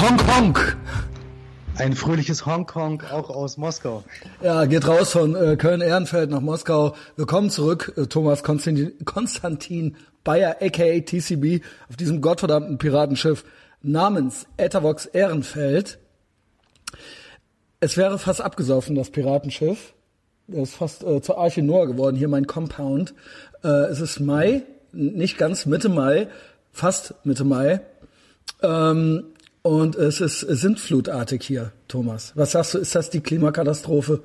Hongkong. Ein fröhliches Hongkong, auch aus Moskau. Ja, geht raus von äh, Köln-Ehrenfeld nach Moskau. Willkommen zurück, äh, Thomas Konstantin, Konstantin Bayer, aka TCB, auf diesem gottverdammten Piratenschiff namens Etavox Ehrenfeld. Es wäre fast abgesoffen, das Piratenschiff. Das ist fast äh, zur Arche Noah geworden, hier mein Compound. Äh, es ist Mai, nicht ganz Mitte Mai, fast Mitte Mai. Ähm, und es ist sintflutartig hier, Thomas. Was sagst du, ist das die Klimakatastrophe?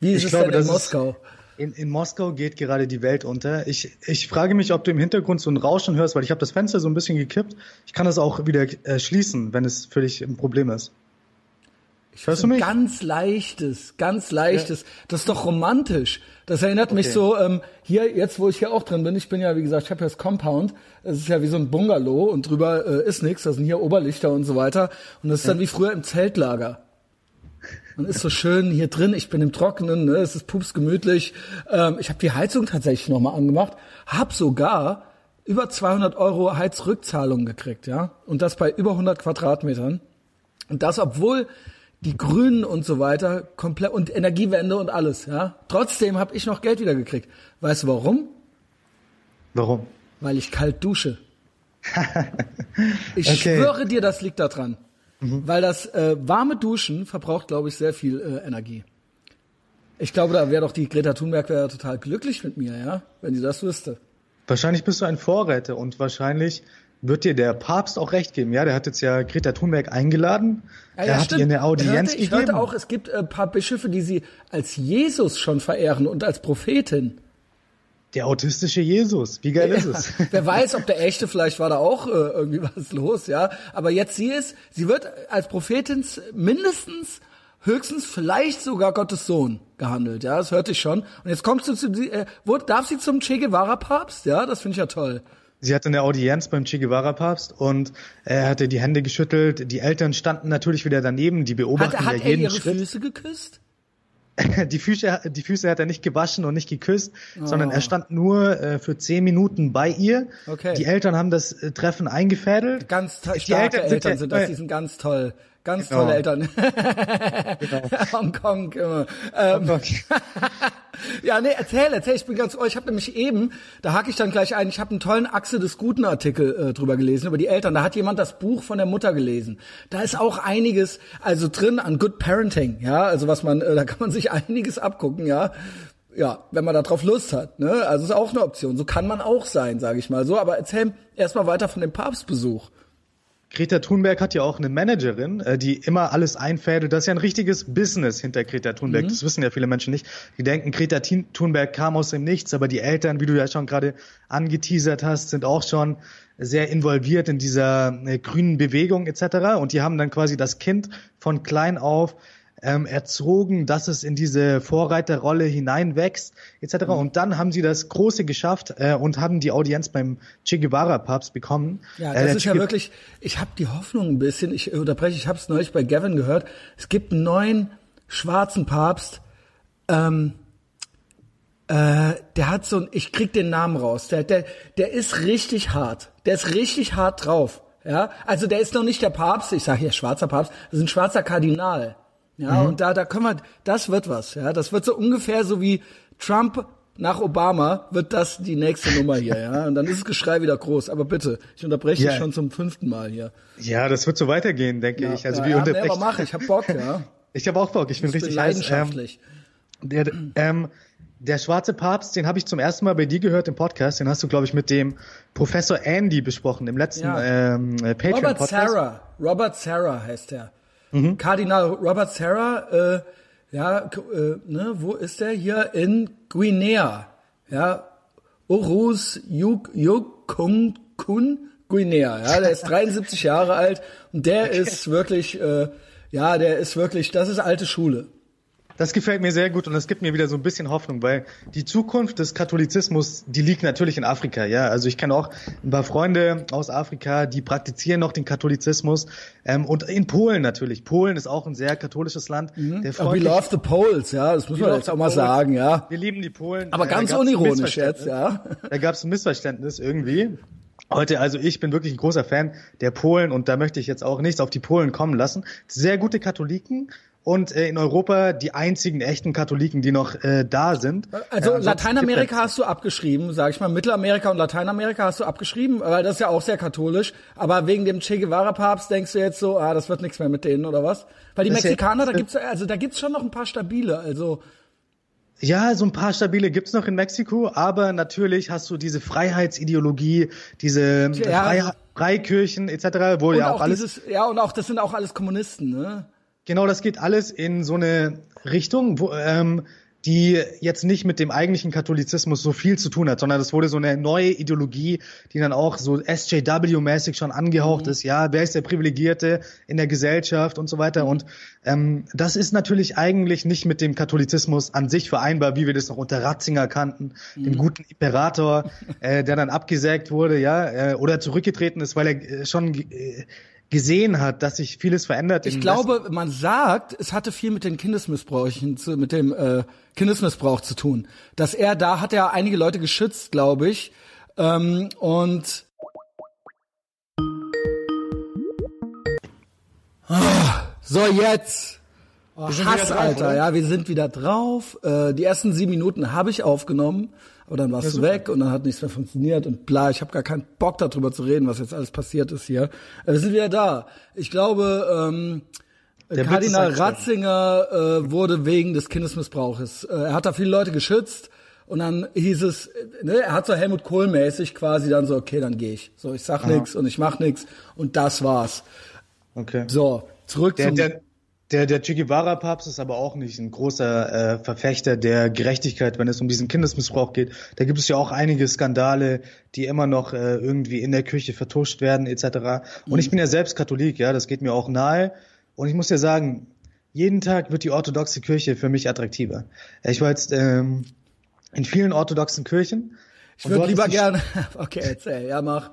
Wie ist ich es glaube, denn in Moskau? In, in Moskau geht gerade die Welt unter. Ich, ich frage mich, ob du im Hintergrund so ein Rauschen hörst, weil ich habe das Fenster so ein bisschen gekippt. Ich kann das auch wieder äh, schließen, wenn es für dich ein Problem ist. Ich du mich? Ganz leichtes, ganz leichtes. Ja. Das ist doch romantisch. Das erinnert okay. mich so, ähm, hier, jetzt wo ich hier auch drin bin, ich bin ja, wie gesagt, ich habe ja das Compound, es ist ja wie so ein Bungalow und drüber äh, ist nichts, da sind hier Oberlichter und so weiter. Und das ist ja. dann wie früher im Zeltlager. Man ist so schön hier drin, ich bin im Trockenen, ne? es ist pups gemütlich. Ähm, ich habe die Heizung tatsächlich nochmal angemacht, hab sogar über 200 Euro Heizrückzahlung gekriegt, ja. Und das bei über 100 Quadratmetern. Und das, obwohl die Grünen und so weiter, komplett und Energiewende und alles, ja. Trotzdem habe ich noch Geld wieder gekriegt. Weißt du warum? Warum? Weil ich kalt dusche. ich okay. schwöre dir, das liegt daran. Mhm. Weil das äh, warme Duschen verbraucht, glaube ich, sehr viel äh, Energie. Ich glaube, da wäre doch die Greta Thunberg wäre total glücklich mit mir, ja, wenn sie das wüsste. Wahrscheinlich bist du ein Vorräter und wahrscheinlich wird dir der Papst auch recht geben. Ja, der hat jetzt ja Greta Thunberg eingeladen. Ja, ja, er hat stimmt. ihr eine Audienz ich hörte, ich gegeben. Ich hörte auch, es gibt ein paar Bischöfe, die sie als Jesus schon verehren und als Prophetin. Der autistische Jesus, wie geil ja, ist es? Wer weiß, ob der echte, vielleicht war da auch äh, irgendwie was los, ja. Aber jetzt sie ist, sie wird als Prophetin mindestens, höchstens vielleicht sogar Gottes Sohn gehandelt, ja. Das hörte ich schon. Und jetzt kommst du zu, äh, wo, darf sie zum Che Guevara Papst? Ja, das finde ich ja toll. Sie hatte eine Audienz beim Che Guevara Papst und er hatte die Hände geschüttelt. Die Eltern standen natürlich wieder daneben, die beobachten hat, hat ja jeden er ihre Schritt. Füße geküsst? die Füße, die Füße hat er nicht gewaschen und nicht geküsst, oh. sondern er stand nur äh, für zehn Minuten bei ihr. Okay. Die Eltern haben das äh, Treffen eingefädelt. Ganz starke die Eltern, Eltern sind, sind das, die sind ganz toll. Ganz genau. tolle Eltern. genau. Hongkong immer. Ähm, Hongkong. ja, nee, erzähl, erzähl. Ich bin ganz, oh, ich habe nämlich eben, da hake ich dann gleich ein, ich habe einen tollen Achse des Guten Artikel äh, drüber gelesen, über die Eltern. Da hat jemand das Buch von der Mutter gelesen. Da ist auch einiges, also drin an Good Parenting, ja, also was man, äh, da kann man sich einiges abgucken, ja. Ja, wenn man darauf Lust hat, ne? Also ist auch eine Option. So kann man auch sein, sage ich mal so. Aber erzähl erstmal weiter von dem Papstbesuch. Greta Thunberg hat ja auch eine Managerin, äh, die immer alles einfädelt. Das ist ja ein richtiges Business hinter Greta Thunberg. Mhm. Das wissen ja viele Menschen nicht. Die denken, Greta Thunberg kam aus dem Nichts, aber die Eltern, wie du ja schon gerade angeteasert hast, sind auch schon sehr involviert in dieser äh, grünen Bewegung etc. Und die haben dann quasi das Kind von klein auf ähm, erzogen, dass es in diese Vorreiterrolle hineinwächst, etc. Mhm. Und dann haben sie das Große geschafft äh, und haben die Audienz beim Che Guevara Papst bekommen. Ja, das äh, ist ja wirklich, ich habe die Hoffnung ein bisschen, ich unterbreche, ich habe es neulich bei Gavin gehört, es gibt einen neuen schwarzen Papst, ähm, äh, der hat so ein, ich krieg den Namen raus, der, der, der ist richtig hart, der ist richtig hart drauf. Ja, also der ist noch nicht der Papst, ich sage hier schwarzer Papst, das ist ein schwarzer Kardinal. Ja, mhm. und da, da können wir, das wird was. Ja, das wird so ungefähr so wie Trump nach Obama wird das die nächste Nummer hier, ja. Und dann ist das Geschrei wieder groß. Aber bitte, ich unterbreche ja. schon zum fünften Mal hier. Ja, das wird so weitergehen, denke ja, ich. Also ja, wie ja, nee, aber mach, ich hab Bock, ja. ich habe auch Bock, ich bin richtig leidenschaftlich. Heiß. Ähm, der, ähm, der schwarze Papst, den habe ich zum ersten Mal bei dir gehört im Podcast. Den hast du, glaube ich, mit dem Professor Andy besprochen im letzten ja. ähm, Patreon-Podcast. Robert Sarah, Robert Sarah heißt er. Mhm. Kardinal Robert Serra, äh, ja, äh, ne, wo ist der? Hier in Guinea. Ja, Yuk Yukun Kun Guinea. Ja, der ist 73 Jahre alt und der okay. ist wirklich, äh, ja, der ist wirklich, das ist alte Schule. Das gefällt mir sehr gut und das gibt mir wieder so ein bisschen Hoffnung, weil die Zukunft des Katholizismus, die liegt natürlich in Afrika, ja. Also ich kenne auch ein paar Freunde aus Afrika, die praktizieren noch den Katholizismus ähm, und in Polen natürlich. Polen ist auch ein sehr katholisches Land. Mhm. Der we love the Poles, ja, das muss man jetzt auch mal sagen, ja. Wir lieben die Polen. Aber äh, ganz unironisch jetzt, ja. Da gab es ein Missverständnis irgendwie. Heute, also ich bin wirklich ein großer Fan der Polen und da möchte ich jetzt auch nichts auf die Polen kommen lassen. Sehr gute Katholiken und äh, in Europa die einzigen echten Katholiken, die noch äh, da sind. Also äh, Lateinamerika hast du abgeschrieben, sag ich mal. Mittelamerika und Lateinamerika hast du abgeschrieben, weil das ist ja auch sehr katholisch. Aber wegen dem Che Guevara-Papst denkst du jetzt so, ah, das wird nichts mehr mit denen oder was? Weil die das Mexikaner, da gibt's also da gibt's schon noch ein paar stabile. Also ja, so ein paar stabile gibt's noch in Mexiko, aber natürlich hast du diese Freiheitsideologie, diese ja. Freikirchen etc., wo und ja auch, auch alles dieses, ja und auch das sind auch alles Kommunisten, ne? Genau, das geht alles in so eine Richtung, wo, ähm, die jetzt nicht mit dem eigentlichen Katholizismus so viel zu tun hat, sondern das wurde so eine neue Ideologie, die dann auch so SJW-mäßig schon angehaucht mhm. ist. Ja, wer ist der Privilegierte in der Gesellschaft und so weiter. Und ähm, das ist natürlich eigentlich nicht mit dem Katholizismus an sich vereinbar, wie wir das noch unter Ratzinger kannten, mhm. dem guten Imperator, äh, der dann abgesägt wurde, ja, äh, oder zurückgetreten ist, weil er äh, schon äh, gesehen hat, dass sich vieles verändert. Ich glaube, man sagt, es hatte viel mit den Kindesmissbräuchen, zu, mit dem äh, Kindesmissbrauch zu tun. Dass er da hat er einige Leute geschützt, glaube ich. Ähm, und oh, so jetzt. Oh, Hass, drauf, Alter, oder? ja, wir sind wieder drauf. Äh, die ersten sieben Minuten habe ich aufgenommen. Und dann warst ja, du weg und dann hat nichts mehr funktioniert und bla, ich habe gar keinen Bock darüber zu reden, was jetzt alles passiert ist hier. Wir sind wieder da. Ich glaube, ähm, der Kardinal Ratzinger äh, wurde wegen des Kindesmissbrauches. Äh, er hat da viele Leute geschützt und dann hieß es, ne, er hat so Helmut Kohl mäßig quasi dann so, okay, dann gehe ich. So, ich sag nichts und ich mach nichts und das war's. Okay. So, zurück der, zum der, der, der Che Guevara-Papst ist aber auch nicht ein großer äh, Verfechter der Gerechtigkeit, wenn es um diesen Kindesmissbrauch geht. Da gibt es ja auch einige Skandale, die immer noch äh, irgendwie in der Kirche vertuscht werden, etc. Und mhm. ich bin ja selbst Katholik, ja, das geht mir auch nahe. Und ich muss ja sagen, jeden Tag wird die orthodoxe Kirche für mich attraktiver. Ich war jetzt ähm, in vielen orthodoxen Kirchen. Ich würde lieber gerne. Okay, erzähl, ja mach.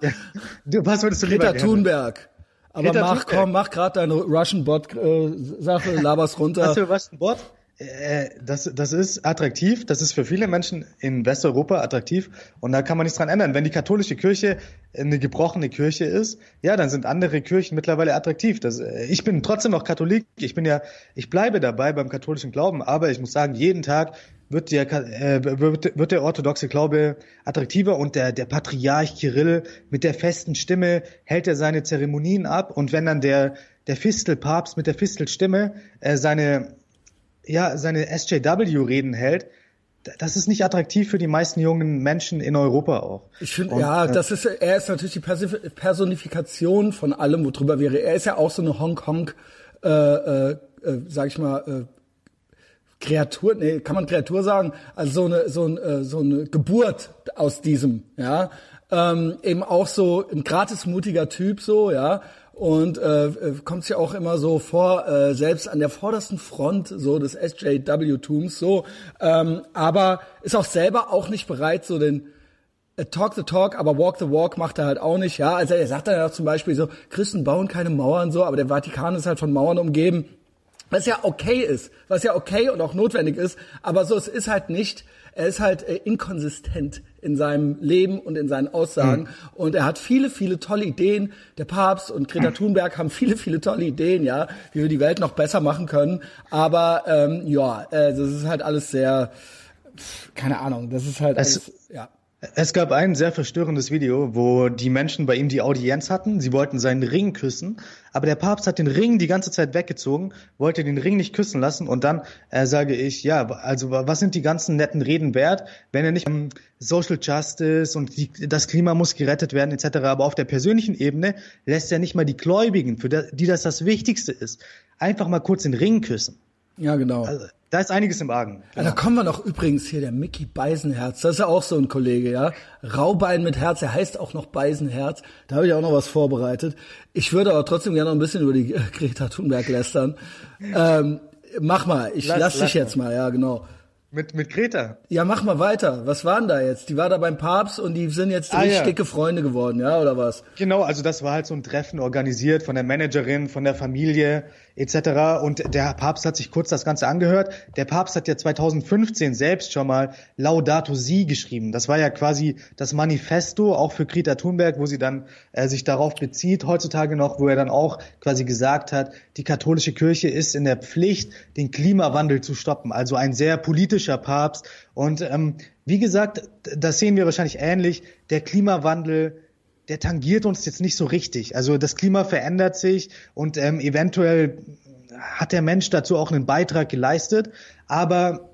du, was würdest du Greta lieber Thunberg. Aber Peter mach, komm, mach grad deine Russian Bot äh, Sache, laber's runter. Hast du Russian Bot? Äh, das, das ist attraktiv, das ist für viele Menschen in Westeuropa attraktiv und da kann man nichts dran ändern. Wenn die katholische Kirche eine gebrochene Kirche ist, ja, dann sind andere Kirchen mittlerweile attraktiv. Das, äh, ich bin trotzdem noch Katholik, ich bin ja, ich bleibe dabei beim katholischen Glauben, aber ich muss sagen, jeden Tag wird der, äh, wird, wird der orthodoxe Glaube attraktiver und der, der Patriarch Kirill mit der festen Stimme hält er seine Zeremonien ab und wenn dann der, der Fistelpapst mit der Fistelstimme äh, seine, ja, seine SJW-Reden hält, das ist nicht attraktiv für die meisten jungen Menschen in Europa auch. Ich finde, ja, äh, das ist, er ist natürlich die Personifikation von allem, worüber wir reden. Er ist ja auch so eine Hongkong, äh, äh, äh, sag ich mal, äh, Kreatur, nee, kann man Kreatur sagen, also so eine, so, ein, äh, so eine Geburt aus diesem, ja, ähm, eben auch so ein gratismutiger Typ so, ja, und äh, äh kommt ja auch immer so vor, äh, selbst an der vordersten Front so des SJW-Tums so, ähm, aber ist auch selber auch nicht bereit, so den äh, Talk the Talk, aber Walk the Walk macht er halt auch nicht, ja. Also er sagt dann ja zum Beispiel so, Christen bauen keine Mauern so, aber der Vatikan ist halt von Mauern umgeben. Was ja okay ist, was ja okay und auch notwendig ist, aber so, es ist halt nicht, er ist halt äh, inkonsistent in seinem Leben und in seinen Aussagen. Mhm. Und er hat viele, viele tolle Ideen. Der Papst und Greta Thunberg haben viele, viele tolle Ideen, ja, wie wir die Welt noch besser machen können. Aber ähm, ja, äh, das ist halt alles sehr, keine Ahnung, das ist halt alles, ja. Es gab ein sehr verstörendes Video, wo die Menschen bei ihm die Audienz hatten. Sie wollten seinen Ring küssen, aber der Papst hat den Ring die ganze Zeit weggezogen, wollte den Ring nicht küssen lassen und dann äh, sage ich, ja, also was sind die ganzen netten Reden wert, wenn er nicht um, Social Justice und die, das Klima muss gerettet werden etc., aber auf der persönlichen Ebene lässt er nicht mal die Gläubigen, für die das das Wichtigste ist, einfach mal kurz den Ring küssen. Ja, genau. Also, da ist einiges im Argen. Genau. Ja, da kommen wir noch übrigens hier, der Mickey Beisenherz. Das ist ja auch so ein Kollege, ja. Raubein mit Herz, er heißt auch noch Beisenherz. Da habe ich auch noch was vorbereitet. Ich würde aber trotzdem gerne noch ein bisschen über die Greta Thunberg lästern. ähm, mach mal, ich lass, lass dich lass jetzt mal. mal, ja, genau. Mit, mit Greta. Ja, mach mal weiter. Was waren da jetzt? Die war da beim Papst und die sind jetzt ah, richtig ja. dicke Freunde geworden, ja, oder was? Genau, also das war halt so ein Treffen organisiert von der Managerin, von der Familie etc. Und der Papst hat sich kurz das Ganze angehört. Der Papst hat ja 2015 selbst schon mal Laudato Si geschrieben. Das war ja quasi das Manifesto auch für Greta Thunberg, wo sie dann äh, sich darauf bezieht, heutzutage noch, wo er dann auch quasi gesagt hat, die katholische Kirche ist in der Pflicht, den Klimawandel zu stoppen. Also ein sehr politischer Papst. Und ähm, wie gesagt, das sehen wir wahrscheinlich ähnlich. Der Klimawandel der tangiert uns jetzt nicht so richtig. Also das Klima verändert sich und ähm, eventuell hat der Mensch dazu auch einen Beitrag geleistet, aber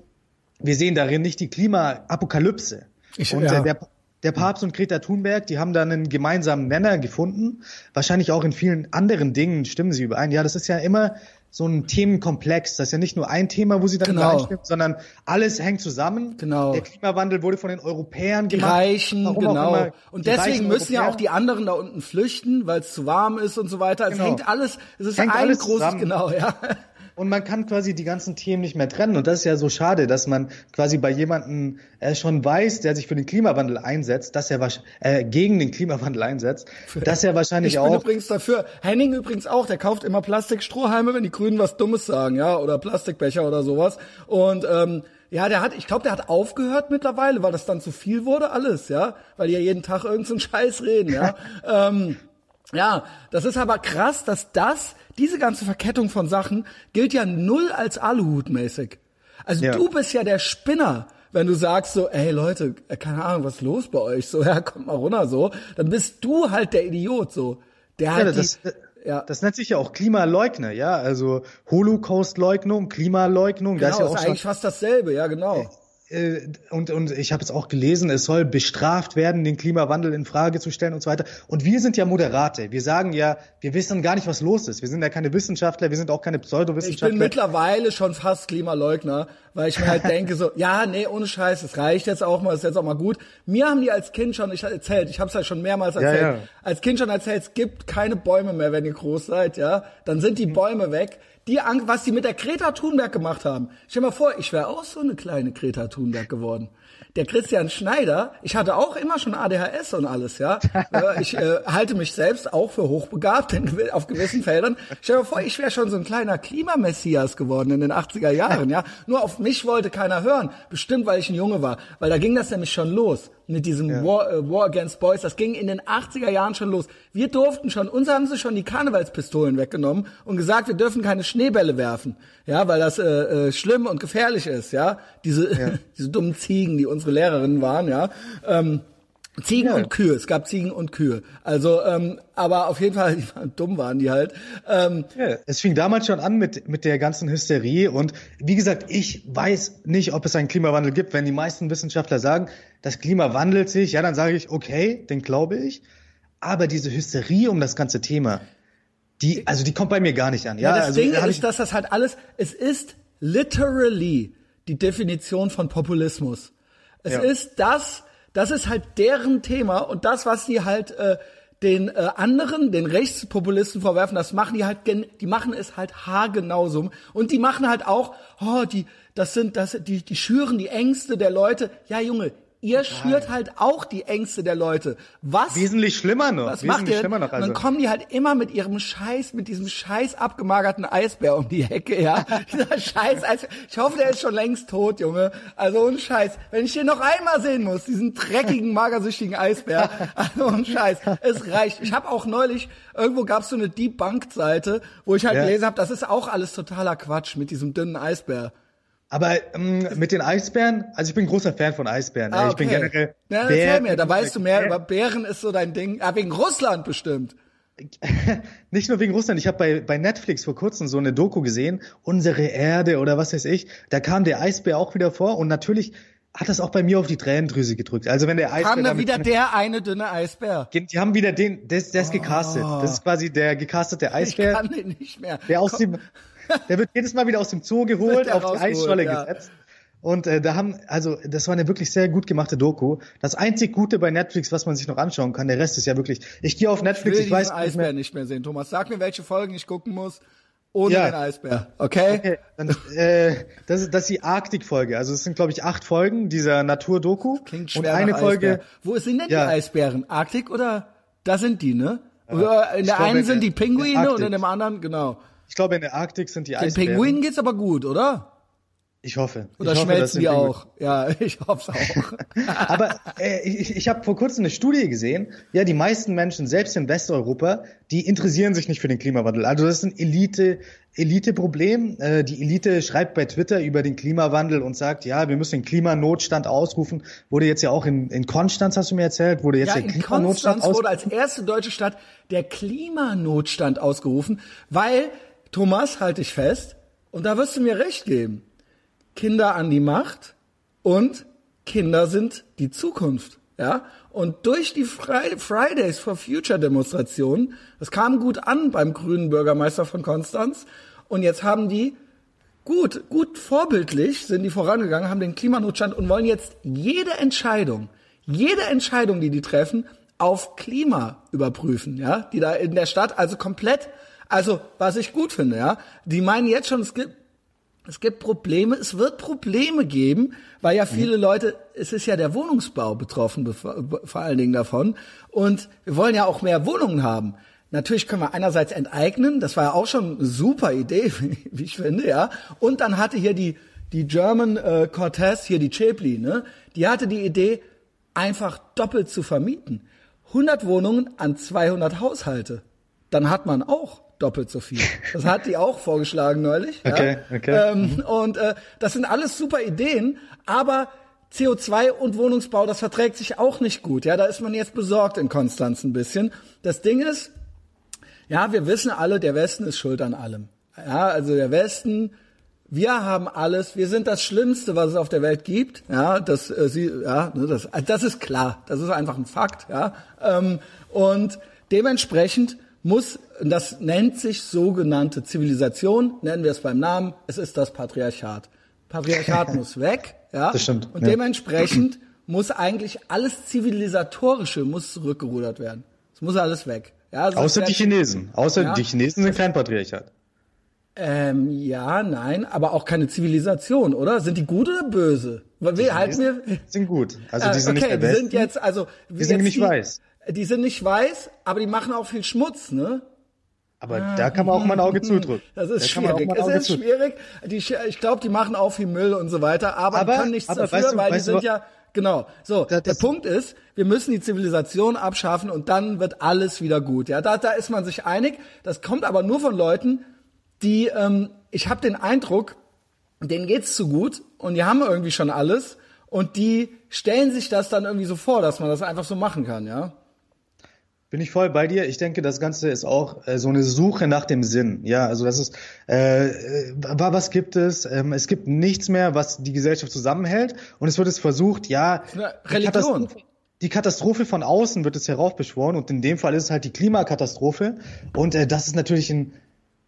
wir sehen darin nicht die Klimaapokalypse. Ich, und ja. äh, der, der Papst und Greta Thunberg, die haben da einen gemeinsamen Nenner gefunden. Wahrscheinlich auch in vielen anderen Dingen stimmen sie überein. Ja, das ist ja immer so ein Themenkomplex. Das ist ja nicht nur ein Thema, wo sie dann genau. übereinstimmen, sondern alles hängt zusammen. Genau. Der Klimawandel wurde von den Europäern die gemacht. Reichen, Warum genau. Und deswegen müssen Europäer. ja auch die anderen da unten flüchten, weil es zu warm ist und so weiter. Es genau. hängt alles, es ist hängt ein großes, zusammen. genau, ja und man kann quasi die ganzen Themen nicht mehr trennen. Und das ist ja so schade, dass man quasi bei jemandem äh, schon weiß, der sich für den Klimawandel einsetzt, dass er äh, gegen den Klimawandel einsetzt, dass er wahrscheinlich ich auch. Ich bin übrigens dafür. Henning übrigens auch, der kauft immer Plastikstrohhalme, wenn die Grünen was Dummes sagen, ja, oder Plastikbecher oder sowas. Und ähm, ja, der hat, ich glaube, der hat aufgehört mittlerweile, weil das dann zu viel wurde, alles, ja, weil die ja jeden Tag irgendeinen so Scheiß reden, ja. ähm, ja, das ist aber krass, dass das diese ganze Verkettung von Sachen gilt ja null als Aluhut-mäßig. Also ja. du bist ja der Spinner, wenn du sagst so, ey Leute, äh, keine Ahnung, was ist los bei euch? So, ja, kommt mal runter so. Dann bist du halt der Idiot so. Der ja, halt das, die, ja. das nennt sich ja auch Klimaleugner, ja. Also Holocaust-Leugnung, Klimaleugnung. Genau, das ist, ja auch ist eigentlich fast dasselbe, ja genau äh, und, und ich habe es auch gelesen, es soll bestraft werden, den Klimawandel in Frage zu stellen und so weiter. Und wir sind ja Moderate. Wir sagen ja, wir wissen gar nicht, was los ist. Wir sind ja keine Wissenschaftler, wir sind auch keine Pseudowissenschaftler. Ich bin mittlerweile schon fast Klimaleugner, weil ich mir halt denke so, ja, nee, ohne Scheiß, es reicht jetzt auch mal, ist jetzt auch mal gut. Mir haben die als Kind schon, ich erzählt, ich habe es halt schon mehrmals erzählt, ja, ja. als Kind schon erzählt, es gibt keine Bäume mehr, wenn ihr groß seid, ja. Dann sind die Bäume weg die Angst, was die mit der Greta Thunberg gemacht haben. Stell dir mal vor, ich wäre auch so eine kleine Greta Thunberg geworden der Christian Schneider, ich hatte auch immer schon ADHS und alles, ja. ich äh, halte mich selbst auch für hochbegabt in, auf gewissen Feldern. Stell dir vor, ich wäre schon so ein kleiner Klimamessias geworden in den 80er Jahren, ja. Nur auf mich wollte keiner hören. Bestimmt, weil ich ein Junge war. Weil da ging das nämlich schon los mit diesem ja. War, äh, War Against Boys. Das ging in den 80er Jahren schon los. Wir durften schon, uns haben sie schon die Karnevalspistolen weggenommen und gesagt, wir dürfen keine Schneebälle werfen. Ja, weil das äh, äh, schlimm und gefährlich ist, ja. Diese, ja. diese dummen Ziegen, die unsere Lehrerinnen waren, ja. Ähm, Ziegen ja. und Kühe, es gab Ziegen und Kühe. Also, ähm, aber auf jeden Fall, dumm waren die halt. Ähm, ja, es fing damals schon an mit, mit der ganzen Hysterie und wie gesagt, ich weiß nicht, ob es einen Klimawandel gibt. Wenn die meisten Wissenschaftler sagen, das Klima wandelt sich, ja, dann sage ich, okay, den glaube ich. Aber diese Hysterie um das ganze Thema, die, also die kommt bei mir gar nicht an. Ja, ja das also, Ding ist, dass das halt alles, es ist literally die Definition von Populismus. Es ja. ist das, das ist halt deren Thema und das, was sie halt äh, den äh, anderen, den Rechtspopulisten vorwerfen, das machen die halt, die machen es halt haargenauso. Und die machen halt auch, oh, die, das sind, das, die, die schüren die Ängste der Leute. Ja, Junge, ihr schürt halt auch die Ängste der Leute. Was? Wesentlich schlimmer noch. Was macht ihr? Schlimmer noch, also. Und dann kommen die halt immer mit ihrem Scheiß, mit diesem Scheiß abgemagerten Eisbär um die Ecke, ja. Dieser Scheiß Eisbär. Ich hoffe, der ist schon längst tot, Junge. Also ein Scheiß. Wenn ich den noch einmal sehen muss, diesen dreckigen, magersüchtigen Eisbär. Also ein Scheiß. Es reicht. Ich habe auch neulich, irgendwo gab es so eine Debunked-Seite, wo ich halt ja. gelesen habe, das ist auch alles totaler Quatsch mit diesem dünnen Eisbär. Aber ähm, mit den Eisbären, also ich bin großer Fan von Eisbären. Ah, okay. Ich bin generell. Ja, erzähl mir, da weißt du mehr über Bären ist so dein Ding. Ja, wegen Russland bestimmt. Nicht nur wegen Russland. Ich habe bei, bei Netflix vor kurzem so eine Doku gesehen, unsere Erde oder was weiß ich. Da kam der Eisbär auch wieder vor und natürlich hat das auch bei mir auf die Tränendrüse gedrückt. Also wenn der Eisbär kam da wieder der eine dünne Eisbär. Die haben wieder den, der, der ist oh. gecastet. Das ist quasi der gecastete Eisbär. Ich kann den nicht mehr. Der aus Komm. dem der wird jedes Mal wieder aus dem Zoo geholt, auf die Eisscholle ja. gesetzt. Und äh, da haben, also das war eine wirklich sehr gut gemachte Doku. Das einzig Gute bei Netflix, was man sich noch anschauen kann, der Rest ist ja wirklich. Ich gehe auf Netflix, ich, ich weiß nicht mehr. nicht mehr sehen. Thomas, sag mir, welche Folgen ich gucken muss. ohne ja. den Eisbär, okay? okay dann, äh, das, ist, das ist die Arktik-Folge. Also es sind, glaube ich, acht Folgen dieser Natur-Doku. Klingt schwer Und eine Folge. Wo sind denn ja. die Eisbären? Arktik oder? Da sind die, ne? Ja, in der einen sind die Pinguine und in dem anderen, genau. Ich glaube, in der Arktik sind die Eisbären. Den Pinguinen geht's aber gut, oder? Ich hoffe. Oder ich schmelzen hoffe, die auch? Ja, ich hoffe es auch. Aber äh, ich, ich habe vor kurzem eine Studie gesehen. Ja, die meisten Menschen, selbst in Westeuropa, die interessieren sich nicht für den Klimawandel. Also das ist ein Elite, Elite-Problem. Äh, die Elite schreibt bei Twitter über den Klimawandel und sagt, ja, wir müssen den Klimanotstand ausrufen. Wurde jetzt ja auch in, in Konstanz, hast du mir erzählt, wurde jetzt ja, der in Klimanotstand Konstanz wurde als erste deutsche Stadt der Klimanotstand ausgerufen, weil, Thomas, halte ich fest, und da wirst du mir recht geben, Kinder an die Macht und Kinder sind die Zukunft. Ja, und durch die Fridays for Future Demonstrationen, das kam gut an beim grünen Bürgermeister von Konstanz, und jetzt haben die gut, gut vorbildlich sind die vorangegangen, haben den Klimanotstand und wollen jetzt jede Entscheidung, jede Entscheidung, die die treffen, auf Klima überprüfen, ja, die da in der Stadt also komplett, also was ich gut finde, ja, die meinen jetzt schon, es gibt es gibt Probleme, es wird Probleme geben, weil ja viele Leute, es ist ja der Wohnungsbau betroffen, vor allen Dingen davon. Und wir wollen ja auch mehr Wohnungen haben. Natürlich können wir einerseits enteignen, das war ja auch schon eine super Idee, wie ich finde, ja. Und dann hatte hier die, die German äh, Cortez, hier die Chapli, ne, die hatte die Idee, einfach doppelt zu vermieten. 100 Wohnungen an 200 Haushalte. Dann hat man auch doppelt so viel. Das hat die auch vorgeschlagen neulich. Okay, ja. okay. Ähm, und äh, das sind alles super Ideen, aber CO2 und Wohnungsbau, das verträgt sich auch nicht gut. Ja, da ist man jetzt besorgt in Konstanz ein bisschen. Das Ding ist, ja, wir wissen alle, der Westen ist schuld an allem. Ja, also der Westen, wir haben alles, wir sind das Schlimmste, was es auf der Welt gibt. Ja, das, äh, sie, ja, ne, das, das ist klar, das ist einfach ein Fakt. Ja, ähm, und dementsprechend muss, das nennt sich sogenannte Zivilisation, nennen wir es beim Namen, es ist das Patriarchat. Patriarchat muss weg, ja. Das stimmt. Und ja. dementsprechend muss eigentlich alles Zivilisatorische muss zurückgerudert werden. Es muss alles weg. Ja, also Außer die Chinesen. Außer ja, die Chinesen sind kein Patriarchat. Ähm, ja, nein, aber auch keine Zivilisation, oder? Sind die gut oder böse? Weil wir halten wir sind gut. Also die sind okay, nicht der die sind jetzt also die sind nicht weiß. Die sind nicht weiß, aber die machen auch viel Schmutz, ne? Aber ah, da kann man auch mal ein Auge zudrücken. Das ist schwierig. Es ist schwierig. Die, ich glaube, die machen auch viel Müll und so weiter, aber, aber können nichts dafür, weißt du, weil die sind ja Genau. So, das, der Punkt ist, wir müssen die Zivilisation abschaffen und dann wird alles wieder gut. Ja, da, da ist man sich einig. Das kommt aber nur von Leuten, die, ähm, ich habe den Eindruck, denen geht's zu gut und die haben irgendwie schon alles und die stellen sich das dann irgendwie so vor, dass man das einfach so machen kann, ja. Bin ich voll bei dir. Ich denke, das Ganze ist auch äh, so eine Suche nach dem Sinn. Ja, also das ist, äh, äh, was gibt es? Ähm, es gibt nichts mehr, was die Gesellschaft zusammenhält. Und es wird es versucht, ja, Religion. Die Katastrophe, die Katastrophe von außen wird es heraufbeschworen. Und in dem Fall ist es halt die Klimakatastrophe. Und äh, das ist natürlich ein,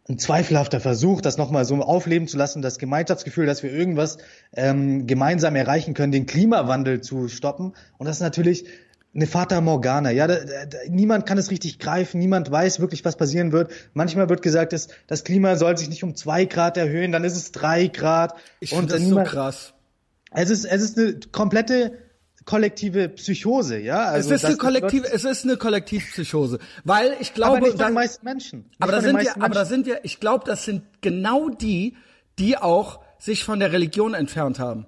ein zweifelhafter Versuch, das nochmal so aufleben zu lassen, das Gemeinschaftsgefühl, dass wir irgendwas ähm, gemeinsam erreichen können, den Klimawandel zu stoppen. Und das ist natürlich eine Fata Morgana. Ja, da, da, niemand kann es richtig greifen, niemand weiß wirklich, was passieren wird. Manchmal wird gesagt, dass das Klima soll sich nicht um zwei Grad erhöhen, dann ist es drei Grad. Ich finde das niemand, so krass. Es ist, es ist eine komplette kollektive Psychose, ja. Also es ist eine kollektive, es ist eine Kollektivpsychose, weil ich glaube, aber nicht den meisten Menschen. Nicht aber da sind ja, aber da sind ja, ich glaube, das sind genau die, die auch sich von der Religion entfernt haben.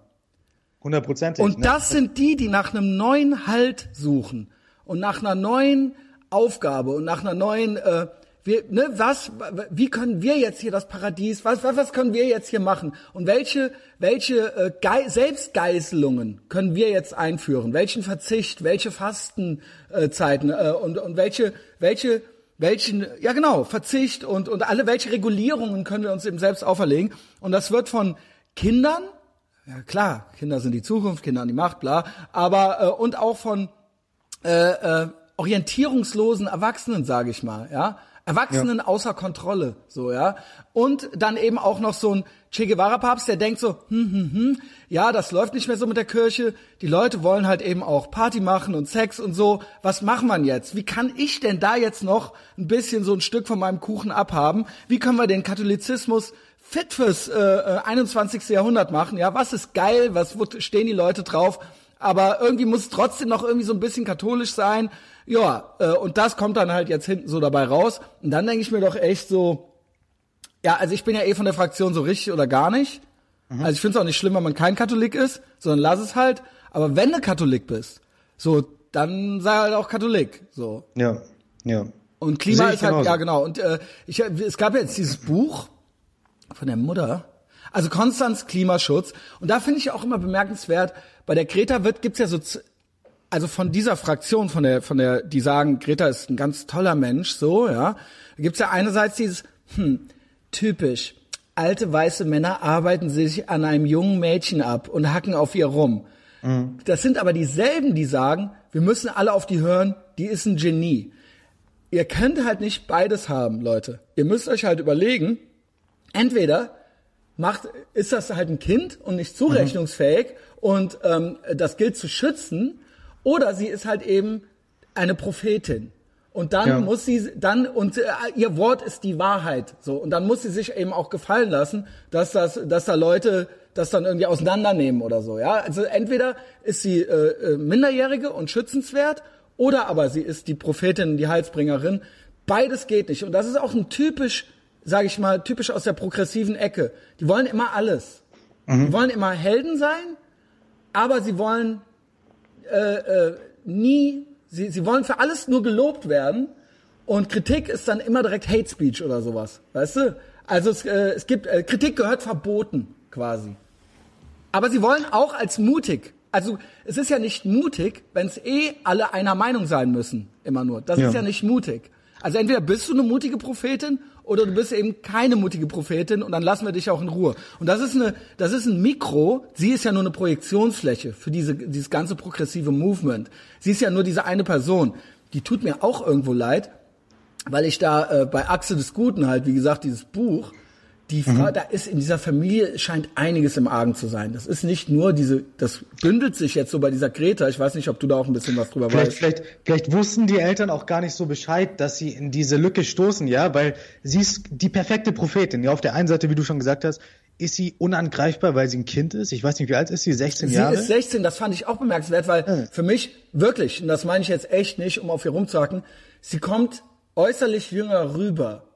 Hundertprozentig. Und ne? das sind die, die nach einem neuen Halt suchen und nach einer neuen Aufgabe und nach einer neuen, äh, wir, ne, was, wie können wir jetzt hier das Paradies, was, was, was können wir jetzt hier machen und welche, welche äh, Ge Selbstgeißelungen können wir jetzt einführen, welchen Verzicht, welche Fastenzeiten äh, und, und welche, welche, welchen, ja genau, Verzicht und, und alle, welche Regulierungen können wir uns eben selbst auferlegen und das wird von Kindern ja klar, Kinder sind die Zukunft, Kinder an die Macht, bla. Aber äh, und auch von äh, äh, orientierungslosen Erwachsenen, sage ich mal. Ja, Erwachsenen ja. außer Kontrolle, so, ja. Und dann eben auch noch so ein Che Guevara-Papst, der denkt so, hm, hm, hm, ja, das läuft nicht mehr so mit der Kirche. Die Leute wollen halt eben auch Party machen und Sex und so. Was macht man jetzt? Wie kann ich denn da jetzt noch ein bisschen so ein Stück von meinem Kuchen abhaben? Wie können wir den Katholizismus fit fürs äh, 21. Äh, Jahrhundert machen? Ja, was ist geil? Was wo stehen die Leute drauf? Aber irgendwie muss es trotzdem noch irgendwie so ein bisschen katholisch sein. Ja, äh, und das kommt dann halt jetzt hinten so dabei raus. Und dann denke ich mir doch echt so, ja, also ich bin ja eh von der Fraktion so richtig oder gar nicht. Mhm. Also ich finde es auch nicht schlimm, wenn man kein Katholik ist, sondern lass es halt. Aber wenn du Katholik bist, so, dann sei halt auch Katholik. So. Ja, ja. Und Klima ist halt, genauso. ja genau. Und äh, ich, es gab jetzt dieses Buch von der Mutter, also Konstanz Klimaschutz. Und da finde ich auch immer bemerkenswert, bei der Greta wird gibt's ja so also von dieser Fraktion, von der, von der, die sagen, Greta ist ein ganz toller Mensch, so, ja, da gibt's ja einerseits dieses, hm, typisch, alte weiße Männer arbeiten sich an einem jungen Mädchen ab und hacken auf ihr rum. Mhm. Das sind aber dieselben, die sagen, wir müssen alle auf die hören, die ist ein Genie. Ihr könnt halt nicht beides haben, Leute. Ihr müsst euch halt überlegen, entweder macht, ist das halt ein Kind und nicht zurechnungsfähig mhm. und ähm, das gilt zu schützen, oder sie ist halt eben eine Prophetin. Und dann ja. muss sie dann und äh, ihr Wort ist die Wahrheit so und dann muss sie sich eben auch gefallen lassen, dass das dass da Leute das dann irgendwie auseinandernehmen oder so, ja? Also entweder ist sie äh, äh minderjährige und schützenswert oder aber sie ist die Prophetin, die Heilsbringerin. Beides geht nicht und das ist auch ein typisch, sage ich mal, typisch aus der progressiven Ecke. Die wollen immer alles. Mhm. Die wollen immer Helden sein, aber sie wollen äh, äh, nie, sie, sie wollen für alles nur gelobt werden und Kritik ist dann immer direkt Hate Speech oder sowas, weißt du? Also es, äh, es gibt, äh, Kritik gehört verboten quasi. Aber sie wollen auch als mutig. Also es ist ja nicht mutig, wenn es eh alle einer Meinung sein müssen, immer nur. Das ja. ist ja nicht mutig. Also entweder bist du eine mutige Prophetin oder du bist eben keine mutige Prophetin und dann lassen wir dich auch in Ruhe. Und das ist eine, das ist ein Mikro. Sie ist ja nur eine Projektionsfläche für diese, dieses ganze progressive Movement. Sie ist ja nur diese eine Person. Die tut mir auch irgendwo leid, weil ich da äh, bei Achse des Guten halt, wie gesagt, dieses Buch, die Frau, mhm. da ist in dieser Familie scheint einiges im Argen zu sein. Das ist nicht nur diese, das bündelt sich jetzt so bei dieser Greta. Ich weiß nicht, ob du da auch ein bisschen was drüber vielleicht, weißt. Vielleicht, vielleicht wussten die Eltern auch gar nicht so Bescheid, dass sie in diese Lücke stoßen, ja, weil sie ist die perfekte Prophetin. Ja, auf der einen Seite, wie du schon gesagt hast, ist sie unangreifbar, weil sie ein Kind ist. Ich weiß nicht, wie alt ist sie? 16 sie Jahre? Sie ist 16, das fand ich auch bemerkenswert, weil mhm. für mich wirklich, und das meine ich jetzt echt nicht, um auf ihr rumzuhacken, sie kommt äußerlich jünger rüber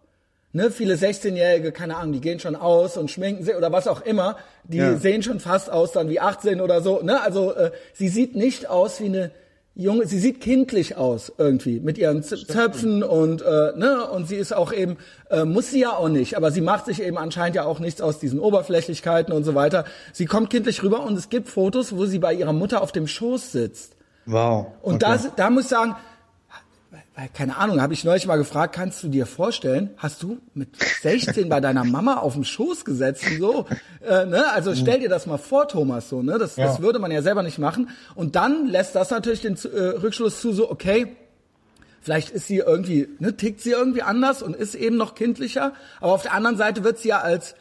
ne, viele 16-Jährige, keine Ahnung, die gehen schon aus und schminken sich oder was auch immer, die ja. sehen schon fast aus dann wie 18 oder so, ne? Also äh, sie sieht nicht aus wie eine junge, sie sieht kindlich aus irgendwie mit ihren Z Zöpfen und äh, ne und sie ist auch eben äh, muss sie ja auch nicht, aber sie macht sich eben anscheinend ja auch nichts aus diesen Oberflächlichkeiten und so weiter. Sie kommt kindlich rüber und es gibt Fotos, wo sie bei ihrer Mutter auf dem Schoß sitzt. Wow. Und okay. da da muss ich sagen, weil, keine Ahnung, habe ich neulich mal gefragt, kannst du dir vorstellen, hast du mit 16 bei deiner Mama auf dem Schoß gesetzt und so? Äh, ne? Also stell dir das mal vor, Thomas, so, ne? Das, ja. das würde man ja selber nicht machen. Und dann lässt das natürlich den äh, Rückschluss zu, so, okay, vielleicht ist sie irgendwie, ne, tickt sie irgendwie anders und ist eben noch kindlicher, aber auf der anderen Seite wird sie ja als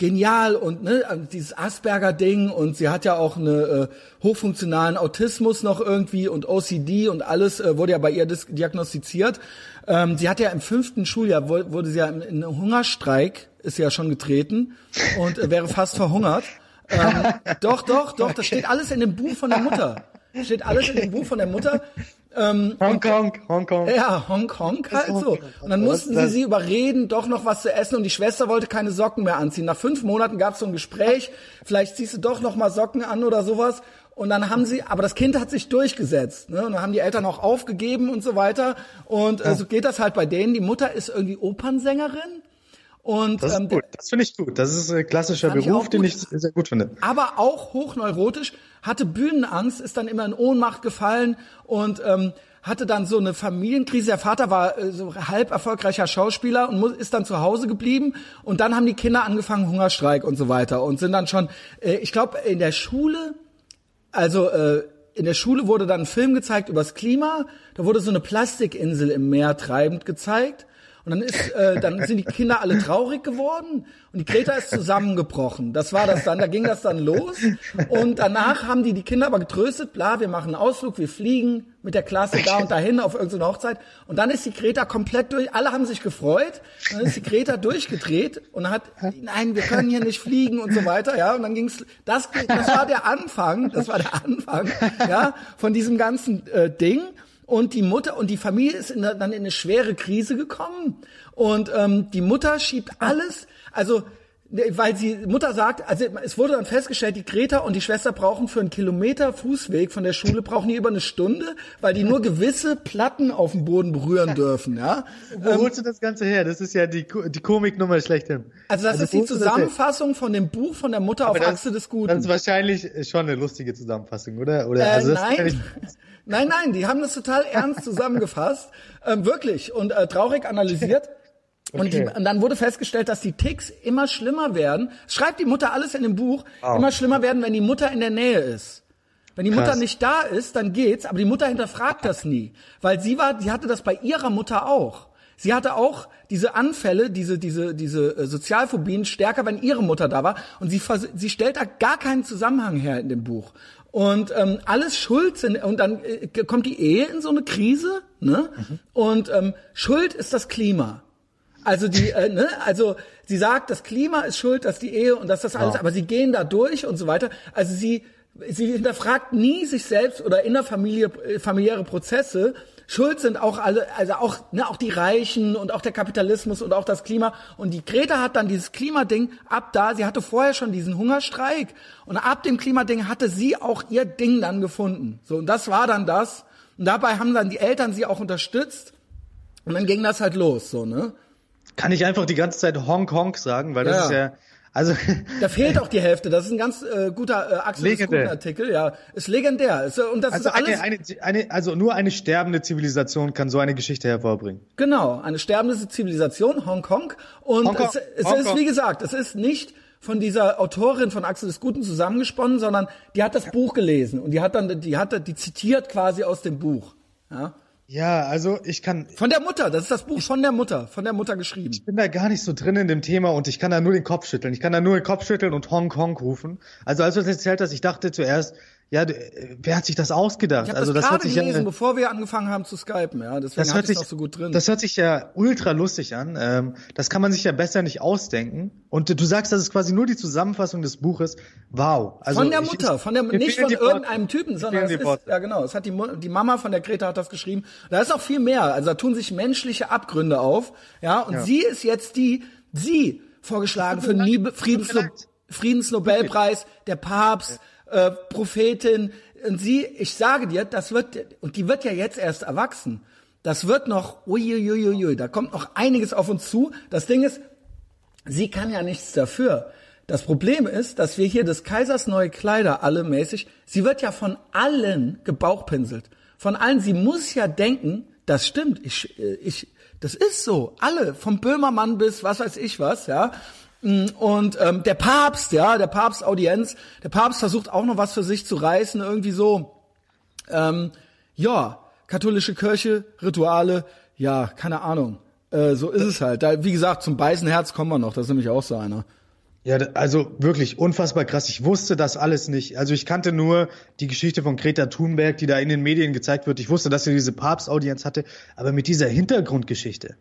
genial und ne, also dieses Asperger-Ding und sie hat ja auch eine äh, hochfunktionalen Autismus noch irgendwie und OCD und alles äh, wurde ja bei ihr diagnostiziert. Ähm, sie hat ja im fünften Schuljahr wurde sie ja in, in Hungerstreik ist sie ja schon getreten und äh, wäre fast verhungert. Ähm, doch, doch, doch, das steht alles in dem Buch von der Mutter. Steht alles in dem Buch von der Mutter. Ähm, Hongkong, Hongkong. Ja, Hongkong halt so. Und dann mussten sie sie überreden, doch noch was zu essen und die Schwester wollte keine Socken mehr anziehen. Nach fünf Monaten gab es so ein Gespräch, vielleicht ziehst du doch noch mal Socken an oder sowas. Und dann haben sie, aber das Kind hat sich durchgesetzt. Ne? Und dann haben die Eltern auch aufgegeben und so weiter. Und äh, so geht das halt bei denen. Die Mutter ist irgendwie Opernsängerin. Und, das, ähm, das finde ich gut. Das ist ein klassischer Beruf, den ich sehr gut finde. Aber auch hochneurotisch, hatte Bühnenangst, ist dann immer in Ohnmacht gefallen und ähm, hatte dann so eine Familienkrise. Der Vater war äh, so halb erfolgreicher Schauspieler und muss, ist dann zu Hause geblieben. Und dann haben die Kinder angefangen, Hungerstreik und so weiter. Und sind dann schon, äh, ich glaube, in der Schule, also äh, in der Schule wurde dann ein Film gezeigt übers Klima. Da wurde so eine Plastikinsel im Meer treibend gezeigt. Und dann ist, äh, dann sind die Kinder alle traurig geworden und die Greta ist zusammengebrochen. Das war das dann, da ging das dann los. Und danach haben die die Kinder aber getröstet, bla, wir machen einen Ausflug, wir fliegen mit der Klasse da und dahin auf irgendeine Hochzeit. Und dann ist die Greta komplett durch, alle haben sich gefreut. Dann ist die Greta durchgedreht und hat, nein, wir können hier nicht fliegen und so weiter, ja. Und dann ging's, das, das war der Anfang, das war der Anfang, ja, von diesem ganzen äh, Ding und die Mutter und die Familie ist in, dann in eine schwere Krise gekommen und ähm, die Mutter schiebt alles, also weil sie Mutter sagt, also es wurde dann festgestellt, die Greta und die Schwester brauchen für einen Kilometer Fußweg von der Schule brauchen die über eine Stunde, weil die nur gewisse Platten auf dem Boden berühren dürfen, ja. Wo holst du das Ganze her? Das ist ja die die Komiknummer schlechthin. Also das also ist die Zusammenfassung von dem Buch von der Mutter Aber auf Achse des Guten. Das ist wahrscheinlich schon eine lustige Zusammenfassung, oder? Oder äh, also nein. Nein, nein, die haben das total ernst zusammengefasst, ähm, wirklich und äh, traurig analysiert. Und, okay. die, und, dann wurde festgestellt, dass die Ticks immer schlimmer werden. Schreibt die Mutter alles in dem Buch, oh. immer schlimmer werden, wenn die Mutter in der Nähe ist. Wenn die Krass. Mutter nicht da ist, dann geht's, aber die Mutter hinterfragt das nie, weil sie war, sie hatte das bei ihrer Mutter auch. Sie hatte auch diese Anfälle, diese diese diese äh, Sozialphobien stärker, wenn ihre Mutter da war und sie sie stellt da gar keinen Zusammenhang her in dem Buch und ähm, alles Schuld sind und dann äh, kommt die Ehe in so eine Krise, ne? Mhm. Und ähm, Schuld ist das Klima. Also die, äh, ne, also sie sagt, das Klima ist schuld, dass die Ehe und dass das alles, ja. aber sie gehen da durch und so weiter. Also sie sie hinterfragt nie sich selbst oder innerfamilie äh, familiäre Prozesse, Schuld sind auch alle, also auch, ne, auch die Reichen und auch der Kapitalismus und auch das Klima. Und die Greta hat dann dieses Klimading ab da, sie hatte vorher schon diesen Hungerstreik und ab dem Klimading hatte sie auch ihr Ding dann gefunden. So, und das war dann das. Und dabei haben dann die Eltern sie auch unterstützt. Und dann ging das halt los, so, ne? Kann ich einfach die ganze Zeit Honk Honk sagen, weil das ja. ist ja, also da fehlt auch die Hälfte. Das ist ein ganz äh, guter äh, Axel Artikel. Ja, ist legendär. Ist, und das also ist alles. Eine, eine, eine, also nur eine sterbende Zivilisation kann so eine Geschichte hervorbringen. Genau, eine sterbende Zivilisation, Hongkong. Und Hongkong, es, es Hongkong. ist wie gesagt, es ist nicht von dieser Autorin von Axel des Guten zusammengesponnen, sondern die hat das Buch gelesen und die hat dann, die hat, die zitiert quasi aus dem Buch. Ja. Ja, also ich kann. Von der Mutter, das ist das Buch ich, von der Mutter, von der Mutter geschrieben. Ich bin da gar nicht so drin in dem Thema und ich kann da nur den Kopf schütteln. Ich kann da nur den Kopf schütteln und Hong Kong rufen. Also als du das erzählt hast, ich dachte zuerst, ja, wer hat sich das ausgedacht? Ich also das, das hört sich gelesen, ja, bevor wir angefangen haben zu skypen, ja, deswegen das hört sich, so gut drin. Das hört sich ja ultra lustig an. Ähm, das kann man sich ja besser nicht ausdenken. Und du sagst, das ist quasi nur die Zusammenfassung des Buches. Wow. Also von der Mutter, ich, von der nicht von irgendeinem Typen, sondern es ist, ja genau, es hat die, die Mama von der Greta hat das geschrieben. Da ist auch viel mehr. Also da tun sich menschliche Abgründe auf, ja. Und ja. sie ist jetzt die, sie vorgeschlagen für den Friedensno Friedensnobelpreis, der Papst, äh, Prophetin, und sie, ich sage dir, das wird, und die wird ja jetzt erst erwachsen. Das wird noch, uiuiuiui, da kommt noch einiges auf uns zu. Das Ding ist, sie kann ja nichts dafür. Das Problem ist, dass wir hier des Kaisers neue Kleider alle mäßig, sie wird ja von allen gebauchpinselt. Von allen, sie muss ja denken, das stimmt, ich, äh, ich, das ist so. Alle, vom Böhmermann bis was weiß ich was, ja. Mm, und ähm, der Papst, ja, der Papstaudienz, der Papst versucht auch noch was für sich zu reißen, irgendwie so. Ähm, ja, katholische Kirche, Rituale, ja, keine Ahnung. Äh, so ist es halt. Da, wie gesagt, zum beißen Herz kommen wir noch. Das ist nämlich auch so einer. Ja, also wirklich unfassbar krass. Ich wusste das alles nicht. Also ich kannte nur die Geschichte von Greta Thunberg, die da in den Medien gezeigt wird. Ich wusste, dass sie diese Papstaudienz hatte, aber mit dieser Hintergrundgeschichte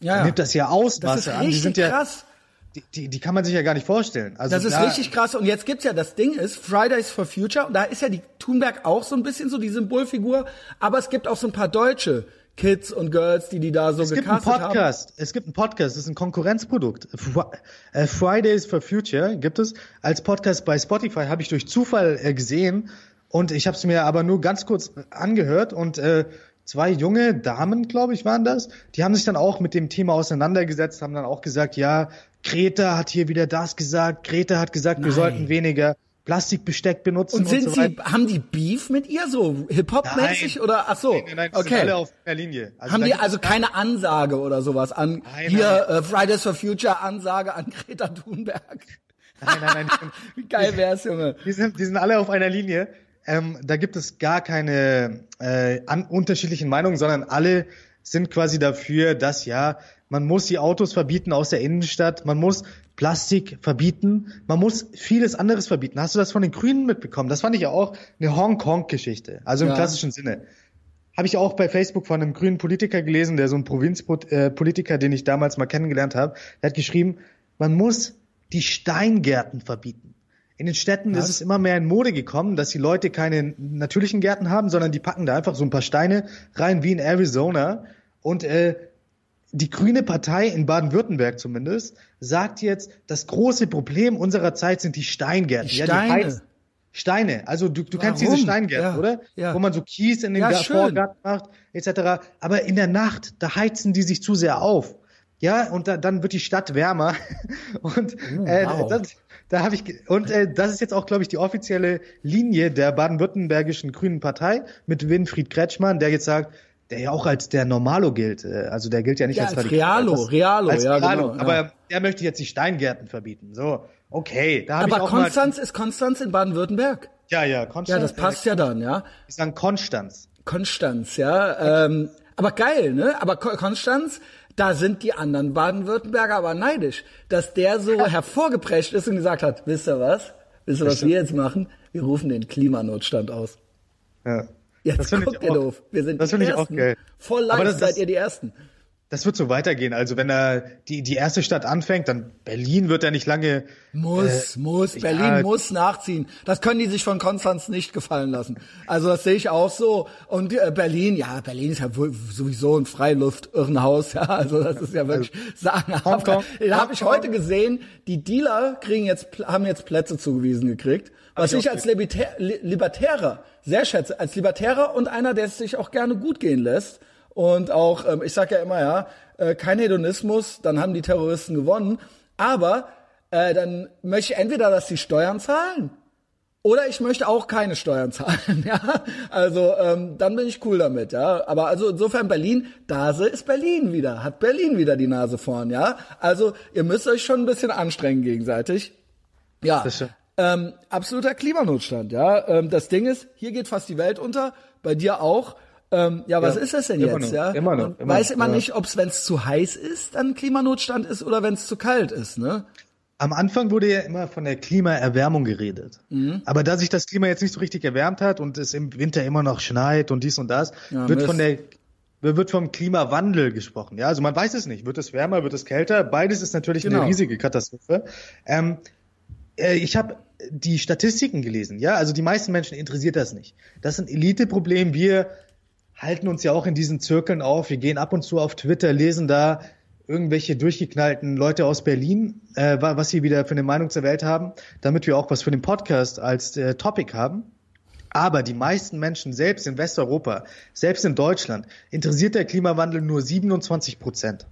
ja, nimmt das ja Ausmaße an. Die sind ja krass die, die, die kann man sich ja gar nicht vorstellen. Also das ist da, richtig krass. Und jetzt gibt's ja, das Ding ist, Fridays for Future, und da ist ja die Thunberg auch so ein bisschen so die Symbolfigur, aber es gibt auch so ein paar deutsche Kids und Girls, die die da so es gecastet gibt einen Podcast. Haben. Es gibt einen Podcast, das ist ein Konkurrenzprodukt. Äh, Fridays for Future gibt es als Podcast bei Spotify, habe ich durch Zufall äh, gesehen und ich habe es mir aber nur ganz kurz angehört und äh, zwei junge Damen, glaube ich, waren das. Die haben sich dann auch mit dem Thema auseinandergesetzt, haben dann auch gesagt, ja, Greta hat hier wieder das gesagt, Greta hat gesagt, Nein. wir sollten weniger Plastikbesteck benutzen und sind und so sie haben die Beef mit ihr so Hip Hop mäßig oder ach so nein, nein, nein, okay sind alle auf der Linie. Also haben die also keine Ansage oder sowas an nein, hier nein. Äh, Fridays for Future Ansage an Greta Thunberg? Nein nein nein wie geil wär's Junge. Die sind die sind alle auf einer Linie. Ähm, da gibt es gar keine äh, an, unterschiedlichen Meinungen sondern alle sind quasi dafür, dass ja, man muss die Autos verbieten aus der Innenstadt, man muss Plastik verbieten, man muss vieles anderes verbieten. Hast du das von den Grünen mitbekommen? Das fand ich ja auch eine Hongkong-Geschichte, also im ja. klassischen Sinne. Habe ich auch bei Facebook von einem grünen Politiker gelesen, der so ein Provinzpolitiker, den ich damals mal kennengelernt habe, der hat geschrieben, man muss die Steingärten verbieten. In den Städten Was? ist es immer mehr in Mode gekommen, dass die Leute keine natürlichen Gärten haben, sondern die packen da einfach so ein paar Steine rein wie in Arizona. Und äh, die Grüne Partei in Baden-Württemberg zumindest sagt jetzt, das große Problem unserer Zeit sind die Steingärten. Die Steine. Ja, Steine. Also du, du kennst diese Steingärten, ja, oder? Ja. Wo man so Kies in den ja, Vorgarten macht, etc. Aber in der Nacht, da heizen die sich zu sehr auf. Ja, und da, dann wird die Stadt wärmer. Und oh, äh, wow. das, da habe ich und äh, das ist jetzt auch, glaube ich, die offizielle Linie der baden-württembergischen Grünen Partei mit Winfried Kretschmann, der jetzt sagt, der ja auch als der Normalo gilt. Äh, also der gilt ja nicht ja, als, als Realo, als, Realo, als ja, Realo. Genau, aber ja. der möchte jetzt die Steingärten verbieten. So, okay. Da aber ich auch Konstanz mal, ist Konstanz in Baden-Württemberg. Ja, ja, Konstanz. Ja, das passt ja dann, ja. Ich sagen Konstanz. Konstanz, ja. Ähm, aber geil, ne? Aber Konstanz, da sind die anderen Baden-Württemberger aber neidisch, dass der so hervorgeprescht ist und gesagt hat, wisst ihr was? Wisst ihr, was wir jetzt machen? Wir rufen den Klimanotstand aus. Ja. Jetzt guckt ihr doof. Wir sind das die Ersten. Ich auch geil. Voll leicht seid ihr die Ersten das wird so weitergehen. Also wenn er die, die erste Stadt anfängt, dann Berlin wird er nicht lange. Muss, äh, muss, Berlin ja, muss nachziehen. Das können die sich von Konstanz nicht gefallen lassen. Also das sehe ich auch so. Und äh, Berlin, ja, Berlin ist ja wohl sowieso ein Freiluft-Irrenhaus, ja. Also das ist ja wirklich sagenhaft. Da habe ich heute gesehen, die Dealer kriegen jetzt, haben jetzt Plätze zugewiesen gekriegt. Was ich, ich als Libertä Libertärer sehr schätze, als Libertärer und einer, der es sich auch gerne gut gehen lässt und auch, ähm, ich sag ja immer, ja, äh, kein Hedonismus, dann haben die Terroristen gewonnen. Aber äh, dann möchte ich entweder, dass sie Steuern zahlen oder ich möchte auch keine Steuern zahlen, ja. Also ähm, dann bin ich cool damit, ja. Aber also insofern Berlin, Dase ist Berlin wieder, hat Berlin wieder die Nase vorn, ja. Also ihr müsst euch schon ein bisschen anstrengen gegenseitig. Ja. Ähm, absoluter Klimanotstand, ja. Ähm, das Ding ist, hier geht fast die Welt unter, bei dir auch. Ähm, ja, was ja, ist das denn jetzt? Noch, ja? Immer noch. Immer weiß immer ja. nicht, ob es, wenn es zu heiß ist, dann Klimanotstand ist oder wenn es zu kalt ist, ne? Am Anfang wurde ja immer von der Klimaerwärmung geredet. Mhm. Aber da sich das Klima jetzt nicht so richtig erwärmt hat und es im Winter immer noch schneit und dies und das, ja, wird Mist. von der wird vom Klimawandel gesprochen. Ja, also man weiß es nicht. Wird es wärmer, wird es kälter? Beides ist natürlich genau. eine riesige Katastrophe. Ähm, äh, ich habe die Statistiken gelesen. Ja, also die meisten Menschen interessiert das nicht. Das sind Eliteproblem. Wir halten uns ja auch in diesen Zirkeln auf. Wir gehen ab und zu auf Twitter, lesen da irgendwelche durchgeknallten Leute aus Berlin, äh, was sie wieder für eine Meinung zur Welt haben, damit wir auch was für den Podcast als äh, Topic haben. Aber die meisten Menschen, selbst in Westeuropa, selbst in Deutschland, interessiert der Klimawandel nur 27 Prozent.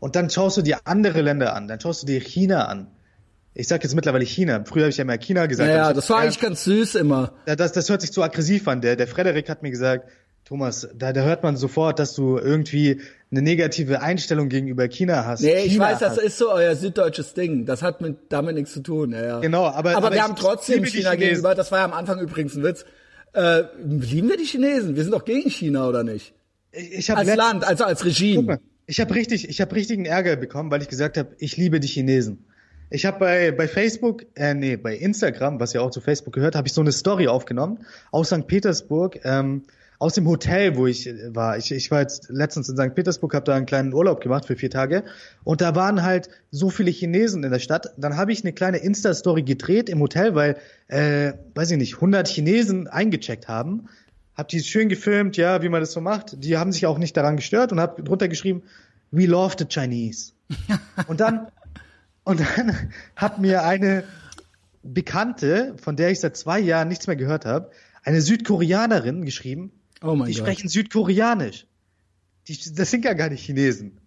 Und dann schaust du dir andere Länder an, dann schaust du dir China an. Ich sag jetzt mittlerweile China. Früher habe ich ja immer China gesagt. Ja, naja, das war eigentlich ganz süß immer. Das, das hört sich zu aggressiv an. Der, der Frederik hat mir gesagt, Thomas, da, da hört man sofort, dass du irgendwie eine negative Einstellung gegenüber China hast. Nee, China ich weiß, das ist so euer süddeutsches Ding. Das hat mit, damit nichts zu tun. Ja, ja. Genau, aber, aber, aber wir haben trotzdem China gegenüber, das war ja am Anfang übrigens ein Witz, äh, lieben wir die Chinesen? Wir sind doch gegen China, oder nicht? Ich, ich hab als Land, also als Regime. Mal, ich habe richtig, ich habe richtigen Ärger bekommen, weil ich gesagt habe, ich liebe die Chinesen. Ich habe bei, bei Facebook, äh, nee, bei Instagram, was ja auch zu Facebook gehört, habe ich so eine Story aufgenommen aus St. Petersburg. Ähm, aus dem Hotel, wo ich äh, war. Ich, ich war jetzt letztens in St. Petersburg, habe da einen kleinen Urlaub gemacht für vier Tage und da waren halt so viele Chinesen in der Stadt. Dann habe ich eine kleine Insta-Story gedreht im Hotel, weil, äh, weiß ich nicht, 100 Chinesen eingecheckt haben. Hab die schön gefilmt, ja, wie man das so macht. Die haben sich auch nicht daran gestört und hab drunter geschrieben, we love the Chinese. und dann, und dann hat mir eine Bekannte, von der ich seit zwei Jahren nichts mehr gehört habe, eine Südkoreanerin geschrieben, Oh mein die Gott. sprechen Südkoreanisch. Die, das sind ja gar nicht Chinesen.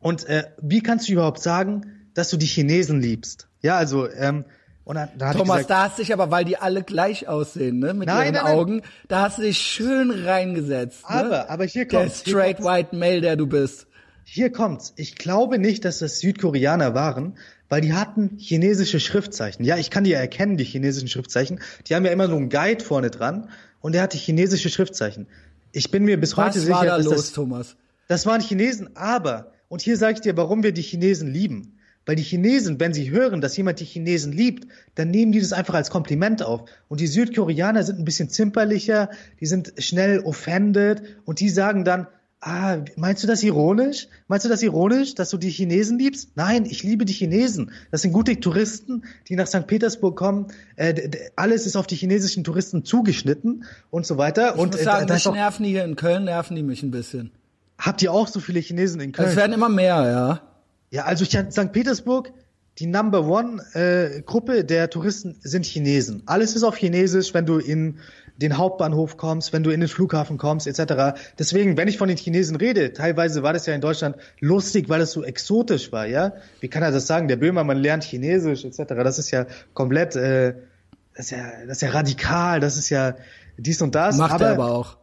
Und äh, wie kannst du überhaupt sagen, dass du die Chinesen liebst? Ja, also ähm, und dann, da Thomas, gesagt, da hast du dich aber, weil die alle gleich aussehen, ne, mit nein, ihren nein, Augen, nein. da hast du dich schön reingesetzt. Aber, ne? aber hier kommt's. Der straight white male, der du bist. Hier kommt's. Ich glaube nicht, dass das Südkoreaner waren, weil die hatten chinesische Schriftzeichen. Ja, ich kann die ja erkennen, die chinesischen Schriftzeichen. Die haben ja immer so einen Guide vorne dran und er hatte chinesische Schriftzeichen. Ich bin mir bis Was heute sicher, war da dass los, das Thomas? Das waren Chinesen, aber, und hier sage ich dir, warum wir die Chinesen lieben. Weil die Chinesen, wenn sie hören, dass jemand die Chinesen liebt, dann nehmen die das einfach als Kompliment auf. Und die Südkoreaner sind ein bisschen zimperlicher, die sind schnell offended und die sagen dann, ah, meinst du das ironisch? Meinst du das ironisch, dass du die Chinesen liebst? Nein, ich liebe die Chinesen. Das sind gute Touristen, die nach St. Petersburg kommen. Äh, alles ist auf die chinesischen Touristen zugeschnitten und so weiter. Ich und muss sagen, äh, mich nerven die hier in Köln, nerven die mich ein bisschen. Habt ihr auch so viele Chinesen in Köln? Es werden immer mehr, ja. Ja, also St. Petersburg, die Number One äh, Gruppe der Touristen sind Chinesen. Alles ist auf Chinesisch, wenn du in den Hauptbahnhof kommst, wenn du in den Flughafen kommst, etc. Deswegen, wenn ich von den Chinesen rede, teilweise war das ja in Deutschland lustig, weil es so exotisch war, ja. Wie kann er das sagen? Der Böhmermann lernt Chinesisch, etc. Das ist ja komplett, äh, das ist ja, das ist ja radikal, das ist ja dies und das. Macht aber, er aber auch.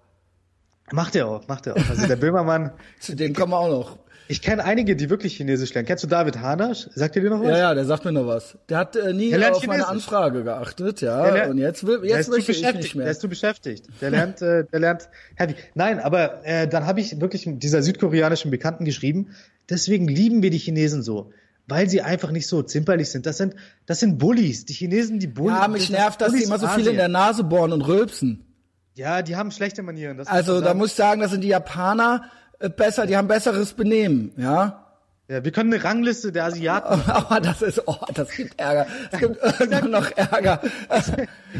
Macht er auch, macht er auch. Also der Böhmermann. Zu dem kommen wir auch noch. Ich kenne einige, die wirklich Chinesisch lernen. Kennst du David Hanasch? Sagt ihr dir noch was? Ja, ja, der sagt mir noch was. Der hat äh, nie auf Chinesisch. meine Anfrage geachtet, ja. Lernt, und jetzt will, jetzt möchte ich nicht mehr. Der ist zu beschäftigt. Der lernt, äh, der lernt heavy. Nein, aber äh, dann habe ich wirklich mit dieser südkoreanischen Bekannten geschrieben. Deswegen lieben wir die Chinesen so weil sie einfach nicht so zimperlich sind. Das sind, das sind Bullies. Die Chinesen, die Bullies. Ja, mich nervt, dass die immer so viel in der Nase bohren und rülpsen. Ja, die haben schlechte Manieren. also da muss ich sagen, das sind die Japaner besser, die haben besseres Benehmen, ja. Ja, wir können eine Rangliste der Asiaten. Aber das ist, oh, das gibt Ärger. Es gibt irgendwann noch Ärger.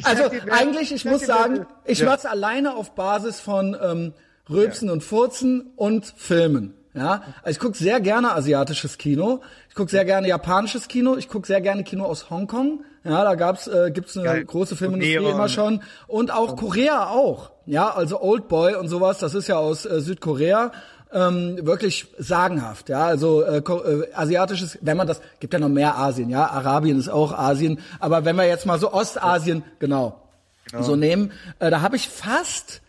Also eigentlich, ich muss sagen, ich ja. mach's alleine auf Basis von ähm, Rülpsen ja. und Furzen und Filmen. Ja, also ich gucke sehr gerne asiatisches Kino. Ich gucke sehr gerne japanisches Kino. Ich gucke sehr gerne Kino aus Hongkong. Ja, da gab's äh, gibt's eine Geil. große Filmindustrie immer schon und auch Korea auch. Ja, also Old Boy und sowas. Das ist ja aus äh, Südkorea ähm, wirklich sagenhaft. Ja, also äh, äh, asiatisches, wenn man das, gibt ja noch mehr Asien, ja, Arabien ist auch Asien, aber wenn wir jetzt mal so Ostasien, genau, genau. so nehmen, äh, da habe ich fast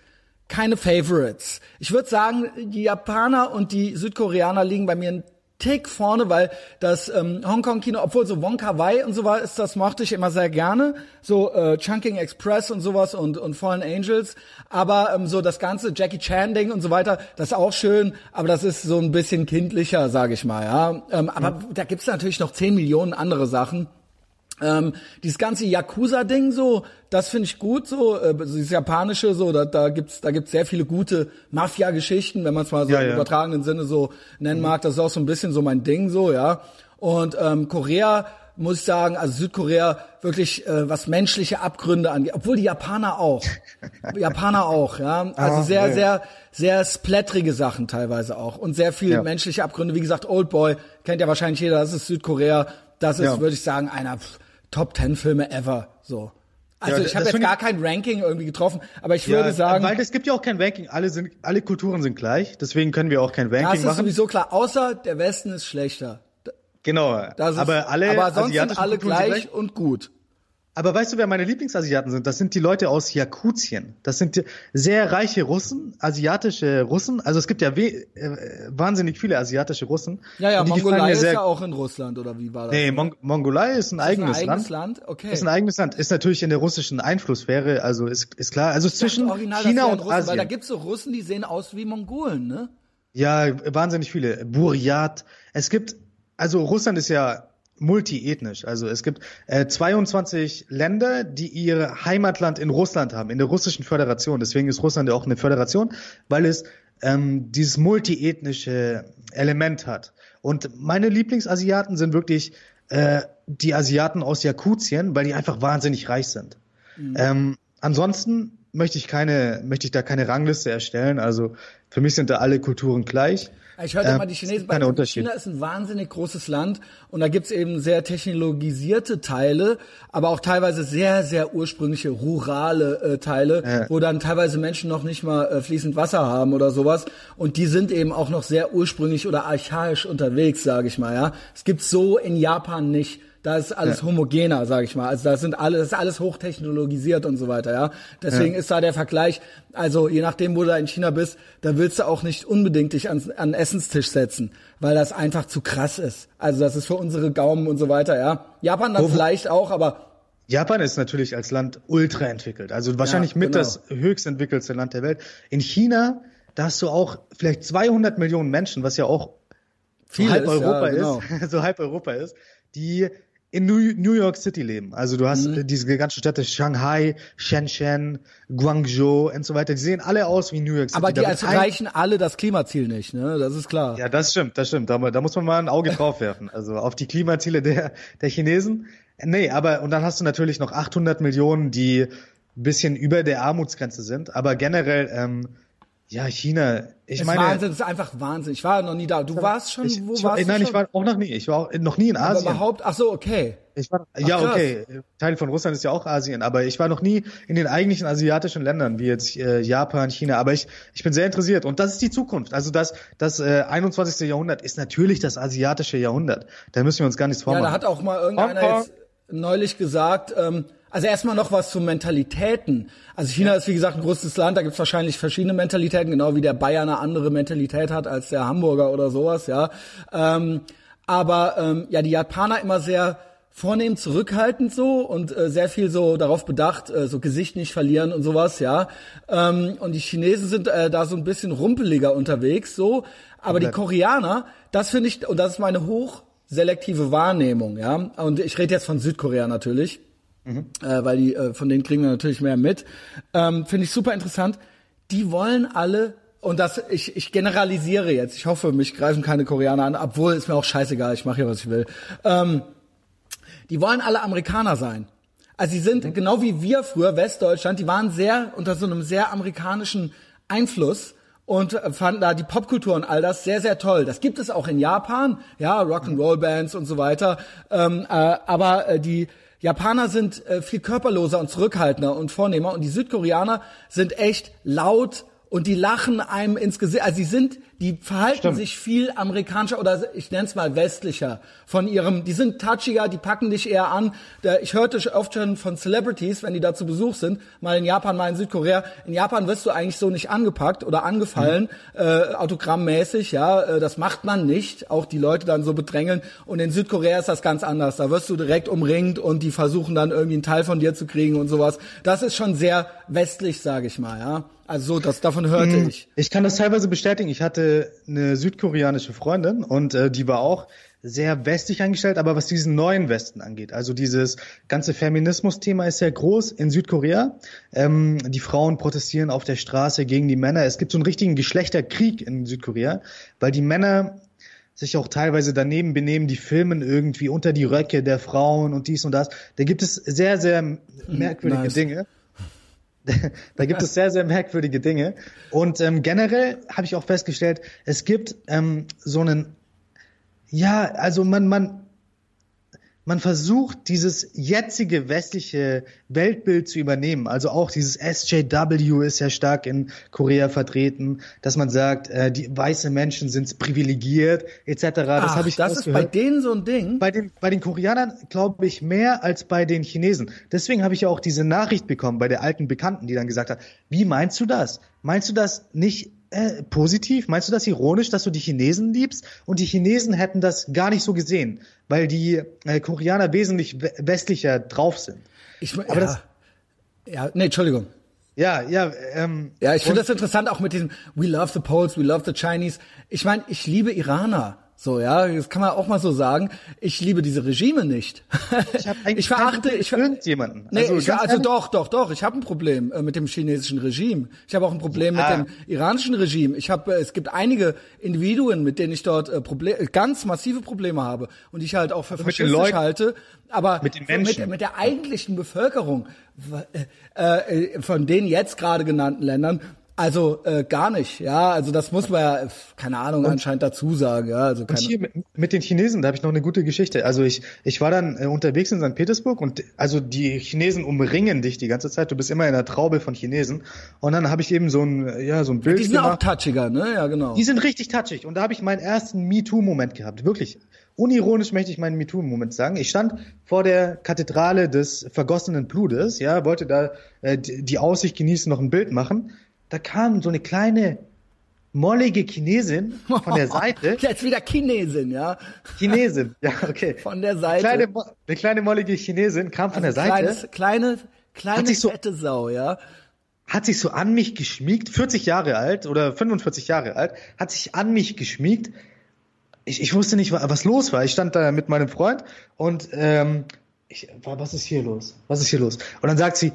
keine Favorites. Ich würde sagen, die Japaner und die Südkoreaner liegen bei mir ein Tick vorne, weil das ähm, Hongkong-Kino, obwohl so Wonka Wai und so was ist, das mochte ich immer sehr gerne. So äh, Chunking Express und sowas und, und Fallen Angels. Aber ähm, so das ganze Jackie Chan-Ding und so weiter, das ist auch schön, aber das ist so ein bisschen kindlicher, sage ich mal. ja. Ähm, aber mhm. da gibt's natürlich noch zehn Millionen andere Sachen. Ähm, dieses ganze Yakuza-Ding so, das finde ich gut so, äh, dieses japanische so, da, da gibt's da gibt's sehr viele gute Mafia-Geschichten, wenn man es mal so ja, im ja. übertragenen Sinne so nennen mag. Das ist auch so ein bisschen so mein Ding so, ja. Und ähm, Korea muss ich sagen, also Südkorea wirklich äh, was menschliche Abgründe angeht, obwohl die Japaner auch, Japaner auch, ja, also sehr, sehr, sehr splattrige Sachen teilweise auch und sehr viel ja. menschliche Abgründe. Wie gesagt, Old Boy kennt ja wahrscheinlich jeder, das ist Südkorea. Das ist, ja. würde ich sagen, einer Top Ten Filme ever. So. Also ja, ich habe jetzt gar kein Ranking irgendwie getroffen, aber ich ja, würde sagen, weil es gibt ja auch kein Ranking. Alle sind, alle Kulturen sind gleich, deswegen können wir auch kein Ranking machen. Das ist machen. sowieso klar. Außer der Westen ist schlechter. Genau. Ist, aber alle, aber sonst sind alle gleich, gleich und gut. Aber weißt du, wer meine Lieblingsasiaten sind? Das sind die Leute aus Jakutien. Das sind sehr reiche Russen, asiatische Russen. Also es gibt ja äh, wahnsinnig viele asiatische Russen. Ja, ja, Mongolei ist ja auch in Russland, oder wie war das? Nee, Mong Mongolei ist ein ist eigenes, ein eigenes Land. Land. Okay. Ist ein eigenes Land. Ist natürlich in der russischen Einflusssphäre, also ist, ist klar. Also zwischen original, China und Russen, Asien. Weil da gibt's so Russen, die sehen aus wie Mongolen, ne? Ja, wahnsinnig viele. Buryat. Es gibt, also Russland ist ja multiethnisch. Also es gibt äh, 22 Länder, die ihr Heimatland in Russland haben, in der russischen Föderation. Deswegen ist Russland ja auch eine Föderation, weil es ähm, dieses multiethnische Element hat. Und meine Lieblingsasiaten sind wirklich äh, die Asiaten aus Jakutien, weil die einfach wahnsinnig reich sind. Mhm. Ähm, ansonsten möchte ich keine, möchte ich da keine Rangliste erstellen. Also für mich sind da alle Kulturen gleich. Ich hörte ähm, mal, die Chinesen, bei China ist ein wahnsinnig großes Land und da gibt's eben sehr technologisierte Teile, aber auch teilweise sehr, sehr ursprüngliche, rurale äh, Teile, ja. wo dann teilweise Menschen noch nicht mal äh, fließend Wasser haben oder sowas. Und die sind eben auch noch sehr ursprünglich oder archaisch unterwegs, sage ich mal. Ja, Es gibt's so in Japan nicht da ist alles ja. homogener, sage ich mal. Also da sind alle, das ist alles hochtechnologisiert und so weiter, ja. Deswegen ja. ist da der Vergleich, also je nachdem, wo du da in China bist, da willst du auch nicht unbedingt dich an, an Essenstisch setzen, weil das einfach zu krass ist. Also das ist für unsere Gaumen und so weiter, ja. Japan dann vielleicht auch, aber Japan ist natürlich als Land ultra entwickelt, also wahrscheinlich ja, mit genau. das höchst entwickelste Land der Welt. In China da hast du auch vielleicht 200 Millionen Menschen, was ja auch Viel halb ist, Europa ja, genau. ist, so halb Europa ist, die in New, New York City leben. Also du hast Mhm. diese ganzen Städte Shanghai, Shenzhen, Guangzhou und so weiter. Die sehen alle aus wie New York City. Aber die erreichen alle das Klimaziel nicht, ne? Das ist klar. Ja, das stimmt, das stimmt. Da, da muss man mal ein Auge drauf werfen. Also auf die Klimaziele der, der Chinesen. Nee, aber, und dann hast du natürlich noch 800 Millionen, die ein bisschen über der Armutsgrenze sind. Aber generell, ähm, ja, China, ich ist meine. Wahnsinn, das ist einfach Wahnsinn. Ich war noch nie da. Du warst schon, Ich, wo ich, warst nein, du ich schon? war auch noch nie. Ich war auch noch nie in Aber Asien. überhaupt, ach so, okay. Ich war, ja, krass. okay. Teil von Russland ist ja auch Asien, aber ich war noch nie in den eigentlichen asiatischen Ländern, wie jetzt äh, Japan, China. Aber ich, ich bin sehr interessiert. Und das ist die Zukunft. Also das, das äh, 21. Jahrhundert ist natürlich das asiatische Jahrhundert. Da müssen wir uns gar nichts Ja, vormachen. da hat auch mal irgendeiner jetzt neulich gesagt, ähm, also erstmal noch was zu Mentalitäten. Also China ist wie gesagt ein großes Land, da gibt's wahrscheinlich verschiedene Mentalitäten, genau wie der Bayer eine andere Mentalität hat als der Hamburger oder sowas, ja. Ähm, aber ähm, ja, die Japaner immer sehr vornehm zurückhaltend so und äh, sehr viel so darauf bedacht, äh, so Gesicht nicht verlieren und sowas, ja. Ähm, und die Chinesen sind äh, da so ein bisschen rumpeliger unterwegs, so. Aber die Koreaner, das finde ich, und das ist meine hochselektive Wahrnehmung, ja. Und ich rede jetzt von Südkorea natürlich, äh, weil die, äh, von denen kriegen wir natürlich mehr mit. Ähm, finde ich super interessant. Die wollen alle und das, ich, ich generalisiere jetzt. Ich hoffe, mich greifen keine Koreaner an, obwohl ist mir auch scheißegal. Ich mache hier, was ich will. Ähm, die wollen alle Amerikaner sein. Also sie sind genau wie wir früher Westdeutschland. Die waren sehr unter so einem sehr amerikanischen Einfluss und äh, fanden da die Popkultur und all das sehr sehr toll. Das gibt es auch in Japan, ja Rock'n'Roll Bands und so weiter. Ähm, äh, aber äh, die Japaner sind äh, viel körperloser und zurückhaltender und vornehmer und die Südkoreaner sind echt laut und die lachen einem ins Gesicht. Also sie sind, die verhalten Stimmt. sich viel amerikanischer oder ich nenne es mal westlicher von ihrem, die sind touchiger, die packen dich eher an. Ich hörte oft schon von Celebrities, wenn die da zu Besuch sind, mal in Japan, mal in Südkorea. In Japan wirst du eigentlich so nicht angepackt oder angefallen, äh, autogrammmäßig, ja, äh, das macht man nicht, auch die Leute dann so bedrängeln. Und in Südkorea ist das ganz anders. Da wirst du direkt umringt und die versuchen dann irgendwie einen Teil von dir zu kriegen und sowas. Das ist schon sehr westlich, sage ich mal, ja. Also so, das davon hörte ich. Ich kann das teilweise bestätigen. Ich hatte eine südkoreanische Freundin und äh, die war auch sehr westlich eingestellt, aber was diesen neuen Westen angeht, also dieses ganze Feminismus-Thema ist sehr groß in Südkorea. Ähm, die Frauen protestieren auf der Straße gegen die Männer. Es gibt so einen richtigen Geschlechterkrieg in Südkorea, weil die Männer sich auch teilweise daneben benehmen, die filmen irgendwie unter die Röcke der Frauen und dies und das. Da gibt es sehr, sehr merkwürdige nice. Dinge. Da gibt es sehr, sehr merkwürdige Dinge. Und ähm, generell habe ich auch festgestellt, es gibt ähm, so einen, ja, also man, man, man versucht, dieses jetzige westliche Weltbild zu übernehmen. Also auch dieses SJW ist ja stark in Korea vertreten, dass man sagt, äh, die weiße Menschen sind privilegiert, etc. Das habe ich das ist bei denen so ein Ding. bei den, bei den Koreanern glaube ich mehr als bei den Chinesen. Deswegen habe ich ja auch diese Nachricht bekommen bei der alten Bekannten, die dann gesagt hat, wie meinst du das? Meinst du das nicht äh, positiv? Meinst du das ironisch, dass du die Chinesen liebst? Und die Chinesen hätten das gar nicht so gesehen, weil die äh, Koreaner wesentlich we- westlicher drauf sind. Ich, Aber ja, das- ja, nee, Entschuldigung. Ja, ja, ähm, Ja, ich finde das interessant auch mit diesem We love the Poles, we love the Chinese. Ich meine, ich liebe Iraner. So, ja, das kann man auch mal so sagen. Ich liebe diese Regime nicht. Ich, hab ich verachte, ich mit irgendjemanden. Nee, ich, ganz also doch, doch, doch. Ich habe ein Problem äh, mit dem chinesischen Regime. Ich habe auch ein Problem Ja. mit dem iranischen Regime. Ich habe, äh, es gibt einige Individuen, mit denen ich dort äh, Proble ganz massive Probleme habe und die ich halt auch für den faschistisch halte. Aber Mit den so mit, Menschen? mit der eigentlichen Bevölkerung äh, äh, von den jetzt gerade genannten Ländern. Also äh, gar nicht, ja. Also das muss man ja, keine Ahnung, anscheinend dazu sagen, ja. Also Und keine, hier mit, mit den Chinesen, da habe ich noch eine gute Geschichte. Also ich, ich war dann äh, unterwegs in St. Petersburg und also die Chinesen umringen dich die ganze Zeit. Du bist immer in einer Traube von Chinesen. Und dann habe ich eben so ein, ja, so ein Bild die sind auch gemacht. touchiger, ne? Ja, genau. Die sind richtig touchig. Und da habe ich meinen ersten MeToo-Moment gehabt. Wirklich. Unironisch möchte ich meinen MeToo-Moment sagen. Ich stand vor der Kathedrale des vergossenen Blutes, ja, wollte da äh, die die Aussicht genießen, noch ein Bild machen. Da kam so eine kleine mollige Chinesin von der Seite. Jetzt wieder Chinesin, ja. Chinesin, ja, okay. Von der Seite. Kleine, eine kleine mollige Chinesin kam von der Seite. Kleines, kleine, kleine sich so- fette Sau, ja. hat sich so an mich geschmiegt, 40 Jahre alt oder 45 Jahre alt, hat sich an mich geschmiegt. Ich, ich wusste nicht, was los war. Ich stand da mit meinem Freund und ähm, ich, was ist hier los? Was ist hier los? Und dann sagt sie,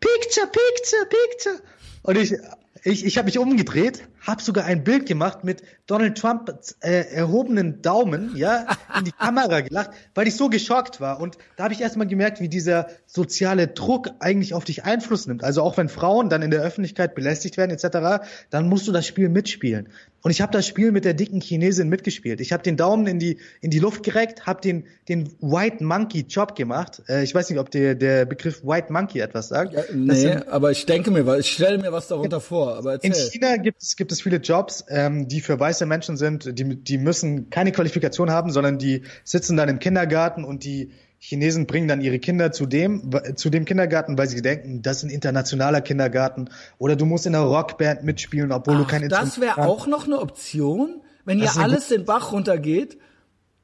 Picture, Picture, Picture. Und ich, ich, ich habe mich umgedreht, habe sogar ein Bild gemacht mit Donald Trump äh, erhobenen Daumen, ja, in die Kamera gelacht, weil ich so geschockt war. Und da habe ich erstmal gemerkt, wie dieser soziale Druck eigentlich auf dich Einfluss nimmt. Also auch wenn Frauen dann in der Öffentlichkeit belästigt werden etc., dann musst du das Spiel mitspielen. Und ich habe das Spiel mit der dicken Chinesin mitgespielt. Ich habe den Daumen in die in die Luft gereckt, habe den den White Monkey Job gemacht. Äh, ich weiß nicht, ob der der Begriff White Monkey etwas sagt. Ja, nee, sind, aber ich denke mir, ich stelle mir was darunter vor. Aber erzähl. in China gibt es gibt es viele Jobs, ähm, die für weiße Menschen sind. Die die müssen keine Qualifikation haben, sondern die sitzen dann im Kindergarten und die Chinesen bringen dann ihre Kinder zu dem, zu dem Kindergarten, weil sie denken, das ist ein internationaler Kindergarten. Oder du musst in einer Rockband mitspielen, obwohl Ach, du kein Das wäre auch noch eine Option, wenn hier alles den Bach runtergeht.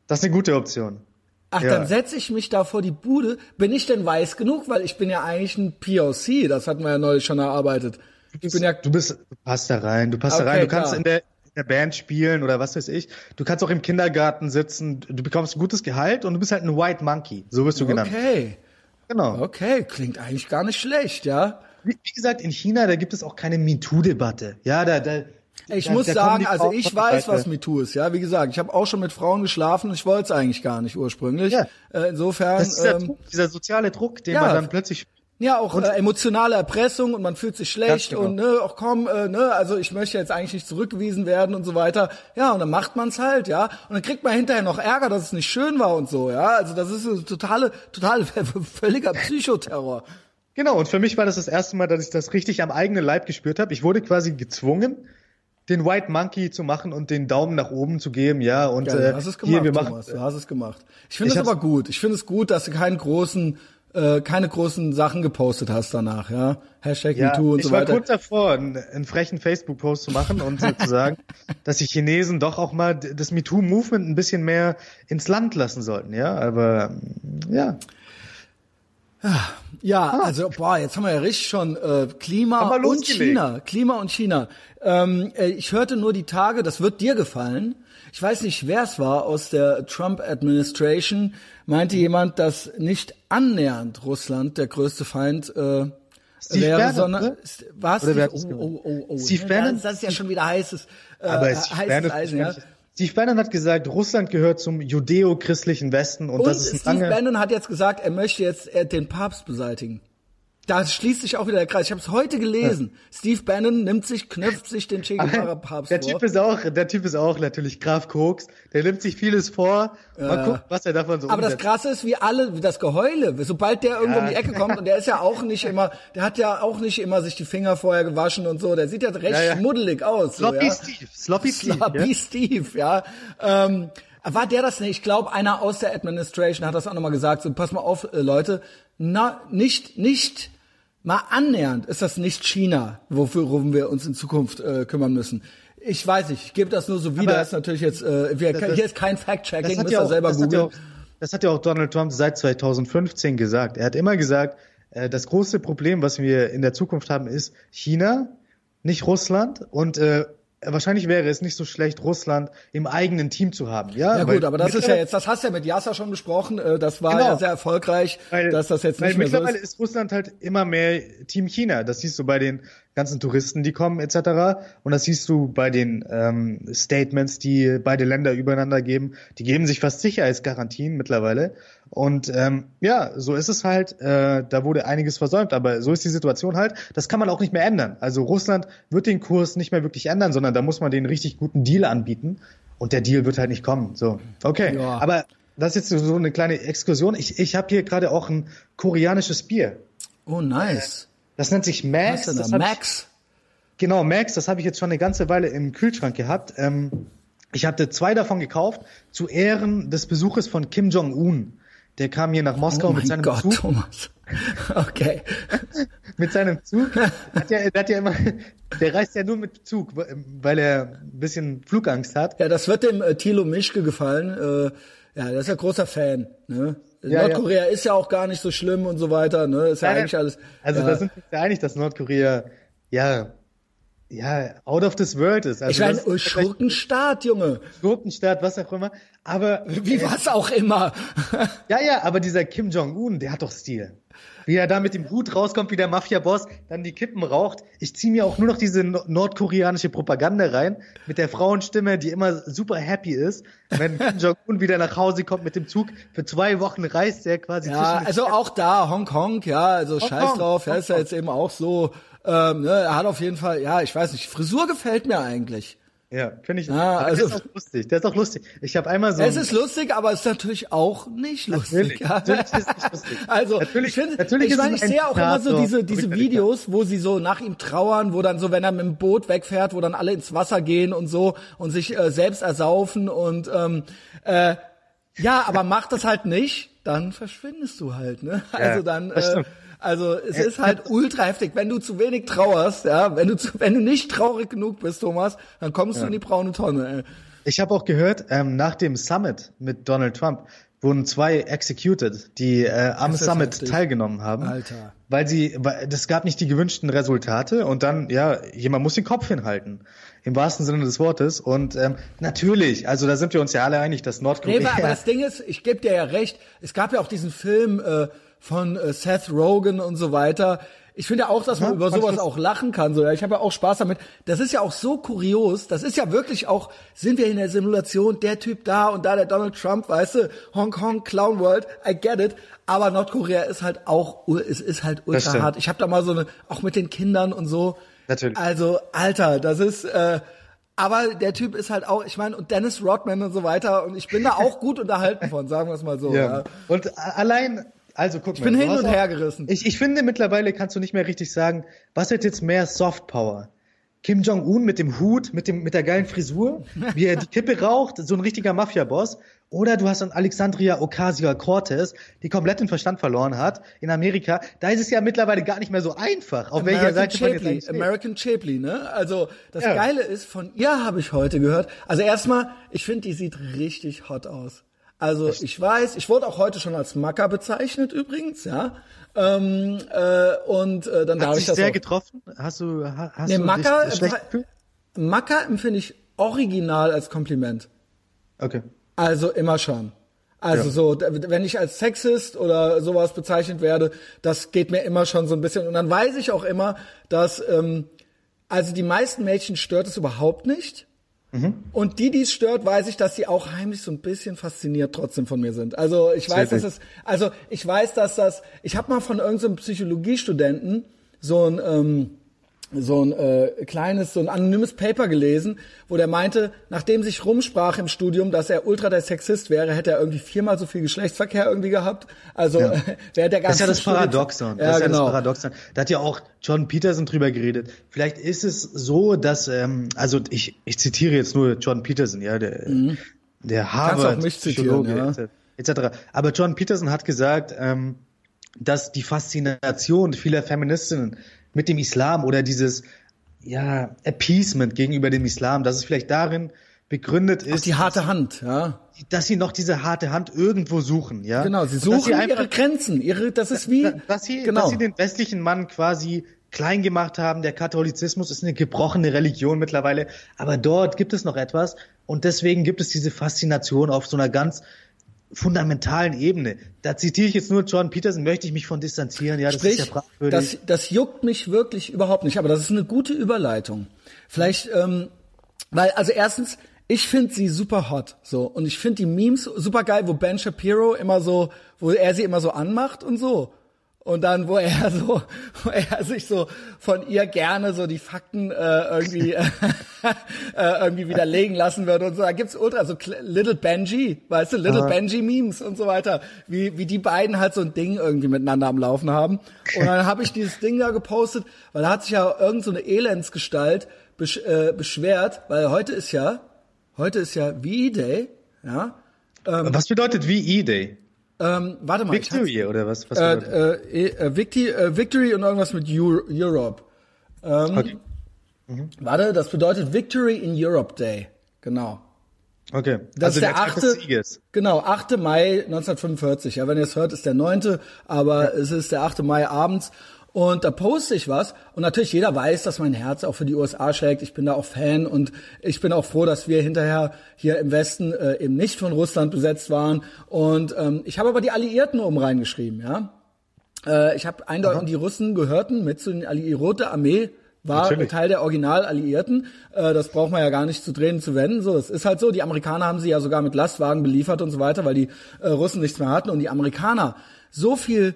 Das ist eine gute Option. Ach, ja. dann setze ich mich da vor die Bude. Bin ich denn weiß genug? Weil ich bin ja eigentlich ein POC. Das hatten wir ja neulich schon erarbeitet. Ich bin ja, du bist, du passt da rein. Du passt okay, da rein. Du kannst klar. in der, der Band spielen oder was weiß ich. Du kannst auch im Kindergarten sitzen, du bekommst ein gutes Gehalt und du bist halt ein White Monkey. So wirst du genannt. Okay. Genau. Okay, klingt eigentlich gar nicht schlecht, ja. Wie, wie gesagt, in China, da gibt es auch keine MeToo-Debatte. Ja, da, da, ich da, muss da sagen, also ich weiß, was MeToo ist. Ja, wie gesagt, ich habe auch schon mit Frauen geschlafen. Ich wollte es eigentlich gar nicht ursprünglich. Ja. Äh, insofern. Das ist dieser, ähm, Druck, dieser soziale Druck, den ja, man dann plötzlich ja, auch äh, emotionale Erpressung und man fühlt sich schlecht genau. und ne, ach komm, äh, ne, also ich möchte jetzt eigentlich nicht zurückgewiesen werden und so weiter. Ja, und dann macht man's halt, ja. Und dann kriegt man hinterher noch Ärger, dass es nicht schön war und so, ja. Also das ist so totale, totale, völliger Psychoterror. Genau, und für mich war das das erste Mal, dass ich das richtig am eigenen Leib gespürt habe. Ich wurde quasi gezwungen, den White Monkey zu machen und den Daumen nach oben zu geben, ja. Und ja, du hast es gemacht, hier, wir machen, Thomas, du hast es gemacht. Ich finde es aber gut. Ich finde es gut, dass du keinen großen äh, keine großen Sachen gepostet hast danach, ja. Hashtag ja, MeToo und so weiter. Ich war kurz davor, einen, einen frechen Facebook-Post zu machen und zu sagen, dass die Chinesen doch auch mal das MeToo-Movement ein bisschen mehr ins Land lassen sollten, ja. Aber ja. Ja, ah. also boah, jetzt haben wir ja richtig schon äh, Klima und China, Klima und China. Ähm, äh, ich hörte nur die Tage, das wird dir gefallen. Ich weiß nicht, wer es war aus der Trump Administration, meinte jemand, dass nicht annähernd Russland der größte Feind äh, Steve wäre, Bannon, sondern ne? was? Oder oh, oh, oh, oh. Steve ja, Bannon? Das ist ja schon wieder heißes, äh, Aber heißes Bannon, Eisen, ja. Steve Bannon hat gesagt, Russland gehört zum judeo-christlichen Westen und, und das ist Steve Bannon hat jetzt gesagt, er möchte jetzt den Papst beseitigen. Da schließt sich auch wieder der Kreis. Ich habe es heute gelesen. Ja. Steve Bannon nimmt sich, knöpft sich den Che Guevara Papst Der Typ ist auch, der Typ ist auch natürlich Graf Koks. Der nimmt sich vieles vor. Mal gucken, was er davon so Aber umsetzt. das Krasse ist, wie alle, wie das Geheule. Sobald der irgendwo ja. um die Ecke kommt und der ist ja auch nicht immer, der hat ja auch nicht immer sich die Finger vorher gewaschen und so. Der sieht ja recht ja, schmuddelig aus. Sloppy so, Steve. Sloppy Steve. Sloppy Steve, ja. Ähm, war der das nicht? Ich glaube, einer aus der Administration hat das auch nochmal gesagt. So, pass mal auf, äh, Leute. Na, nicht, nicht Mal annähernd ist das nicht China, wofür wir uns in Zukunft äh, kümmern müssen. Ich weiß nicht, ich gebe das nur so wieder. Aber ist natürlich jetzt, äh, wir, das, hier ist kein Fact-Checking, müsst ihr ja selber googeln. Das hat ja auch Donald Trump seit 2015 gesagt. Er hat immer gesagt, äh, das große Problem, was wir in der Zukunft haben, ist China, nicht Russland. Und äh, wahrscheinlich wäre es nicht so schlecht, Russland im eigenen Team zu haben. Ja, ja gut, aber das ist ja jetzt, das hast du ja mit Yasser schon besprochen, äh, das war genau. ja sehr erfolgreich, weil, dass das jetzt nicht mehr so ist. Mittlerweile ist Russland halt immer mehr Team China. Das siehst du bei den ganzen Touristen, die kommen etc. Und das siehst du bei den ähm, Statements, die beide Länder übereinander geben. Die geben sich fast Sicherheitsgarantien mittlerweile. Und ähm, ja, so ist es halt. Äh, da wurde einiges versäumt, aber so ist die Situation halt. Das kann man auch nicht mehr ändern. Also Russland wird den Kurs nicht mehr wirklich ändern, sondern da muss man den richtig guten Deal anbieten. Und der Deal wird halt nicht kommen. So, okay. Ja. Aber das ist jetzt so eine kleine Exkursion. Ich, ich habe hier gerade auch ein koreanisches Bier. Oh, nice. Das nennt sich Max. Was da? Max? Ich, genau, Max, das habe ich jetzt schon eine ganze Weile im Kühlschrank gehabt. Ähm, ich hatte zwei davon gekauft zu Ehren des Besuches von Kim Jong-un. Der kam hier nach Moskau oh mit seinem Gott, Zug. Thomas. Okay. mit seinem Zug. Hat ja, der hat ja immer, der reist ja nur mit Zug, weil er ein bisschen Flugangst hat. Ja, das wird dem äh, Thilo Mischke gefallen. Äh, ja, der ist ja großer Fan. Ne? ja, Nordkorea ja. ist ja auch gar nicht so schlimm und so weiter, ne? Ist ja nein, eigentlich alles. Also ja. da sind wir uns einig, dass Nordkorea ja ja, out of this world ist. Also ich meine, Schurkenstaat, Junge. Schurkenstaat, was auch immer. Aber. Wie was auch immer. ja, ja, aber dieser Kim Jong-un, der hat doch Stil. Wie er da mit dem Hut rauskommt, wie der Mafia-Boss, dann die Kippen raucht. Ich ziehe mir auch nur noch diese nordkoreanische Propaganda rein, mit der Frauenstimme, die immer super happy ist. Wenn Kim Jong-un wieder nach Hause kommt mit dem Zug, für zwei Wochen reist er quasi Ja, also auch da, Hongkong, ja, also Hong scheiß Kong, drauf, er ist ja jetzt eben auch so, ähm, ne, er hat auf jeden Fall, ja, ich weiß nicht, Frisur gefällt mir eigentlich. Ja, finde ich. Ja, also, der ist auch lustig. Der ist auch lustig. Ich habe einmal so. Es ist lustig, aber es ist natürlich auch nicht lustig. Natürlich, ja. natürlich ist es nicht lustig. Also natürlich, ich finde, natürlich ich, meine, ich sehe auch immer so diese diese Videos, wo sie so nach ihm trauern, wo dann so, wenn er mit dem Boot wegfährt, wo dann alle ins Wasser gehen und so und sich äh, selbst ersaufen und ähm, äh, ja, aber mach das halt nicht, dann verschwindest du halt, ne? Also dann. Äh, also es ist halt ultra heftig. Wenn du zu wenig trauerst, ja, wenn du zu, wenn du nicht traurig genug bist, Thomas, dann kommst ja. du in die braune Tonne. Ey. Ich habe auch gehört, ähm, nach dem Summit mit Donald Trump wurden zwei executed, die äh, am Summit heftig. teilgenommen haben, Alter. weil sie, weil das gab nicht die gewünschten Resultate und dann, ja, jemand muss den Kopf hinhalten im wahrsten Sinne des Wortes. Und ähm, natürlich, also da sind wir uns ja alle einig, dass Nordkorea. Nee, aber das Ding ist, ich gebe dir ja recht, es gab ja auch diesen Film äh, von äh, Seth Rogen und so weiter. Ich finde ja auch, dass man ja, über sowas auch lachen kann. So, ja, ich habe ja auch Spaß damit. Das ist ja auch so kurios. Das ist ja wirklich auch, sind wir in der Simulation, der Typ da und da der Donald Trump, weißt du, Hong Kong, Clown World, I get it. Aber Nordkorea ist halt auch, es ist halt ultra hart. Ich habe da mal so eine, auch mit den Kindern und so. Natürlich. Also, Alter, das ist, äh, aber der Typ ist halt auch, ich meine, und Dennis Rodman und so weiter. Und ich bin da auch gut unterhalten von, sagen wir es mal so. Ja. ja. Und allein also guck mal. Ich bin hin und her gerissen. Ich, ich finde mittlerweile kannst du nicht mehr richtig sagen, was hat jetzt mehr Softpower? Kim Jong-un mit dem Hut, mit dem mit der geilen Frisur, wie er die Kippe raucht, so ein richtiger Mafia-Boss. Oder du hast dann Alexandria Ocasio-Cortez, die komplett den Verstand verloren hat in Amerika. Da ist es ja mittlerweile gar nicht mehr so einfach, auf American welcher Seite Chapley, man jetzt American Chapley, ne? Also das ja. Geile ist, von ihr habe ich heute gehört. Also erstmal, ich finde, die sieht richtig hot aus. Also ich weiß, ich wurde auch heute schon als Macker bezeichnet übrigens, ja. Ähm, äh, und äh, dann Hat darf ich das sehr auch. getroffen? Hast du hast nee, du Macker, dich schlecht gefühlt? Macker empfinde ich original als Kompliment. Okay. Also immer schon. Also ja. so, wenn ich als Sexist oder sowas bezeichnet werde, das geht mir immer schon so ein bisschen. Und dann weiß ich auch immer, dass ähm, also die meisten Mädchen stört es überhaupt nicht. Mhm. Und die, die es stört, weiß ich, dass sie auch heimlich so ein bisschen fasziniert trotzdem von mir sind. Also ich weiß, dass es, also ich weiß, dass das, ich habe mal von irgendeinem Psychologiestudenten so ein ähm, so ein äh, kleines, so ein anonymes Paper gelesen, wo der meinte, nachdem sich rumsprach im Studium, dass er ultra der Sexist wäre, hätte er irgendwie viermal so viel Geschlechtsverkehr irgendwie gehabt. Also ja. wäre der ganze Das ist ja das Paradoxon. Ja, das ist ja genau. das Paradoxon. Da hat ja auch John Peterson drüber geredet. Vielleicht ist es so, dass, ähm, also ich, ich zitiere jetzt nur John Peterson, ja, der, mhm. der Harvard Psychologe ja. etc. Aber John Peterson hat gesagt, ähm, dass die Faszination vieler Feministinnen mit dem Islam oder dieses ja, Appeasement gegenüber dem Islam, dass es vielleicht darin begründet ist. Ach, die harte Hand, ja. Dass sie noch diese harte Hand irgendwo suchen, ja. Genau, sie suchen sie einfach, ihre Grenzen, ihre, das ist wie, dass sie, genau. dass sie den westlichen Mann quasi klein gemacht haben. Der Katholizismus ist eine gebrochene Religion mittlerweile, aber dort gibt es noch etwas und deswegen gibt es diese Faszination auf so einer ganz fundamentalen Ebene. Da zitiere ich jetzt nur John Peterson, möchte ich mich von distanzieren. Ja, das Sprich, ist ja fragwürdig. Das, das juckt mich wirklich überhaupt nicht, aber das ist eine gute Überleitung. Vielleicht, ähm, weil, also erstens, ich finde sie super hot, so. Und ich finde die Memes super geil, wo Ben Shapiro immer so, wo er sie immer so anmacht und so. Und dann, wo er so, wo er sich so von ihr gerne so die Fakten äh, irgendwie äh, irgendwie widerlegen lassen würde und so. Da gibt's ultra so Little Benji, weißt du, Little Aha. Benji Memes und so weiter, wie wie die beiden halt so ein Ding irgendwie miteinander am Laufen haben. Und dann habe ich dieses Ding da gepostet, weil da hat sich ja irgend so eine Elendsgestalt besch äh, beschwert, weil heute ist ja heute ist ja VE Day, ja. Ähm, Was bedeutet VE Day? Ähm, warte mal. Victory oder was? was äh, äh, äh, Victory, äh, Victory und irgendwas mit Euro Europe. Ähm, okay. Mhm. Warte, das bedeutet Victory in Europe Day. Genau. Okay. Das also ist der, der 8. Genau, 8. Mai 1945. Ja, wenn ihr es hört, ist der 9. Aber ja. es ist der 8. Mai abends. Und da poste ich was. Und natürlich jeder weiß, dass mein Herz auch für die USA schlägt. Ich bin da auch Fan und ich bin auch froh, dass wir hinterher hier im Westen äh, eben nicht von Russland besetzt waren. Und ähm, ich habe aber die Alliierten oben reingeschrieben, ja. Äh, ich habe eindeutig die Russen gehörten mit zu den Alliierte Armee war Natürlich. Teil der Original-Alliierten. Äh, das braucht man ja gar nicht zu drehen, zu wenden. So, das ist halt so. Die Amerikaner haben sie ja sogar mit Lastwagen beliefert und so weiter, weil die äh, Russen nichts mehr hatten. Und die Amerikaner so viel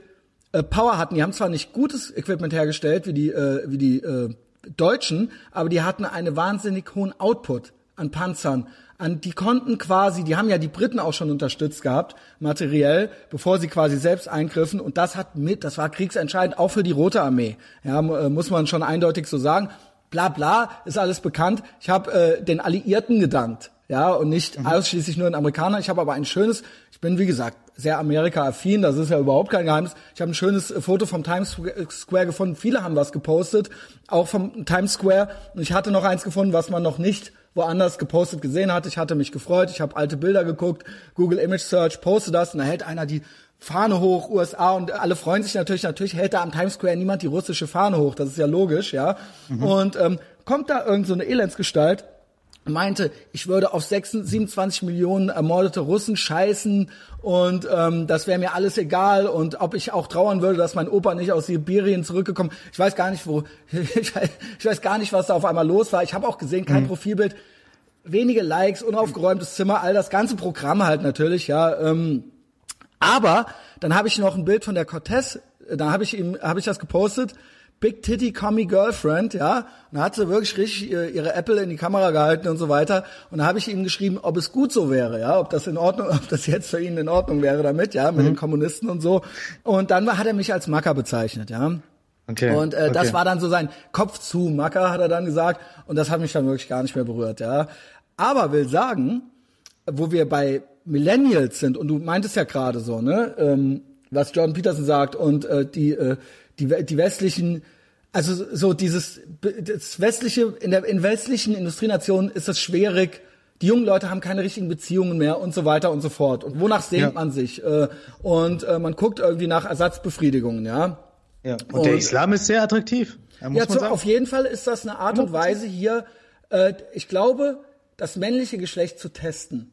äh, Power hatten. Die haben zwar nicht gutes Equipment hergestellt wie die, äh, wie die äh, Deutschen, aber die hatten einen wahnsinnig hohen Output an Panzern. An, die konnten quasi, die haben ja die Briten auch schon unterstützt gehabt, materiell, bevor sie quasi selbst eingriffen. Und das hat mit, das war kriegsentscheidend, auch für die Rote Armee. Ja, äh, muss man schon eindeutig so sagen. Bla bla, ist alles bekannt. Ich habe äh, den Alliierten gedankt ja, und nicht mhm. ausschließlich nur den Amerikanern. Ich habe aber ein schönes, ich bin wie gesagt sehr Amerika-affin, das ist ja überhaupt kein Geheimnis. Ich habe ein schönes Foto vom Times Square gefunden. Viele haben was gepostet, auch vom Times Square. Und ich hatte noch eins gefunden, was man noch nicht woanders gepostet gesehen hatte. Ich hatte mich gefreut, ich habe alte Bilder geguckt, Google Image Search, poste das und da hält einer die Fahne hoch, USA und alle freuen sich natürlich. Natürlich hält da am Times Square niemand die russische Fahne hoch, das ist ja logisch, ja. Mhm. Und ähm, kommt da irgend so eine Elendsgestalt meinte, ich würde auf 26, 27 Millionen ermordete Russen scheißen und ähm, das wäre mir alles egal und ob ich auch trauern würde, dass mein Opa nicht aus Sibirien zurückgekommen. Ich weiß gar nicht, wo ich weiß, gar nicht, was da auf einmal los war. Ich habe auch gesehen, kein mhm. Profilbild, wenige Likes, unaufgeräumtes Zimmer, all das ganze Programm halt natürlich, ja. Ähm, aber dann habe ich noch ein Bild von der Cortez, da habe ich ihm habe ich das gepostet Big Titty Commie Girlfriend, ja. Und da hat sie wirklich richtig ihre Apple in die Kamera gehalten und so weiter. Und da habe ich ihm geschrieben, ob es gut so wäre, ja, ob das in Ordnung, ob das jetzt für ihn in Ordnung wäre damit, ja, mit mhm. den Kommunisten und so. Und dann hat er mich als Macker bezeichnet, ja. Okay. Und äh, okay. das war dann so sein Kopf zu Macker, hat er dann gesagt. Und das hat mich dann wirklich gar nicht mehr berührt, ja. Aber will sagen, wo wir bei Millennials sind, und du meintest ja gerade so, ne, ähm, was Jordan Peterson sagt und äh, die äh, die, die westlichen, also so dieses, das westliche, in der, in westlichen Industrienationen ist es schwierig, die jungen Leute haben keine richtigen Beziehungen mehr und so weiter und so fort. Und wonach sehnt ja. man sich? Äh, und äh, man guckt irgendwie nach Ersatzbefriedigungen, ja. Ja. Und, und der Islam ist sehr attraktiv. Ja, zu, auf jeden Fall ist das eine Art und Weise hier, äh, ich glaube, das männliche Geschlecht zu testen.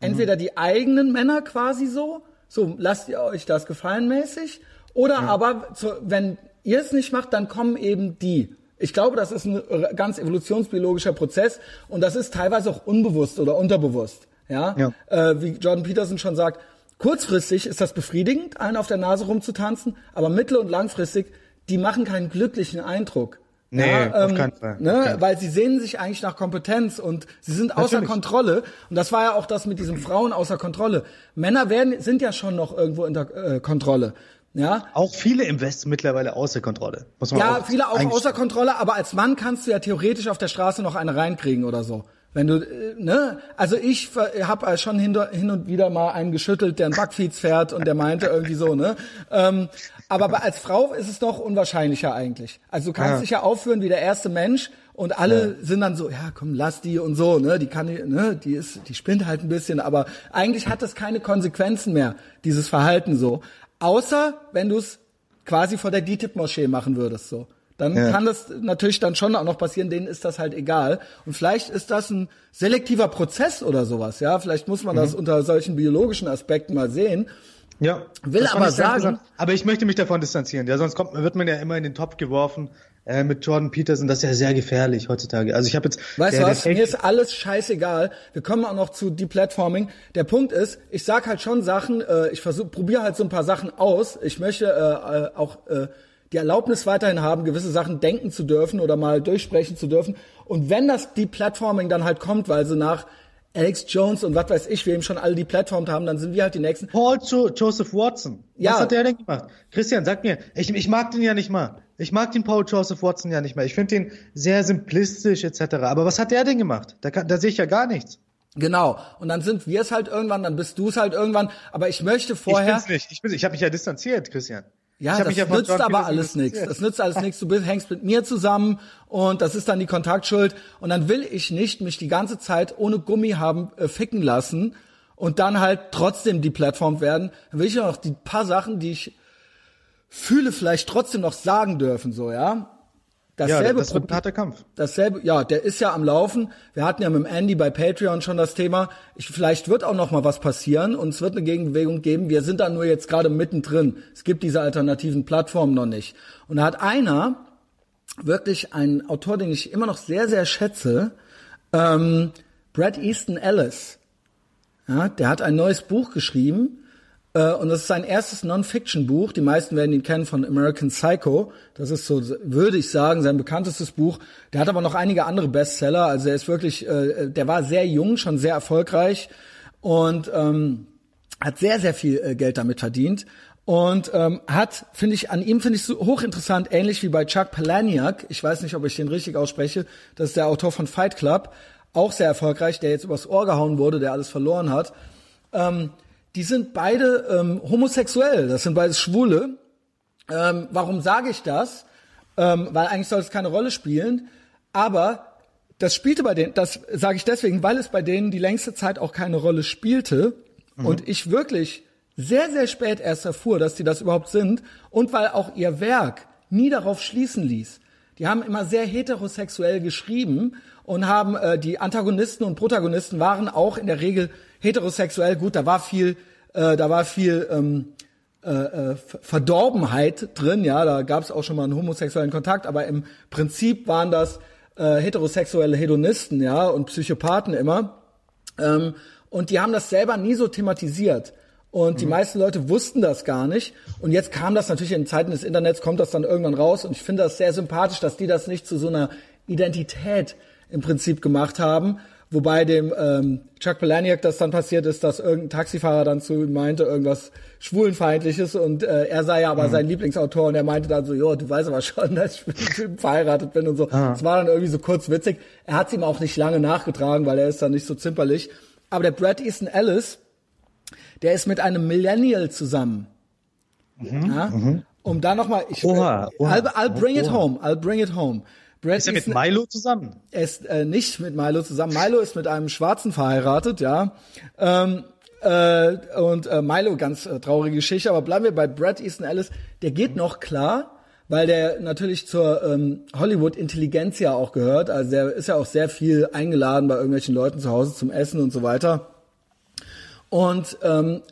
Entweder die eigenen Männer quasi so, so lasst ihr euch das gefallen mäßig, oder ja. aber, zu, wenn ihr es nicht macht, dann kommen eben die. Ich glaube, das ist ein ganz evolutionsbiologischer Prozess und das ist teilweise auch unbewusst oder unterbewusst. Ja, ja. Äh, wie Jordan Peterson schon sagt, kurzfristig ist das befriedigend, einen auf der Nase rumzutanzen, aber mittel- und langfristig, die machen keinen glücklichen Eindruck. Nee, ja, ähm, auf keinen Fall. Ne, weil sie sehnen sich eigentlich nach Kompetenz und sie sind außer Natürlich. Kontrolle. Und das war ja auch das mit diesen Frauen außer Kontrolle. Männer werden, sind ja schon noch irgendwo unter äh, Kontrolle. Ja. Auch viele im Westen mittlerweile außer Kontrolle. Muss man ja, auch viele auch außer Kontrolle, aber als Mann kannst du ja theoretisch auf der Straße noch eine reinkriegen oder so. Wenn du, äh, ne? Also ich habe schon hin, und wieder mal einen geschüttelt, der ein Backfiets fährt und der meinte irgendwie so, ne? Ähm, aber als Frau ist es doch unwahrscheinlicher eigentlich. Also du kannst ja. dich ja aufführen wie der erste Mensch und alle ja. sind dann so, ja, komm, lass die und so, ne? Die kann, ne? Die ist, die spinnt halt ein bisschen, aber eigentlich hat das keine Konsequenzen mehr, dieses Verhalten so. Außer wenn du es quasi vor der DITIB-Moschee machen würdest, so. Dann ja. kann das natürlich dann schon auch noch passieren, denen ist das halt egal. Und vielleicht ist das ein selektiver Prozess oder sowas, ja. Vielleicht muss man mhm. das unter solchen biologischen Aspekten mal sehen. Ja. Will aber sagen. Aber ich möchte mich davon distanzieren. Ja, sonst kommt, wird man ja immer in den Topf geworfen äh, mit Jordan Peterson. Das ist ja sehr gefährlich heutzutage. Also ich habe jetzt. Weißt du was? Mir ist alles scheißegal. Wir kommen auch noch zu Deplatforming. Der Punkt ist, ich sag halt schon Sachen. Äh, ich versuche, probiere halt so ein paar Sachen aus. Ich möchte äh, äh, auch äh, die Erlaubnis weiterhin haben, gewisse Sachen denken zu dürfen oder mal durchsprechen zu dürfen. Und wenn das Deplatforming dann halt kommt, weil sie nach Alex Jones und was weiß ich, wir eben schon alle die Plattform haben, dann sind wir halt die nächsten. Paul jo Joseph Watson. Ja. Was hat der denn gemacht? Christian, sag mir, ich, ich mag den ja nicht mal. Ich mag den Paul Joseph Watson ja nicht mehr. Ich finde den sehr simplistisch etc. Aber was hat der denn gemacht? Da, kann, da sehe ich ja gar nichts. Genau. Und dann sind wir es halt irgendwann, dann bist du es halt irgendwann. Aber ich möchte vorher. Ich bin's nicht. Ich, bin's, ich habe mich ja distanziert, Christian. Ja, das ja nützt aber alles nichts. Das nützt alles nichts. Du bist, hängst mit mir zusammen und das ist dann die Kontaktschuld. Und dann will ich nicht mich die ganze Zeit ohne Gummi haben äh, ficken lassen und dann halt trotzdem die Plattform werden. Dann will ich auch noch die paar Sachen, die ich fühle, vielleicht trotzdem noch sagen dürfen, so, ja. Dasselbe ja, das wird ein harter Kampf. Dasselbe, ja, der ist ja am Laufen. Wir hatten ja mit dem Andy bei Patreon schon das Thema. Ich, vielleicht wird auch noch mal was passieren und es wird eine Gegenbewegung geben. Wir sind da nur jetzt gerade mittendrin. Es gibt diese alternativen Plattformen noch nicht. Und da hat einer, wirklich ein Autor, den ich immer noch sehr, sehr schätze, ähm, Brad Easton Ellis. Ja, der hat ein neues Buch geschrieben und das ist sein erstes Non-Fiction-Buch. Die meisten werden ihn kennen von American Psycho. Das ist so, würde ich sagen, sein bekanntestes Buch. Der hat aber noch einige andere Bestseller. Also er ist wirklich, äh, der war sehr jung, schon sehr erfolgreich und ähm, hat sehr, sehr viel äh, Geld damit verdient. Und ähm, hat, finde ich, an ihm finde ich so hochinteressant, ähnlich wie bei Chuck Palahniuk. Ich weiß nicht, ob ich den richtig ausspreche. Das ist der Autor von Fight Club, auch sehr erfolgreich, der jetzt übers Ohr gehauen wurde, der alles verloren hat. Ähm, die sind beide ähm, homosexuell, das sind beides Schwule. Ähm, warum sage ich das? Ähm, weil eigentlich soll es keine Rolle spielen, aber das spielte bei denen, das sage ich deswegen, weil es bei denen die längste Zeit auch keine Rolle spielte mhm. und ich wirklich sehr, sehr spät erst erfuhr, dass die das überhaupt sind und weil auch ihr Werk nie darauf schließen ließ. Die haben immer sehr heterosexuell geschrieben und haben äh, die Antagonisten und Protagonisten waren auch in der Regel heterosexuell. Gut, da war viel, äh, da war viel ähm, äh, äh, Verdorbenheit drin, ja, da gab es auch schon mal einen homosexuellen Kontakt, aber im Prinzip waren das äh, heterosexuelle Hedonisten, ja, und Psychopathen immer. Ähm, und die haben das selber nie so thematisiert. Und mhm. die meisten Leute wussten das gar nicht. Und jetzt kam das natürlich in Zeiten des Internets, kommt das dann irgendwann raus. Und ich finde das sehr sympathisch, dass die das nicht zu so einer Identität im Prinzip gemacht haben. Wobei dem ähm, Chuck Palahniuk das dann passiert ist, dass irgendein Taxifahrer dann zu ihm meinte, irgendwas Schwulenfeindliches und äh, er sei ja aber mhm. sein Lieblingsautor und er meinte dann so, jo, du weißt aber schon, dass ich mit dem Typen verheiratet bin und so. Ah. Das war dann irgendwie so kurz witzig. Er hat es ihm auch nicht lange nachgetragen, weil er ist dann nicht so zimperlich. Aber der Brad Easton Ellis, der ist mit einem Millennial zusammen. Mhm. Ja? Mhm. Um da nochmal, ich, oha, oha, I'll, I'll bring oha. it home, I'll bring it home. Brad ist er mit Milo zusammen? Er ist äh, nicht mit Milo zusammen. Milo ist mit einem Schwarzen verheiratet, ja. Ähm, äh, und äh, Milo, ganz äh, traurige Geschichte, aber bleiben wir bei Brad Easton Ellis. Der geht noch klar, weil der natürlich zur ähm, Hollywood-Intelligenz ja auch gehört. Also der ist ja auch sehr viel eingeladen bei irgendwelchen Leuten zu Hause zum Essen und so weiter. Und ähm,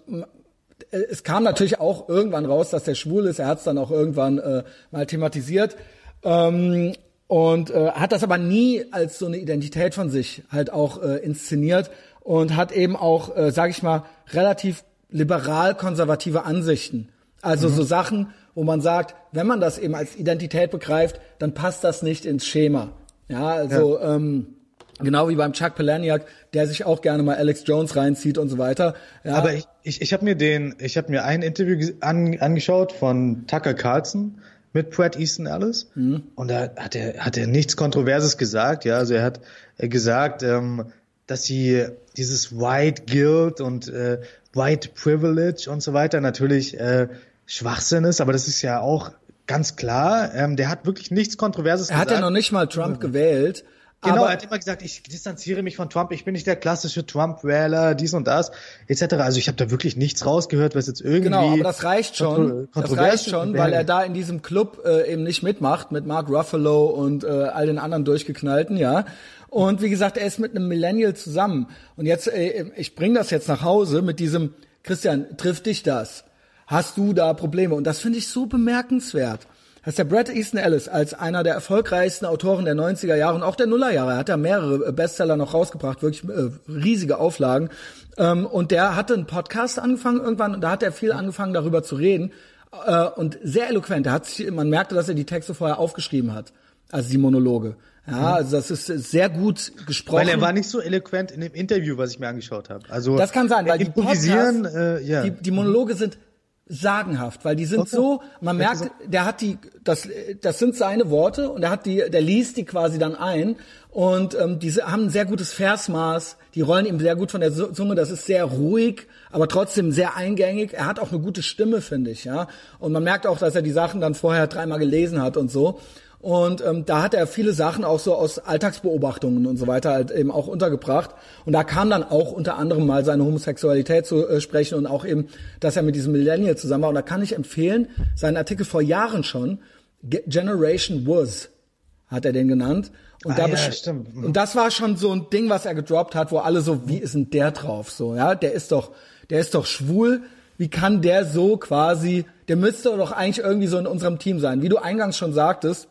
es kam natürlich auch irgendwann raus, dass der schwul ist. Er hat es dann auch irgendwann äh, mal thematisiert. Ähm, und äh, hat das aber nie als so eine Identität von sich halt auch äh, inszeniert und hat eben auch, äh, sage ich mal, relativ liberal-konservative Ansichten. Also mhm. so Sachen, wo man sagt, wenn man das eben als Identität begreift, dann passt das nicht ins Schema. Ja, also ja. Ähm, genau wie beim Chuck Palahniuk, der sich auch gerne mal Alex Jones reinzieht und so weiter. Ja. Aber ich, ich, ich habe mir den, ich habe mir ein Interview an, angeschaut von Tucker Carlson mit Pratt Easton Ellis mhm. und da hat er hat er nichts Kontroverses gesagt, ja, also er hat gesagt, ähm, dass sie dieses White Guilt und äh, White Privilege und so weiter natürlich äh, Schwachsinn ist, aber das ist ja auch ganz klar. Ähm, der hat wirklich nichts Kontroverses er gesagt. Er hat ja noch nicht mal Trump gewählt. Genau, aber, er hat immer gesagt, ich distanziere mich von Trump, ich bin nicht der klassische Trump-Wähler, dies und das, etc. Also ich habe da wirklich nichts rausgehört, was jetzt irgendwie. Genau, aber das reicht schon. Das reicht schon, weil er da in diesem Club äh, eben nicht mitmacht mit Mark Ruffalo und äh, all den anderen durchgeknallten, ja. Und wie gesagt, er ist mit einem Millennial zusammen. Und jetzt, äh, ich bring das jetzt nach Hause mit diesem, Christian, trifft dich das? Hast du da Probleme? Und das finde ich so bemerkenswert. Das ist der Brad Easton Ellis als einer der erfolgreichsten Autoren der 90er Jahre und auch der Nullerjahre. Er hat ja mehrere Bestseller noch rausgebracht, wirklich äh, riesige Auflagen. Ähm, und der hatte einen Podcast angefangen irgendwann und da hat er viel angefangen darüber zu reden äh, und sehr eloquent. Er hat sich, man merkte, dass er die Texte vorher aufgeschrieben hat, also die Monologe. Ja, mhm. also das ist sehr gut gesprochen. Weil er war nicht so eloquent in dem Interview, was ich mir angeschaut habe. Also das kann sein, weil die Podcasts, äh, ja. die, die Monologe sind sagenhaft, weil die sind okay. so, man merkt, der hat die, das, das sind seine Worte und er hat die, der liest die quasi dann ein und ähm, diese haben ein sehr gutes Versmaß, die rollen ihm sehr gut von der Zunge, das ist sehr ruhig, aber trotzdem sehr eingängig. Er hat auch eine gute Stimme, finde ich, ja. Und man merkt auch, dass er die Sachen dann vorher dreimal gelesen hat und so. Und ähm, da hat er viele Sachen auch so aus Alltagsbeobachtungen und so weiter halt eben auch untergebracht. Und da kam dann auch unter anderem mal seine Homosexualität zu äh, sprechen und auch eben, dass er mit diesem Millennial zusammen war. Und da kann ich empfehlen, seinen Artikel vor Jahren schon, Generation Was, hat er den genannt. Und, ah, da ja, stimmt. Mhm. und das war schon so ein Ding, was er gedroppt hat, wo alle so, wie ist denn der drauf? So, ja, der ist doch, der ist doch schwul. Wie kann der so quasi, der müsste doch eigentlich irgendwie so in unserem Team sein. Wie du eingangs schon sagtest,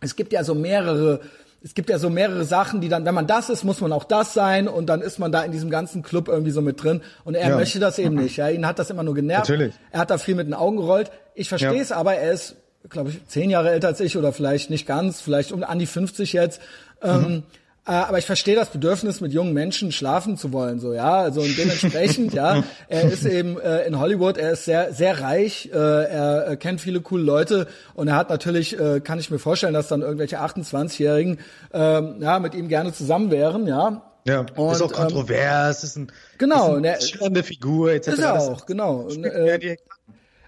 es gibt ja so mehrere es gibt ja so mehrere Sachen, die dann, wenn man das ist, muss man auch das sein und dann ist man da in diesem ganzen Club irgendwie so mit drin und er ja. möchte das eben nicht. Ja, ihn hat das immer nur genervt. Natürlich. Er hat da viel mit den Augen gerollt. Ich verstehe ja. es, aber er ist, glaube ich, zehn Jahre älter als ich oder vielleicht nicht ganz, vielleicht um an die 50 jetzt. Ähm, mhm. Ähm, äh, aber ich verstehe das Bedürfnis, mit jungen Menschen schlafen zu wollen, so ja. Also und dementsprechend, ja, er ist eben äh, in Hollywood, er ist sehr, sehr reich, äh, er, er kennt viele coole Leute und er hat natürlich, äh, kann ich mir vorstellen, dass dann irgendwelche 28-Jährigen äh, ja mit ihm gerne zusammen wären, ja. Ja, und, ist auch ähm, kontrovers, ähm, ist ein, genau, ist eine Figur, etc. Ist er auch, genau. Und, äh,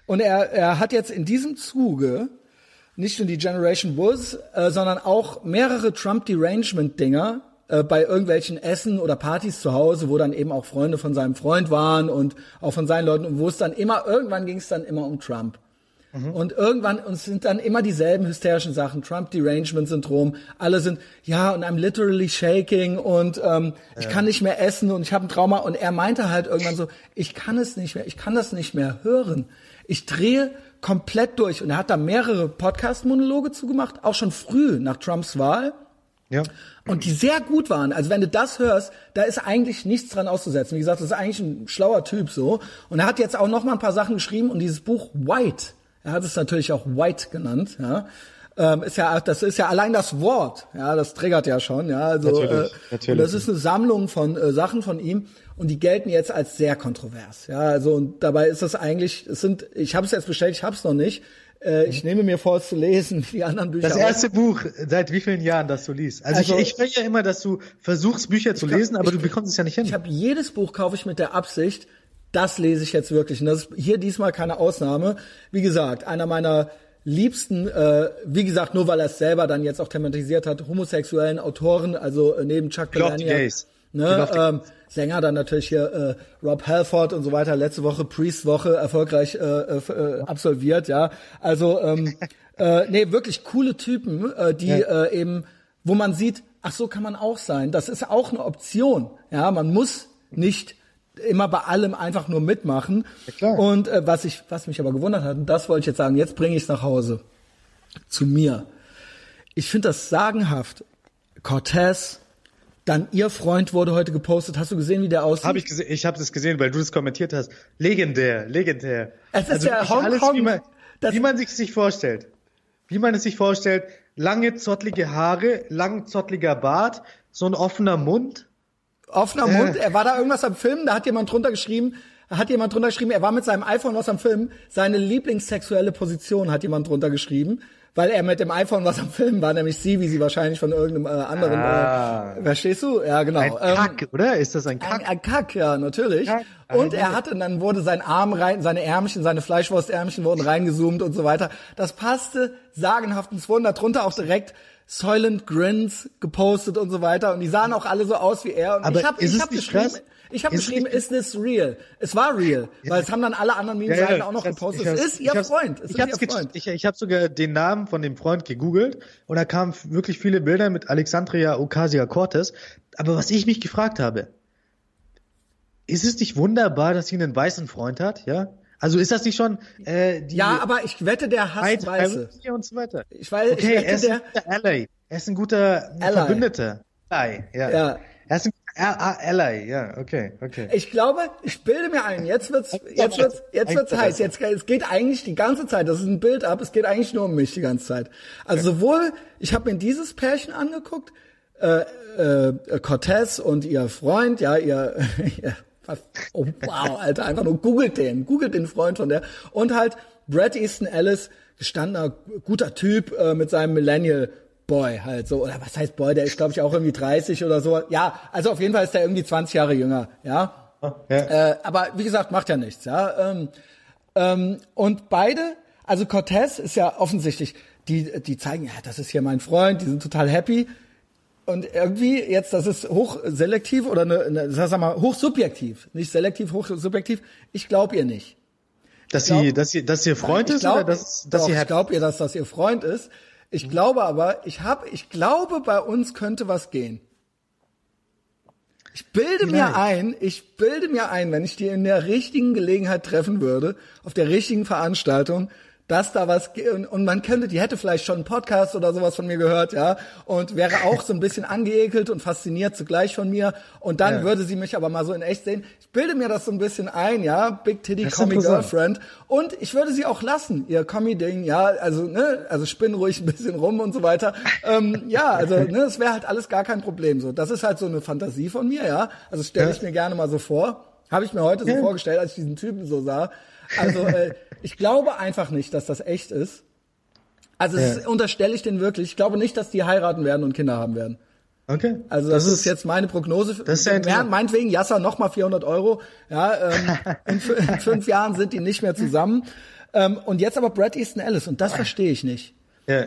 und er, er hat jetzt in diesem Zuge nicht nur die Generation Woods, äh, sondern auch mehrere Trump-Derangement-Dinger äh, bei irgendwelchen Essen oder Partys zu Hause, wo dann eben auch Freunde von seinem Freund waren und auch von seinen Leuten und wo es dann immer, irgendwann ging es dann immer um Trump. Mhm. Und irgendwann, uns sind dann immer dieselben hysterischen Sachen, Trump-Derangement-Syndrom, alle sind, ja, und I'm literally shaking und ähm, ja. ich kann nicht mehr essen und ich habe ein Trauma. Und er meinte halt irgendwann so, ich kann es nicht mehr, ich kann das nicht mehr hören. Ich drehe komplett durch. Und er hat da mehrere Podcast-Monologe zugemacht, auch schon früh nach Trumps Wahl. Ja. Und die sehr gut waren. Also wenn du das hörst, da ist eigentlich nichts dran auszusetzen. Wie gesagt, das ist eigentlich ein schlauer Typ so. Und er hat jetzt auch noch mal ein paar Sachen geschrieben und dieses Buch White, er hat es natürlich auch White genannt, ja. Ähm, ist ja, das ist ja allein das Wort, ja, das triggert ja schon, ja. Also natürlich, äh, natürlich. das ist eine Sammlung von äh, Sachen von ihm und die gelten jetzt als sehr kontrovers. Ja, also und dabei ist das eigentlich, es sind, ich habe es jetzt bestellt, ich habe es noch nicht. Äh, ich nehme mir vor, es zu lesen, die anderen Bücher. Das erste auch. Buch, seit wie vielen Jahren, das du liest? Also, also ich, ich höre ja immer, dass du versuchst, Bücher zu lesen, aber ich, du bekommst es ja nicht hin. Ich habe jedes Buch kaufe ich mit der Absicht, das lese ich jetzt wirklich. Und das ist hier diesmal keine Ausnahme. Wie gesagt, einer meiner liebsten, äh, wie gesagt, nur weil er es selber dann jetzt auch thematisiert hat, homosexuellen Autoren, also äh, neben Chuck Palahniuk. Ne, ähm, Sänger dann natürlich hier äh, Rob Halford und so weiter. Letzte Woche Priest Woche erfolgreich äh, äh, absolviert, ja. Also ähm, äh, nee, wirklich coole Typen, äh, die ja. äh, eben, wo man sieht, ach so kann man auch sein. Das ist auch eine Option. Ja, man muss nicht immer bei allem einfach nur mitmachen. Ja, und äh, was ich, was mich aber gewundert hat, und das wollte ich jetzt sagen, jetzt bringe ich es nach Hause zu mir. Ich finde das sagenhaft. Cortez, dann ihr Freund wurde heute gepostet. Hast du gesehen, wie der aussieht? Habe ich gesehen. Ich habe das gesehen, weil du das kommentiert hast. Legendär, legendär. Es ist also ja Hongkong. Alles, wie man, wie man sich sich vorstellt. Wie man es sich vorstellt. Lange zottlige Haare, lang zottliger Bart, so ein offener Mund offener äh. Mund. Er war da irgendwas am Filmen, da hat jemand drunter geschrieben, hat jemand drunter geschrieben, er war mit seinem iPhone was am Filmen, seine lieblingssexuelle Position hat jemand drunter geschrieben, weil er mit dem iPhone was am Filmen war, nämlich sie, wie sie wahrscheinlich von irgendeinem äh, anderen, ah. äh, verstehst du? Ja, genau. Ein ähm, Kack, ähm, oder? Ist das ein Kack? Ein, ein Kack, ja, natürlich. Kack. Und er hatte, dann wurde sein Arm rein, seine Ärmchen, seine Fleischwurstärmchen wurden reingezoomt und so weiter. Das passte sagenhaft und es wurden darunter auch direkt Soylent Grins gepostet und so weiter und die sahen auch alle so aus wie er und Aber ich habe ich habe geschrieben krass? Ich habe geschrieben is this real es war real ja. weil es haben dann alle anderen Meme Seiten ja, ja, auch noch gepostet es ist ihr Freund es ich habe ich, ich habe sogar den Namen von dem Freund gegoogelt und da kamen wirklich viele Bilder mit Alexandria Ocasio-Cortez aber was ich mich gefragt habe ist es nicht wunderbar dass sie einen weißen Freund hat ja also ist das nicht schon äh, die Ja, aber ich wette, der hasst Weiße. Und so weiter. Ich weiß, okay, ich wette, er ist der, ein guter Ally. Er ist ein guter Ally. Verbündeter. Ally, ja. ja. Er ist ein Ally, ja, okay, okay. Ich glaube, ich bilde mir ein, jetzt wird's, jetzt wird's, jetzt wird's heiß. Jetzt, es geht eigentlich die ganze Zeit, das ist ein Bild ab, es geht eigentlich nur um mich die ganze Zeit. Also sowohl, ich habe mir dieses Pärchen angeguckt, äh, äh, Cortez und ihr Freund, ja, ihr, ihr oh wow, Alter, einfach nur googelt den, googelt den Freund von der. Und halt Brad Easton Ellis, gestandener, guter Typ äh, mit seinem Millennial Boy halt so. Oder was heißt Boy? Der ist, glaube ich, auch irgendwie 30 oder so. Ja, also auf jeden Fall ist der irgendwie 20 Jahre jünger, ja. ja. Äh, aber wie gesagt, macht ja nichts, ja. Ähm, ähm, und beide, also Cortez ist ja offensichtlich, die, die zeigen, ja, das ist hier mein Freund, die sind total happy. Und irgendwie jetzt, das ist hochselektiv oder eine, eine sag mal, hochsubjektiv. Nicht selektiv, hochsubjektiv. Ich glaube ihr nicht. Dass glaub, sie, dass sie, dass ihr Freund nein, ist glaub, oder dass, dass doch, sie Ich glaube ihr, dass das ihr Freund ist. Ich mhm. glaube aber, ich habe, ich glaube, bei uns könnte was gehen. Ich bilde mir ein, ich bilde mir ein, wenn ich die in der richtigen Gelegenheit treffen würde, auf der richtigen Veranstaltung, dass da was und, und man könnte, die hätte vielleicht schon einen Podcast oder sowas von mir gehört, ja, und wäre auch so ein bisschen angeekelt und fasziniert zugleich von mir und dann ja. würde sie mich aber mal so in echt sehen. Ich bilde mir das so ein bisschen ein, ja, Big Titty Commie Girlfriend und ich würde sie auch lassen, ihr Commie Ding, ja, also ne, also spinn ruhig ein bisschen rum und so weiter. ähm, ja, also ne, das wäre halt alles gar kein Problem so. Das ist halt so eine Fantasie von mir, ja. Also stelle ich mir gerne mal so vor. Habe ich mir heute so ja. vorgestellt, als ich diesen Typen so sah. Also äh, ich glaube einfach nicht, dass das echt ist. Also ja. das unterstelle ich denen wirklich. Ich glaube nicht, dass die heiraten werden und Kinder haben werden. Okay. Also das, das ist, ist, jetzt meine Prognose. Das ist ja Mehr, meinetwegen, Yasser nochmal 400 Euro. Ja, ähm, in, in, fünf Jahren sind die nicht mehr zusammen. Ähm, und jetzt aber Brad Easton Ellis und das verstehe ich nicht. Ja.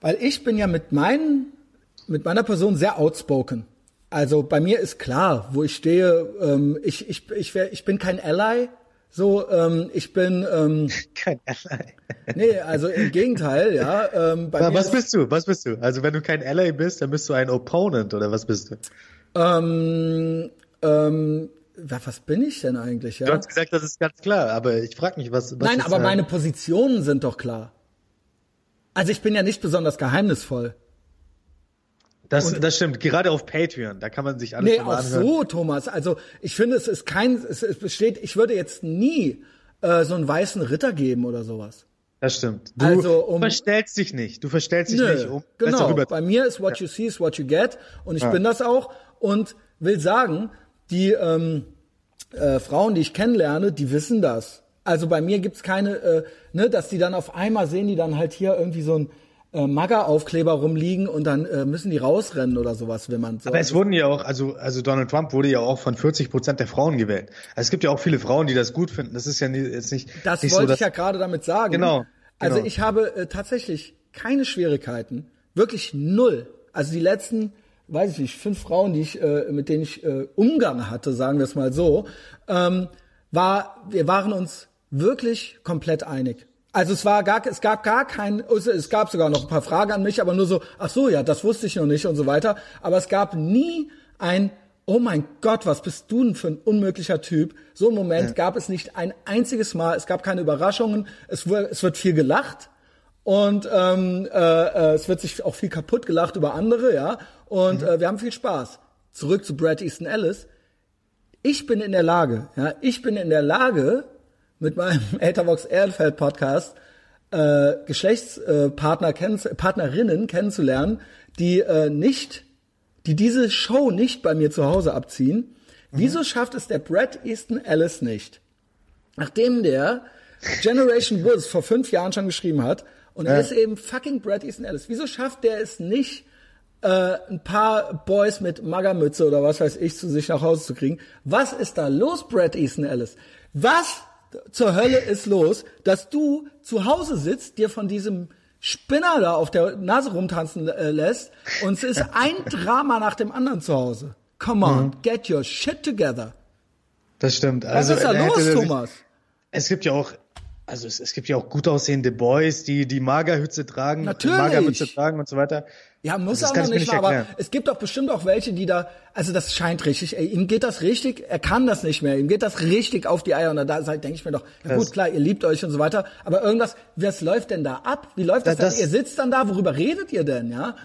Weil ich bin ja mit meinen, mit meiner Person sehr outspoken. Also bei mir ist klar, wo ich stehe. Ähm, ich, ich, ich, wär, ich bin kein Ally, so, ähm, ich bin ähm, kein Ally. nee, also im Gegenteil, ja. Ähm, bei Aber was bist du? Was bist du? Also wenn du kein Ally bist, dann bist du ein Opponent oder was bist du? Ähm, ähm, was bin ich denn eigentlich? Ja? Du hast gesagt, das ist ganz klar, aber ich frage mich, was. was Nein, ist, aber äh, meine Positionen sind doch klar. Also ich bin ja nicht besonders geheimnisvoll. Das, und, das stimmt, gerade auf Patreon, da kann man sich alles nee, auch anhören. so, Thomas. Also ich finde, es ist kein, es, es besteht, ich würde jetzt nie äh, so einen weißen Ritter geben oder sowas. Das stimmt. Du also, um, verstellst dich nicht. Du verstellst dich nö, nicht um. Genau. Bei mir ist what you see is what you get und ich ja. bin das auch und will sagen, die ähm, äh, Frauen, die ich kennenlerne, die wissen das. Also bei mir gibt's keine, äh, ne, dass die dann auf einmal sehen, die dann halt hier irgendwie so ein äh, Maga-Aufkleber rumliegen und dann äh, müssen die rausrennen oder sowas, wenn man so. Aber es wurden ja auch, also, also Donald Trump wurde ja auch von 40 Prozent der Frauen gewählt. Also es gibt ja auch viele Frauen, die das gut finden. Das ist ja jetzt nicht. Das nicht wollte so, ich ja gerade damit sagen. Genau. Also genau. ich habe äh, tatsächlich keine Schwierigkeiten, wirklich null. Also die letzten, weiß ich nicht, fünf Frauen, die ich, äh, mit denen ich äh, Umgang hatte, sagen wir es mal so, ähm, war, wir waren uns wirklich komplett einig. Also es war gar, es gab gar kein, es gab sogar noch ein paar Fragen an mich, aber nur so, ach so, ja, das wusste ich noch nicht und so weiter. Aber es gab nie ein, oh mein Gott, was bist du denn für ein unmöglicher Typ? So ein Moment ja. gab es nicht ein einziges Mal. Es gab keine Überraschungen. Es, es wird viel gelacht und ähm, äh, äh, es wird sich auch viel kaputt gelacht über andere, ja. Und mhm. äh, wir haben viel Spaß. Zurück zu Brad Easton Ellis. Ich bin in der Lage, ja, ich bin in der Lage, mit meinem Etherbox Ehrenfeld Podcast äh, Geschlechtspartner kenn Partnerinnen kennenzulernen, die äh, nicht, die diese Show nicht bei mir zu Hause abziehen. Mhm. Wieso schafft es der Brad Easton Ellis nicht? Nachdem der Generation Bulls vor fünf Jahren schon geschrieben hat und er ist eben fucking Brad Easton Ellis. Wieso schafft der es nicht, äh, ein paar Boys mit Magermütze oder was weiß ich zu sich nach Hause zu kriegen? Was ist da los, Brad Easton Ellis? Was zur Hölle ist los, dass du zu Hause sitzt, dir von diesem Spinner da auf der Nase rumtanzen äh, lässt und es ist ein Drama nach dem anderen zu Hause. Come on, mhm. get your shit together. Das stimmt. Also, Was ist da los, Thomas? Es gibt ja auch also es, es gibt ja auch gut aussehende Boys, die die Magerhütze tragen, Natürlich. Magermütze tragen und so weiter. Ja, muss also auch noch nicht mal, aber es gibt doch bestimmt auch welche, die da, also das scheint richtig, ey, ihm geht das richtig, er kann das nicht mehr, ihm geht das richtig auf die Eier und da, denke ich mir doch, ja gut, klar, ihr liebt euch und so weiter, aber irgendwas, was läuft denn da ab? Wie läuft das, das, das Ihr sitzt dann da, worüber redet ihr denn, ja?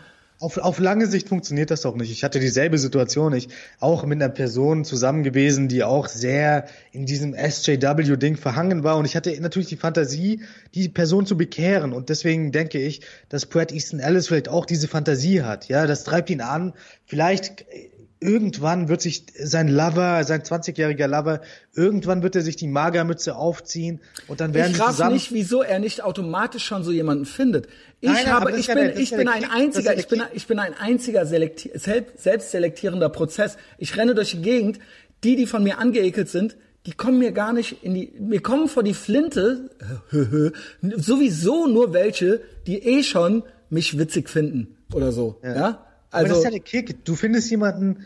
Auf, auf lange Sicht funktioniert das auch nicht. Ich hatte dieselbe Situation. Ich auch mit einer Person zusammen gewesen, die auch sehr in diesem SJW-Ding verhangen war. Und ich hatte natürlich die Fantasie, die Person zu bekehren. Und deswegen denke ich, dass Brad Easton Ellis vielleicht auch diese Fantasie hat. Ja, das treibt ihn an. Vielleicht irgendwann wird sich sein Lover, sein 20-jähriger Lover, irgendwann wird er sich die Magermütze aufziehen und dann werden ich sie zusammen. nicht, wieso er nicht automatisch schon so jemanden findet. Ich nein, habe, ich bin, der, ich bin ein Kick, einziger, ich bin, ich bin ein einziger selekti selbst selektierender Prozess. Ich renne durch die Gegend. Die, die von mir angeekelt sind, die kommen mir gar nicht in die, mir kommen vor die Flinte, sowieso nur welche, die eh schon mich witzig finden oder so, ja? ja? Also, Aber das ist ja der Kick. Du findest jemanden,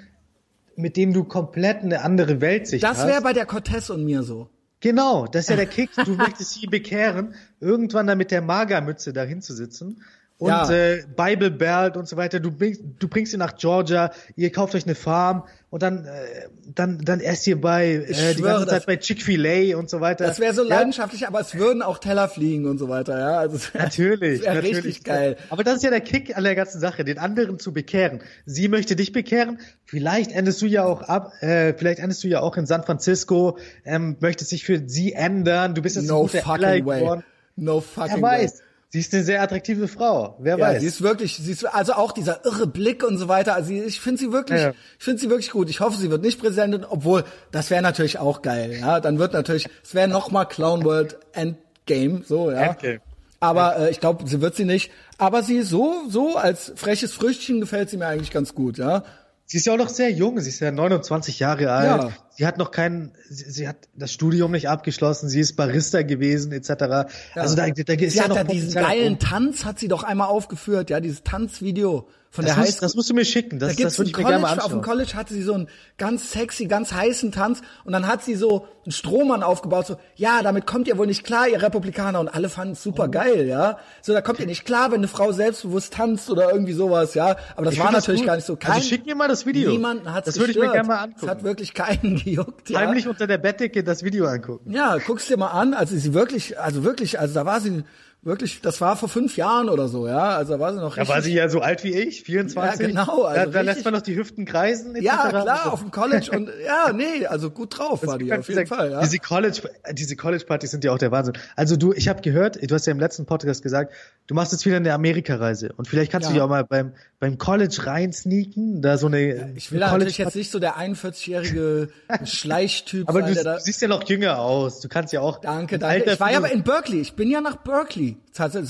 mit dem du komplett eine andere Weltsicht das hast. Das wäre bei der Cortez und mir so. Genau, das ist ja der Kick. Du möchtest sie bekehren, irgendwann da mit der Magermütze dahin zu sitzen und ja. äh, Bible Belt und so weiter. Du bringst, du bringst sie nach Georgia, ihr kauft euch eine Farm und dann, äh, dann, dann esst ihr bei äh, die ganze Zeit bei Chick-fil-A und so weiter. Das wäre so leidenschaftlich, ja. aber es würden auch Teller fliegen und so weiter, ja. Also natürlich, das natürlich. richtig geil. Aber das ist ja der Kick an der ganzen Sache, den anderen zu bekehren. Sie möchte dich bekehren. Vielleicht endest du ja auch ab, äh, vielleicht endest du ja auch in San Francisco, ähm, möchtest dich für sie ändern. Du bist jetzt no ein guter fucking way. geworden. No fucking Wer weiß. Way. Sie ist eine sehr attraktive Frau. Wer ja, weiß. Sie ist wirklich, sie ist also auch dieser irre Blick und so weiter. Also ich finde sie wirklich, ja. ich finde sie wirklich gut. Ich hoffe, sie wird nicht Präsidentin, obwohl das wäre natürlich auch geil. Ja, dann wird natürlich, es wäre noch mal Clown World Endgame, so ja. Endgame. Aber äh, ich glaube, sie wird sie nicht. Aber sie ist so, so als freches Früchtchen gefällt sie mir eigentlich ganz gut, ja. Sie ist ja auch noch sehr jung, sie ist ja 29 Jahre alt. Ja. Sie hat noch kein, sie, sie, hat das Studium nicht abgeschlossen, sie ist Barista gewesen, etc. Ja. Also da, da ist sie ja hat noch ja diesen geilen Tanz, hat sie doch einmal aufgeführt, ja, dieses Tanzvideo von das der muss, Das musst du mir schicken. Das, da das würde ich mir gerne mal anschauen. Auf dem College hatte sie so einen ganz sexy, ganz heißen Tanz und dann hat sie so einen Strohmann aufgebaut, so, ja, damit kommt ihr wohl nicht klar, ihr Republikaner. Und alle fanden es super oh. geil, ja. So, da kommt ihr nicht klar, wenn eine Frau selbstbewusst tanzt oder irgendwie sowas, ja. Aber das ich war natürlich das gar nicht so. Kein, also schick mir mal das Video. Niemanden hat Das würde ich mir gerne mal angucken. Es hat wirklich keinen gejuckt, ja. Heimlich unter der Bettdecke das Video angucken. Ja, guck's dir mal an. Also sie wirklich, also wirklich, also da war sie Wirklich, das war vor fünf Jahren oder so, ja. Also da war sie noch richtig. Da war sie ja so alt wie ich, 24. Ja, genau. Also da, da lässt man noch die Hüften kreisen. Etc. Ja, klar, auf dem College und ja, nee, also gut drauf das war die auf jeden Fall. Ja. Diese College, diese College-Partys sind ja auch der Wahnsinn. Also du, ich habe gehört, du hast ja im letzten Podcast gesagt, du machst jetzt wieder eine Amerika-Reise und vielleicht kannst ja. du ja auch mal beim beim College reinsneaken, da so eine. Ja, ich will natürlich jetzt nicht so der 41-jährige Schleichtyp aber sein. Aber du siehst ja noch jünger aus. Du kannst ja auch. Danke, danke. Ich war ja aber in Berkeley. Ich bin ja nach Berkeley,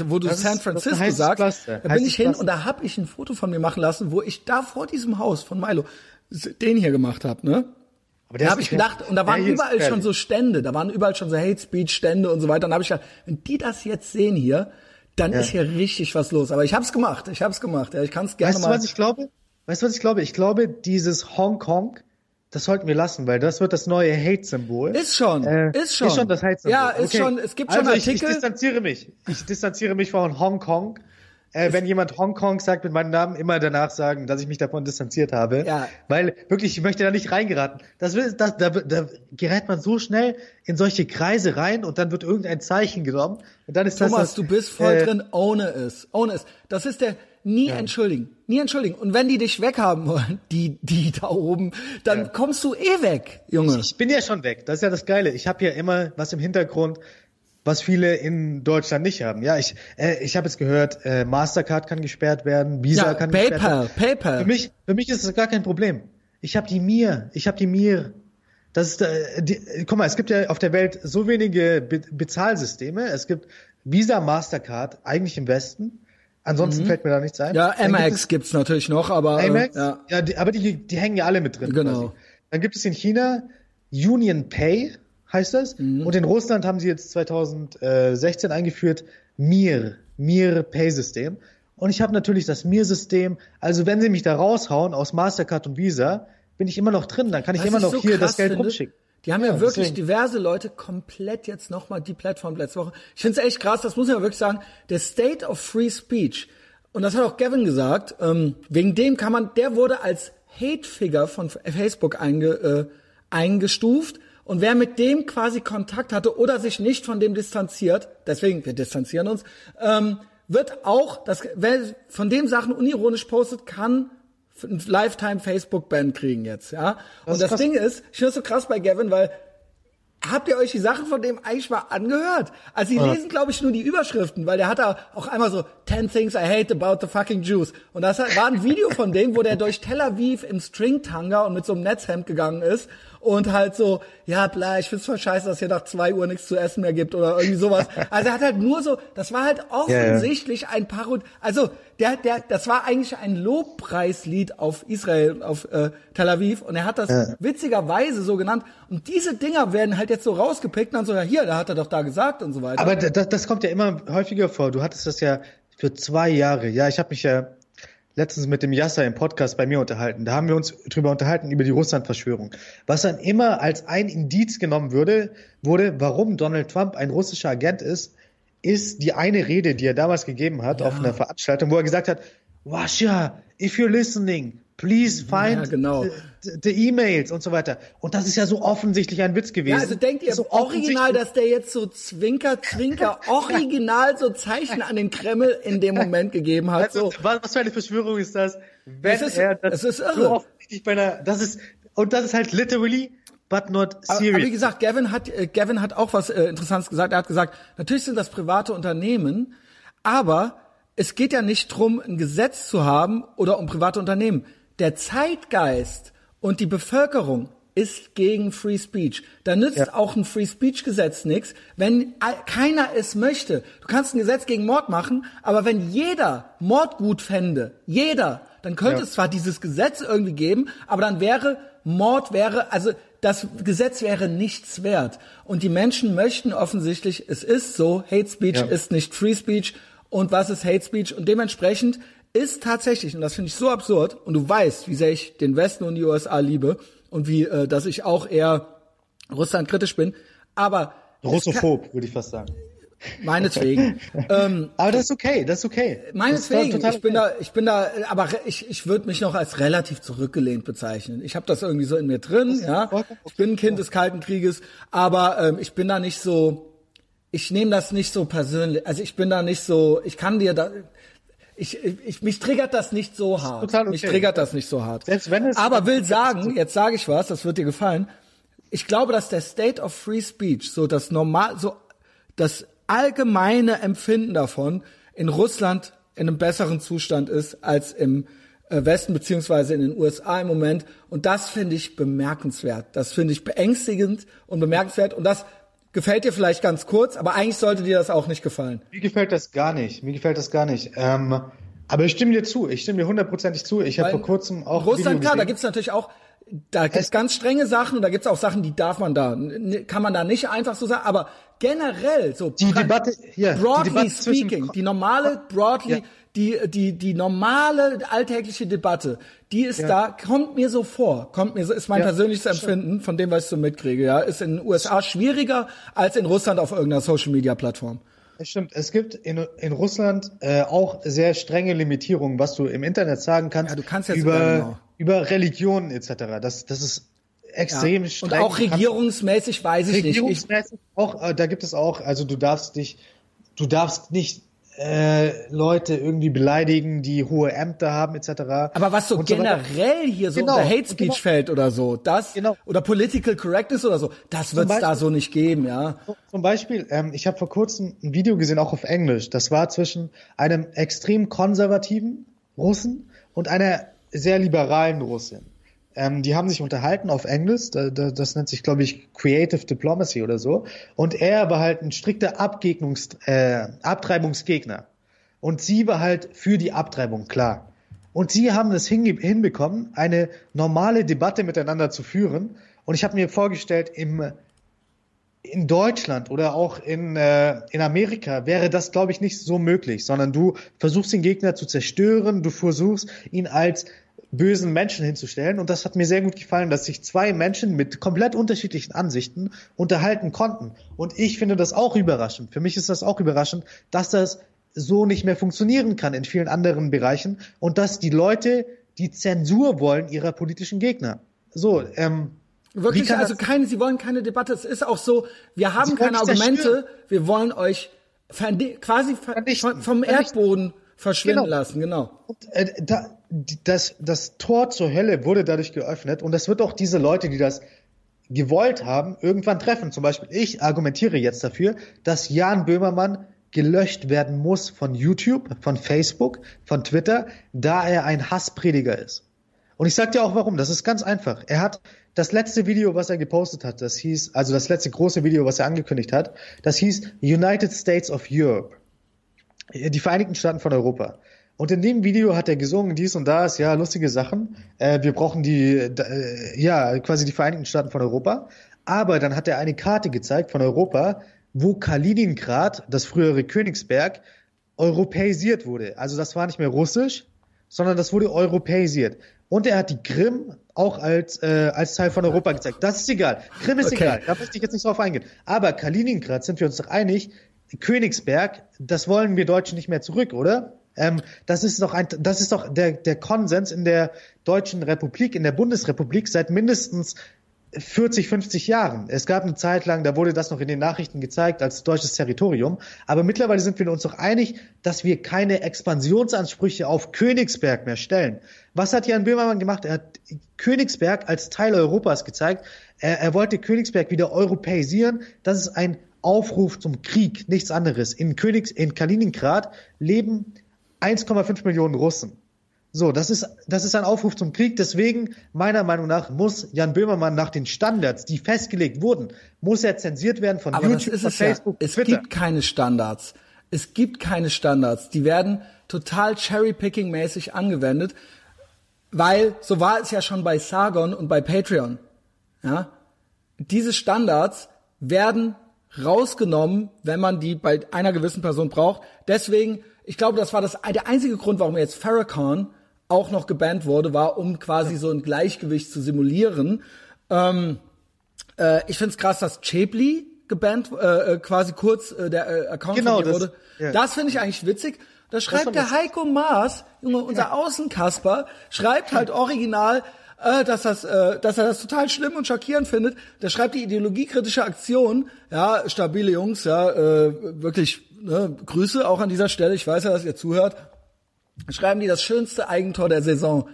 wo du das San Francisco ist, sagst. Klasse. Da bin ich hin Klasse. und da habe ich ein Foto von mir machen lassen, wo ich da vor diesem Haus von Milo den hier gemacht habe, ne? Aber da habe ich gedacht, und da waren überall schon so Stände, da waren überall schon so Hate Speech Stände und so weiter. Und habe ich gedacht, wenn die das jetzt sehen hier, dann ja. ist hier richtig was los. Aber ich habe es gemacht. Ich habe es gemacht. Ja, ich kann es gerne weißt mal. Weißt du, was ich glaube? Weißt du, was ich glaube? Ich glaube, dieses Hongkong, das sollten wir lassen, weil das wird das neue Hate-Symbol. Ist schon, äh, ist schon. Ist schon das Hate-Symbol. Ja, ist okay. schon, es gibt schon also Artikel. Ich, ich distanziere mich. Ich distanziere mich von Hongkong äh, wenn jemand Hongkong sagt mit meinem Namen, immer danach sagen, dass ich mich davon distanziert habe. Ja. Weil wirklich, ich möchte da nicht reingeraten. Das, das, da, da gerät man so schnell in solche Kreise rein und dann wird irgendein Zeichen genommen. Und dann ist Thomas, das, das, du bist voll äh, drin, ohne es. Ohne es. Das ist der nie ja. entschuldigen. Nie entschuldigen. Und wenn die dich weghaben wollen, die, die da oben, dann ja. kommst du eh weg, Junge. Ich, ich bin ja schon weg. Das ist ja das Geile. Ich habe ja immer was im Hintergrund was viele in Deutschland nicht haben. Ja, ich äh, ich habe jetzt gehört, äh, Mastercard kann gesperrt werden, Visa ja, kann PayPal, gesperrt werden. PayPal. Für mich für mich ist das gar kein Problem. Ich habe die Mir, ich habe die Mir. Das ist äh, die, guck mal, es gibt ja auf der Welt so wenige Be Bezahlsysteme. Es gibt Visa, Mastercard eigentlich im Westen. Ansonsten mhm. fällt mir da nichts ein. Ja, Amex gibt es natürlich noch, aber Amex, äh, ja, ja die, aber die die hängen ja alle mit drin. Genau. Quasi. Dann gibt es in China Union Pay heißt das. Mhm. Und in Russland haben sie jetzt 2016 eingeführt Mir, Mir Pay System. Und ich habe natürlich das Mir-System. Also wenn sie mich da raushauen aus Mastercard und Visa, bin ich immer noch drin. Dann kann ich Was immer noch so hier das Geld rumschicken. Die haben ja, ja wirklich deswegen. diverse Leute komplett jetzt nochmal die Plattform letzte Woche. Ich finde es echt krass, das muss man wirklich sagen. Der State of Free Speech, und das hat auch Gavin gesagt, ähm, wegen dem kann man, der wurde als Hate-Figure von Facebook einge, äh, eingestuft und wer mit dem quasi Kontakt hatte oder sich nicht von dem distanziert, deswegen, wir distanzieren uns, ähm, wird auch, das, wer von dem Sachen unironisch postet, kann ein Lifetime Facebook-Ban kriegen jetzt, ja. Und das, das Ding ist, ich finde es so krass bei Gavin, weil habt ihr euch die Sachen von dem eigentlich mal angehört? Also sie lesen, glaube ich, nur die Überschriften, weil der hat da auch einmal so 10 things I hate about the fucking Jews. Und das war ein Video von dem, wo der durch Tel Aviv im Stringtanga und mit so einem Netzhemd gegangen ist und halt so, ja, bla, ich find's voll scheiße, dass hier nach zwei Uhr nichts zu essen mehr gibt oder irgendwie sowas. Also er hat halt nur so, das war halt offensichtlich ja, ja. ein Parod, also der, der, das war eigentlich ein Lobpreislied auf Israel, auf äh, Tel Aviv und er hat das ja. witzigerweise so genannt und diese Dinger werden halt jetzt so rausgepickt und dann so, ja hier, da hat er doch da gesagt und so weiter. Aber das, das kommt ja immer häufiger vor. Du hattest das ja für zwei Jahre. Ja, ich habe mich ja letztens mit dem Yasser im Podcast bei mir unterhalten. Da haben wir uns drüber unterhalten, über die Russland-Verschwörung. Was dann immer als ein Indiz genommen würde, wurde, warum Donald Trump ein russischer Agent ist, ist die eine Rede, die er damals gegeben hat ja. auf einer Veranstaltung, wo er gesagt hat, Russia, if you're listening, please find ja, genau. the, emails und so weiter. Und das ist ja so offensichtlich ein Witz gewesen. Ja, also denkt ihr so original, dass der jetzt so Zwinker, Zwinker, original so Zeichen an den Kreml in dem Moment gegeben hat? Also, so. was, für eine Verschwörung ist das? Wenn es ist, er das es ist irre. So offensichtlich bei einer, das ist, und das ist halt literally but not serious. Aber, wie gesagt, Gavin hat, äh, Gavin hat auch was äh, Interessantes gesagt. Er hat gesagt, natürlich sind das private Unternehmen, aber es geht ja nicht drum, ein Gesetz zu haben oder um private Unternehmen der Zeitgeist und die Bevölkerung ist gegen Free Speech. Da nützt ja. auch ein Free Speech Gesetz nichts, wenn keiner es möchte. Du kannst ein Gesetz gegen Mord machen, aber wenn jeder Mord gut fände, jeder, dann könnte ja. es zwar dieses Gesetz irgendwie geben, aber dann wäre Mord wäre, also das Gesetz wäre nichts wert. Und die Menschen möchten offensichtlich, es ist so, Hate Speech ja. ist nicht Free Speech. Und was ist Hate Speech? Und dementsprechend ist tatsächlich, und das finde ich so absurd, und du weißt, wie sehr ich den Westen und die USA liebe und wie, äh, dass ich auch eher Russland kritisch bin, aber Russophob, würde ich fast sagen. Meinetwegen. ähm, aber das ist okay, das ist okay. Meinetwegen. ich bin okay. da, ich bin da, aber ich, ich würde mich noch als relativ zurückgelehnt bezeichnen. Ich habe das irgendwie so in mir drin, ja. Ich bin ein Kind des Kalten Krieges, aber ähm, ich bin da nicht so, ich nehme das nicht so persönlich. Also ich bin da nicht so, ich kann dir da, ich, ich, mich triggert das nicht so hart. Total okay. Mich triggert das nicht so hart. Selbst wenn es Aber will sagen, jetzt sage ich was, das wird dir gefallen. Ich glaube, dass der State of Free Speech, so das normal, so das allgemeine Empfinden davon in Russland in einem besseren Zustand ist als im äh, Westen beziehungsweise in den USA im Moment. Und das finde ich bemerkenswert. Das finde ich beängstigend und bemerkenswert. Und das gefällt dir vielleicht ganz kurz, aber eigentlich sollte dir das auch nicht gefallen. Mir gefällt das gar nicht. Mir gefällt das gar nicht. Ähm, aber ich stimme dir zu. Ich stimme dir hundertprozentig zu. Ich habe vor kurzem auch. Russland, klar, da gibt's natürlich auch, da gibt's ganz strenge Sachen und da gibt's auch Sachen, die darf man da, kann man da nicht einfach so sagen, aber generell so. Die Debatte, ja, broadly die Debatte speaking, die normale, broadly, ja die, die, die normale alltägliche Debatte, die ist ja. da, kommt mir so vor, kommt mir so, ist mein ja, persönliches Empfinden von dem, was ich so mitkriege, ja, ist in den USA schwieriger als in Russland auf irgendeiner Social Media Plattform. Das stimmt. Es gibt in, in Russland äh, auch sehr strenge Limitierungen, was du im Internet sagen kannst. Ja, du kannst jetzt über, genau. über Religionen etc. Das, das ist extrem ja. streng. Und auch regierungsmäßig weiß ich regierungsmäßig nicht. Regierungsmäßig auch, äh, da gibt es auch, also du darfst dich, du darfst nicht äh, Leute irgendwie beleidigen, die hohe Ämter haben etc. Aber was so generell hier so genau, unter Hate Speech genau. fällt oder so, das genau. oder Political Correctness oder so, das wird es da so nicht geben, ja. Zum Beispiel, ähm, ich habe vor kurzem ein Video gesehen, auch auf Englisch. Das war zwischen einem extrem konservativen Russen und einer sehr liberalen Russin. Ähm, die haben sich unterhalten auf Englisch, da, da, das nennt sich, glaube ich, Creative Diplomacy oder so. Und er war halt ein strikter Abgegnungs äh, Abtreibungsgegner. Und sie war halt für die Abtreibung, klar. Und sie haben es hinbekommen, eine normale Debatte miteinander zu führen. Und ich habe mir vorgestellt, im, in Deutschland oder auch in, äh, in Amerika wäre das, glaube ich, nicht so möglich, sondern du versuchst den Gegner zu zerstören, du versuchst ihn als bösen Menschen hinzustellen. Und das hat mir sehr gut gefallen, dass sich zwei Menschen mit komplett unterschiedlichen Ansichten unterhalten konnten. Und ich finde das auch überraschend. Für mich ist das auch überraschend, dass das so nicht mehr funktionieren kann in vielen anderen Bereichen und dass die Leute die Zensur wollen ihrer politischen Gegner. So, ähm, Wirklich, also keine, sie wollen keine Debatte. Es ist auch so, wir haben keine Argumente, wir wollen euch quasi vom Erdboden verschwinden genau. lassen, genau. Und, äh, da, das, das Tor zur Hölle wurde dadurch geöffnet und das wird auch diese Leute, die das gewollt haben, irgendwann treffen. Zum Beispiel, ich argumentiere jetzt dafür, dass Jan Böhmermann gelöscht werden muss von YouTube, von Facebook, von Twitter, da er ein Hassprediger ist. Und ich sag dir auch warum. Das ist ganz einfach. Er hat das letzte Video, was er gepostet hat, das hieß, also das letzte große Video, was er angekündigt hat, das hieß United States of Europe. Die Vereinigten Staaten von Europa. Und in dem Video hat er gesungen, dies und das, ja, lustige Sachen. Äh, wir brauchen die, äh, ja, quasi die Vereinigten Staaten von Europa. Aber dann hat er eine Karte gezeigt von Europa, wo Kaliningrad, das frühere Königsberg, europäisiert wurde. Also das war nicht mehr russisch, sondern das wurde europäisiert. Und er hat die Krim auch als, äh, als Teil von Europa gezeigt. Das ist egal. Krim ist okay. egal. Da möchte ich jetzt nicht drauf eingehen. Aber Kaliningrad sind wir uns doch einig. Königsberg, das wollen wir Deutschen nicht mehr zurück, oder? Ähm, das ist doch ein, das ist doch der, der Konsens in der Deutschen Republik, in der Bundesrepublik seit mindestens 40, 50 Jahren. Es gab eine Zeit lang, da wurde das noch in den Nachrichten gezeigt als deutsches Territorium. Aber mittlerweile sind wir uns doch einig, dass wir keine Expansionsansprüche auf Königsberg mehr stellen. Was hat Jan Böhmermann gemacht? Er hat Königsberg als Teil Europas gezeigt. Er, er wollte Königsberg wieder europäisieren. Das ist ein Aufruf zum Krieg, nichts anderes. In Königs, in Kaliningrad leben 1,5 Millionen Russen. So, das ist, das ist ein Aufruf zum Krieg. Deswegen, meiner Meinung nach, muss Jan Böhmermann nach den Standards, die festgelegt wurden, muss er zensiert werden von Aber YouTube, von Facebook, ja. Es Twitter. gibt keine Standards. Es gibt keine Standards. Die werden total cherry-picking-mäßig angewendet, weil so war es ja schon bei Sargon und bei Patreon. Ja? Diese Standards werden rausgenommen, wenn man die bei einer gewissen Person braucht. Deswegen ich glaube, das war das, der einzige Grund, warum jetzt Farrakhan auch noch gebannt wurde, war, um quasi so ein Gleichgewicht zu simulieren. Ähm, äh, ich finde es krass, dass Chapley gebannt, äh, äh, quasi kurz äh, der äh, Account genau, das, wurde. Ja. Das finde ich eigentlich witzig. Da schreibt der Heiko Maas, Junge, unser. Außenkasper, schreibt halt original, äh, dass, das, äh, dass er das total schlimm und schockierend findet. Der schreibt die ideologiekritische Aktion, ja, stabile Jungs, ja, äh, wirklich ne, Grüße auch an dieser Stelle. Ich weiß ja, dass ihr zuhört. Schreiben die das schönste Eigentor der Saison.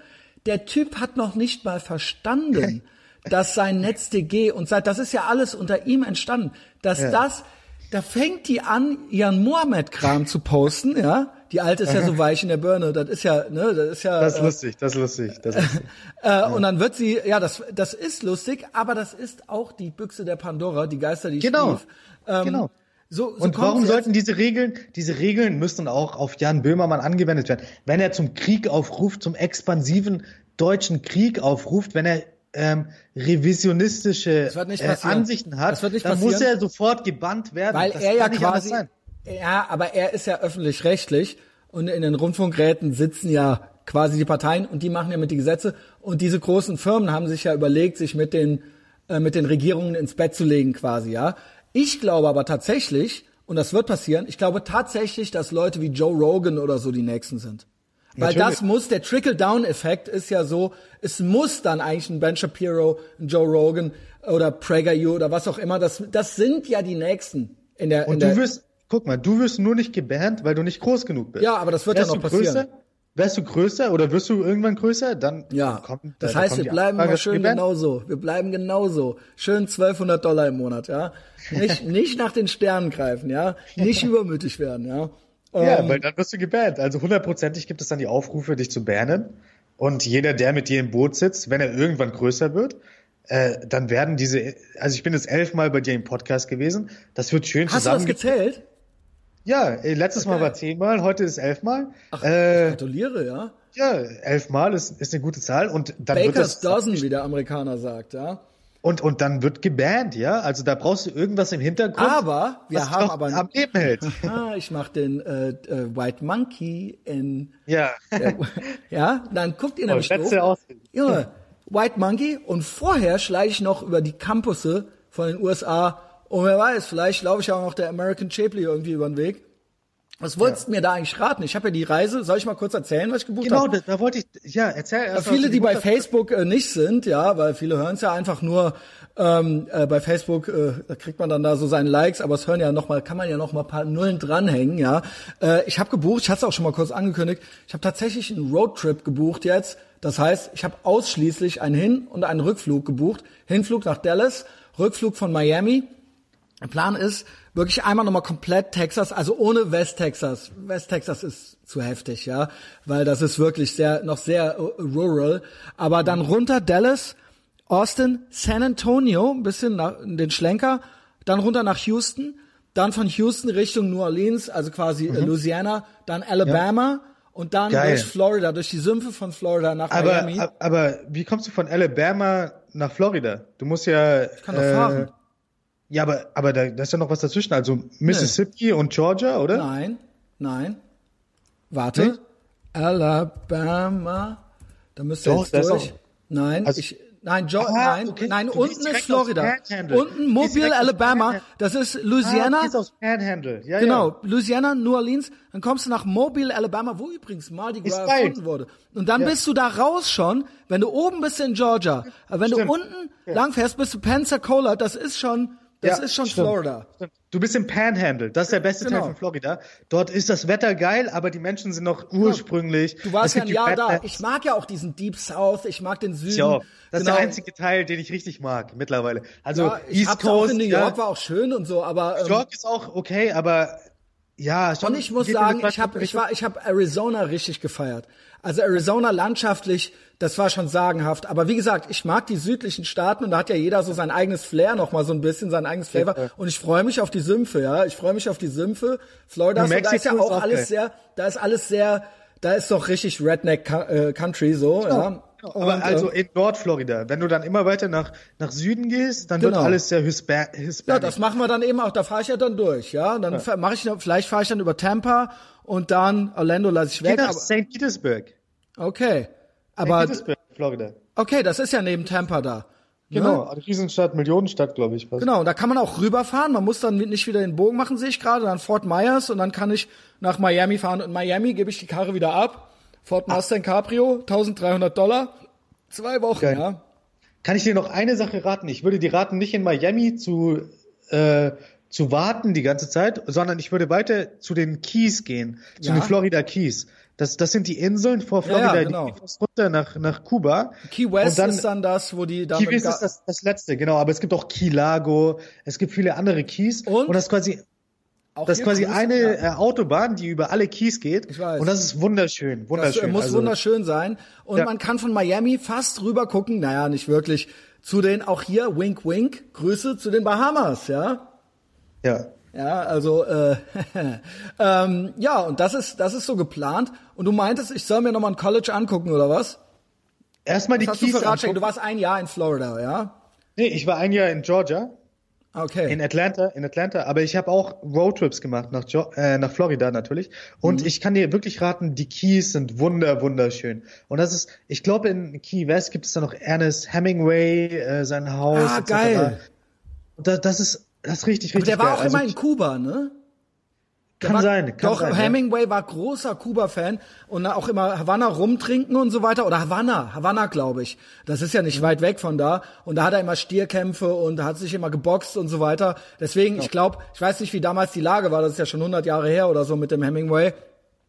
Der Typ hat noch nicht mal verstanden, dass sein NetzDG und seit, das ist ja alles unter ihm entstanden, dass ja. das, da fängt die an, ihren Mohammed-Kram zu posten, ja. Die alte ist ja so weich in der Birne, das ist ja, ne, das ist ja. Das ist äh, lustig, das ist lustig, das ist lustig. äh, ja. Und dann wird sie, ja, das, das ist lustig, aber das ist auch die Büchse der Pandora, die Geister, die genau. Stief. Ähm, genau. So, so und warum sollten diese Regeln, diese Regeln müssen auch auf Jan Böhmermann angewendet werden? Wenn er zum Krieg aufruft, zum expansiven deutschen Krieg aufruft, wenn er ähm, revisionistische äh, Ansichten hat, dann passieren. muss er sofort gebannt werden. Weil das er ja quasi, ja, aber er ist ja öffentlich-rechtlich und in den Rundfunkräten sitzen ja quasi die Parteien und die machen ja mit die Gesetze und diese großen Firmen haben sich ja überlegt, sich mit den äh, mit den Regierungen ins Bett zu legen quasi, ja. Ich glaube aber tatsächlich, und das wird passieren, ich glaube tatsächlich, dass Leute wie Joe Rogan oder so die Nächsten sind. Weil Natürlich. das muss, der Trickle-Down-Effekt ist ja so, es muss dann eigentlich ein Ben Shapiro, ein Joe Rogan oder PragerU oder was auch immer, das, das sind ja die Nächsten in der, und in du wirst, guck mal, du wirst nur nicht gebannt, weil du nicht groß genug bist. Ja, aber das wird Wärst ja noch passieren. Größer, wärst du größer oder wirst du irgendwann größer, dann ja. kommt Das heißt, wir bleiben mal schön genauso. Wir bleiben genauso. Schön 1200 Dollar im Monat, ja. Nicht, nicht nach den Sternen greifen, ja. Nicht übermütig werden, ja. Ja, ähm, weil dann wirst du gebannt. Also hundertprozentig gibt es dann die Aufrufe, dich zu bannen. Und jeder, der mit dir im Boot sitzt, wenn er irgendwann größer wird, äh, dann werden diese, also ich bin jetzt elfmal bei dir im Podcast gewesen. Das wird schön Hast zusammen. Hast du das gezählt? Ja, äh, letztes okay. Mal war zehnmal, heute ist elfmal. Ach, äh, ich gratuliere, ja. Ja, elfmal ist, ist eine gute Zahl und dann Baker's wird das Dozen, wie der Amerikaner sagt, ja. Und, und dann wird gebannt, ja? Also da brauchst du irgendwas im Hintergrund. Aber wir haben aber am Leben hält. Ah, ich mach den äh, äh, White Monkey in Ja. Äh, ja, dann guckt ihr oh, nämlich doof. Junge, White Monkey und vorher schleiche ich noch über die Campusse von den USA und wer weiß, vielleicht laufe ich auch noch der American Chapley irgendwie über den Weg. Was wolltest du mir da eigentlich raten? Ich habe ja die Reise, soll ich mal kurz erzählen, was ich gebucht Genau, habe? da, da wollte ich, ja, erzähl erst. Ja, viele, die bei. Facebook äh, nicht sind, ja, weil viele hören es ja einfach nur ähm, äh, bei Facebook, äh, da kriegt man dann da so seine Likes, aber es hören ja noch mal, kann man ja noch mal ein paar Nullen dranhängen, ja. Äh, ich habe gebucht, ich hatte es auch schon mal kurz angekündigt, ich habe tatsächlich einen Roadtrip gebucht jetzt. Das heißt, ich habe ausschließlich einen Hin- und einen Rückflug gebucht. Hinflug nach Dallas, Rückflug von Miami. Der Plan ist, wirklich einmal nochmal komplett Texas, also ohne West Texas. West Texas ist zu heftig, ja, weil das ist wirklich sehr, noch sehr äh, rural. Aber dann runter Dallas, Austin, San Antonio, ein bisschen nach, den Schlenker, dann runter nach Houston, dann von Houston Richtung New Orleans, also quasi äh, Louisiana, dann Alabama und dann Geil. durch Florida, durch die Sümpfe von Florida nach Aber, Miami. ab- aber wie kommst du von Alabama nach Florida? Du musst ja. Ich kann doch fahren. Ja, aber, aber da, da ist ja noch was dazwischen. Also Mississippi und Georgia, oder? Nein, nein. Warte. Nicht? Alabama. Da müsste Doch, jetzt durch. auch- Nein, Also- ich, nein, jo Ah, nein, okay. nein, Du unten ist Florida. Unten Mobile, Alabama. Das ist Ah, Louisiana. du gehst aufs Panhandle. Ja, Genau, Ja. Louisiana, New Orleans, dann kommst du nach Mobile, Alabama, wo übrigens Mardi Gras erfunden wurde. Und dann Ja. bist du da raus schon, wenn du oben bist in Georgia. Aber wenn Stimmt. du unten lang fährst, bist du Pensacola, das ist schon, das Ja, ist schon stimmt. Florida. Du bist im Panhandle. Das ist der beste Genau. Teil von Florida. Dort ist das Wetter geil, aber die Menschen sind noch ursprünglich. Du warst ja ein Jahr da. Ich mag ja auch diesen Deep South, ich mag den Süden. Ja, das ist Genau. der einzige Teil, den ich richtig mag mittlerweile. Also Ja, ich East Coast, auch in New ja, York, war auch schön und so, aber ähm, New York ist auch okay, aber ja, schon. und ich muss sagen, ich habe ich war ich habe Arizona richtig gefeiert. Also Arizona landschaftlich, das war schon sagenhaft, aber wie gesagt, ich mag die südlichen Staaten und da hat ja jeder so sein eigenes Flair noch mal so ein bisschen, sein eigenes Flavor Ja. und ich freue mich auf die Sümpfe, ja, ich freue mich auf die Sümpfe. Florida, so, da ist ja ist auch alles sehr, da ist alles sehr, da ist doch richtig Redneck äh, Country so, ja. Aber Und, also äh, in Nordflorida, wenn du dann immer weiter nach, nach Süden gehst, dann Genau. wird alles sehr Hispa Hispanic. Ja, das machen wir dann eben auch. Da fahre ich ja dann durch, ja. Dann ja. mache ich, noch- vielleicht fahre ich dann über Tampa und dann Orlando lasse ich Geh weg. nach Aber, St. Petersburg. okay, St. aber Petersburg, Florida. okay, das ist ja neben Tampa da. Genau, Ne? Riesenstadt, Millionenstadt, glaube ich. fast. Genau, und da kann man auch rüberfahren. Man muss dann nicht wieder den Bogen machen, sehe ich gerade. Dann Fort Myers und dann kann ich nach Miami fahren. Und in Miami gebe ich die Karre wieder ab. Ford Mustang Cabrio, 1300 Dollar. Zwei Wochen, Geil. ja. Kann ich dir noch eine Sache raten? Ich würde dir raten, nicht in Miami zu, äh, zu warten die ganze Zeit, sondern ich würde weiter zu den Keys gehen, zu Ja. den Florida Keys. Das, das sind die Inseln vor Ja, ja, Florida, genau. die runter nach, nach Kuba. Key West dann- ist dann das, wo die dann Key West ist das, das letzte, genau, aber es gibt auch Key Lago, es gibt viele andere Keys Und? und das ist quasi auch das ist quasi Grüße, eine ja. äh, Autobahn, die über alle Keys geht Ich weiß. und das ist wunderschön, Das wunderschön. äh, muss also, wunderschön sein. Und Ja. man kann von Miami fast rüber gucken, naja, nicht wirklich, zu den, auch hier, wink, wink, Grüße zu den Bahamas, ja. Ja. Ja, also äh, ähm, ja, und das ist das ist so geplant. Und du meintest, ich soll mir nochmal ein College angucken oder was? Erstmal die Was du Keys? Du angucken. warst ein Jahr in Florida, ja? Nee, ich war ein Jahr in Georgia, Okay. in Atlanta, in Atlanta, aber ich habe auch Roadtrips gemacht nach, jo äh, nach Florida natürlich. Und Mhm. ich kann dir wirklich raten, die Keys sind wunder, wunderschön. Und das ist, ich glaube, in Key West gibt es da noch Ernest Hemingway, äh, sein Haus. ah, etc. geil. Und das, ist, das ist richtig, Aber richtig der war geil. auch immer Also, in Kuba, ne? Kann war, sein, kann doch, sein, ja. Hemingway war großer Kuba-Fan und auch immer Havanna rumtrinken und so weiter. Oder Havanna, Havanna, glaube ich. Das ist ja nicht weit weg von da. Und da hat er immer Stierkämpfe und hat sich immer geboxt und so weiter. Deswegen, ich glaube, ich weiß nicht, wie damals die Lage war. Das ist ja schon 100 Jahre her oder so mit dem Hemingway.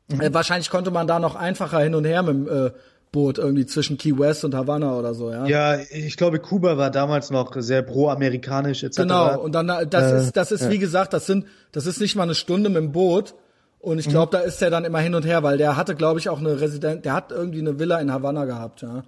Mhm. Äh, wahrscheinlich konnte man da noch einfacher hin und her mit dem äh, Boot irgendwie zwischen Key West und Havanna oder so, ja. Ja, ich glaube, Kuba war damals noch sehr pro-amerikanisch etc. Genau, und dann äh, das Äh, ist das ist wie gesagt, das sind das ist nicht mal eine Stunde mit dem Boot und ich glaube, da ist er dann immer hin und her, weil der hatte glaube ich auch eine Resident, der hat irgendwie eine Villa in Havanna gehabt, ja.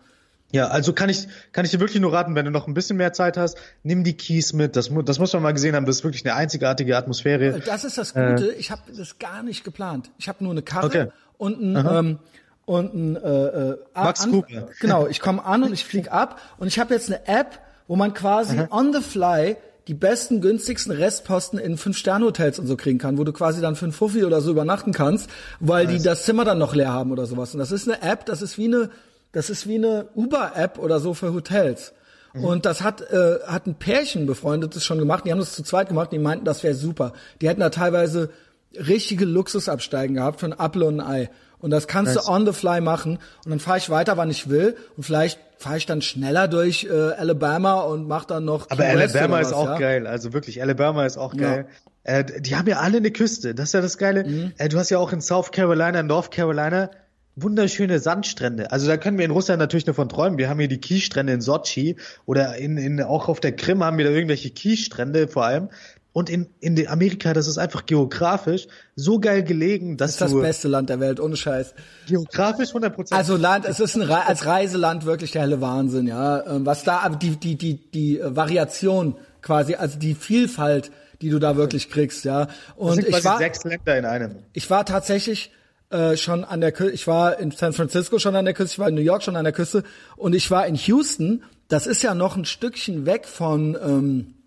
Ja, also kann ich, kann ich dir wirklich nur raten, wenn du noch ein bisschen mehr Zeit hast, nimm die Keys mit. Das, das muss man mal gesehen haben. Das ist wirklich eine einzigartige Atmosphäre. Das ist das Gute, ich habe das gar nicht geplant. Ich habe nur eine Karre Okay. und ein ähm, und ein äh, äh, Max an. Genau, ich komme an und ich flieg ab und ich habe jetzt eine App, wo man quasi on the fly die besten, günstigsten Restposten in Fünf-Sterne-Hotels und so kriegen kann, wo du quasi dann für einen Fuffi oder so übernachten kannst, weil die das Zimmer dann noch leer haben oder sowas. Und das ist eine App, das ist wie eine, das ist wie eine Uber-App oder so für Hotels. Und das hat, äh, hat ein Pärchen befreundetes schon gemacht, die haben das zu zweit gemacht, die meinten, das wäre super. Die hätten da teilweise richtige Luxusabsteigen gehabt für ein Apfel und ein Ei. Und das kannst nice. du on the fly machen. Und dann fahre ich weiter, wann ich will. Und vielleicht fahre ich dann schneller durch äh, Alabama und mach dann noch. Aber Alabama ist auch ja? geil. Also wirklich, Alabama ist auch geil. Ja. Äh, die haben ja alle eine Küste. Das ist ja das Geile. Mhm. Äh, du hast ja auch in South Carolina, North Carolina wunderschöne Sandstrände. Also da können wir in Russland natürlich nur von träumen. Wir haben hier die Kiesstrände in Sochi oder in, in auch auf der Krim haben wir da irgendwelche Kiesstrände vor allem. Und in, in Amerika, das ist einfach geografisch so geil gelegen, dass das ist das beste Land der Welt, ohne Scheiß. Geografisch 100%. Also Land, es ist ein Re als Reiseland wirklich der helle Wahnsinn, ja. Ähm, was da, die, die, die, die Variation quasi, also die Vielfalt, die du da wirklich kriegst, ja. Und das sind ich war sechs Länder in einem. Ich war tatsächlich äh, schon an der Küste, ich war in San Francisco schon an der Küste, ich war in New York schon an der Küste und ich war in Houston. Das ist ja noch ein Stückchen weg von ähm, äh,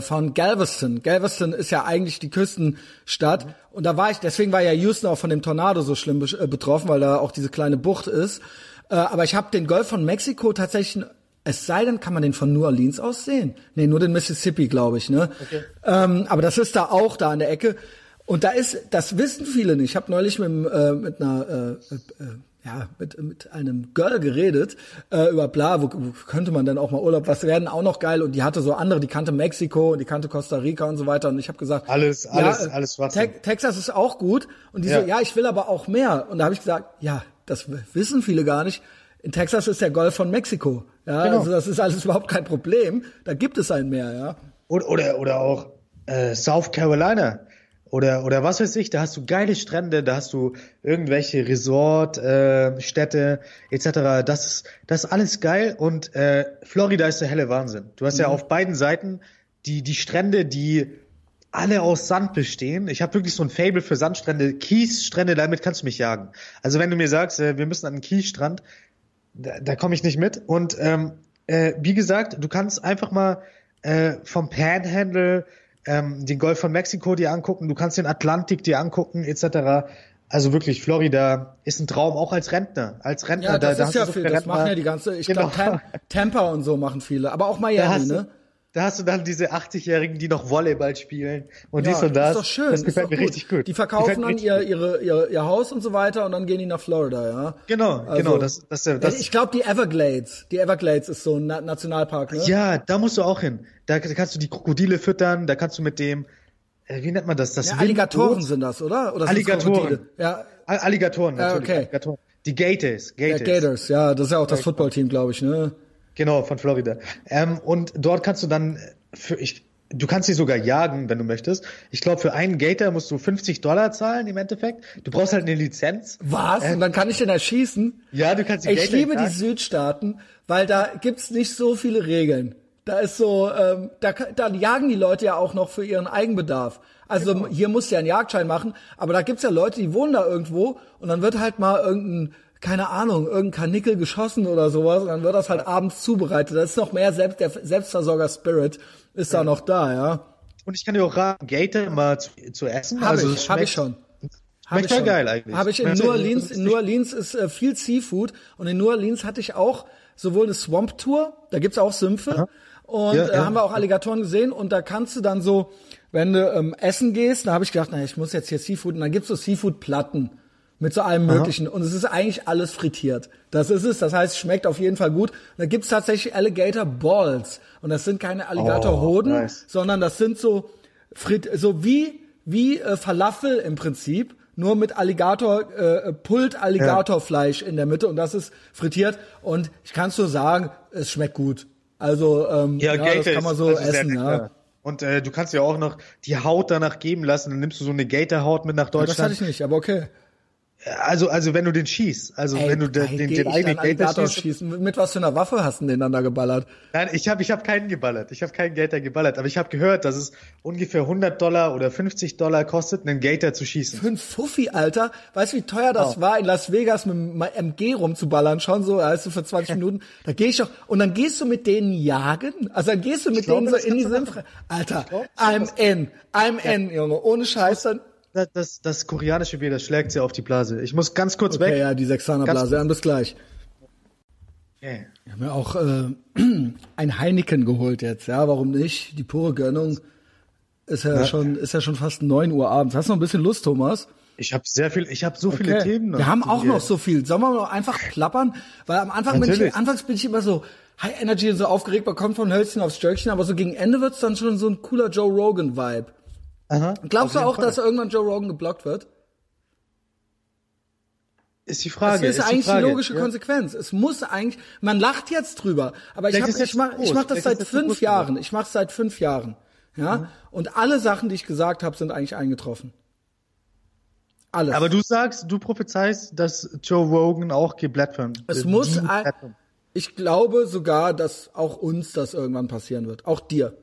von Galveston. Galveston ist ja eigentlich die Küstenstadt mhm. und da war ich, deswegen war ja Houston auch von dem Tornado so schlimm äh, betroffen, weil da auch diese kleine Bucht ist. Äh, aber ich habe den Golf von Mexiko tatsächlich es sei denn, kann man den von New Orleans aus sehen. Nee, nur den Mississippi, glaube ich. Ne? Okay. Ähm, aber das ist da auch da an der Ecke. Und da ist, das wissen viele nicht. Ich habe neulich mit, äh, mit einer äh, äh, ja, mit, mit einem Girl geredet äh, über bla, wo, wo könnte man denn auch mal Urlaub, was werden auch noch geil und die hatte so andere, die kannte Mexiko und die kannte Costa Rica und so weiter und ich habe gesagt, alles, alles, ja, alles was. Te Texas ist auch gut und die ja. so, ja, ich will aber auch mehr und da habe ich gesagt, ja, das wissen viele gar nicht. In Texas ist der Golf von Mexiko, ja, genau. also das ist alles überhaupt kein Problem, da gibt es ein Meer, ja. Oder oder, oder auch äh, South Carolina oder oder was weiß ich, da hast du geile Strände, da hast du irgendwelche Resort äh, Städte etc. Das ist das ist alles geil und äh, Florida ist der helle Wahnsinn. Du hast mhm. ja auf beiden Seiten die die Strände, die alle aus Sand bestehen. Ich habe wirklich so ein Fable für Sandstrände, Kiesstrände, damit kannst du mich jagen. Also wenn du mir sagst, äh, wir müssen an den Kiesstrand, da, da komme ich nicht mit. Und ähm, äh, wie gesagt, du kannst einfach mal äh, vom Panhandle ähm, den Golf von Mexiko dir angucken, du kannst den Atlantik dir angucken, etc. Also wirklich, Florida ist ein Traum, auch als Rentner. Als Rentner, ja, das da, ist da ja viel, das machen ja die ganze, ich genau. glaube, Tampa und so machen viele, aber auch Miami, ne? Da hast du dann diese 80-Jährigen, die noch Volleyball spielen und ja, dies und das. Ist doch schön. Das gefällt mir gut. richtig gut. Die verkaufen dann ihr, ihre, ihr, ihr Haus und so weiter und dann gehen die nach Florida, ja. Genau, also, genau. Das, das, das, ich glaube, die Everglades. Die Everglades ist so ein Nationalpark, ne? Ja, da musst du auch hin. Da kannst du die Krokodile füttern, da kannst du mit dem, äh, wie nennt man das? Das ja, Alligatoren sind das, oder? oder Alligatoren. Ja. Alligatoren, natürlich. Ja, okay. Alligatoren. Die Gators. Gators. Ja, Gators, ja, das ist ja auch das Footballteam, glaube ich, ne? Genau, von Florida. Ähm, und dort kannst du dann für ich, du kannst sie sogar jagen, wenn du möchtest. Ich glaube, für einen Gator musst du 50 Dollar zahlen im Endeffekt. Du brauchst halt eine Lizenz. Was? Äh, Und dann kann ich den erschießen? Ja, du kannst die Ich Gator liebe jagen. die Südstaaten, weil da gibt's nicht so viele Regeln. Da ist so, ähm, da, da jagen die Leute ja auch noch für ihren Eigenbedarf. Also genau. hier musst du ja einen Jagdschein machen, aber da gibt's ja Leute, die wohnen da irgendwo und dann wird halt mal irgendein keine Ahnung, irgendein Karnickel geschossen oder sowas und dann wird das halt abends zubereitet. Das ist noch mehr selbst, der Selbstversorger-Spirit ist da noch da, ja. Und ich kann dir auch raten, Gator mal zu, zu essen. Hab also ich, hab ich schon. Hab ich schon. geil eigentlich. Habe ich in New Orleans, in New Orleans ist äh, viel Seafood und in New Orleans hatte ich auch sowohl eine Swamp Tour, da gibt's auch Sümpfe Aha. und ja, äh, ja. haben wir auch Alligatoren gesehen und da kannst du dann so, wenn du ähm, essen gehst, da habe ich gedacht, na, ich muss jetzt hier Seafood und dann gibt's so Seafood Platten mit so allem möglichen. Aha. Und es ist eigentlich alles frittiert. Das ist es. Das heißt, es schmeckt auf jeden Fall gut. Und da gibt's tatsächlich Alligator Balls. Und das sind keine Alligatorhoden, oh, nice. sondern das sind so frit so wie wie äh, Falafel im Prinzip, nur mit Alligator äh, Pult Alligatorfleisch ja. in der Mitte und das ist frittiert und ich kann nur sagen, es schmeckt gut. Also ähm, ja, ja das kann man so essen, ja. Und äh, du kannst ja auch noch die Haut danach geben lassen, dann nimmst du so eine Gatorhaut mit nach Deutschland. Ja, das hatte ich nicht, aber okay. Also, also wenn du den schießt, also Ey, wenn du den, den, den eigenen Gator schießt. Mit was für einer Waffe hast du den dann da geballert? Nein, ich habe ich hab keinen geballert. Ich habe keinen Gator geballert. Aber ich habe gehört, dass es ungefähr 100 Dollar oder 50 Dollar kostet, einen Gator zu schießen. Für einen Fuffi, Alter. Weißt du, wie teuer das oh. war, in Las Vegas mit dem MG rumzuballern? Schon so, weißt du, für 20 Minuten. Da gehe ich doch. Und dann gehst du mit denen jagen? Also dann gehst du mit denen so in die Sümpfe. Alter, I'm in. I'm in, Junge. Ohne Scheiß, dann das, das, das koreanische Bier, das schlägt sie auf die Blase. Ich muss ganz kurz okay, weg. ja, die Sechsanerblase. Dann bis gleich. Okay. Wir haben ja auch äh, ein Heineken geholt jetzt, ja, warum nicht? Die pure Gönnung. Ist ja, ja, schon, ist ja schon fast neun Uhr abends. Hast du noch ein bisschen Lust, Thomas? Ich habe sehr viel, ich habe so okay. viele Themen. Noch wir haben auch noch so viel. Sollen wir noch einfach plappern? Weil am Anfang bin ich, anfangs bin ich immer so High Energy und so aufgeregt, man kommt von Hölzchen aufs Stöckchen, aber so gegen Ende wird's dann schon so ein cooler Joe Rogan Vibe. Aha, Glaubst du auch, Fall. dass irgendwann Joe Rogan geblockt wird? Ist die Frage. Das ist, ist eigentlich die, die logische ja. Konsequenz. Es muss eigentlich, man lacht jetzt drüber, aber ich, hab, ich mach, ich mach das seit fünf Jahren. Ich mach seit fünf Jahren. Ja, mhm. und alle Sachen, die ich gesagt habe, sind eigentlich eingetroffen. Alles. Aber du sagst, du prophezeist, dass Joe Rogan auch geblättert Es muss, ich glaube sogar, dass auch uns das irgendwann passieren wird. Auch dir.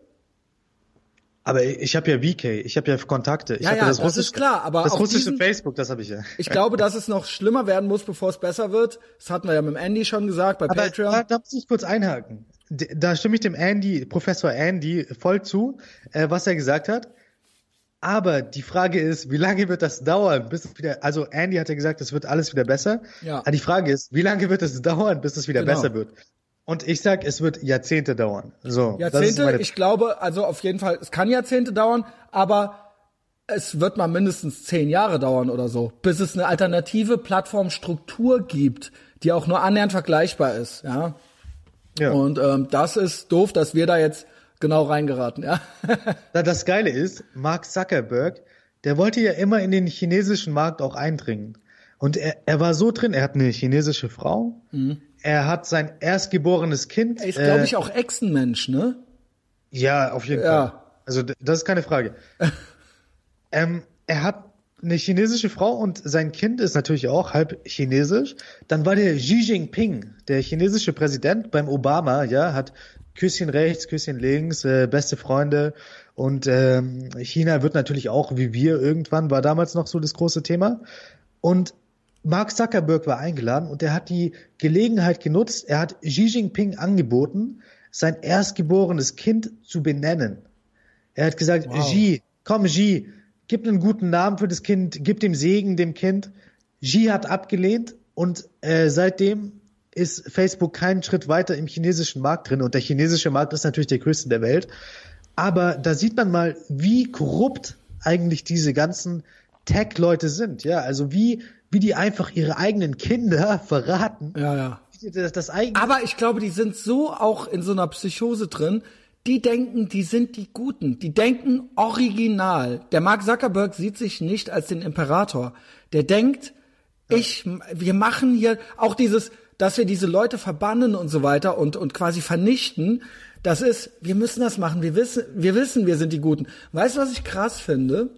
Aber ich habe ja VK, ich habe ja Kontakte. Ich ja, ja, das, das ist klar, aber das russische diesen, Facebook, das habe ich ja. Ich glaube, dass es noch schlimmer werden muss, bevor es besser wird. Das hatten wir ja mit dem Andy schon gesagt bei aber Patreon. Da, da muss ich kurz einhaken. Da stimme ich dem Andy, Professor Andy, voll zu, äh, was er gesagt hat. Aber die Frage ist, wie lange wird das dauern, bis es wieder, also Andy hat ja gesagt, es wird alles wieder besser. Ja. Aber die Frage ist, wie lange wird es dauern, bis es wieder genau. besser wird? Und ich sag, es wird Jahrzehnte dauern. So. Jahrzehnte, ich glaube, also auf jeden Fall, es kann Jahrzehnte dauern, aber es wird mal mindestens zehn Jahre dauern oder so, bis es eine alternative Plattformstruktur gibt, die auch nur annähernd vergleichbar ist, ja. ja. Und ähm, das ist doof, dass wir da jetzt genau reingeraten, ja. das Geile ist, Mark Zuckerberg, der wollte ja immer in den chinesischen Markt auch eindringen. Und er, er war so drin, er hat eine chinesische Frau, mhm. Er hat sein erstgeborenes Kind. Er ist, glaube äh, ich, auch Echsenmensch, ne? Ja, auf jeden ja. Fall. Also das ist keine Frage. ähm, er hat eine chinesische Frau und sein Kind ist natürlich auch halb chinesisch. Dann war der Xi Jinping, der chinesische Präsident beim Obama, ja, hat Küsschen rechts, Küsschen links, äh, beste Freunde. Und ähm, China wird natürlich auch, wie wir irgendwann, war damals noch so das große Thema. Und Mark Zuckerberg war eingeladen und er hat die Gelegenheit genutzt, er hat Xi Jinping angeboten, sein erstgeborenes Kind zu benennen. Er hat gesagt, wow. Xi, komm Xi, gib einen guten Namen für das Kind, gib dem Segen dem Kind. Xi hat abgelehnt und äh, seitdem ist Facebook keinen Schritt weiter im chinesischen Markt drin und der chinesische Markt ist natürlich der größte der Welt. Aber da sieht man mal, wie korrupt eigentlich diese ganzen Tech-Leute sind. Ja, also wie wie die einfach ihre eigenen Kinder verraten. Ja, ja. Das, das Aber ich glaube, die sind so auch in so einer Psychose drin, die denken, die sind die Guten. Die denken original. Der Mark Zuckerberg sieht sich nicht als den Imperator. Der denkt, ja. ich, wir machen hier auch dieses, dass wir diese Leute verbannen und so weiter und, und quasi vernichten. Das ist, wir müssen das machen. Wir wissen, wir wissen, wir sind die Guten. Weißt du, was ich krass finde?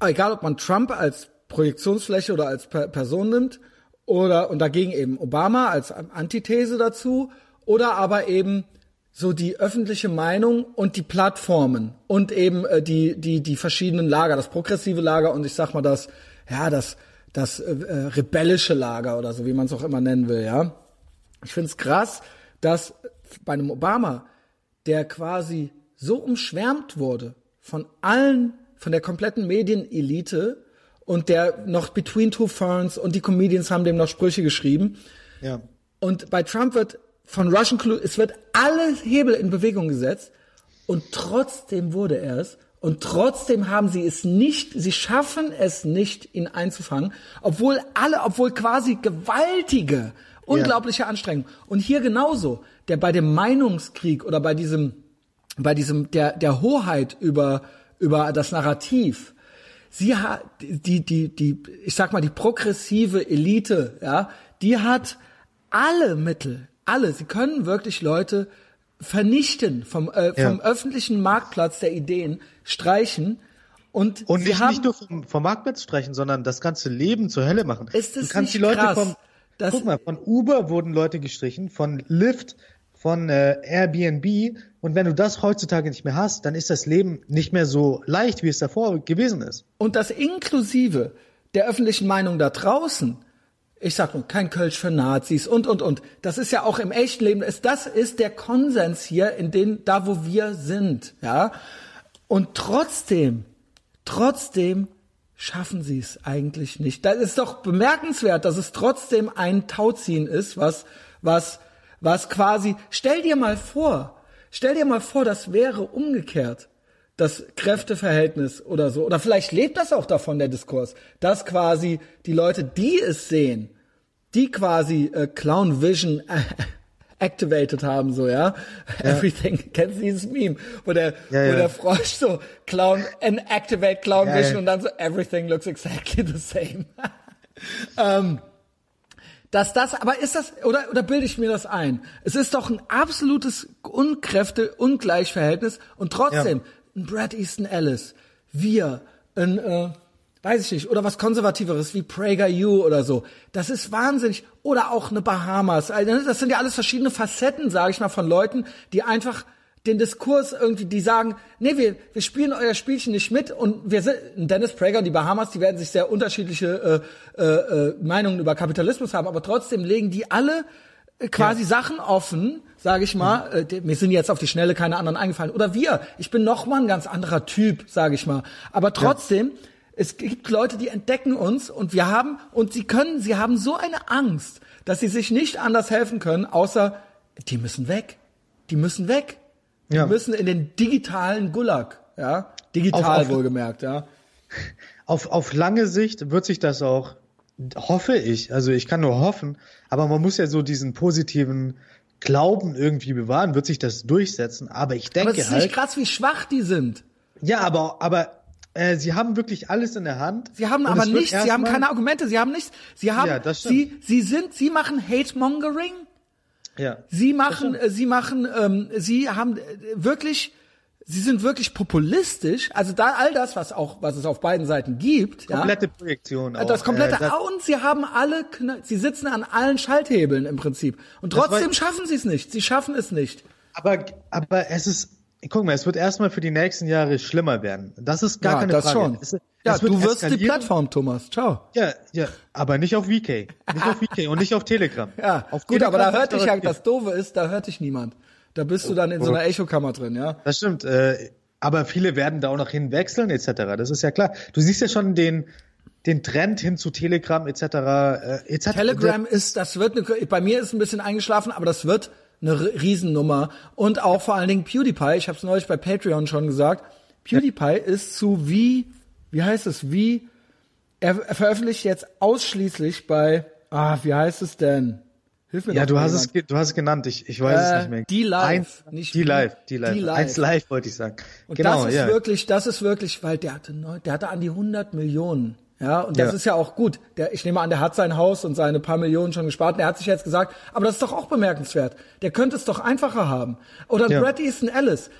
Egal, ob man Trump als Projektionsfläche oder als Person nimmt oder und dagegen eben Obama als Antithese dazu oder aber eben so die öffentliche Meinung und die Plattformen und eben äh, die die die verschiedenen Lager, das progressive Lager und ich sag mal das ja das das äh, äh rebellische Lager oder so wie man es auch immer nennen will, ja. Ich finde es krass, dass bei einem Obama, der quasi so umschwärmt wurde von allen, von der kompletten Medienelite, und der noch Between Two Ferns und die Comedians haben dem noch Sprüche geschrieben. Ja. Und bei Trump wird von Russian Clue, es wird alle Hebel in Bewegung gesetzt und trotzdem wurde er es und trotzdem haben sie es nicht, sie schaffen es nicht, ihn einzufangen, obwohl alle, obwohl quasi gewaltige, unglaubliche ja. Anstrengungen. Und hier genauso, der bei dem Meinungskrieg oder bei diesem, bei diesem, der, der Hoheit über, über das Narrativ, sie hat die die die ich sag mal die progressive Elite, ja, die hat alle Mittel, alle, sie können wirklich Leute vernichten vom äh, vom ja. öffentlichen Marktplatz der Ideen streichen und und nicht, haben, nicht nur vom, vom Marktplatz streichen, sondern das ganze Leben zur Hölle machen. Ist es du kannst nicht die Leute krass, vom Guck mal, von Uber wurden Leute gestrichen, von Lyft, von äh, Airbnb und wenn du das heutzutage nicht mehr hast, dann ist das Leben nicht mehr so leicht, wie es davor gewesen ist. Und das inklusive der öffentlichen Meinung da draußen, ich sag nur, kein Kölsch für Nazis und, und, und. Das ist ja auch im echten Leben, das ist der Konsens hier in den, da wo wir sind, ja. Und trotzdem, trotzdem schaffen sie es eigentlich nicht. Das ist doch bemerkenswert, dass es trotzdem ein Tauziehen ist, was, was, was quasi, stell dir mal vor, Stell dir mal vor, das wäre umgekehrt. das Kräfteverhältnis oder so, oder vielleicht lebt das auch davon, der Diskurs, dass quasi die Leute, die es sehen, die quasi äh, Clown Vision äh, activated haben, so, ja. ja. Everything, kennst du dieses Meme, wo der, ja, ja. wo der Frosch so Clown, and activate Clown Vision und dann so, everything looks exactly the same. ähm, dass das, aber ist das, oder, oder bilde ich mir das ein? Es ist doch ein absolutes Unkräfte-Ungleichverhältnis und trotzdem, ein Brad Easton Ellis, wir, ein, äh, weiß ich nicht, oder was konservativeres wie PragerU oder so. Das ist wahnsinnig. Oder auch eine Bahamas. Also, das sind ja alles verschiedene Facetten, sage ich mal, von Leuten, die einfach den Diskurs irgendwie, die sagen, nee, wir, wir spielen euer Spielchen nicht mit und wir sind, Dennis Prager und die Bahamas, die werden sich sehr unterschiedliche äh, äh, äh, Meinungen über Kapitalismus haben, aber trotzdem legen die alle äh, quasi ja. Sachen offen, sage ich mal. Mhm. Äh, mir sind jetzt auf die Schnelle keine anderen eingefallen. Oder wir. Ich bin noch mal ein ganz anderer Typ, sage ich mal. Aber trotzdem. Ja es gibt Leute, die entdecken uns und wir haben, und sie können, sie haben so eine Angst, dass sie sich nicht anders helfen können, außer, die müssen weg. Die müssen weg. Die ja. müssen in den digitalen Gulag, ja. Digital auf, auf, wohlgemerkt, ja. Auf, auf lange Sicht wird sich das auch, hoffe ich, also ich kann nur hoffen, aber man muss ja so diesen positiven Glauben irgendwie bewahren, wird sich das durchsetzen, aber ich denke aber es ist halt. nicht krass, wie schwach die sind. Ja, aber, aber äh, sie haben wirklich alles in der Hand. Sie haben aber nichts, sie haben keine Argumente, sie haben nichts. Sie haben, ja, sie, sie sind, sie machen Hate-Mongering. Ja. Sie machen, sie machen, ähm, sie haben äh, wirklich, sie sind wirklich populistisch. Also da all das, was auch, was es auf beiden Seiten gibt. Komplette ja, Projektion. Auch. Das komplette, äh, das, und sie haben alle, sie sitzen an allen Schalthebeln im Prinzip. Und trotzdem schaffen sie es nicht. Sie schaffen es nicht. Aber, aber es ist, guck mal, es wird erstmal für die nächsten Jahre schlimmer werden. Das ist gar ja, keine das Frage. Schon. Es, ja, du wirst die Plattform, Thomas. Ciao. Ja, ja, aber nicht auf VK. Nicht auf VK und nicht auf Telegram. Ja, auf gut, Telegram aber da hört dich ja, das Doofe ist, da hört dich niemand. Da bist du dann in so einer Echokammer drin, ja. Das stimmt. Äh, aber viele werden da auch noch hinwechseln, etc. Das ist ja klar. Du siehst ja schon den, den Trend hin zu Telegram etc. Äh, etc. Telegram ist, das wird eine, bei mir ist ein bisschen eingeschlafen, aber das wird eine Riesennummer. Und auch vor allen Dingen PewDiePie, ich habe es neulich bei Patreon schon gesagt, PewDiePie ist zu wie, wie heißt es, wie, er, er veröffentlicht jetzt ausschließlich bei, ah, wie heißt es denn? Hilf mir ja, du hast es, du hast es genannt, ich, ich weiß äh, es nicht mehr. Die Live, Eins, nicht die Live, die Live. Die Live. Eins Live wollte ich sagen. Und genau, das ist ja. wirklich, das ist wirklich, weil der hatte, der hatte an die 100 Millionen ja, und das ja. ist ja auch gut. Der, ich nehme an, der hat sein Haus und seine paar Millionen schon gespart. Der hat sich jetzt gesagt, aber das ist doch auch bemerkenswert. Der könnte es doch einfacher haben. Oder ein ja. Brad Easton Ellis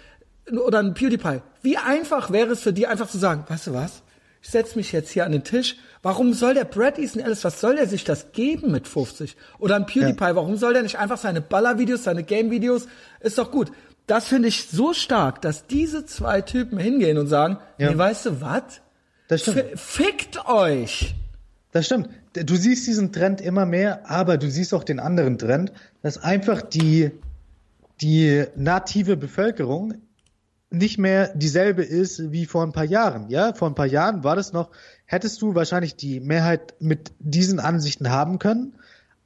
oder ein PewDiePie. Wie einfach wäre es für die einfach zu sagen, weißt du was? Ich setz mich jetzt hier an den Tisch. Warum soll der Brad Easton Ellis, was soll der sich das geben mit 50? Oder ein PewDiePie, ja. warum soll der nicht einfach seine Ballervideos, seine Game-Videos, ist doch gut. Das finde ich so stark, dass diese zwei Typen hingehen und sagen, ja. nee, weißt du was? Das stimmt. fickt euch! Das stimmt. Du siehst diesen Trend immer mehr, aber du siehst auch den anderen Trend, dass einfach die, die native Bevölkerung nicht mehr dieselbe ist wie vor ein paar Jahren. Ja, vor ein paar Jahren war das noch, hättest du wahrscheinlich die Mehrheit mit diesen Ansichten haben können,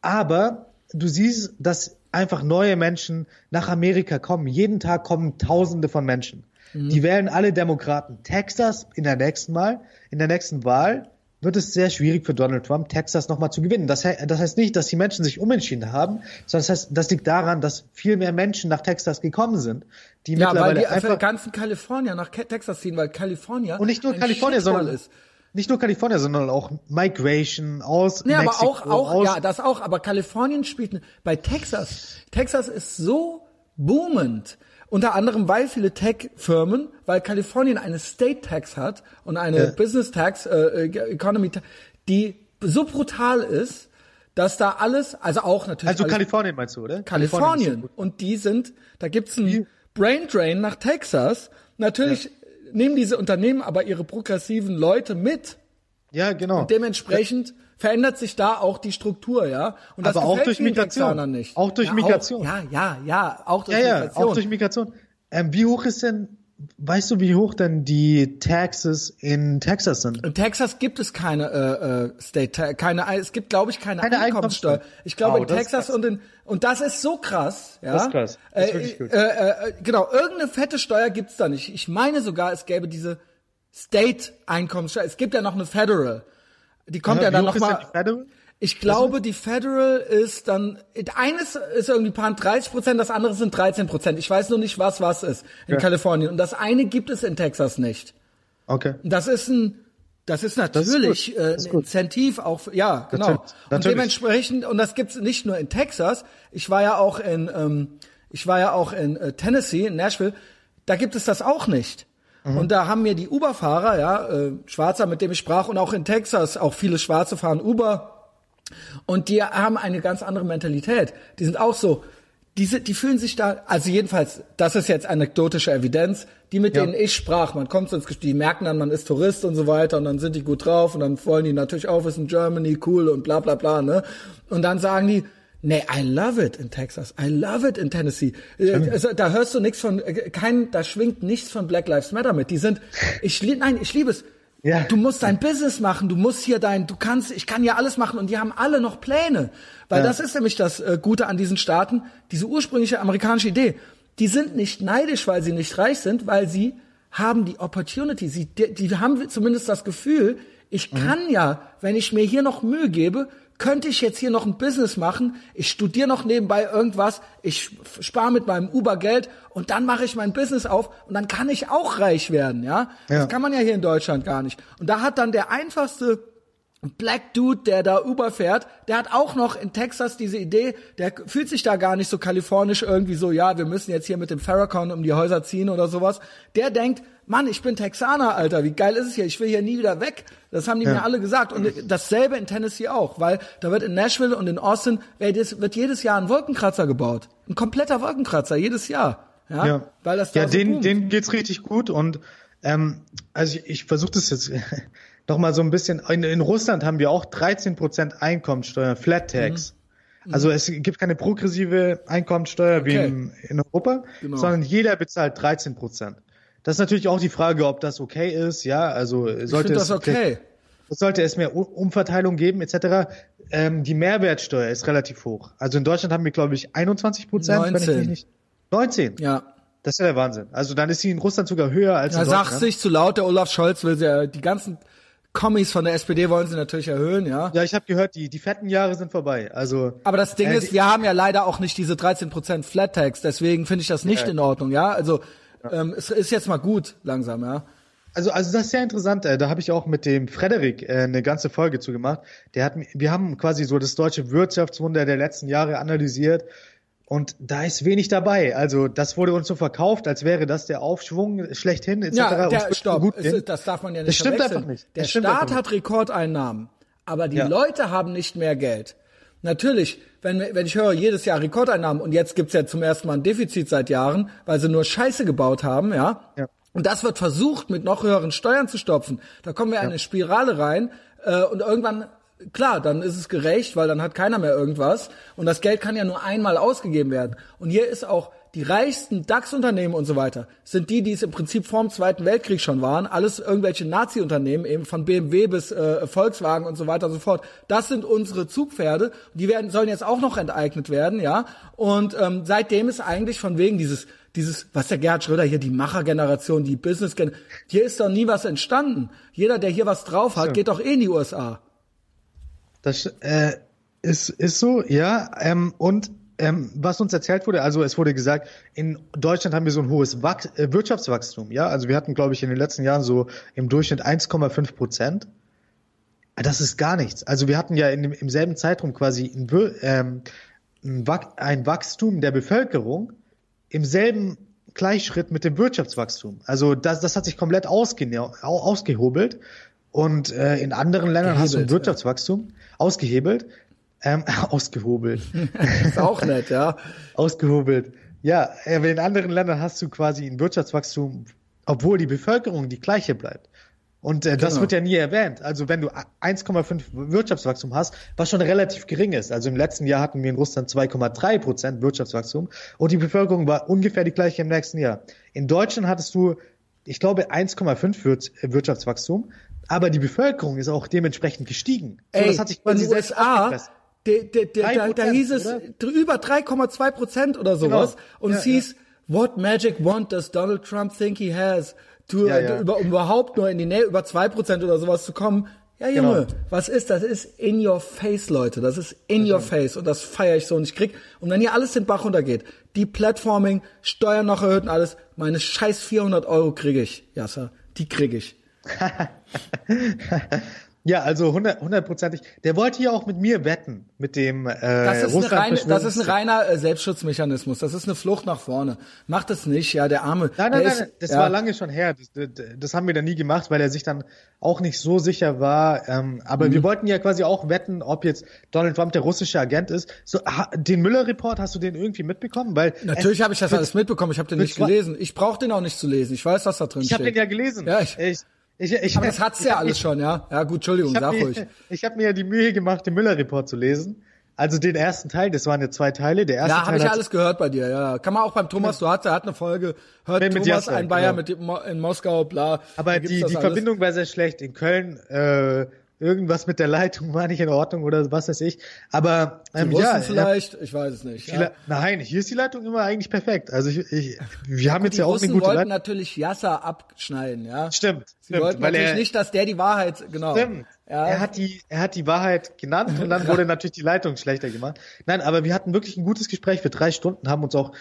aber du siehst, dass einfach neue Menschen nach Amerika kommen. Jeden Tag kommen Tausende von Menschen. Mhm. Die wählen alle Demokraten. Texas in der nächsten Mal, in der nächsten Wahl wird es sehr schwierig für Donald Trump, Texas nochmal zu gewinnen. Das, das, heißt nicht, dass die Menschen sich umentschieden haben, sondern das heißt, das liegt daran, dass viel mehr Menschen nach Texas gekommen sind, die ja, mittlerweile weil die einfach ganzen Kalifornier nach Texas ziehen, weil Kalifornien und nicht nur Kalifornien, sondern ist. Nicht nur Kalifornien, sondern auch Migration aus ja, Mexiko. aber auch, auch, ja, das auch. Aber Kalifornien spielt bei Texas. Texas ist so boomend. Unter anderem, weil viele Tech-Firmen, weil Kalifornien eine State Tax hat und eine ja. Business Tax, äh, äh Economy, die so brutal ist, dass da alles, also auch natürlich. Also Kalifornien meinst du, oder? Kalifornien. Kalifornien und die sind, da gibt's einen Brain Drain nach Texas. Natürlich ja. nehmen diese Unternehmen aber ihre progressiven Leute mit. Ja, genau. Und dementsprechend verändert sich da auch die Struktur, ja. Und das Aber auch durch Migration. Nicht. Auch durch ja, Migration. Auch, ja, ja, ja, auch durch ja, Migration. Ja, auch durch Migration. Ähm, wie hoch ist denn, weißt du, wie hoch denn die Taxes in Texas sind? In Texas gibt es keine äh, äh, State, keine, es gibt, glaube ich, keine, keine Einkommenssteuer. Einkommenssteuer. Ich glaube wow, in Texas und in und das ist so krass, ja. Das ist krass. Das ist wirklich gut. Äh, äh, äh, genau, irgendeine fette Steuer gibt's da nicht. Ich meine sogar, es gäbe diese State Einkommenssteuer. Es gibt ja noch eine Federal. Die kommt ja, ja dann noch mal. Ich glaube, die Federal ist dann, eines ist irgendwie paar 30 Prozent, das andere sind 13 Prozent. Ich weiß nur nicht, was was ist in ja. Kalifornien. Und das eine gibt es in Texas nicht. Okay. Das ist ein, das ist natürlich das ist äh, ein Incentiv auch, ja, genau. Und dementsprechend, und das gibt's nicht nur in Texas. Ich war ja auch in, ähm, ich war ja auch in äh, Tennessee, in Nashville. Da gibt es das auch nicht. Mhm. Und da haben mir die Uber-Fahrer, ja, äh, Schwarzer, mit dem ich sprach, und auch in Texas, auch viele Schwarze fahren Uber und die haben eine ganz andere Mentalität. Die sind auch so, diese, die fühlen sich da, also jedenfalls, das ist jetzt anekdotische Evidenz, die mit ja. denen ich sprach, man kommt ins Gespräch, die merken dann, man ist Tourist und so weiter und dann sind die gut drauf und dann wollen die natürlich auch wissen, Germany, cool und bla bla bla, ne? Und dann sagen die, Nee, I love it in Texas. I love it in Tennessee. Also, da hörst du nichts von, äh, kein, da schwingt nichts von Black Lives Matter mit. Die sind, ich, nein, ich liebe es. Ja. Du musst dein Business machen, du musst hier dein, du kannst, ich kann ja alles machen und die haben alle noch Pläne. Weil ja. das ist nämlich das äh, Gute an diesen Staaten, diese ursprüngliche amerikanische Idee. Die sind nicht neidisch, weil sie nicht reich sind, weil sie haben die Opportunity, sie, die, die haben zumindest das Gefühl, ich mhm. kann mhm. ja, wenn ich mir hier noch Mühe gebe, könnte ich jetzt hier noch ein Business machen, ich studiere noch nebenbei irgendwas, ich spare mit meinem Uber Geld und dann mache ich mein Business auf und dann kann ich auch reich werden, ja? ja? Das kann man ja hier in Deutschland gar nicht. Und da hat dann der einfachste Black Dude, der da Uber fährt, der hat auch noch in Texas diese Idee, der fühlt sich da gar nicht so kalifornisch irgendwie so, ja, wir müssen jetzt hier mit dem Farrakhan um die Häuser ziehen oder sowas. Der denkt, Mann, ich bin Texaner, Alter, wie geil ist es hier? Ich will hier nie wieder weg. Das haben die ja. mir alle gesagt. Und dasselbe in Tennessee auch, weil da wird in Nashville und in Austin wird jedes Jahr ein Wolkenkratzer gebaut. Ein kompletter Wolkenkratzer, jedes Jahr. Ja, ja. weil das da Ja, so den, boomt. denen geht's richtig gut und ähm, also ich, ich versuche das jetzt noch mal so ein bisschen. In, in Russland haben wir auch 13% Einkommensteuer, Flat Tax. Mhm. Also es gibt keine progressive Einkommensteuer okay. wie in, in Europa, genau. sondern jeder bezahlt 13 Prozent. Das ist natürlich auch die Frage, ob das okay ist. Ja, also sollte es okay. sollte es mehr Umverteilung geben etc. Ähm, die Mehrwertsteuer ist relativ hoch. Also in Deutschland haben wir glaube ich 21 Prozent. 19. Nicht, 19. Ja. Das ist ja der Wahnsinn. Also dann ist sie in Russland sogar höher als ja, in Deutschland. Sagt sich zu laut, der Olaf Scholz will ja die ganzen Kommis von der SPD wollen sie natürlich erhöhen, ja. Ja, ich habe gehört, die, die fetten Jahre sind vorbei. Also. Aber das Ding äh, ist, wir haben ja leider auch nicht diese 13% Flat Tax, deswegen finde ich das nicht ja. in Ordnung, ja. Also ähm, es ist jetzt mal gut, langsam, ja. Also, also das ist sehr interessant. Äh, da habe ich auch mit dem Frederik äh, eine ganze Folge zu gemacht. Der hat, wir haben quasi so das deutsche Wirtschaftswunder der letzten Jahre analysiert und da ist wenig dabei. Also das wurde uns so verkauft, als wäre das der Aufschwung schlechthin etc. Ja, der, stopp, gut es, das darf man ja nicht Das stimmt einfach nicht. Der Staat hat Rekordeinnahmen, aber die ja. Leute haben nicht mehr Geld. Natürlich, wenn, wenn ich höre, jedes Jahr Rekordeinnahmen und jetzt gibt's ja zum ersten Mal ein Defizit seit Jahren, weil sie nur Scheiße gebaut haben, ja. ja. Und das wird versucht, mit noch höheren Steuern zu stopfen. Da kommen wir in eine Spirale rein äh, und irgendwann klar, dann ist es gerecht, weil dann hat keiner mehr irgendwas. Und das Geld kann ja nur einmal ausgegeben werden. Und hier ist auch die reichsten DAX-Unternehmen und so weiter, sind die, die es im Prinzip vor dem Zweiten Weltkrieg schon waren. Alles irgendwelche Nazi-Unternehmen, eben von BMW bis äh, Volkswagen und so weiter und so fort. Das sind unsere Zugpferde. Die werden, sollen jetzt auch noch enteignet werden, ja. Und ähm, seitdem ist eigentlich von wegen dieses dieses, was der Gerhard Schröder hier, die Machergeneration, die business -Gen hier ist doch nie was entstanden. Jeder, der hier was drauf hat, geht doch eh in die USA. Das äh, ist, ist so, ja. Ähm, und ähm, was uns erzählt wurde, also es wurde gesagt, in Deutschland haben wir so ein hohes Wach äh, Wirtschaftswachstum, ja. Also wir hatten, glaube ich, in den letzten Jahren so im Durchschnitt 1,5 Prozent. Das ist gar nichts. Also wir hatten ja in dem, im selben Zeitraum quasi ein, ähm, ein Wachstum der Bevölkerung im selben Gleichschritt mit dem Wirtschaftswachstum. Also das, das hat sich komplett ausge ausgehobelt. Und äh, in anderen Ländern Gehebelt, hast du ein Wirtschaftswachstum ja. ausgehebelt, ähm, ausgehobelt. ist auch nett, ja. ausgehobelt. Ja, in anderen Ländern hast du quasi ein Wirtschaftswachstum, obwohl die Bevölkerung die gleiche bleibt. Und äh, das genau. wird ja nie erwähnt. Also wenn du 1,5 Wirtschaftswachstum hast, was schon relativ gering ist. Also im letzten Jahr hatten wir in Russland 2,3 Prozent Wirtschaftswachstum und die Bevölkerung war ungefähr die gleiche im nächsten Jahr. In Deutschland hattest du ich glaube, 1,5 Wirtschaftswachstum, aber die Bevölkerung ist auch dementsprechend gestiegen. So, Ey, das hat sich in den USA, de, de, de, da, da hieß es oder? über 3,2 Prozent oder sowas. Genau. Und ja, es hieß, ja. what magic wand does Donald Trump think he has? To, ja, ja. Über, um überhaupt nur in die Nähe über 2 Prozent oder sowas zu kommen. Ja, Junge, genau. was ist das? ist in your face, Leute. Das ist in das your face und das feiere ich so und ich krieg. Und wenn hier alles den Bach runtergeht, die Platforming, Steuern noch erhöht und alles, meine scheiß 400 Euro kriege ich, Jasser. Die kriege ich. Ja, also hundertprozentig. Der wollte hier auch mit mir wetten, mit dem äh, das ist, Russland reine, das ist ein reiner äh, Selbstschutzmechanismus. Das ist eine Flucht nach vorne. Macht das nicht, ja, der Arme. Nein, nein, nein, ist, das ja. war lange schon her. Das, das, das, haben wir dann nie gemacht, weil er sich dann auch nicht so sicher war. Ähm, aber mhm. wir wollten ja quasi auch wetten, ob jetzt Donald Trump der russische Agent ist. So, ha, den Müller-Report, hast du den irgendwie mitbekommen? Weil Natürlich habe ich das alles mitbekommen. Ich habe den nicht gelesen. Ich brauche den auch nicht zu lesen. Ich weiß, was da drin ich steht. Ich habe den ja gelesen. Ja, ich, ich ich, ich, Aber das hat's ja alles schon, ja? Ja, gut, Entschuldigung, sag mir, ruhig. Ich habe mir ja die Mühe gemacht, den Müller-Report zu lesen. Also den ersten Teil, das waren ja zwei Teile. Der erste ja, habe ich ja alles gehört bei dir. Ja, kann man auch beim Thomas. Du hast, er hat eine Folge. Hört mit Thomas Jasser, ein Bayer genau. mit in Moskau, bla. Aber die die Verbindung war sehr schlecht. In Köln äh, irgendwas mit der Leitung war nicht in Ordnung oder was weiß ich. Aber ähm, ja, vielleicht, ich weiß es nicht. Ja. Nein, hier ist die Leitung immer eigentlich perfekt. Also ich, ich wir haben jetzt ja auch Russen eine gute wollten Leitung. natürlich Yasser abschneiden, ja. Stimmt. Sie stimmt, wollten natürlich er, nicht, dass der die Wahrheit genau. Stimmt. Ja. Er hat die, er hat die Wahrheit genannt und dann wurde natürlich die Leitung schlechter gemacht. Nein, aber wir hatten wirklich ein gutes Gespräch für drei Stunden, haben uns auch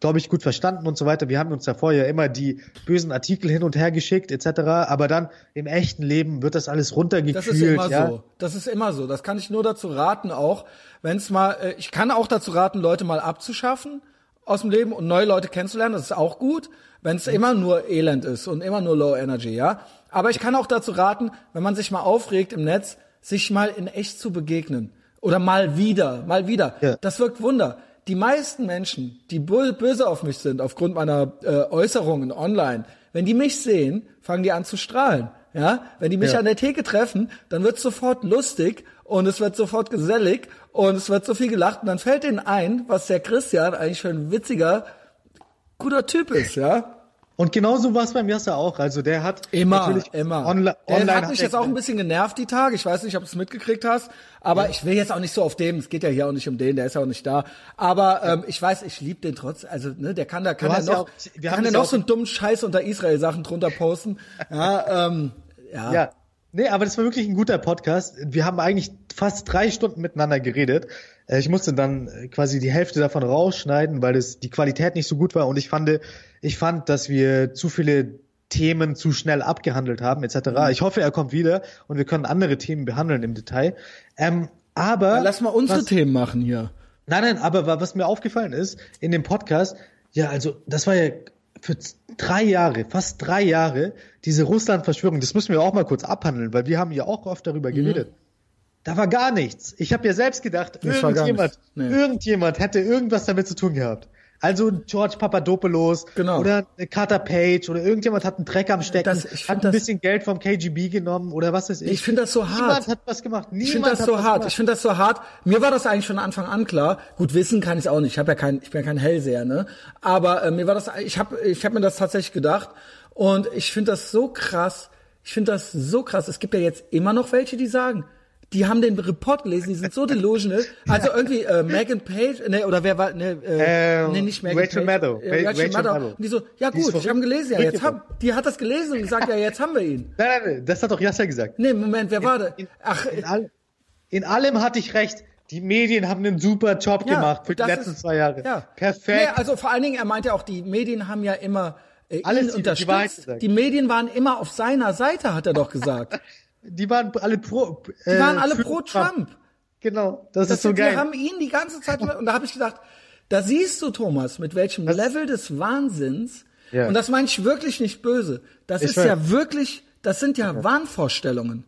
glaube ich, gut verstanden und so weiter. Wir haben uns ja immer die bösen Artikel hin und her geschickt etc. Aber dann im echten Leben wird das alles runtergekühlt. Das ist immer ja? so. Das ist immer so. Das kann ich nur dazu raten auch, wenn es mal, äh, ich kann auch dazu raten, Leute mal abzuschaffen aus dem Leben und neue Leute kennenzulernen. Das ist auch gut, wenn es mhm. immer nur Elend ist und immer nur Low Energy, ja. Aber ich kann auch dazu raten, wenn man sich mal aufregt im Netz, sich mal in echt zu begegnen. Oder mal wieder, mal wieder. Ja. Das wirkt Wunder die meisten Menschen, die böse auf mich sind aufgrund meiner äh, Äußerungen online, wenn die mich sehen, fangen die an zu strahlen. Ja, wenn die mich ja. an der Theke treffen, dann wird sofort lustig und es wird sofort gesellig und es wird so viel gelacht und dann fällt ihnen ein, was der Christian eigentlich für ein witziger, guter Typ ist, ja. Und genauso war es beim Jasser auch. Also der hat immer, immer. Online. Der hat mich jetzt auch ein bisschen genervt die Tage. Ich weiß nicht, ob du es mitgekriegt hast, aber ja. ich will jetzt auch nicht so auf dem. Es geht ja hier auch nicht um den, der ist ja auch nicht da. Aber ähm, ich weiß, ich liebe den trotz. Also ne, der kann da kann er noch, ja auch, kann er noch so einen dummen Scheiß unter Israel Sachen drunter posten. ja, ähm, ja. ja. Nee, aber das war wirklich ein guter Podcast. Wir haben eigentlich fast drei Stunden miteinander geredet. Äh, ich musste dann äh, quasi die Hälfte davon rausschneiden, weil es die Qualität nicht so gut war. Und ich fand, ich fand, dass wir zu viele Themen zu schnell abgehandelt haben, etc. Mhm. Ich hoffe, er kommt wieder und wir können andere Themen behandeln im Detail. Ähm, aber ja, lass mal unsere was, Themen machen hier. Nein, nein, aber was mir aufgefallen ist in dem Podcast, ja, also das war ja für drei Jahre, fast drei Jahre, diese Russland-Verschwörung, das müssen wir auch mal kurz abhandeln, weil wir haben ja auch oft darüber mhm. geredet. Da war gar nichts. Ich habe ja selbst gedacht, das irgendjemand, nee. irgendjemand hätte irgendwas damit zu tun gehabt. Also George Papadopoulos genau. oder Carter Page oder irgendjemand hat einen Dreck am Stecken, das, hat ein bisschen Geld vom KGB genommen oder was weiß ich. Ich finde das so hart. Niemand hat was gemacht. Niemand ich finde das so hart. Gemacht. Ich finde das so hart. Mir war das eigentlich von Anfang an klar. Gut, wissen kann ich auch nicht. Ich habe ja kein, ich bin ja kein Hellseher, ne? Aber äh, mir war das, ich habe, ich habe mir das tatsächlich gedacht und ich finde das so krass. Ich finde das so krass. Es gibt ja jetzt immer noch welche, die sagen, die haben den Report gelesen, die sind so delusional. Also irgendwie äh, Megan Page, ne, oder wer war, ne, äh, ähm, nee, nicht Megan Rachel Page. Maddow. Äh, Rachel, Rachel Maddow. Maddow. Und die so, ja gut, ich habe gelesen, ja, jetzt haben, die hat das gelesen und gesagt, ja, jetzt haben wir ihn. Nein, nein, nein, das hat doch Jasser gesagt. Nee, Moment, wer in, war da? Ach, in, all, in allem hatte ich recht. Die Medien haben einen super Job ja, gemacht für die letzten ist, zwei Jahre. Ja. Perfekt. Nee, also vor allen Dingen, er meinte auch, die Medien haben ja immer äh, Alles ihn unterstützt. Die, die Medien waren immer auf seiner Seite, hat er doch gesagt. Die waren alle pro. Äh, die waren alle pro Trump. Trump. Genau, das, das ist so geil. Wir haben ihn die ganze Zeit und da habe ich gedacht, da siehst du Thomas, mit welchem das Level des Wahnsinns. Ja. Und das meine ich wirklich nicht böse. Das ich ist weiß. ja wirklich, das sind ja, ja. Wahnvorstellungen.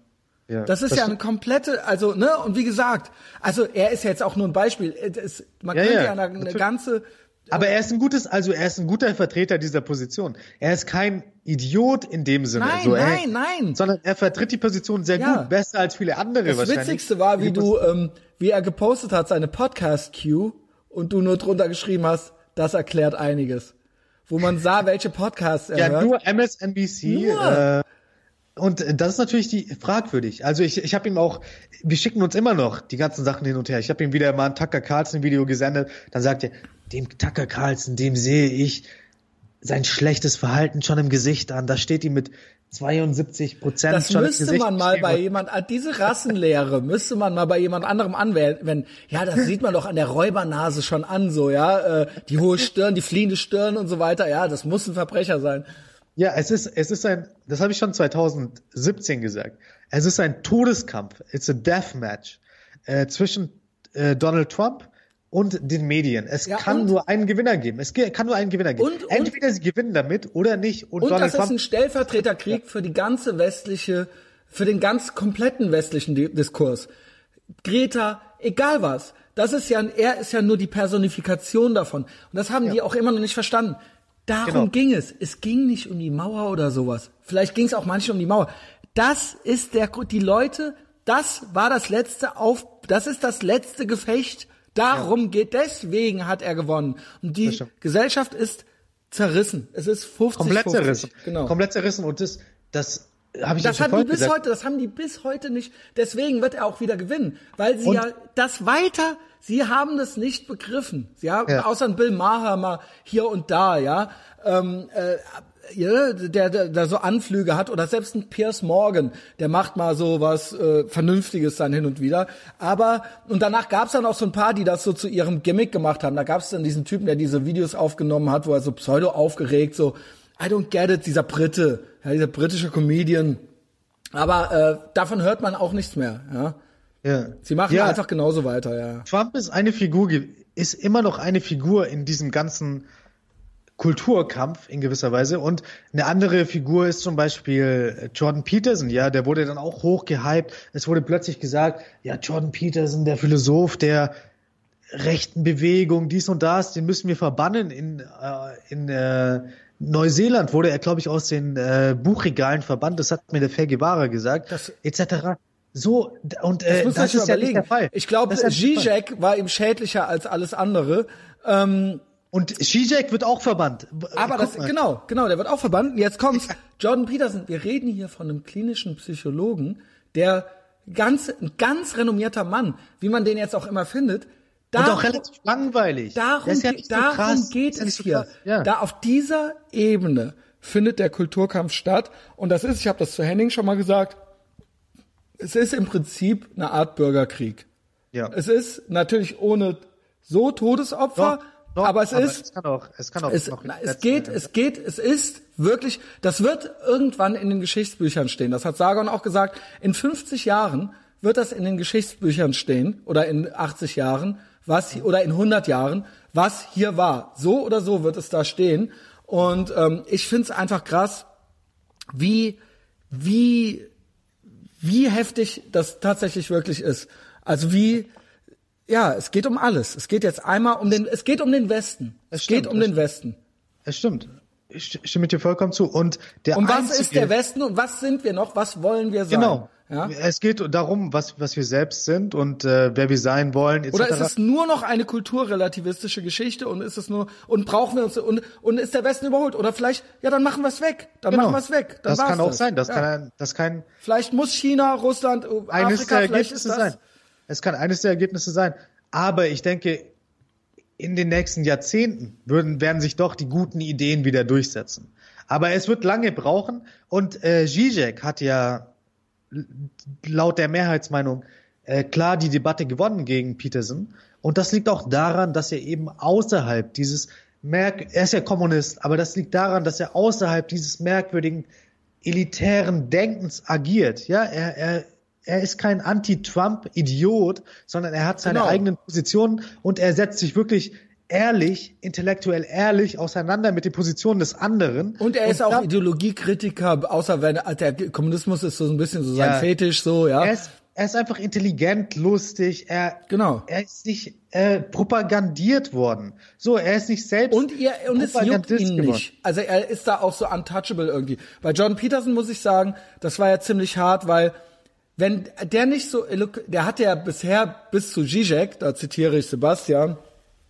Ja, das ist das ja eine komplette, also ne und wie gesagt, also er ist jetzt auch nur ein Beispiel. Es, man ja, könnte ja, eine, eine ganze aber er ist ein gutes, also er ist ein guter Vertreter dieser Position. Er ist kein Idiot in dem Sinne. Nein, so, er, nein, nein. Sondern er vertritt die Position sehr ja. gut, besser als viele andere das wahrscheinlich. Das Witzigste war, wie du, ähm, wie er gepostet hat, seine Podcast-Queue und du nur drunter geschrieben hast, das erklärt einiges. wo man sah, welche Podcasts er ja, hört. nur MSNBC. Nur? Äh, und das ist natürlich die fragwürdig. Also ich, ich habe ihm auch, wir schicken uns immer noch die ganzen Sachen hin und her. Ich habe ihm wieder mal ein Tucker Carlson Video gesendet. Dann sagt er, dem Tucker Carlson, dem sehe ich sein schlechtes Verhalten schon im Gesicht an. Da steht ihm mit 72 Prozent Das schon müsste man mal bei jemand, ah, diese Rassenlehre müsste man mal bei jemand anderem anwenden. Ja, das sieht man doch an der Räubernase schon an, so, ja, äh, die hohe Stirn, die fliehende Stirn und so weiter. Ja, das muss ein Verbrecher sein. Ja, es ist, es ist ein, das habe ich schon 2017 gesagt. Es ist ein Todeskampf. It's a deathmatch äh, zwischen äh, Donald Trump und den Medien. Es Ja, kann und- nur einen Gewinner geben. Es kann nur einen Gewinner geben. Und- und- Entweder sie gewinnen damit oder nicht. Und, Und Donald das ist Trump ein Stellvertreterkrieg für die ganze westliche, für den ganz kompletten westlichen Di- Diskurs. Greta, egal was. Das ist ja, er ist ja nur die Personifikation davon. Und das haben die auch immer noch nicht verstanden. Darum Genau. ging es. Es ging nicht um die Mauer oder sowas. Vielleicht ging es auch manchmal um die Mauer. Das ist der Grund. Die Leute, das war das letzte auf, das ist das letzte Gefecht. Darum geht, deswegen hat er gewonnen. Und die. Gesellschaft ist zerrissen. Es ist 50 komplett 50. zerrissen. Genau. Komplett zerrissen. Und das, das habe ich Das haben die bis gesagt. heute, das haben die bis heute nicht. Deswegen wird er auch wieder gewinnen, weil sie Und- ja das weiter, sie haben das nicht begriffen. Sie haben, Ja. außer ein Bill Maher mal hier und da, ja, ähm, äh, ja, der, der, der so Anflüge hat oder selbst ein Piers Morgan, der macht mal so was äh, Vernünftiges dann hin und wieder. Aber und danach gab's dann auch so ein paar, die das so zu ihrem Gimmick gemacht haben. Da gab's dann diesen Typen, der diese Videos aufgenommen hat, wo er so pseudo aufgeregt so I don't get it, dieser Brite, ja, dieser britische Comedian. Aber äh, davon hört man auch nichts mehr. Ja, Ja. sie machen ja, einfach genauso weiter. Ja. Trump ist eine Figur, ist immer noch eine Figur in diesem ganzen Kulturkampf in gewisser Weise. Und eine andere Figur ist zum Beispiel Jordan Peterson, ja, der wurde dann auch hochgehypt. Es wurde plötzlich gesagt, ja, Jordan Peterson, der Philosoph der rechten Bewegung, dies und das, den müssen wir verbannen. In, äh, in äh, Neuseeland wurde er, glaube ich, aus den äh, Buchregalen verbannt. Das hat mir der Fair Guevara gesagt, Das- etc. So, und äh, Das das ist ja nicht der Fall. Ich glaube. Zizek war ihm schädlicher als alles andere. Ähm, Und Zizek wird auch verbannt. aber Guck das, mal. genau, genau, der wird auch verbannt. Jetzt kommt's. Jordan Peterson, wir reden hier von einem klinischen Psychologen, der ganz, ein ganz renommierter Mann, wie man den jetzt auch immer findet. Und Da- auch relativ langweilig. Darum, ja so darum krass. geht ja es so hier. Ja. Da auf dieser Ebene findet der Kulturkampf statt. Und das ist, ich habe das zu Henning schon mal gesagt, es ist im Prinzip eine Art Bürgerkrieg. ja. Es ist natürlich ohne so Todesopfer, Doch, doch, aber es ist es kann auch, es kann auch es, noch na, es geht, Endes. es geht, es ist wirklich, das wird irgendwann in den Geschichtsbüchern stehen. Das hat Sargon auch gesagt. In 50 Jahren wird das in den Geschichtsbüchern stehen oder in 80 Jahren, was hier- oder in 100 Jahren, was hier war. So oder so wird es da stehen. Und ähm, ich finde es einfach krass, wie wie wie heftig das tatsächlich wirklich ist. Also wie ja, es geht um alles. Es geht jetzt einmal um den, es geht um den Westen. Es, Es stimmt, geht um es den Westen. Es stimmt. Ich st- stimme dir vollkommen zu. Und der Und was einzige, ist der Westen und was sind wir noch? Was wollen wir sein? Genau. Ja? Es geht darum, was, was wir selbst sind und äh, wer wir sein wollen, etc. Oder ist es nur noch eine kulturrelativistische Geschichte und ist es nur und brauchen wir uns und und ist der Westen überholt oder vielleicht ja dann machen wir es weg, dann genau. machen wir es weg, dann das kann auch das. sein. Das ja. kann, das kann vielleicht muss China, Russland, eines Afrika, der vielleicht ist Ergebnisse sein. Es kann eines der Ergebnisse sein. Aber ich denke, in den nächsten Jahrzehnten würden, werden sich doch die guten Ideen wieder durchsetzen. Aber es wird lange brauchen. Und äh, Zizek hat ja laut der Mehrheitsmeinung äh, klar die Debatte gewonnen gegen Peterson. Und das liegt auch daran, dass er eben außerhalb dieses Merk er ist ja Kommunist, aber das liegt daran, dass er außerhalb dieses merkwürdigen elitären Denkens agiert. Ja, er, er, er ist kein Anti-Trump-Idiot, sondern er hat seine Genau. eigenen Positionen und er setzt sich wirklich ehrlich, intellektuell ehrlich auseinander mit den Positionen des anderen. Und er ist auch da- Ideologiekritiker, außer wenn der Kommunismus ist so ein bisschen so sein Ja. Fetisch, so ja. Er ist, er ist einfach intelligent, lustig, er, Genau. er ist nicht äh, propagandiert worden. So, er ist nicht selbst Und ihr und es juckt ihn geworden. nicht. Also er ist da auch so untouchable irgendwie. Bei Jordan Peterson muss ich sagen, das war ja ziemlich hart, weil wenn der nicht so, der hatte ja bisher bis zu Zizek, da zitiere ich Sebastian,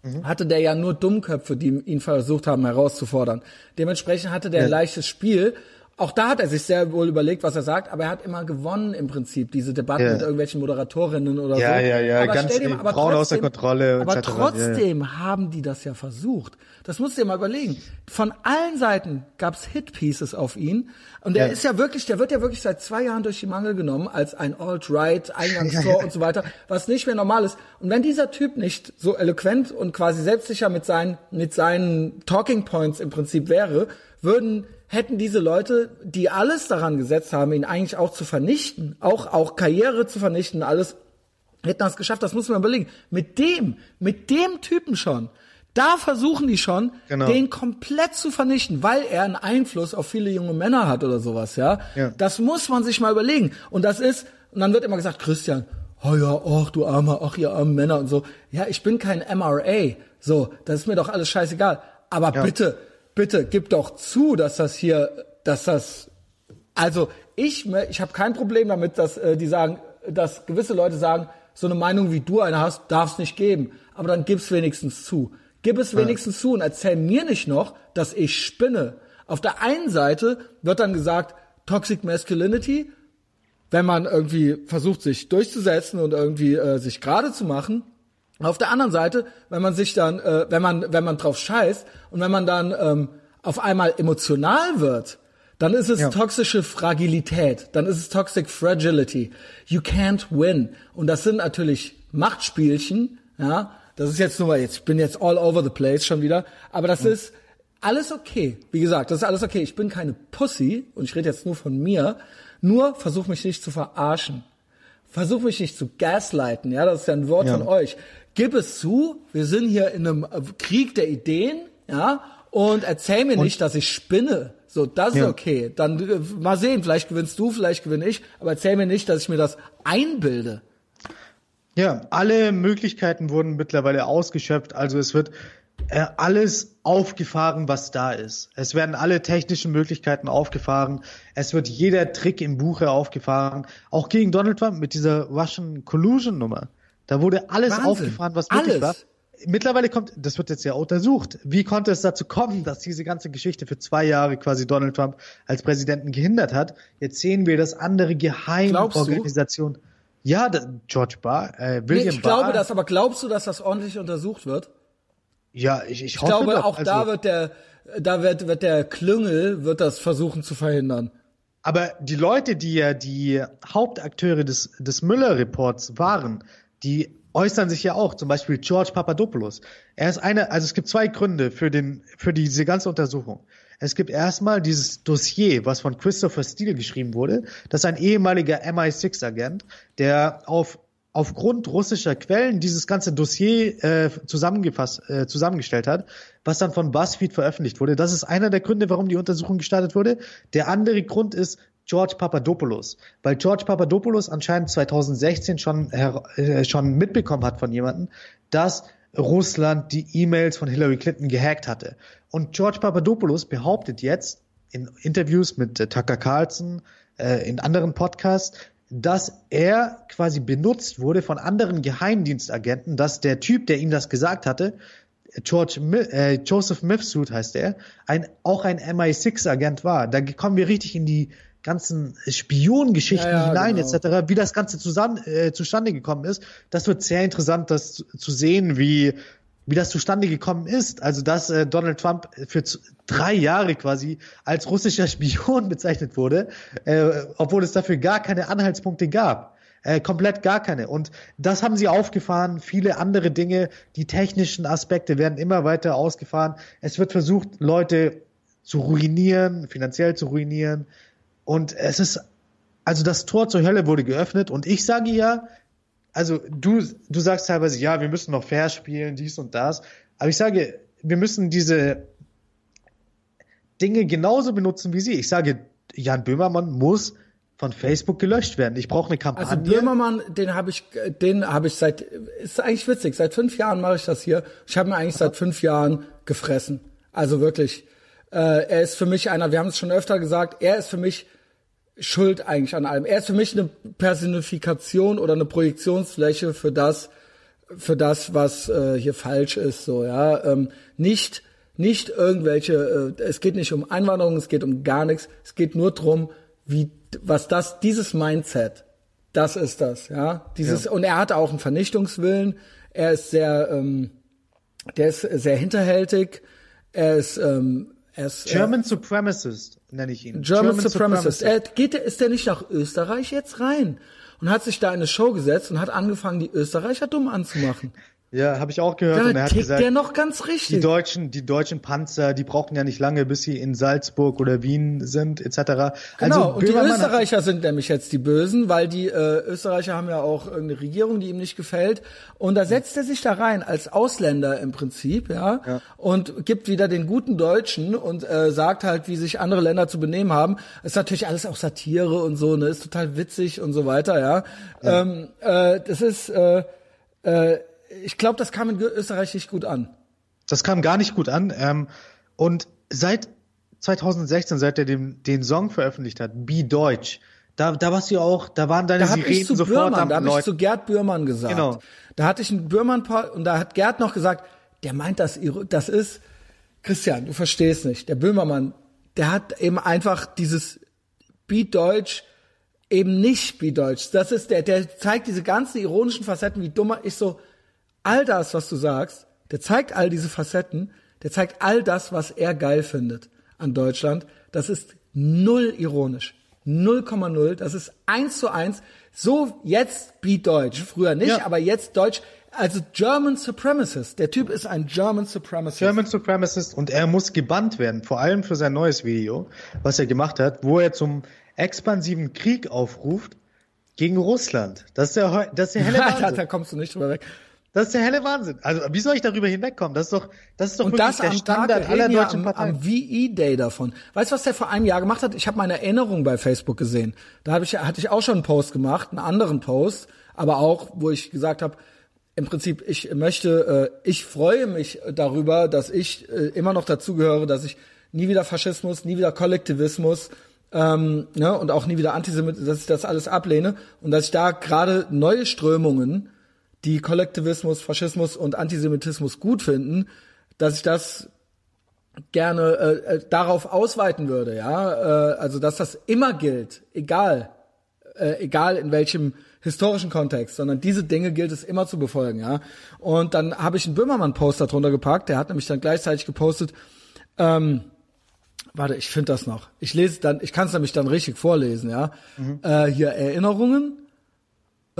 mhm. hatte der ja nur Dummköpfe, die ihn versucht haben herauszufordern. Dementsprechend hatte der ja. ein leichtes Spiel auch da hat er sich sehr wohl überlegt, was er sagt, aber er hat immer gewonnen im Prinzip, diese Debatten ja. mit irgendwelchen Moderatorinnen oder ja, so. Ja, ja, ja, ganz dir, aber Frauen außer Kontrolle. Aber trotzdem ja, ja. haben die das ja versucht. Das musst du dir mal überlegen. Von allen Seiten gab's Hitpieces auf ihn. Und der ist ja wirklich, der wird ja wirklich seit zwei Jahren durch die Mangel genommen als ein Alt-Right, Eingangstor und so weiter, was nicht mehr normal ist. Und wenn dieser Typ nicht so eloquent und quasi selbstsicher mit seinen, mit seinen Talking Points im Prinzip wäre, würden hätten diese Leute, die alles daran gesetzt haben, ihn eigentlich auch zu vernichten, auch, auch Karriere zu vernichten, alles, hätten das geschafft, das muss man überlegen. Mit dem, mit dem Typen schon, da versuchen die schon, genau. den komplett zu vernichten, weil er einen Einfluss auf viele junge Männer hat oder sowas, ja? ja. Das muss man sich mal überlegen. Und das ist, und dann wird immer gesagt, Christian, oh ja, ach du armer, ach ihr armen Männer und so. Ja, ich bin kein MRA. So, das ist mir doch alles scheißegal. Aber ja. bitte, bitte gib doch zu, dass das hier, dass das, also ich, ich habe kein Problem damit, dass äh, die sagen, dass gewisse Leute sagen, so eine Meinung wie du eine hast, darf es nicht geben. Aber dann gib's wenigstens zu. Gib es wenigstens ja. zu und erzähl mir nicht noch, dass ich spinne. Auf der einen Seite wird dann gesagt, Toxic Masculinity, wenn man irgendwie versucht, sich durchzusetzen und irgendwie äh, sich gerade zu machen. Auf der anderen Seite, wenn man sich dann, äh, wenn man, wenn man drauf scheißt und wenn man dann ähm, auf einmal emotional wird, dann ist es ja. toxische Fragilität, dann ist es Toxic Fragility. You can't win. Und das sind natürlich Machtspielchen, ja. Das ist jetzt nur mal, jetzt, ich bin jetzt all over the place schon wieder, aber das mhm. ist alles okay. Wie gesagt, das ist alles okay. Ich bin keine Pussy und ich rede jetzt nur von mir. Nur versuch mich nicht zu verarschen. Versuch mich nicht zu gaslighten, ja, das ist ja ein Wort ja. von euch gib es zu, wir sind hier in einem Krieg der Ideen, ja, und erzähl mir und nicht, dass ich spinne. So, das ist ja. okay. Dann äh, mal sehen, vielleicht gewinnst du, vielleicht gewinne ich, aber erzähl mir nicht, dass ich mir das einbilde. Ja, alle Möglichkeiten wurden mittlerweile ausgeschöpft. Also es wird äh, alles aufgefahren, was da ist. Es werden alle technischen Möglichkeiten aufgefahren. Es wird jeder Trick im Buche aufgefahren. Auch gegen Donald Trump mit dieser Russian Collusion Nummer. Da wurde alles Wahnsinn. aufgefahren, was möglich alles. war. Mittlerweile kommt, das wird jetzt ja untersucht. Wie konnte es dazu kommen, dass diese ganze Geschichte für zwei Jahre quasi Donald Trump als Präsidenten gehindert hat? Jetzt sehen wir, dass andere Geheimorganisationen. Ja, da, George Barr, äh, William nee, ich Barr. Ich glaube das, aber glaubst du, dass das ordentlich untersucht wird? Ja, ich, ich, ich hoffe glaube, doch. auch also, da wird der, da wird, wird der Klüngel, wird das versuchen zu verhindern. Aber die Leute, die ja die Hauptakteure des, des Müller-Reports waren, die äußern sich ja auch, zum Beispiel George Papadopoulos. Er ist einer, also es gibt zwei Gründe für den, für diese ganze Untersuchung. Es gibt erstmal dieses Dossier, was von Christopher Steele geschrieben wurde. Das ist ein ehemaliger MI6-Agent, der auf aufgrund russischer Quellen dieses ganze Dossier äh, zusammengefasst, äh, zusammengestellt hat, was dann von BuzzFeed veröffentlicht wurde. Das ist einer der Gründe, warum die Untersuchung gestartet wurde. Der andere Grund ist, George Papadopoulos, weil George Papadopoulos anscheinend 2016 schon, äh, schon mitbekommen hat von jemandem, dass Russland die E-Mails von Hillary Clinton gehackt hatte. Und George Papadopoulos behauptet jetzt in Interviews mit äh, Tucker Carlson, äh, in anderen Podcasts, dass er quasi benutzt wurde von anderen Geheimdienstagenten, dass der Typ, der ihm das gesagt hatte, George äh, Joseph Mifsud heißt er, ein, auch ein MI6-Agent war. Da kommen wir richtig in die ganzen Spiongeschichten ja, ja, hinein genau. etc., wie das Ganze zusammen, äh, zustande gekommen ist. Das wird sehr interessant, das zu, zu sehen, wie wie das zustande gekommen ist. Also dass äh, Donald Trump für drei Jahre quasi als russischer Spion bezeichnet wurde, äh, obwohl es dafür gar keine Anhaltspunkte gab. Äh, komplett gar keine. Und das haben sie aufgefahren. Viele andere Dinge, die technischen Aspekte werden immer weiter ausgefahren. Es wird versucht, Leute zu ruinieren, finanziell zu ruinieren. Und es ist, also das Tor zur Hölle wurde geöffnet und ich sage ja, also du, du sagst teilweise, ja, wir müssen noch fair spielen, dies und das. Aber ich sage, wir müssen diese Dinge genauso benutzen wie sie. Ich sage, Jan Böhmermann muss von Facebook gelöscht werden. Ich brauche eine Kampagne. Also Böhmermann, den habe ich, den habe ich seit, ist eigentlich witzig. Seit fünf Jahren mache ich das hier. Ich habe mir eigentlich seit fünf Jahren gefressen. Also wirklich. Äh, er ist für mich einer. Wir haben es schon öfter gesagt. Er ist für mich schuld eigentlich an allem. Er ist für mich eine Personifikation oder eine Projektionsfläche für das, für das, was äh, hier falsch ist, so ja, ähm, nicht nicht irgendwelche, äh, es geht nicht um Einwanderung, es geht um gar nichts, es geht nur drum, wie was das dieses Mindset, das ist das, ja, dieses ja. und er hat auch einen Vernichtungswillen, er ist sehr, ähm, der ist sehr hinterhältig, er ist ähm, er ist, äh, German äh, Supremacist nenne ich ihn. German, German Supremacist. Supremacist. Er geht, ist der nicht nach Österreich jetzt rein und hat sich da eine Show gesetzt und hat angefangen, die Österreicher dumm anzumachen. Ja, habe ich auch gehört. Da und er hat gesagt, der noch ganz richtig. Die deutschen, die deutschen Panzer, die brauchen ja nicht lange, bis sie in Salzburg oder Wien sind, etc. Genau. Also, und die Österreicher sind nämlich jetzt die Bösen, weil die äh, Österreicher haben ja auch irgendeine Regierung, die ihm nicht gefällt. Und da setzt er sich da rein als Ausländer im Prinzip, ja, ja. und gibt wieder den guten Deutschen und äh, sagt halt, wie sich andere Länder zu benehmen haben. ist natürlich alles auch Satire und so, ne, ist total witzig und so weiter, ja. ja. Ähm, äh, das ist äh, äh, ich glaube, das kam in Österreich nicht gut an. Das kam gar nicht gut an. Ähm, und seit 2016, seit er den, den Song veröffentlicht hat, Be Deutsch, da, da warst du auch, da waren deine da Sirenen zu sofort Bürmann, Da habe ich zu Gerd Bührmann gesagt. Genau. Da hatte ich einen Bührmann und da hat Gerd noch gesagt, der meint das, das ist, Christian, du verstehst nicht. Der Böhmermann, der hat eben einfach dieses Beat Deutsch eben nicht Beat Deutsch. Das ist der, der zeigt diese ganzen ironischen Facetten, wie dummer ich so, all das, was du sagst, der zeigt all diese Facetten, der zeigt all das, was er geil findet an Deutschland. Das ist null ironisch. 0,0. Das ist eins zu eins. So jetzt Beat Deutsch. Früher nicht, ja. aber jetzt Deutsch. Also German Supremacist. Der Typ ist ein German Supremacist. German Supremacist und er muss gebannt werden, vor allem für sein neues Video, was er gemacht hat, wo er zum expansiven Krieg aufruft gegen Russland. Das ist der, das ist der helle da, da kommst du nicht drüber weg. Das ist der helle Wahnsinn. Also wie soll ich darüber hinwegkommen? Das ist doch, das ist doch und wirklich das der Standard aller deutschen am, Parteien. Am VE Day davon. Weißt du, was der vor einem Jahr gemacht hat? Ich habe meine Erinnerung bei Facebook gesehen. Da hab ich, hatte ich auch schon einen Post gemacht, einen anderen Post, aber auch, wo ich gesagt habe, im Prinzip, ich möchte, äh, ich freue mich darüber, dass ich äh, immer noch dazugehöre, dass ich nie wieder Faschismus, nie wieder Kollektivismus ähm, ne, und auch nie wieder Antisemitismus, dass ich das alles ablehne und dass ich da gerade neue Strömungen die Kollektivismus, Faschismus und Antisemitismus gut finden, dass ich das gerne äh, äh, darauf ausweiten würde, ja, äh, also dass das immer gilt, egal, äh, egal in welchem historischen Kontext, sondern diese Dinge gilt es immer zu befolgen, ja. Und dann habe ich einen Böhmermann-Poster drunter gepackt, der hat nämlich dann gleichzeitig gepostet, ähm, warte, ich finde das noch. Ich lese dann, ich kann es nämlich dann richtig vorlesen, ja. Mhm. Äh, hier Erinnerungen,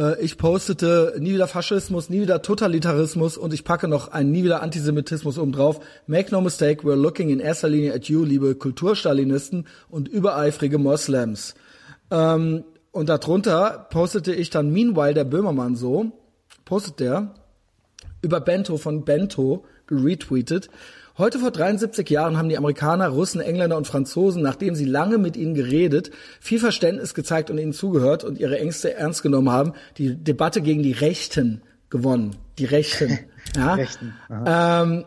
äh, ich postete nie wieder Faschismus, nie wieder Totalitarismus und ich packe noch ein nie wieder Antisemitismus oben drauf. Make no mistake, we're looking in erster Linie at you, liebe Kulturstalinisten und übereifrige Moslems. Ähm, und darunter postete ich dann Meanwhile der Böhmermann so, postet der, über Bento von Bento geretweetet. Heute vor 73 Jahren haben die Amerikaner, Russen, Engländer und Franzosen, nachdem sie lange mit ihnen geredet, viel Verständnis gezeigt und ihnen zugehört und ihre Ängste ernst genommen haben, die Debatte gegen die Rechten gewonnen. Die Rechten. Ja. Rechten. Ähm,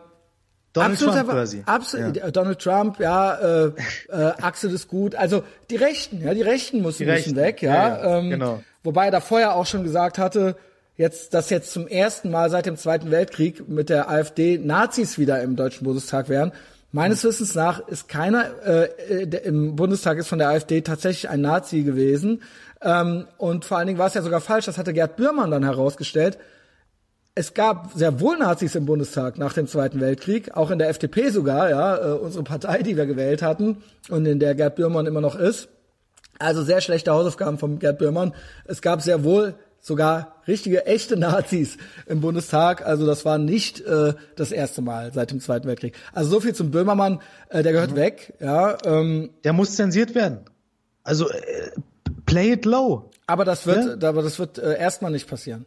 Donald Trump quasi. Absolut, ja. Donald Trump, ja, äh, äh, Axel ist gut. Also die Rechten, ja, die Rechten müssen, die Rechten. müssen weg, ja. ja, ja ähm, genau. Wobei er da vorher auch schon gesagt hatte, jetzt, dass jetzt zum ersten Mal seit dem Zweiten Weltkrieg mit der AfD Nazis wieder im Deutschen Bundestag wären. Meines Wissens nach ist keiner äh, der, im Bundestag ist von der AfD tatsächlich ein Nazi gewesen. Ähm, und vor allen Dingen war es ja sogar falsch, das hatte Gerd Bührmann dann herausgestellt. Es gab sehr wohl Nazis im Bundestag nach dem Zweiten Weltkrieg, auch in der FDP sogar, ja, äh, unsere Partei, die wir gewählt hatten und in der Gerd Bührmann immer noch ist. Also sehr schlechte Hausaufgaben von Gerd Bührmann. Es gab sehr wohl sogar richtige, echte Nazis im Bundestag. Also das war nicht äh, das erste Mal seit dem Zweiten Weltkrieg. Also so viel zum Böhmermann, äh, der gehört mhm. weg. Ja, ähm, der muss zensiert werden. Also äh, play it low. Aber das wird, ja? aber das wird äh, erstmal nicht passieren.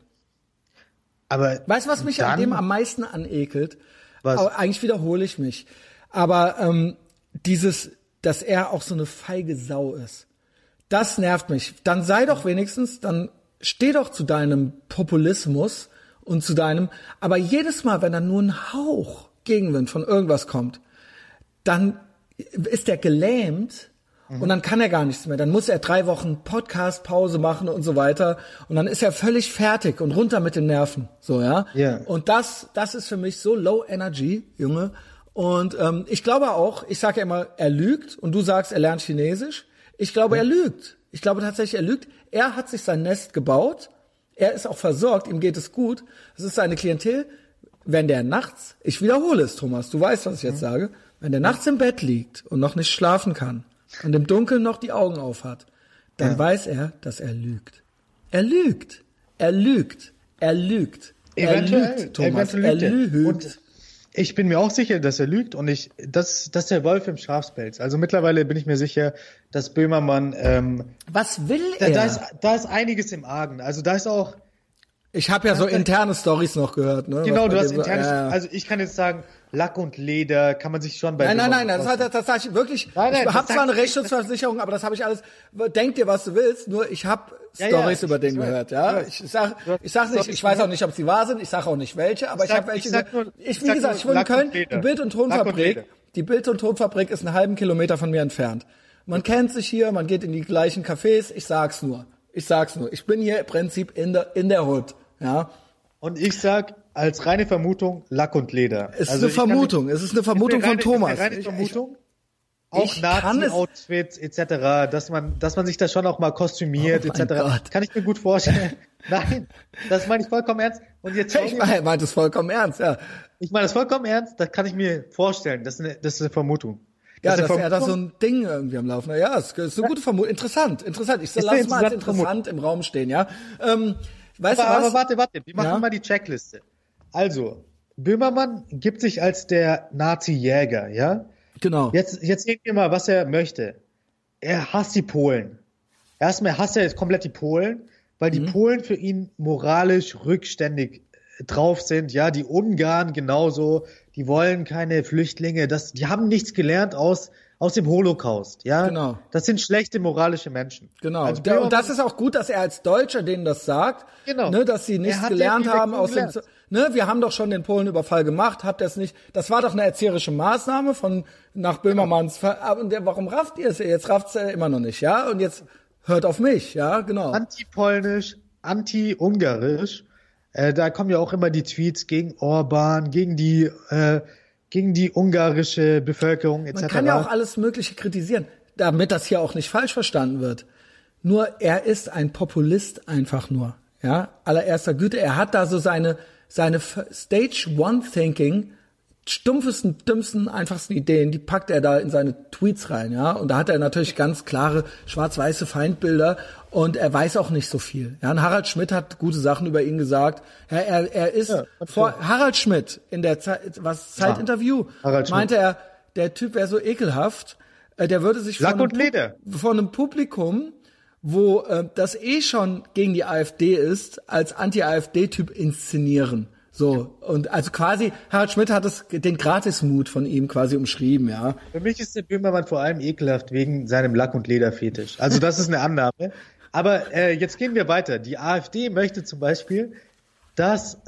Aber weißt du, was mich an dem am meisten anekelt? Was? Aber eigentlich wiederhole ich mich. Aber ähm, dieses, dass er auch so eine feige Sau ist. Das nervt mich. Dann sei doch wenigstens, dann steh doch zu deinem Populismus und zu deinem, aber jedes Mal, wenn dann nur ein Hauch Gegenwind von irgendwas kommt, dann ist der gelähmt Mhm. Und dann kann er gar nichts mehr. Dann muss er drei Wochen Podcast-Pause machen und so weiter. Und dann ist er völlig fertig und runter mit den Nerven. So, ja. Ja. Und das, das ist für mich so low energy, Junge. Und ähm, ich glaube auch, ich sage ja immer, er lügt und du sagst, er lernt Chinesisch. Ich glaube, er lügt. Ich glaube tatsächlich, er lügt. Er hat sich sein Nest gebaut. Er ist auch versorgt, ihm geht es gut. Das ist seine Klientel. Wenn der nachts, ich wiederhole es, Thomas, du weißt, was ich jetzt sage, wenn der nachts im Bett liegt und noch nicht schlafen kann und im Dunkeln noch die Augen auf hat, dann Ja. weiß er, dass er lügt. Er lügt. Er lügt. Er lügt. Er Eventuell, lügt, Thomas. eventuell Er lügt er. lügt. Und ich bin mir auch sicher, dass er lügt und ich, das, das ist der Wolf im Schafspelz. Also mittlerweile bin ich mir sicher, dass Böhmermann, ähm, Was will da, er? da, ist, da ist einiges im Argen. Also da ist auch, ich habe ja so interne Stories noch gehört. Ne? genau, Was du hast dem so- ja. also ich kann jetzt sagen, Lack und Leder kann man sich schon bei Nein, nein, nein, Böhmermann das, hat, das, das sag ich wirklich. Nein, nein, ich habe sag zwar eine ich. Rechtsschutzversicherung, aber das habe ich alles. Denk dir, was du willst. Nur ich habe Ja, ja, Stories ich- über den ich gehört. ich Ja, weiß. ich sag, ich sag nicht, ich weiß auch nicht, ob sie wahr sind. Ich sage auch nicht welche, aber ich, sag- habe welche. ich sag nur- ich, ich wie sag gesagt, ich wohne in Köln. Die Bild- und Tonfabrik. Die Bild- und Tonfabrik ist einen halben Kilometer von mir entfernt. Man kennt sich hier, man geht in die gleichen Cafés. Ich sag's nur. Ich sag's nur. Ich bin hier im Prinzip in der in der Hood. Ja, Und ich sag als reine Vermutung Lack und Leder. es ist Also eine ich Vermutung. mich- Es ist eine ist Vermutung eine reine, von Thomas. Ist eine reine Ich- ich- Vermutung. auch ich kann es- Nazi-Outfits etc., dass man, dass man sich da schon auch mal kostümiert Oh etc. Gott. Kann ich mir gut vorstellen. Nein, das meine ich vollkommen ernst. Und jetzt Ich meine, meint es vollkommen ernst, ja. ich meine das vollkommen ernst. Das kann ich mir vorstellen. Das ist eine, das ist eine Vermutung. Ja, ist dass eine er da so Vermutung. ein Ding irgendwie am Laufen hat. Ja, ist, ist eine gute Vermutung. Interessant, interessant. Ich eine lass mal als interessant im Raum stehen, ja. Ähm, weißt aber, du was? aber warte, warte. Wir machen Ja? mal die Checkliste. Also, Böhmermann gibt sich als der Nazi-Jäger, ja? genau. Jetzt, jetzt sehen wir mal, was er möchte. Er hasst die Polen. Erstmal hasst er jetzt komplett die Polen, weil die Polen für ihn moralisch rückständig äh, drauf sind. Ja, die Ungarn genauso. Die wollen keine Flüchtlinge. Das, die haben nichts gelernt aus, aus dem Holocaust. Ja, Genau. Das sind schlechte moralische Menschen. Genau. Also Der, und das ist auch gut, dass er als Deutscher denen das sagt, Genau. ne, dass sie nichts Er gelernt ja haben aus dem, Lektion ne, wir haben doch schon den Polenüberfall gemacht, habt ihr es nicht? Das war doch eine erzieherische Maßnahme von nach Böhmermanns. Aber der, warum rafft ihr es? Jetzt rafft's äh, immer noch nicht, ja? Und jetzt hört auf mich, ja, genau. Anti-polnisch, anti-ungarisch. Äh, da kommen ja auch immer die Tweets gegen Orban, gegen die, äh, gegen die ungarische Bevölkerung etc. Man kann ja auch alles Mögliche kritisieren, damit das hier auch nicht falsch verstanden wird. Nur er ist ein Populist einfach nur, ja, allererster Güte. Er hat da so seine seine Stage One Thinking, stumpfesten, dümmsten, einfachsten Ideen, die packt er da in seine Tweets rein, ja. Und da hat er natürlich ganz klare schwarz-weiße Feindbilder und er weiß auch nicht so viel. Ja, und Harald Schmidt hat gute Sachen über ihn gesagt. Ja, er, er ist Ja, vor Harald Schmidt in der Zeit, was Zeitinterview Harald Schmidt. meinte er, der Typ wäre so ekelhaft, äh, der würde sich von einem, von einem Publikum, wo äh, das eh schon gegen die AfD ist, als Anti-AfD-Typ inszenieren. So, und also quasi, Harald Schmidt hat es, den Gratismut von ihm quasi umschrieben, ja. Für mich ist der Böhmermann vor allem ekelhaft wegen seinem Lack- und Lederfetisch. Also das ist eine Annahme. Aber äh, jetzt gehen wir weiter. Die AfD möchte zum Beispiel, dass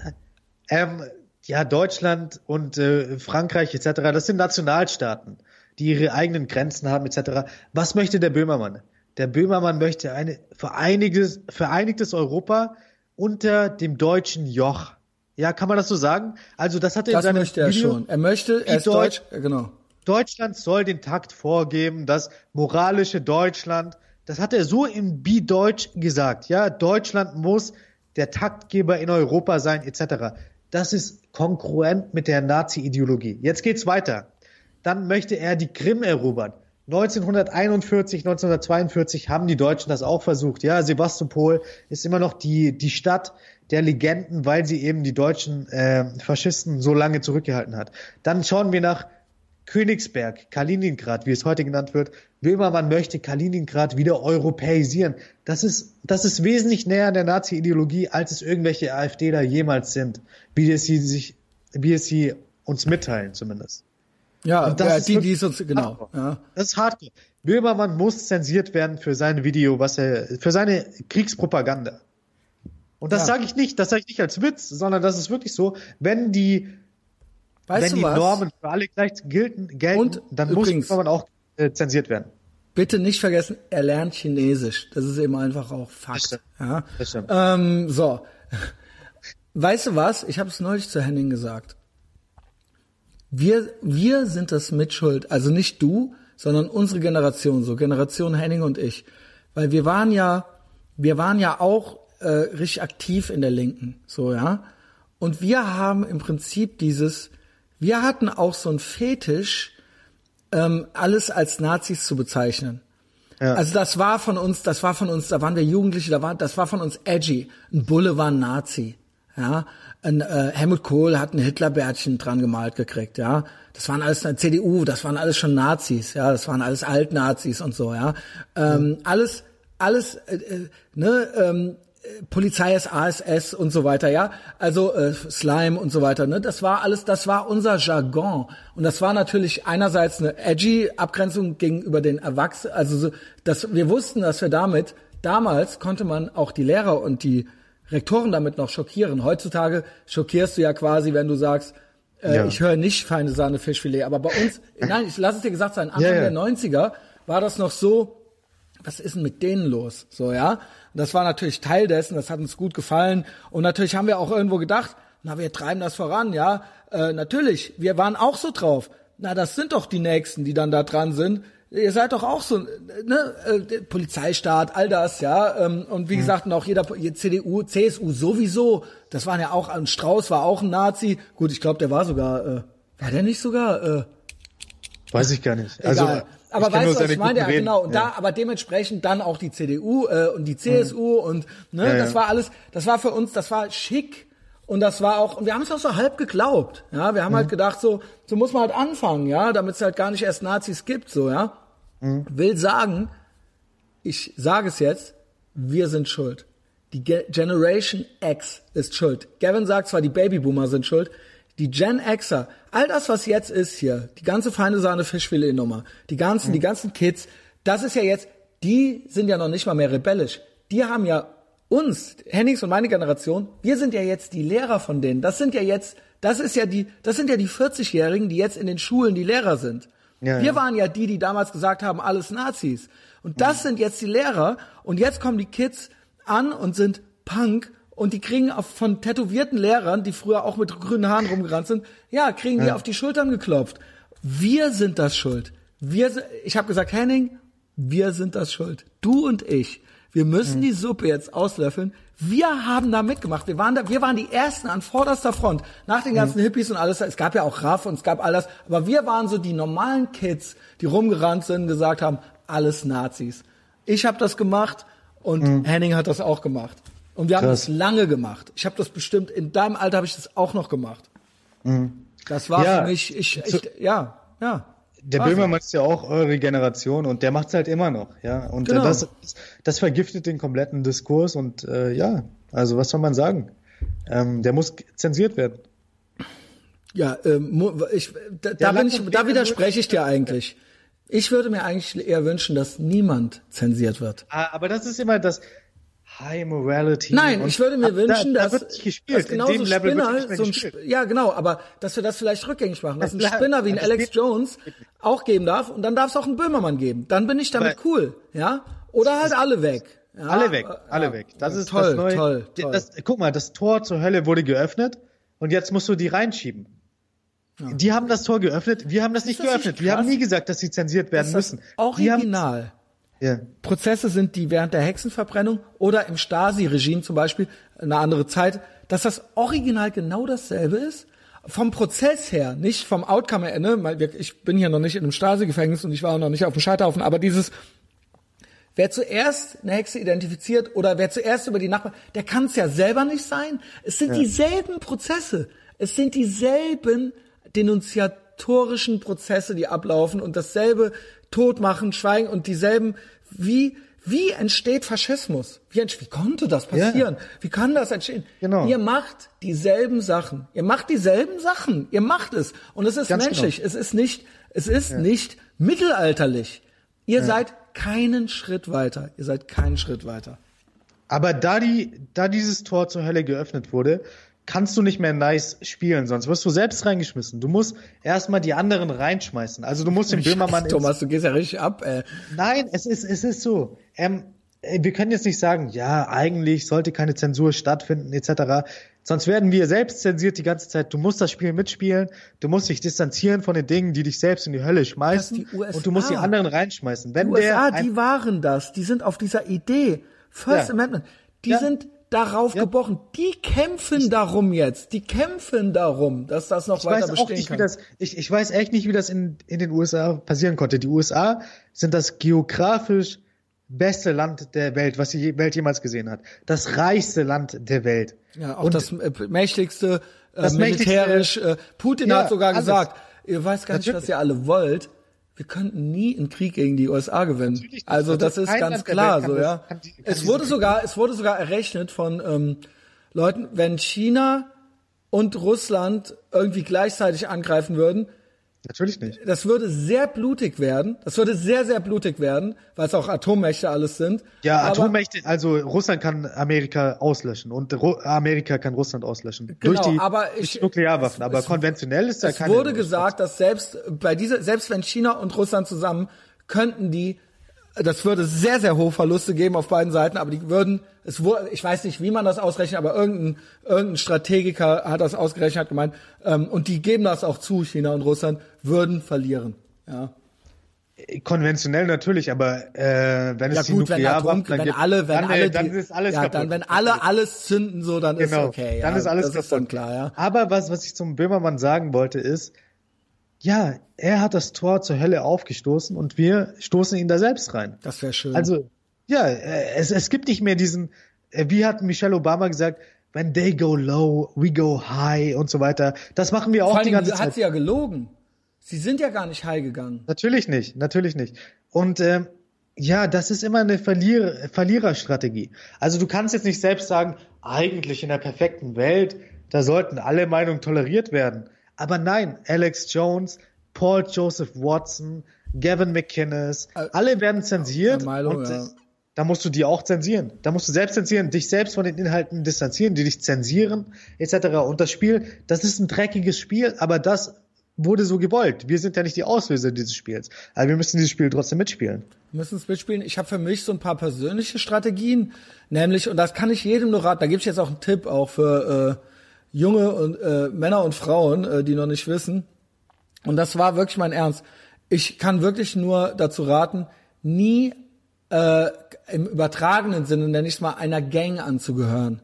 ähm, ja Deutschland und äh, Frankreich etc. Das sind Nationalstaaten, die ihre eigenen Grenzen haben etc. Was möchte der Böhmermann? Der Böhmermann möchte ein vereinigtes, vereinigtes Europa unter dem deutschen Joch. Ja, kann man das so sagen? Also das hat er in Das seinem möchte er Video, schon. Er möchte, er ist deutsch, Deutsch- genau. Deutschland soll den Takt vorgeben, das moralische Deutschland. Das hat er so im Bi-Deutsch gesagt. Ja, Deutschland muss der Taktgeber in Europa sein, etc. Das ist konkurrent mit der Nazi-Ideologie. Jetzt geht's weiter. Dann möchte er die Krim erobern. 1941, 1942 haben die Deutschen das auch versucht. Ja, Sevastopol ist immer noch die, die Stadt der Legenden, weil sie eben die deutschen äh, Faschisten so lange zurückgehalten hat. Dann schauen wir nach Königsberg, Kaliningrad, wie es heute genannt wird. Böhmermann möchte Kaliningrad wieder europäisieren. Das ist, das ist wesentlich näher an der Nazi-Ideologie, als es irgendwelche AfDler jemals sind, wie es sie sich, wie es sie uns mitteilen zumindest. Ja, das ja ist die, die wirklich sonst, genau. Ja. Das ist hardcore. Böhmermann muss zensiert werden für sein Video, was er, für seine Kriegspropaganda. Und das Ja. sage ich nicht, das sage ich nicht als Witz, sondern das ist wirklich so, wenn die, Weißt wenn die was? Normen für alle gleich gelten, gelten Und dann übrigens- muss Böhmermann auch äh, zensiert werden. bitte nicht vergessen, er lernt Chinesisch. Das ist eben einfach auch Fakt. Ja? Ähm, so. Weißt du was? Ich habe es neulich zu Henning gesagt. Wir, wir sind das Mitschuld. Also nicht du, sondern unsere Generation, so Generation Henning und ich. Weil wir waren ja, wir waren ja auch äh, richtig aktiv in der Linken, so ja. Und wir haben im Prinzip dieses, wir hatten auch so ein Fetisch, ähm, alles als Nazis zu bezeichnen. Ja. Also das war von uns, das war von uns, da waren wir Jugendliche, da war, das war von uns edgy. Ein Bulle war ein Nazi. Ja, ein, äh, Helmut Kohl hat ein Hitlerbärtchen dran gemalt gekriegt, ja. Das waren alles eine CDU, das waren alles schon Nazis, ja, das waren alles Altnazis und so, ja. Ähm, mhm. Alles, alles, äh, äh, ne, ähm, Polizei ist ASS und so weiter, ja. Also äh, Slime und so weiter, ne? Das war alles, das war unser Jargon. Und das war natürlich einerseits eine edgy Abgrenzung gegenüber den Erwachsenen. Also so, dass wir wussten, dass wir damit, damals konnte man auch die Lehrer und die Rektoren damit noch schockieren. Heutzutage schockierst du ja quasi, wenn du sagst, äh, ja. ich höre nicht feine Sahne Fischfilet. Aber bei uns, nein, ich lass es dir gesagt sein, Anfang ja, ja. der 90er war das noch so, was ist denn mit denen los? So, ja. Und das war natürlich Teil dessen, das hat uns gut gefallen. Und natürlich haben wir auch irgendwo gedacht, na, wir treiben das voran, ja. Äh, natürlich, wir waren auch so drauf. Na, das sind doch die Nächsten, die dann da dran sind. Ihr seid doch auch so, ne, äh, Polizeistaat, all das, ja. Ähm, und wie mhm. gesagt, auch jeder CDU, CSU sowieso. Das waren ja auch, ein Strauß war auch ein Nazi. Gut, ich glaube, der war sogar, äh, war der nicht sogar, äh, Weiß ich gar nicht. Also, Egal. Aber weißt du, was ich meine? Ja, genau. Und ja. da, aber dementsprechend dann auch die CDU äh, und die CSU mhm. und ne, ja, das war alles, das war für uns, das war schick. Und das war auch, und wir haben es auch so halb geglaubt. Ja, wir haben mhm. halt gedacht, so, so muss man halt anfangen, ja, damit es halt gar nicht erst Nazis gibt, so, ja. Mhm. Will sagen, ich sage es jetzt, wir sind schuld. Die Ge Generation X ist schuld. Gavin sagt zwar, die Babyboomer sind schuld, die Gen Xer, all das, was jetzt ist hier, die ganze feine Sahne Fischfilet-Nummer, die ganzen, mhm. die ganzen Kids, das ist ja jetzt, die sind ja noch nicht mal mehr rebellisch. Die haben ja uns, Hennings und meine Generation, wir sind ja jetzt die Lehrer von denen. Das sind ja jetzt, das ist ja die, das sind ja die 40-Jährigen, die jetzt in den Schulen die Lehrer sind. Ja, wir ja. waren ja die, die damals gesagt haben, alles Nazis. Und das mhm. sind jetzt die Lehrer. Und jetzt kommen die Kids an und sind Punk und die kriegen auf, von tätowierten Lehrern, die früher auch mit grünen Haaren rumgerannt sind, ja, kriegen ja. die auf die Schultern geklopft. Wir sind das schuld. Wir, ich habe gesagt, Henning, wir sind das schuld. Du und ich. Wir müssen mhm. die Suppe jetzt auslöffeln. Wir haben da mitgemacht. Wir waren da, wir waren die ersten an vorderster Front. Nach den ganzen mhm. Hippies und alles. Es gab ja auch Raff und es gab all das. Aber wir waren so die normalen Kids, die rumgerannt sind und gesagt haben, alles Nazis. Ich habe das gemacht und mhm. Henning hat das auch gemacht. Und wir haben Krass. das lange gemacht. Ich habe das bestimmt, in deinem Alter habe ich das auch noch gemacht. Mhm. Das war ja, für mich, ich, ich, ja, ja. Der Böhmermann ist ja auch eure Generation und der macht's halt immer noch, ja. Und genau. das, das vergiftet den kompletten Diskurs und äh, ja, also was soll man sagen? Ähm, der muss zensiert werden. Ja, ähm, ich, da, da, bin ich, da widerspreche ich dir eigentlich. Ich würde mir eigentlich eher wünschen, dass niemand zensiert wird. Ah, aber das ist immer das, High Morality. Nein, ich würde mir wünschen, da, dass, da wird gespielt. dass genau so Spinner, so ein, Sp ja genau, aber dass wir das vielleicht rückgängig machen, dass ein Spinner wie ein Alex Jones auch geben darf und dann darf es auch einen Böhmermann geben. Dann bin ich damit cool, ja? Oder halt alle weg. Ja? Alle weg, alle ja. weg. Das ist toll, das neue. Toll, toll. Das, guck mal, das Tor zur Hölle wurde geöffnet und jetzt musst du die reinschieben. Ja. Die haben das Tor geöffnet, wir haben das nicht das geöffnet. Nicht wir haben nie gesagt, dass sie zensiert werden müssen. Original. Ja. Prozesse sind, die während der Hexenverbrennung oder im Stasi-Regime zum Beispiel, eine andere Zeit, dass das Original genau dasselbe ist. Vom Prozess her, nicht vom Outcome her, ne? Ich bin hier noch nicht in einem Stasi-Gefängnis und ich war noch nicht auf dem Scheiterhaufen, aber dieses, wer zuerst eine Hexe identifiziert oder wer zuerst über die Nachbarn, der kann es ja selber nicht sein. Es sind ja. dieselben Prozesse. Es sind dieselben denunziatorischen Prozesse, die ablaufen und dasselbe Todmachen, Schweigen und dieselben, wie, wie entsteht Faschismus? Wie, wie konnte das passieren? Ja. Wie kann das entstehen? Genau. Ihr macht dieselben Sachen. Ihr macht dieselben Sachen. Ihr macht es. Und es ist Ganz menschlich. Genau. Es ist nicht, es ist ja. nicht mittelalterlich. Ihr ja. seid keinen Schritt weiter. Ihr seid keinen Schritt weiter. Aber da die, da dieses Tor zur Hölle geöffnet wurde, kannst du nicht mehr nice spielen, sonst wirst du selbst reingeschmissen. Du musst erstmal die anderen reinschmeißen. Also du musst den Böhmermann. Thomas, du gehst ja richtig ab, ey. Nein, es ist, es ist so. Ähm, wir können jetzt nicht sagen, ja, eigentlich sollte keine Zensur stattfinden, etc. Sonst werden wir selbst zensiert die ganze Zeit. Du musst das Spiel mitspielen, du musst dich distanzieren von den Dingen, die dich selbst in die Hölle schmeißen und du musst die anderen reinschmeißen. Wenn die USA, der die waren das, die sind auf dieser Idee. First ja. Amendment, die ja. sind darauf ja. gebrochen. Die kämpfen ich, darum jetzt. Die kämpfen darum, dass das noch weiter bestehen nicht, kann. Das, ich, ich weiß echt nicht, wie das in, in den USA passieren konnte. Die USA sind das geografisch beste Land der Welt, was die Welt jemals gesehen hat. Das reichste Land der Welt. Ja, auch Und das äh, mächtigste, äh, das militärisch. Mächtigste, äh, Putin ja, hat sogar alles. gesagt, ihr weiß gar nicht, Natürlich. was ihr alle wollt. Wir könnten nie einen Krieg gegen die USA gewinnen. Also das ist ganz klar so, ja. Kann die, es wurde sogar, es wurde sogar errechnet von ähm, Leuten, wenn China und Russland irgendwie gleichzeitig angreifen würden, Natürlich nicht. Das würde sehr blutig werden. Das würde sehr, sehr blutig werden, weil es auch Atommächte alles sind. Ja, aber, Atommächte, also Russland kann Amerika auslöschen und Amerika kann Russland auslöschen. Genau, durch die, aber ich, durch Nuklearwaffen. Es, aber es, konventionell ist da keine. Es wurde gesagt, dass selbst bei dieser, selbst wenn China und Russland zusammen könnten die das würde sehr, sehr hohe Verluste geben auf beiden Seiten, aber die würden, es wurde, ich weiß nicht, wie man das ausrechnet, aber irgendein, irgendein Strategiker hat das ausgerechnet, hat gemeint, ähm, und die geben das auch zu, China und Russland, würden verlieren. Ja. Konventionell natürlich, aber äh, wenn ja, es gut, die Nuklearwaffen, wenn, wenn alle, wenn dann, alle, äh, dann ist alles ja, kaputt. dann wenn alle alles zünden, so dann genau, ist okay. Ja, dann ist alles das kaputt. ist dann klar, ja. Aber was was ich zum Böhmermann sagen wollte ist, ja, er hat das Tor zur Hölle aufgestoßen und wir stoßen ihn da selbst rein. Das wäre schön. Also, ja, äh, es, es gibt nicht mehr diesen, äh, wie hat Michelle Obama gesagt, when they go low, we go high und so weiter. Das machen wir auch Vor die ganze hat Zeit. sie ja gelogen. Sie sind ja gar nicht high gegangen. Natürlich nicht, natürlich nicht. Und ähm, ja, das ist immer eine Verlier Verliererstrategie. Also du kannst jetzt nicht selbst sagen, eigentlich in der perfekten Welt, da sollten alle Meinungen toleriert werden. Aber nein, Alex Jones, Paul Joseph Watson, Gavin McInnes, äh, alle werden zensiert Milo, und ja. da musst du die auch zensieren. Da musst du selbst zensieren, dich selbst von den Inhalten distanzieren, die dich zensieren, etc. Und das Spiel, das ist ein dreckiges Spiel, aber das wurde so gewollt. Wir sind ja nicht die Auslöser dieses Spiels. Aber wir müssen dieses Spiel trotzdem mitspielen. Wir müssen es mitspielen. Ich habe für mich so ein paar persönliche Strategien, nämlich, und das kann ich jedem nur raten, da gebe ich jetzt auch einen Tipp auch für äh, junge und, äh, Männer und Frauen, äh, die noch nicht wissen. Und das war wirklich mein Ernst. Ich kann wirklich nur dazu raten, nie äh, im übertragenen Sinne, nenne ich mal, einer Gang anzugehören.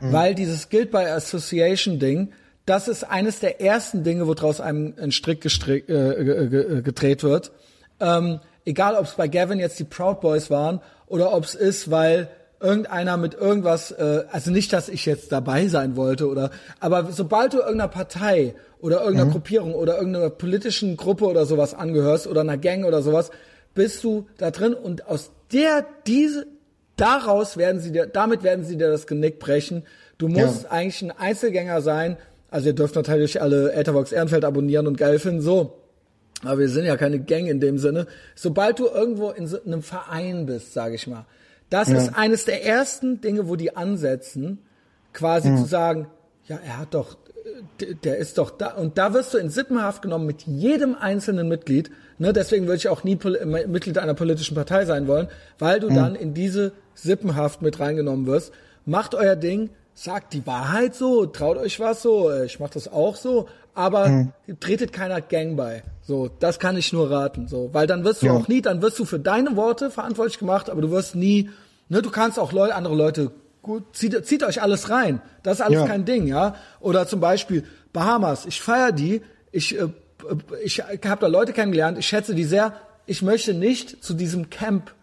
Mhm. Weil dieses Guild by Association Ding, das ist eines der ersten Dinge, woraus einem ein Strick gestrick, äh, gedreht wird. Ähm, egal, ob es bei Gavin jetzt die Proud Boys waren oder ob es ist, weil irgendeiner mit irgendwas, äh, also nicht, dass ich jetzt dabei sein wollte oder, aber sobald du irgendeiner Partei oder irgendeiner mhm. Gruppierung oder irgendeiner politischen Gruppe oder sowas angehörst oder einer Gang oder sowas, bist du da drin und aus der, diese, daraus werden sie dir, damit werden sie dir das Genick brechen. Du musst ja. eigentlich ein Einzelgänger sein. Also ihr dürft natürlich alle Etherbox Ehrenfeld abonnieren und geil finden, so. Aber wir sind ja keine Gang in dem Sinne. Sobald du irgendwo in so einem Verein bist, sage ich mal, das ja. ist eines der ersten Dinge, wo die ansetzen, quasi mhm. zu sagen, ja, er hat doch, der ist doch da. Und da wirst du in Sippenhaft genommen mit jedem einzelnen Mitglied. Ne, deswegen würde ich auch nie Mitglied einer politischen Partei sein wollen, weil du mhm. dann in diese Sippenhaft mit reingenommen wirst. Macht euer Ding, sagt die Wahrheit so, traut euch was so, ich mach das auch so, aber mhm. tretet keiner Gang bei. So, das kann ich nur raten, so, weil dann wirst du ja. auch nie, dann wirst du für deine Worte verantwortlich gemacht, aber du wirst nie, ne, du kannst auch Leute, andere Leute, gut, zieht, zieht euch alles rein. Das ist alles ja. kein Ding, ja. Oder zum Beispiel Bahamas, ich feier die, ich, äh, ich habe da Leute kennengelernt, ich schätze die sehr, ich möchte nicht zu diesem Camp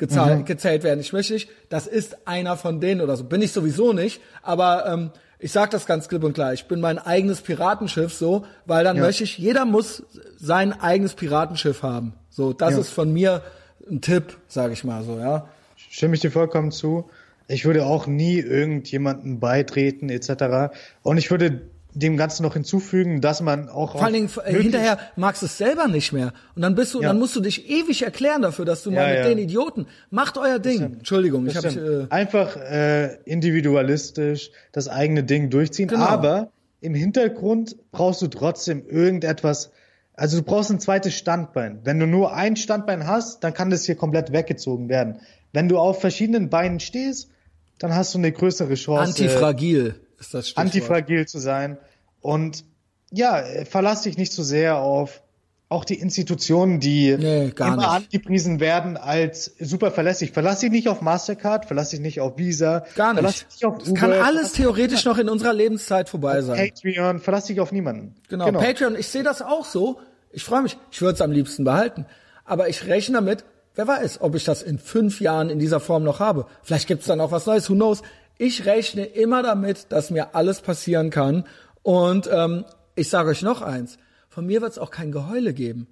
gezahlt, mhm. gezählt werden. Ich möchte nicht, das ist einer von denen oder so. Bin ich sowieso nicht, aber ähm, ich sag das ganz klipp und klar. Ich bin mein eigenes Piratenschiff so, weil dann ja. möchte ich, jeder muss sein eigenes Piratenschiff haben. So, das ja. ist von mir ein Tipp, sage ich mal so, ja. Stimme ich dir vollkommen zu. Ich würde auch nie irgendjemanden beitreten etc. Und ich würde dem Ganzen noch hinzufügen, dass man auch vor allen Dingen äh, hinterher magst du es selber nicht mehr und dann bist du, ja. dann musst du dich ewig erklären dafür, dass du ja, mal mit ja. den Idioten macht euer Ding. Entschuldigung, ich habe äh, einfach äh, individualistisch das eigene Ding durchziehen, genau. aber im Hintergrund brauchst du trotzdem irgendetwas. Also du brauchst ein zweites Standbein. Wenn du nur ein Standbein hast, dann kann das hier komplett weggezogen werden. Wenn du auf verschiedenen Beinen stehst, dann hast du eine größere Chance. Antifragil ist das Stichwort. Antifragil zu sein. Und ja, verlass dich nicht zu so sehr auf auch die Institutionen, die nee, immer nicht. angepriesen werden als super verlässlich. Verlass dich nicht auf Mastercard, verlass dich nicht auf Visa. Gar nicht. Verlass dich auf Uber, das kann alles theoretisch noch in unserer Lebenszeit vorbei sein. Patreon, verlass dich auf niemanden. Genau, genau. Patreon, ich sehe das auch so. Ich freue mich, ich würde es am liebsten behalten. Aber ich rechne damit, wer weiß, ob ich das in fünf Jahren in dieser Form noch habe. Vielleicht gibt es dann auch was Neues, who knows. Ich rechne immer damit, dass mir alles passieren kann. Und ähm, ich sage euch noch eins von mir wird es auch kein Geheule geben.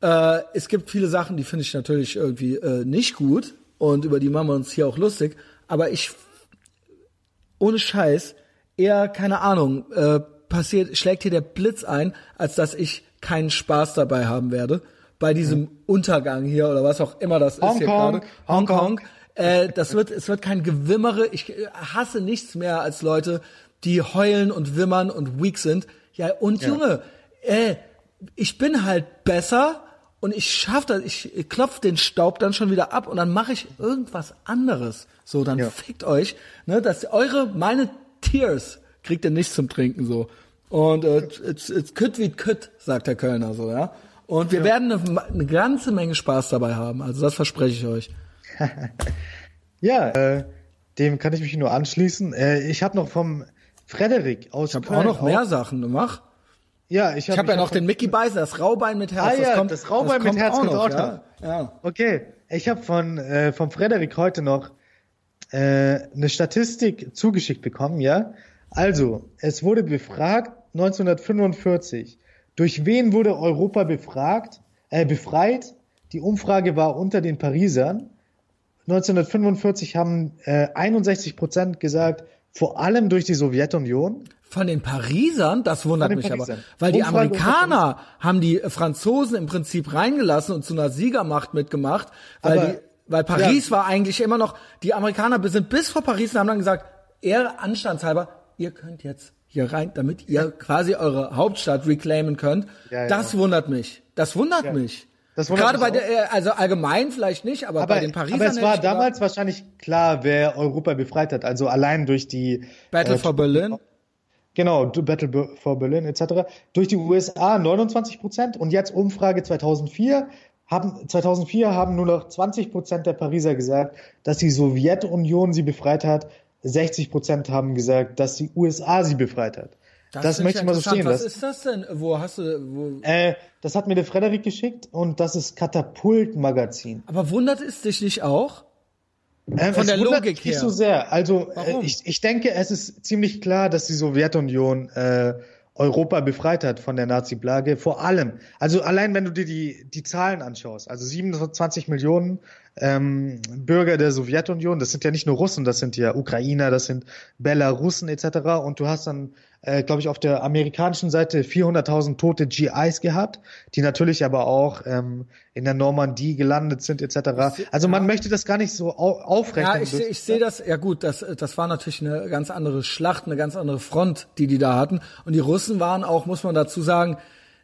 Äh, es gibt viele Sachen, die finde ich natürlich irgendwie äh, nicht gut und über die machen wir uns hier auch lustig. Aber ich, ohne Scheiß, eher, keine Ahnung, äh, passiert, schlägt hier der Blitz ein, als dass ich keinen Spaß dabei haben werde. Bei diesem mhm. Untergang hier oder was auch immer das Hong ist hier gerade. Hongkong. Hong äh, das wird, es wird kein Gewimmere. Ich äh, hasse nichts mehr als Leute, die heulen und wimmern und weak sind. Ja, und ja. Junge, äh, ich bin halt besser und ich schaff das, ich klopf den Staub dann schon wieder ab und dann mache ich irgendwas anderes. So, dann ja. fickt euch, ne, dass eure, meine Tears kriegt ihr nicht zum Trinken so. Und äh, it's, it's kütt wie kütt, sagt der Kölner so, ja. Und wir ja. werden eine, eine, ganze Menge Spaß dabei haben. Also das verspreche ich euch. ja, äh, dem kann ich mich nur anschließen. Äh, ich habe noch vom Frederik aus Ich habe auch noch mehr Sachen, gemacht. Ja, ich habe hab ja noch den Mickey Beißer, das Raubein mit Herz. Ah, ja, das, kommt, das Raubein das mit Herz kommt auch noch. Ja? ja. Okay, ich habe von äh, vom Frederik heute noch äh, eine Statistik zugeschickt bekommen, ja. Also, es wurde befragt 1945. Durch wen wurde Europa befragt, äh, befreit? Die Umfrage war unter den Parisern. 1945 haben äh, 61 Prozent gesagt, vor allem durch die Sowjetunion. Von den Parisern? Das wundert mich Parisern. aber. Weil die Amerikaner haben die Franzosen im Prinzip reingelassen und zu einer Siegermacht mitgemacht, weil aber, die, weil Paris ja. war eigentlich immer noch, die Amerikaner sind bis vor Paris und haben dann gesagt, eher anstandshalber, ihr könnt jetzt hier rein, damit ihr quasi eure Hauptstadt reclaimen könnt. Ja, ja. Das wundert mich. Das wundert mich. Das Gerade bei der, äh, also allgemein vielleicht nicht, aber, aber bei den Parisern. Aber es war damals wahrscheinlich klar, wer Europa befreit hat. Also allein durch die Battle äh, for Berlin. Genau, Battle for Berlin etc. Durch die USA 29 Prozent und jetzt Umfrage 2004 haben 2004 haben nur noch 20 Prozent der Pariser gesagt, dass die Sowjetunion sie befreit hat. 60 Prozent haben gesagt, dass die USA sie befreit hat. Das, das möchte ich mal so stehen. Was ist das denn? Wo hast du? Wo? Äh, das hat mir der Frederik geschickt und das ist Katapult Magazin. Aber wundert es dich nicht auch? Ähm, Von der Logik her. Nicht so sehr. Also äh, ich, ich denke, es ist ziemlich klar, dass die Sowjetunion äh, Europa befreit hat von der Nazi-Plage. Vor allem, also allein wenn du dir die, die Zahlen anschaust, also 27 Millionen ähm, Bürger der Sowjetunion, das sind ja nicht nur Russen, das sind ja Ukrainer, das sind Belarussen etc. Und du hast dann äh, glaube ich, auf der amerikanischen Seite 400.000 tote GIs gehabt, die natürlich aber auch ähm, in der Normandie gelandet sind etc. Also man möchte das gar nicht so au aufrechnen. Ja, ich, ich sehe das, ja gut, das, das war natürlich eine ganz andere Schlacht, eine ganz andere Front, die die da hatten. Und die Russen waren auch, muss man dazu sagen,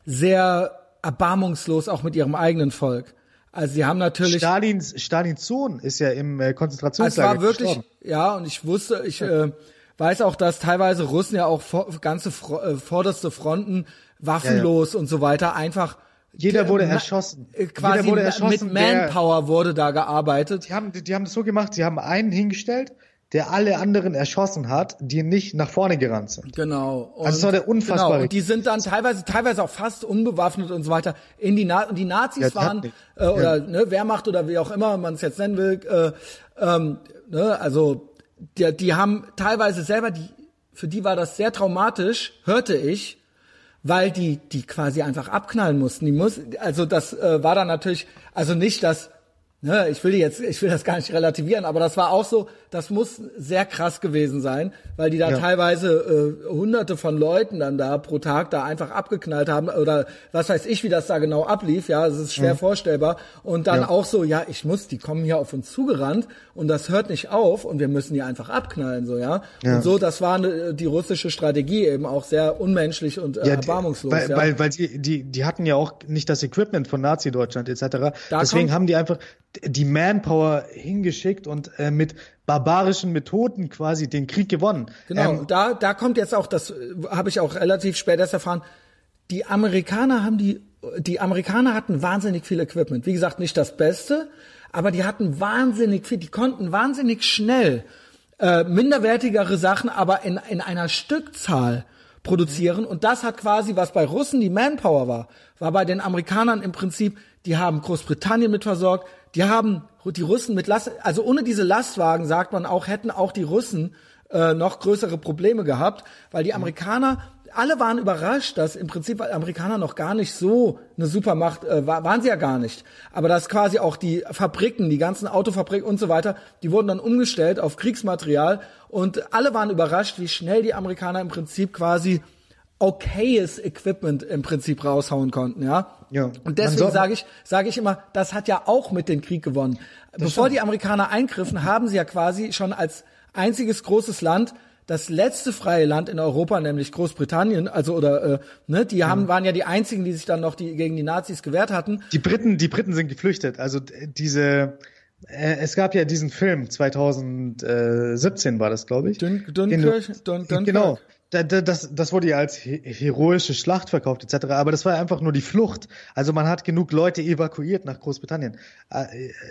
sehr erbarmungslos auch mit ihrem eigenen Volk. Also sie haben natürlich Stalins Stalins Sohn ist ja im äh, Konzentrationslager. Es war wirklich gestorben. ja und ich wusste ich äh, weiß auch, dass teilweise Russen ja auch vor, ganze äh, vorderste Fronten waffenlos ja, ja. und so weiter einfach jeder wurde erschossen. Äh, quasi wurde erschossen, mit Manpower wurde da gearbeitet. Die haben, die, die haben das so gemacht, sie haben einen hingestellt, der alle anderen erschossen hat, die nicht nach vorne gerannt sind. Genau. Und, also es war der unfassbare. Genau. Und die sind dann teilweise, teilweise auch fast unbewaffnet und so weiter in die Na und die Nazis ja, waren äh, oder ja. ne, Wehrmacht oder wie auch immer man es jetzt nennen will. Äh, ähm, ne, also die, die haben teilweise selber, die, für die war das sehr traumatisch, hörte ich, weil die, die quasi einfach abknallen mussten. Die muss, also das äh, war dann natürlich, also nicht, dass ne, ich will jetzt, ich will das gar nicht relativieren, aber das war auch so, das muss sehr krass gewesen sein, weil die da ja. teilweise äh, hunderte von Leuten dann da pro Tag da einfach abgeknallt haben oder was weiß ich, wie das da genau ablief, ja, das ist schwer mhm. vorstellbar und dann ja. auch so, ja, ich muss, die kommen hier auf uns zugerannt und das hört nicht auf und wir müssen die einfach abknallen, so, ja. ja. Und so, das war eine, die russische Strategie eben auch sehr unmenschlich und äh, erbarmungslos. Weil, weil, weil sie, die, die hatten ja auch nicht das Equipment von Nazi-Deutschland etc. Da Deswegen haben die einfach die Manpower hingeschickt und äh, mit barbarischen Methoden quasi den Krieg gewonnen. Genau, ähm, da, da kommt jetzt auch, das äh, habe ich auch relativ spät erst erfahren, die Amerikaner haben die, die Amerikaner hatten wahnsinnig viel Equipment. Wie gesagt, nicht das Beste, aber die hatten wahnsinnig viel, die konnten wahnsinnig schnell äh, minderwertigere Sachen, aber in, in einer Stückzahl produzieren. Und das hat quasi, was bei Russen die Manpower war, war bei den Amerikanern im Prinzip, die haben Großbritannien mit versorgt, die haben die Russen mit Last, also ohne diese Lastwagen, sagt man auch, hätten auch die Russen äh, noch größere Probleme gehabt, weil die Amerikaner, alle waren überrascht, dass im Prinzip Amerikaner noch gar nicht so eine Supermacht, äh, waren sie ja gar nicht. Aber dass quasi auch die Fabriken, die ganzen Autofabriken und so weiter, die wurden dann umgestellt auf Kriegsmaterial. Und alle waren überrascht, wie schnell die Amerikaner im Prinzip quasi okayes Equipment im Prinzip raushauen konnten, ja. Ja. Und deswegen sage ich, sage ich immer, das hat ja auch mit dem Krieg gewonnen. Bevor stimmt. die Amerikaner eingriffen, haben sie ja quasi schon als einziges großes Land das letzte freie Land in Europa, nämlich Großbritannien, also oder äh, ne, die haben mhm. waren ja die einzigen, die sich dann noch die gegen die Nazis gewehrt hatten. Die Briten, die Briten sind geflüchtet. Also diese äh, es gab ja diesen Film 2017 war das, glaube ich. Dün Dunkirk, Dun Dunkirk. Genau das, das wurde ja als heroische Schlacht verkauft etc. Aber das war einfach nur die Flucht. Also man hat genug Leute evakuiert nach Großbritannien. Äh,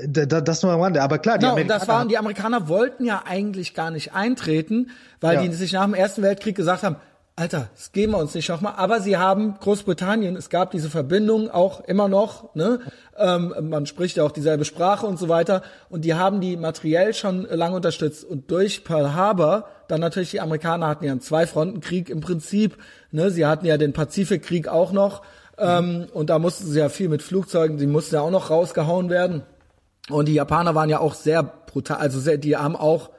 das nur am Rande. Aber klar, die genau, Amerikaner. Das waren, die Amerikaner wollten ja eigentlich gar nicht eintreten, weil ja. die sich nach dem Ersten Weltkrieg gesagt haben, Alter, das geben wir uns nicht nochmal. Aber sie haben Großbritannien, es gab diese Verbindung auch immer noch, ne? Ähm, man spricht ja auch dieselbe Sprache und so weiter. Und die haben die materiell schon lange unterstützt. Und durch Pearl Harbor, dann natürlich die Amerikaner hatten ja einen Zwei-Fronten-Krieg im Prinzip. Ne? Sie hatten ja den Pazifikkrieg auch noch. Ähm, und da mussten sie ja viel mit Flugzeugen, die mussten ja auch noch rausgehauen werden. Und die Japaner waren ja auch sehr brutal, also sehr, die haben auch,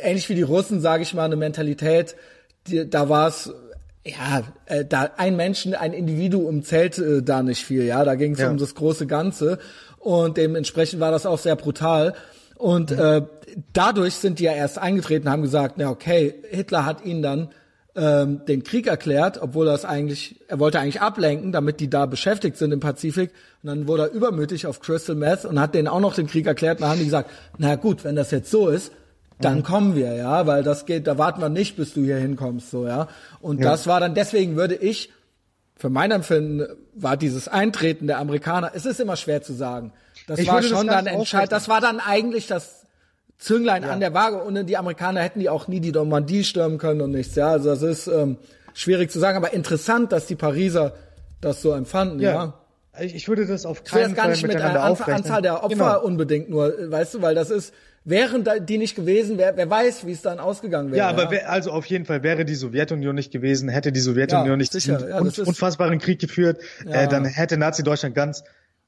ähnlich wie die Russen, sage ich mal, eine Mentalität, die, da war es ja, äh, da ein Menschen, ein Individuum zählt äh, da nicht viel, ja, da ging es ja. um das große Ganze und dementsprechend war das auch sehr brutal und mhm. äh, dadurch sind die ja erst eingetreten, haben gesagt, na okay, Hitler hat ihnen dann ähm, den Krieg erklärt, obwohl er es eigentlich, er wollte eigentlich ablenken, damit die da beschäftigt sind im Pazifik. Und dann wurde er übermütig auf Crystal Meth und hat denen auch noch den Krieg erklärt. Und dann haben die gesagt, na gut, wenn das jetzt so ist, dann mhm. kommen wir, ja, weil das geht, da warten wir nicht, bis du hier hinkommst, so, ja. Und ja. das war dann, deswegen würde ich, für mein Empfinden, war dieses Eintreten der Amerikaner, es ist immer schwer zu sagen. Das ich war schon dann entscheidend, das war dann eigentlich das Zünglein ja. an der Waage und die Amerikaner hätten die auch nie die Normandie stürmen können und nichts, ja. Also das ist ähm, schwierig zu sagen, aber interessant, dass die Pariser das so empfanden, ja. ja. Ich würde das auf keinen Fall nicht mit der Anzahl der Opfer genau. unbedingt nur, weißt du, weil das ist, Wären die nicht gewesen, wer, wer weiß, wie es dann ausgegangen wäre. Ja, aber ja? Wär, also auf jeden Fall wäre die Sowjetunion nicht gewesen, hätte die Sowjetunion ja, nicht sicher, diesen ja, un unfassbaren Krieg geführt, äh, dann hätte Nazi-Deutschland ganz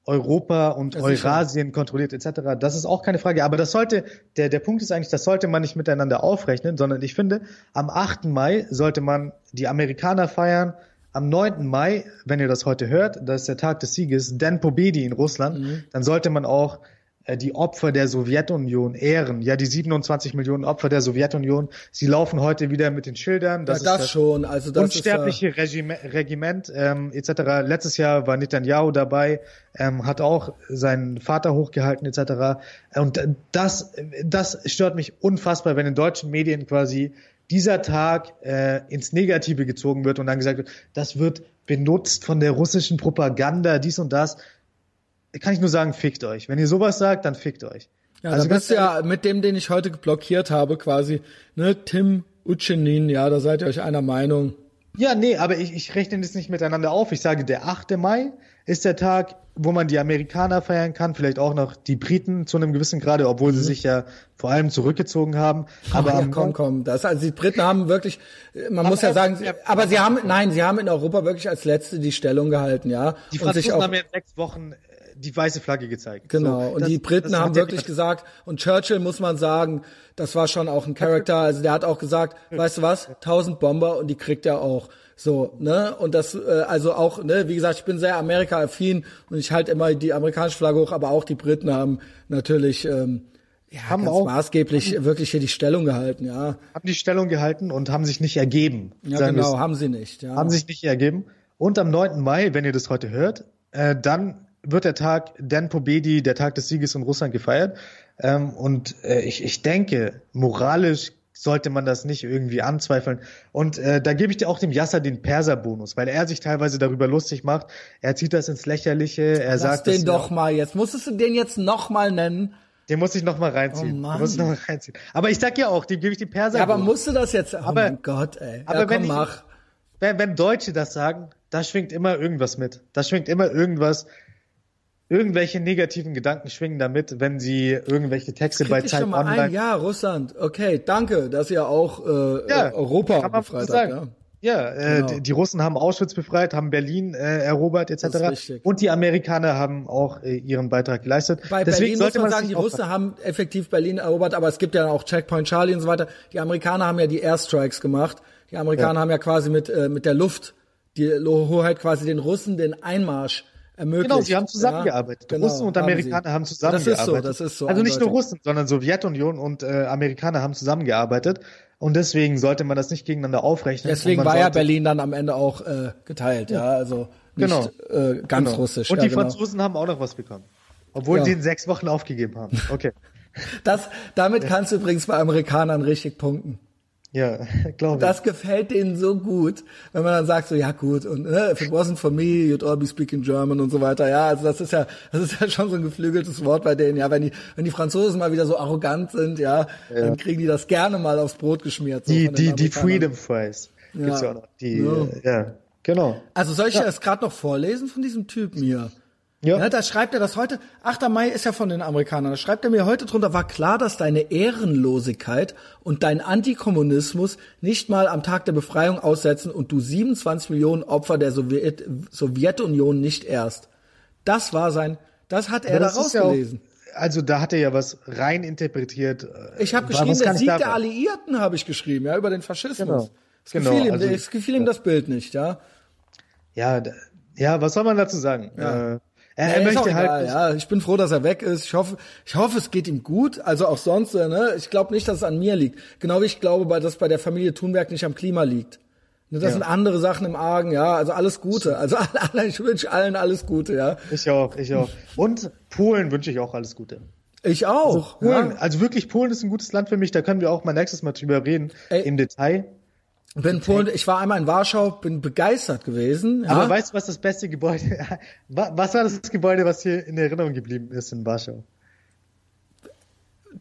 Europa und Eurasien kontrolliert etc. Das ist auch keine Frage. Aber das sollte, der, der Punkt ist eigentlich, das sollte man nicht miteinander aufrechnen, sondern ich finde, am 8. Mai sollte man die Amerikaner feiern, am 9. Mai, wenn ihr das heute hört, das ist der Tag des Sieges, Den Pobedi in Russland, mhm. dann sollte man auch die Opfer der Sowjetunion ehren. Ja, die 27 Millionen Opfer der Sowjetunion, sie laufen heute wieder mit den Schildern. Das, ja, das, ist schon. Also das unsterbliche ist, Regime, Regiment ähm, etc. Letztes Jahr war Netanyahu dabei, ähm, hat auch seinen Vater hochgehalten etc. Und das, das stört mich unfassbar, wenn in deutschen Medien quasi dieser Tag äh, ins Negative gezogen wird und dann gesagt wird, das wird benutzt von der russischen Propaganda, dies und das kann ich nur sagen, fickt euch. Wenn ihr sowas sagt, dann fickt euch. Ja, also da bist du ja mit dem, den ich heute blockiert habe, quasi, ne, Tim Uchenin, ja, da seid ihr euch einer Meinung. Ja, nee, aber ich, ich rechne das nicht miteinander auf. Ich sage, der 8. Mai ist der Tag, wo man die Amerikaner feiern kann, vielleicht auch noch die Briten zu einem gewissen Grade, obwohl mhm. sie sich ja vor allem zurückgezogen haben. Aber ja, komm, komm, das also die Briten haben wirklich, man muss ja sagen, aber sie haben, nein, sie haben in Europa wirklich als letzte die Stellung gehalten, ja. Die Franzosen haben jetzt sechs Wochen die weiße Flagge gezeigt. Genau. So, und das, die Briten haben wirklich gesagt, und Churchill muss man sagen, das war schon auch ein Charakter. Also der hat auch gesagt, weißt du was, 1000 Bomber und die kriegt er auch. So, ne? Und das, äh, also auch, ne, wie gesagt, ich bin sehr Amerika-affin und ich halte immer die amerikanische Flagge hoch, aber auch die Briten haben natürlich ähm, ja, haben auch maßgeblich haben, wirklich hier die Stellung gehalten, ja. Haben die Stellung gehalten und haben sich nicht ergeben. Ja, genau, haben sie nicht, ja. Haben sich nicht ergeben. Und am 9. Mai, wenn ihr das heute hört, äh, dann wird der Tag Dan Pobedi, der Tag des Sieges in Russland gefeiert. Ähm, und äh, ich, ich denke, moralisch sollte man das nicht irgendwie anzweifeln. Und äh, da gebe ich dir auch dem Yasser den Perser-Bonus, weil er sich teilweise darüber lustig macht. Er zieht das ins Lächerliche. Er Lass sagt den doch mal jetzt. Musstest du den jetzt noch mal nennen? Den muss ich noch mal reinziehen. Oh Mann. Den muss ich noch mal reinziehen. Aber ich sag ja auch, dem gebe ich den Perser. Ja, aber musst du das jetzt? Oh aber, mein Gott, ey. Aber ja, komm, wenn, ich, wenn, wenn Deutsche das sagen, da schwingt immer irgendwas mit. Da schwingt immer irgendwas. Irgendwelche negativen Gedanken schwingen damit, wenn sie irgendwelche Texte bei Zeit Online. Ein. Ja, Russland. Okay, danke, dass ihr auch äh, ja, Europa befreit habt. Ja. Ja, äh, genau. die, die, Russen haben Auschwitz befreit, haben Berlin äh, erobert etc. Und die Amerikaner haben auch äh, ihren Beitrag geleistet. Bei Deswegen Berlin sollte muss man sagen, die Russen haben effektiv Berlin erobert, aber es gibt ja auch Checkpoint Charlie und so weiter. Die Amerikaner haben ja die Airstrikes gemacht. Die Amerikaner ja. haben ja quasi mit äh, mit der Luft die Hoheit quasi den Russen den Einmarsch ermöglicht. Genau, sie haben zusammengearbeitet. Ja, genau, Russen und Amerikaner haben, haben zusammengearbeitet. Das ist so, das ist so. Also nicht nur Russen, sondern Sowjetunion und äh, Amerikaner haben zusammengearbeitet. Und deswegen sollte man das nicht gegeneinander aufrechnen. Deswegen war ja Berlin dann am Ende auch äh, geteilt, ja, also nicht genau. äh, ganz genau. russisch. Und ja, die genau. Franzosen haben auch noch was bekommen. Obwohl ja. sie in sechs Wochen aufgegeben haben. Okay. das, damit kannst du übrigens bei Amerikanern richtig punkten. Ja, glaube ich. Das gefällt denen so gut, wenn man dann sagt so, ja gut, und ne, if it wasn't for me, you'd all be speaking German und so weiter. Ja, also das ist ja, das ist ja schon so ein geflügeltes Wort bei denen. Ja, wenn die, wenn die Franzosen mal wieder so arrogant sind, ja, ja. dann kriegen die das gerne mal aufs Brot geschmiert. So die, die, die Freedom Fries. Gibt's ja. auch noch. Die, ja. ja, genau. Also soll ich ja. das gerade noch vorlesen von diesem Typen hier? Ja. ja. Da schreibt er das heute, 8. Mai ist ja von den Amerikanern, da schreibt er mir heute drunter, war klar, dass deine Ehrenlosigkeit und dein Antikommunismus nicht mal am Tag der Befreiung aussetzen und du 27 Millionen Opfer der Sowjet Sowjetunion nicht erst. Das war sein, das hat er da rausgelesen. Ja also da hat er ja was rein interpretiert. Ich habe geschrieben, der Sieg der Alliierten habe ich geschrieben, ja, über den Faschismus. Genau. Es gefiel, genau, ihm, also, es gefiel ihm das Bild nicht, ja. Ja, ja, was soll man dazu sagen? Ja. Äh, er, er möchte halt. ja, ich bin froh, dass er weg ist. Ich hoffe, ich hoffe, es geht ihm gut. Also auch sonst, äh, ne? Ich glaube nicht, dass es an mir liegt. Genau wie ich glaube, dass bei der Familie Thunberg nicht am Klima liegt. Ne, das ja. sind andere Sachen im Argen, ja. Also alles Gute. Also ich wünsche allen alles Gute, ja. Ich auch, ich auch. Und Polen wünsche ich auch alles Gute. Ich auch. Also, Polen, ja. also wirklich, Polen ist ein gutes Land für mich. Da können wir auch mal nächstes Mal drüber reden Ey, im Detail. Bin Polen, ich war einmal in Warschau, bin begeistert gewesen. Ja? Aber weißt du, was das beste Gebäude, was war das Gebäude, was hier in Erinnerung geblieben ist in Warschau?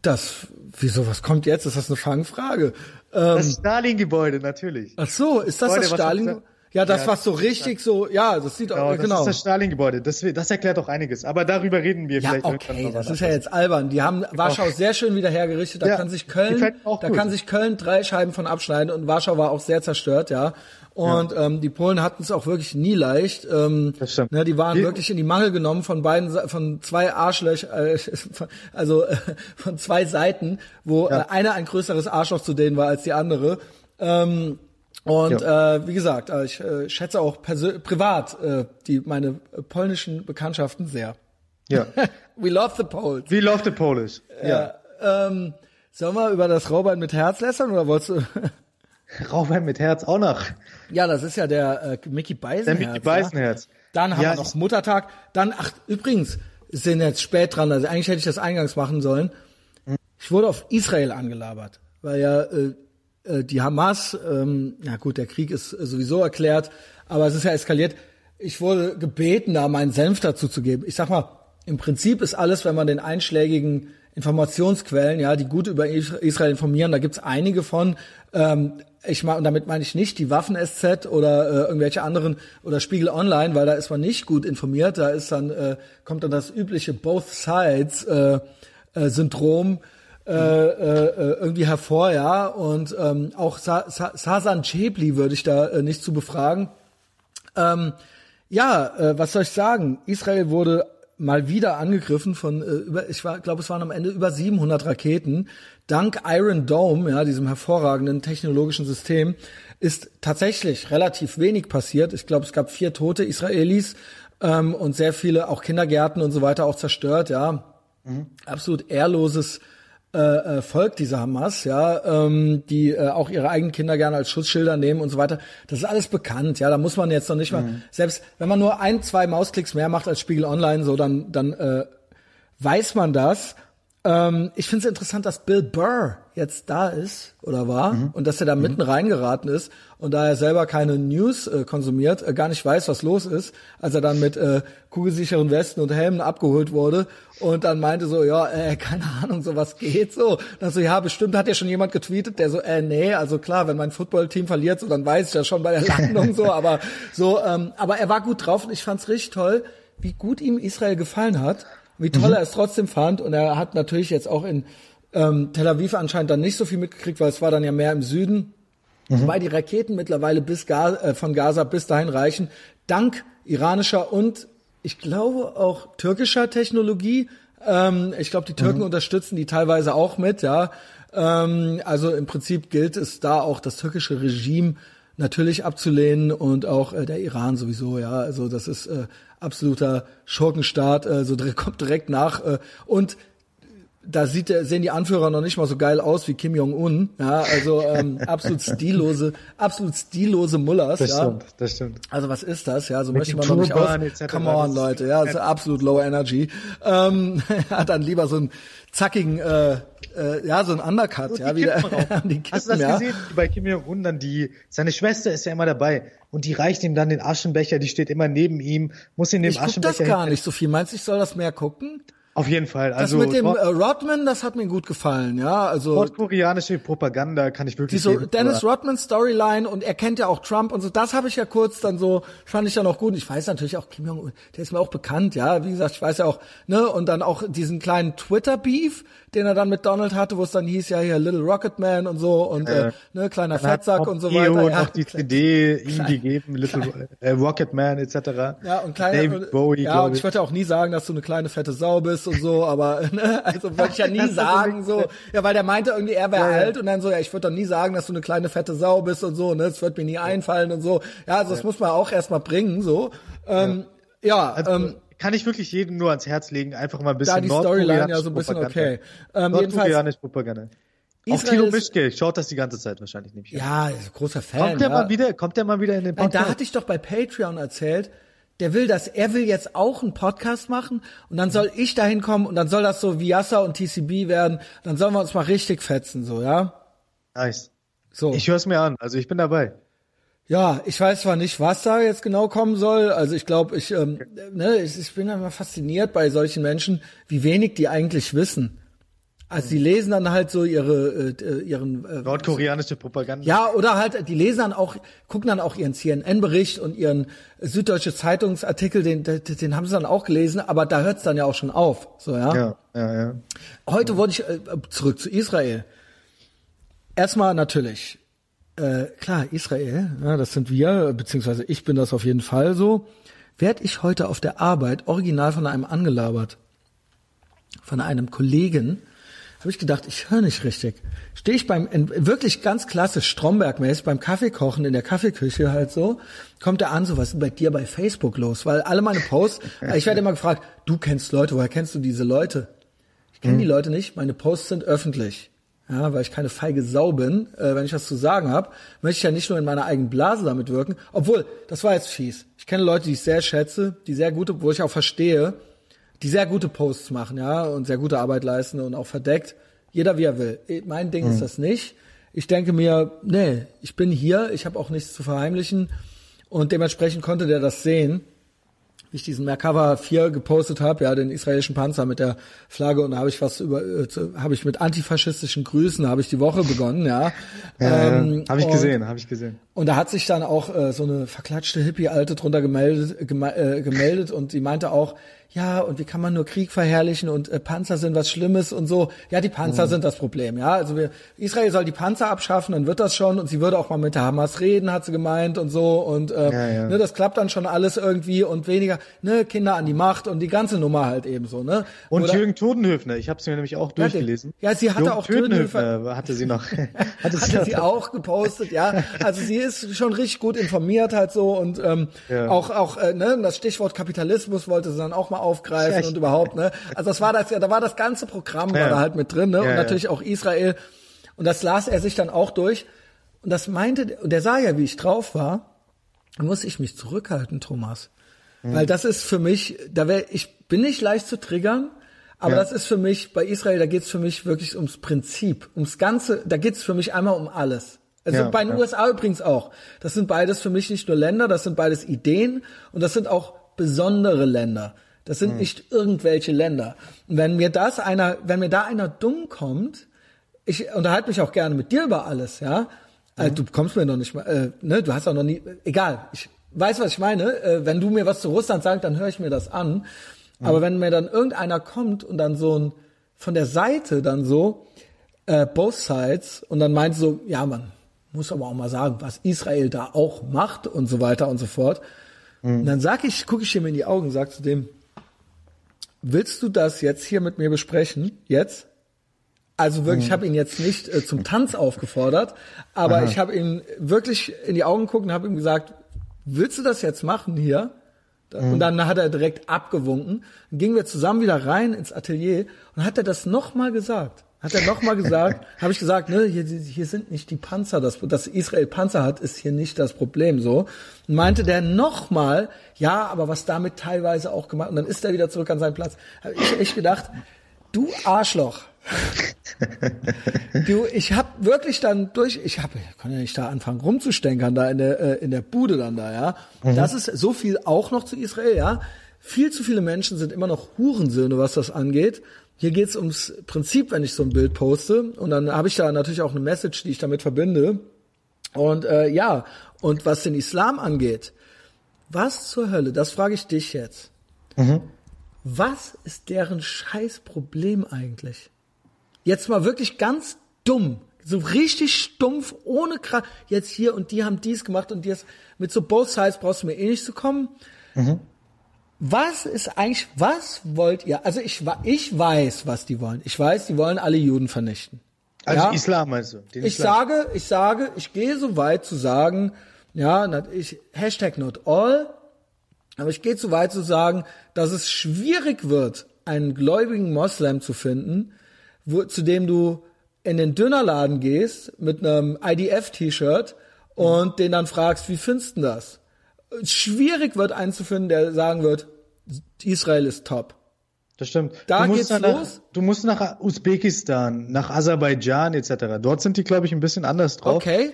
Das, wieso, was kommt jetzt? Ist das eine Fangfrage? Ähm, das Stalin-Gebäude, natürlich. Ach so, ist das Gebäude, das Stalin? Ja, das ja, war so richtig so, ja, das sieht auch, genau. Das ist das Stalin-Gebäude, das, das erklärt doch einiges. Aber darüber reden wir ja, vielleicht okay, das ist ja jetzt albern. Die haben Warschau auch. sehr schön wieder hergerichtet. Da ja, kann sich Köln, da gut. kann sich Köln drei Scheiben von abschneiden und Warschau war auch sehr zerstört, ja. Und ja. ähm, die Polen hatten es auch wirklich nie leicht. Ähm, das stimmt. Ne, die waren die, wirklich in die Mangel genommen von beiden, von zwei Arschlöch, äh, also äh, von zwei Seiten, wo ja. äh, einer ein größeres Arschloch zu denen war als die andere. Ähm, und ja. äh, wie gesagt, äh, ich äh, schätze auch privat äh, die meine polnischen Bekanntschaften sehr. Ja. We love the Poles. We love the Polish. Ja. ja. Ähm, sollen wir über das Raubein mit Herz lästern oder wolltest du? Raubein mit Herz auch noch. Ja, das ist ja der äh, Mickey Beisenherz. Der Mickey Beisenherz. Ja? Dann haben ja, wir noch Muttertag. Dann, ach, übrigens, sind jetzt spät dran, also eigentlich hätte ich das eingangs machen sollen. Ich wurde auf Israel angelabert, weil ja äh, äh, die Hamas, ähm, ja gut, der Krieg ist sowieso erklärt, aber es ist ja eskaliert. Ich wurde gebeten, da meinen Senf dazu zu geben. Ich sag mal, im Prinzip ist alles, wenn man den einschlägigen Informationsquellen, ja, die gut über Israel informieren, da gibt's einige von. Ähm, ich meine, und damit meine ich nicht die Waffen-SZ oder äh, irgendwelche anderen oder Spiegel Online, weil da ist man nicht gut informiert. Da ist dann äh, kommt dann das übliche Both Sides äh, äh, Syndrom äh, äh, irgendwie hervor, ja. Und ähm, auch Sa Sa Sasan Chebli würde ich da äh, nicht zu befragen. Ähm, ja, äh, was soll ich sagen? Israel wurde mal wieder angegriffen von äh, über ich war glaube es waren am Ende über 700 Raketen dank Iron Dome ja diesem hervorragenden technologischen System ist tatsächlich relativ wenig passiert ich glaube es gab vier tote Israelis ähm, und sehr viele auch Kindergärten und so weiter auch zerstört ja mhm. absolut ehrloses äh, äh, Volk dieser Hamas, ja, ähm, die äh, auch ihre eigenen Kinder gerne als Schutzschilder nehmen und so weiter. Das ist alles bekannt, ja. Da muss man jetzt noch nicht mal, mhm. selbst wenn man nur ein, zwei Mausklicks mehr macht als Spiegel Online, so dann dann äh, weiß man das. Ähm, ich finde es interessant, dass Bill Burr jetzt da ist oder war mhm. und dass er da mhm. mitten reingeraten ist und da er selber keine News äh, konsumiert, äh, gar nicht weiß, was los ist, als er dann mit äh, kugelsicheren Westen und Helmen abgeholt wurde und dann meinte so, ja, äh, keine Ahnung, so was geht so. Dann so, ja, bestimmt hat ja schon jemand getweetet, der so, äh, nee, also klar, wenn mein Footballteam verliert, so dann weiß ich ja schon bei der Landung so, aber so, ähm, aber er war gut drauf und ich fand's richtig toll, wie gut ihm Israel gefallen hat wie toll mhm. er es trotzdem fand. Und er hat natürlich jetzt auch in ähm, Tel Aviv anscheinend dann nicht so viel mitgekriegt, weil es war dann ja mehr im Süden. Mhm. Wobei die Raketen mittlerweile bis Ga äh, von Gaza bis dahin reichen, dank iranischer und ich glaube auch türkischer Technologie. Ähm, ich glaube, die Türken mhm. unterstützen die teilweise auch mit, ja. Ähm, also im Prinzip gilt es da auch das türkische Regime natürlich abzulehnen und auch äh, der Iran sowieso, ja. Also das ist äh, absoluter Schurkenstaat, äh, so kommt direkt nach. Äh, und da sieht der, sehen die Anführer noch nicht mal so geil aus wie Kim Jong-un. Ja, also ähm, absolut stillose, absolut stillose Mullers. Das ja. stimmt, das stimmt. Also was ist das? Ja, so Mit möchte man doch nicht aus. Come on, Leute, ja, das ist absolut low energy. Ähm, hat dann lieber so einen zackigen, äh, äh, ja, so ein Undercut, ja, wie der, die Kippen, Hast du das ja. gesehen? Bei Kim Jong-un dann die, seine Schwester ist ja immer dabei und die reicht ihm dann den Aschenbecher, die steht immer neben ihm, muss ihn dem ich Aschenbecher. Ich guck das gar nicht so viel. Meinst du, ich soll das mehr gucken? Auf jeden Fall. Also das mit dem äh, Rodman, das hat mir gut gefallen, ja. Also nordkoreanische Propaganda kann ich wirklich. so Dennis Rodman Storyline und er kennt ja auch Trump und so. Das habe ich ja kurz dann so fand ich ja noch gut. Ich weiß natürlich auch Kim Jong, Un, der ist mir auch bekannt, ja. Wie gesagt, ich weiß ja auch ne und dann auch diesen kleinen Twitter Beef, den er dann mit Donald hatte, wo es dann hieß ja hier Little Rocket Man und so und äh, äh ne kleiner Fettsack und so weiter. Und ja, auch die CD ihm gegeben, Little äh, Rocket Man etc. Ja und kleiner David Bowie. Ja und ich würde auch nie sagen, dass du eine kleine fette Sau bist und so, aber ne, also würde ich ja nie sagen so. Ja, weil der meinte irgendwie, er wäre alt und dann so, ja, ich würde doch nie sagen, dass du eine kleine fette Sau bist und so, ne, das wird mir nie einfallen und so. Ja, also das muss man auch erstmal bringen, so. Ähm, ja, also, ähm, kann ich wirklich jedem nur ans Herz legen, einfach mal ein bisschen Da die Storyline ja so ein bisschen okay. Ähm, Nordkoreanisch Propaganda. Auf Kilo Mischke schaut das die ganze Zeit wahrscheinlich nämlich. Ja, großer Fan. Kommt der ja. mal wieder? Kommt der mal wieder in den Podcast? Da hatte ich doch bei Patreon erzählt, der will das, er will jetzt auch einen Podcast machen und dann soll ich dahin kommen und dann soll das so wie Yassa und TCB werden, dann sollen wir uns mal richtig fetzen, so, ja? Nice. So. Ich höre es mir an, also ich bin dabei. Ja, ich weiß zwar nicht, was da jetzt genau kommen soll. Also ich glaube, ich, ähm, ne, ich, ich bin immer fasziniert bei solchen Menschen, wie wenig die eigentlich wissen. Also die lesen dann halt so ihre äh, ihren äh, nordkoreanische Propaganda. Ja, oder halt die lesen dann auch gucken dann auch ihren CNN Bericht und ihren Süddeutsche Zeitungsartikel, den, den den haben sie dann auch gelesen, aber da hört's dann ja auch schon auf, so ja. Ja, ja, ja. Heute wollte ich äh, zurück zu Israel. Erstmal natürlich äh, klar, Israel, ja, das sind wir, beziehungsweise ich bin das auf jeden Fall so. Werd ich heute auf der Arbeit original von einem angelabert, von einem Kollegen, habe ich gedacht, ich höre nicht richtig. Stehe ich beim, wirklich ganz klassisch Stromberg-mäßig beim Kaffeekochen in der Kaffeeküche halt so, kommt er an, so, was ist bei dir bei Facebook los? Weil alle meine Posts, ich werde immer gefragt, du kennst Leute, woher kennst du diese Leute? Ich kenne hm. die Leute nicht, meine Posts sind öffentlich. Ja, weil ich keine feige Sau bin, äh, wenn ich was zu sagen habe, möchte ich ja nicht nur in meiner eigenen Blase damit wirken. Obwohl, das war jetzt fies. Ich kenne Leute, die ich sehr schätze, die sehr gute, wo ich auch verstehe, die sehr gute Posts machen, ja, und sehr gute Arbeit leisten und auch verdeckt. Jeder wie er will. Mein Ding mhm. ist das nicht. Ich denke mir, nee, ich bin hier, ich habe auch nichts zu verheimlichen und dementsprechend konnte der das sehen wie ich diesen Merkava 4 gepostet habe, ja, den israelischen Panzer mit der Flagge und da habe ich was über äh, habe ich mit antifaschistischen Grüßen habe ich die Woche begonnen, ja. ja ähm, habe ich und, gesehen, habe ich gesehen. Und da hat sich dann auch äh, so eine verklatschte Hippie alte drunter gemeldet geme äh, gemeldet und die meinte auch, ja, und wie kann man nur Krieg verherrlichen und äh, Panzer sind was Schlimmes und so. Ja, die Panzer mhm. sind das Problem, ja. Also wir, Israel soll die Panzer abschaffen, dann wird das schon und sie würde auch mal mit der Hamas reden, hat sie gemeint und so und äh, ja, ja. Ne, das klappt dann schon alles irgendwie und weniger, ne, Kinder an die Macht und die ganze Nummer halt eben so, ne. Und Oder, Jürgen Todenhöfner, ich habe es mir nämlich auch durchgelesen. Ja, sie hatte Jürgen auch Todenhöfner, hatte sie noch. hatte sie, hatte sie auch gepostet, ja. Also sie ist schon richtig gut informiert halt so und ähm, ja. auch auch äh, ne, das Stichwort Kapitalismus wollte sie dann auch mal aufgreifen und überhaupt, ne? Also das war das ja, da war das ganze Programm war da halt mit drin, ne? Und natürlich auch Israel. Und das las er sich dann auch durch. Und das meinte, und der sah ja, wie ich drauf war, da muss ich mich zurückhalten, Thomas. Mhm. Weil das ist für mich, da wäre, ich bin nicht leicht zu triggern, aber ja. das ist für mich, bei Israel, da geht's für mich wirklich ums Prinzip, ums Ganze, da geht's für mich einmal um alles. Also ja, bei den ja. USA übrigens auch. Das sind beides für mich nicht nur Länder, das sind beides Ideen und das sind auch besondere Länder. Das sind mhm. nicht irgendwelche Länder. Und wenn mir das einer, wenn mir da einer dumm kommt, ich unterhalte mich auch gerne mit dir über alles, ja. Also, du kommst mir noch nicht mal, äh, ne, du hast auch noch nie, egal, ich weiß, was ich meine. Äh, wenn du mir was zu Russland sagst, dann höre ich mir das an. Mhm. Aber wenn mir dann irgendeiner kommt und dann so ein, von der Seite dann so, äh, both sides, und dann meint so, ja, man muss aber auch mal sagen, was Israel da auch macht und so weiter und so fort. Mhm. Und dann sag ich, gucke ich ihm in die Augen und sag zu dem, willst du das jetzt hier mit mir besprechen? Jetzt? Also wirklich, ich habe ihn jetzt nicht äh, zum Tanz aufgefordert, aber Aha. ich habe ihn wirklich in die Augen geguckt und habe ihm gesagt, willst du das jetzt machen hier? Mhm. Und dann hat er direkt abgewunken. Dann gingen wir zusammen wieder rein ins Atelier und hat er das nochmal gesagt. Hat er nochmal gesagt, habe ich gesagt, ne, hier, hier sind nicht die Panzer, das, dass Israel Panzer hat, ist hier nicht das Problem so. Und meinte der nochmal, ja, aber was damit teilweise auch gemacht, und dann ist er wieder zurück an seinen Platz. Habe ich echt gedacht, du Arschloch. du, ich habe wirklich dann durch, ich habe, kann ja nicht da anfangen rumzustänkern da in der äh, in der Bude dann da, ja. Mhm. Das ist so viel auch noch zu Israel, ja. Viel zu viele Menschen sind immer noch Hurensöhne, was das angeht. Hier geht's ums Prinzip, wenn ich so ein Bild poste. Und dann habe ich da natürlich auch eine Message, die ich damit verbinde. Und äh, ja, und was den Islam angeht, was zur Hölle, das frage ich dich jetzt. Mhm. Was ist deren Scheißproblem eigentlich? Jetzt mal wirklich ganz dumm, so richtig stumpf, ohne Kraft. Jetzt hier und die haben dies gemacht und die jetzt mit so Both Sides brauchst du mir eh nicht zu kommen. Mhm. Was ist eigentlich, was wollt ihr? Also ich, ich weiß, was die wollen. Ich weiß, die wollen alle Juden vernichten. Also ja? Islam? Den ich Islam. sage, ich sage, ich gehe so weit zu sagen, ja, ich, Hashtag not all, aber ich gehe zu weit zu sagen, dass es schwierig wird, einen gläubigen Moslem zu finden, wo, zu dem du in den Dönerladen gehst mit einem IDF-T-Shirt und den dann fragst, wie findest du das? Schwierig wird einen zu finden, der sagen wird, Israel ist top. Das stimmt. Da du geht's nach, los. Du musst nach Usbekistan, nach Aserbaidschan etc. Dort sind die, glaube ich, ein bisschen anders drauf. Okay.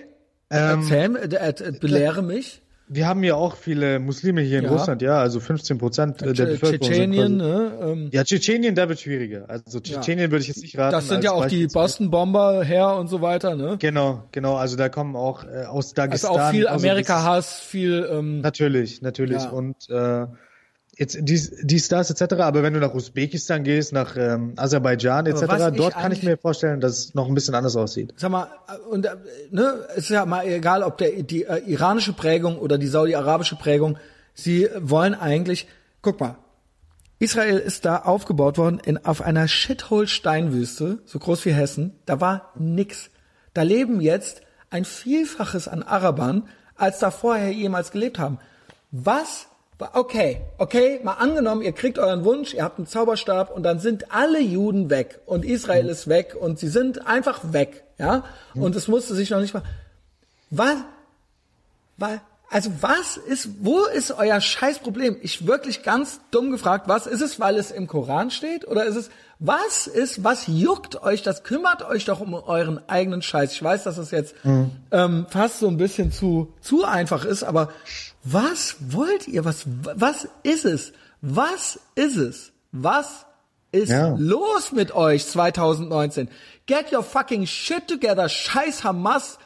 Ähm, Erzähl, äh, äh, belehre mich. Wir haben ja auch viele Muslime hier in ja. Russland, ja, also 15 Prozent der Bevölkerung. Tschetschenien, ne? Ähm, ja, Tschetschenien, da wird schwieriger. Also Tschetschenien ja. würde ich jetzt nicht raten. Das sind ja auch die Boston-Bomber her und so weiter, ne? Genau, genau. Also da kommen auch äh, aus Dagestan. Also auch viel Amerika-Hass, viel. Ähm, natürlich, natürlich. Ja. Und äh, jetzt dies, dies, das etc. Aber wenn du nach Usbekistan gehst, nach ähm, Aserbaidschan etc., dort kann ich mir vorstellen, dass es noch ein bisschen anders aussieht. Sag mal, und äh, ne, ist ja mal egal, ob der die äh, iranische Prägung oder die saudi-arabische Prägung, sie wollen eigentlich, guck mal, Israel ist da aufgebaut worden in, auf einer Shithole-Steinwüste, so groß wie Hessen. Da war nix. Da leben jetzt ein Vielfaches an Arabern, als da vorher jemals gelebt haben. Was Okay, okay, mal angenommen, ihr kriegt euren Wunsch, ihr habt einen Zauberstab und dann sind alle Juden weg und Israel mhm. ist weg und sie sind einfach weg, ja? Mhm. Und es musste sich noch nicht mal. Was? Was? Also was ist, wo ist euer Scheißproblem? Ich wirklich ganz dumm gefragt, was ist es, weil es im Koran steht? Oder ist es, was ist, was juckt euch? Das kümmert euch doch um euren eigenen Scheiß. Ich weiß, dass das jetzt mhm. ähm, fast so ein bisschen zu, zu einfach ist, aber was wollt ihr? Was, was ist es? Was ist es? Was ist ja. los mit euch 2019? Get your fucking shit together. Scheiß Hamas.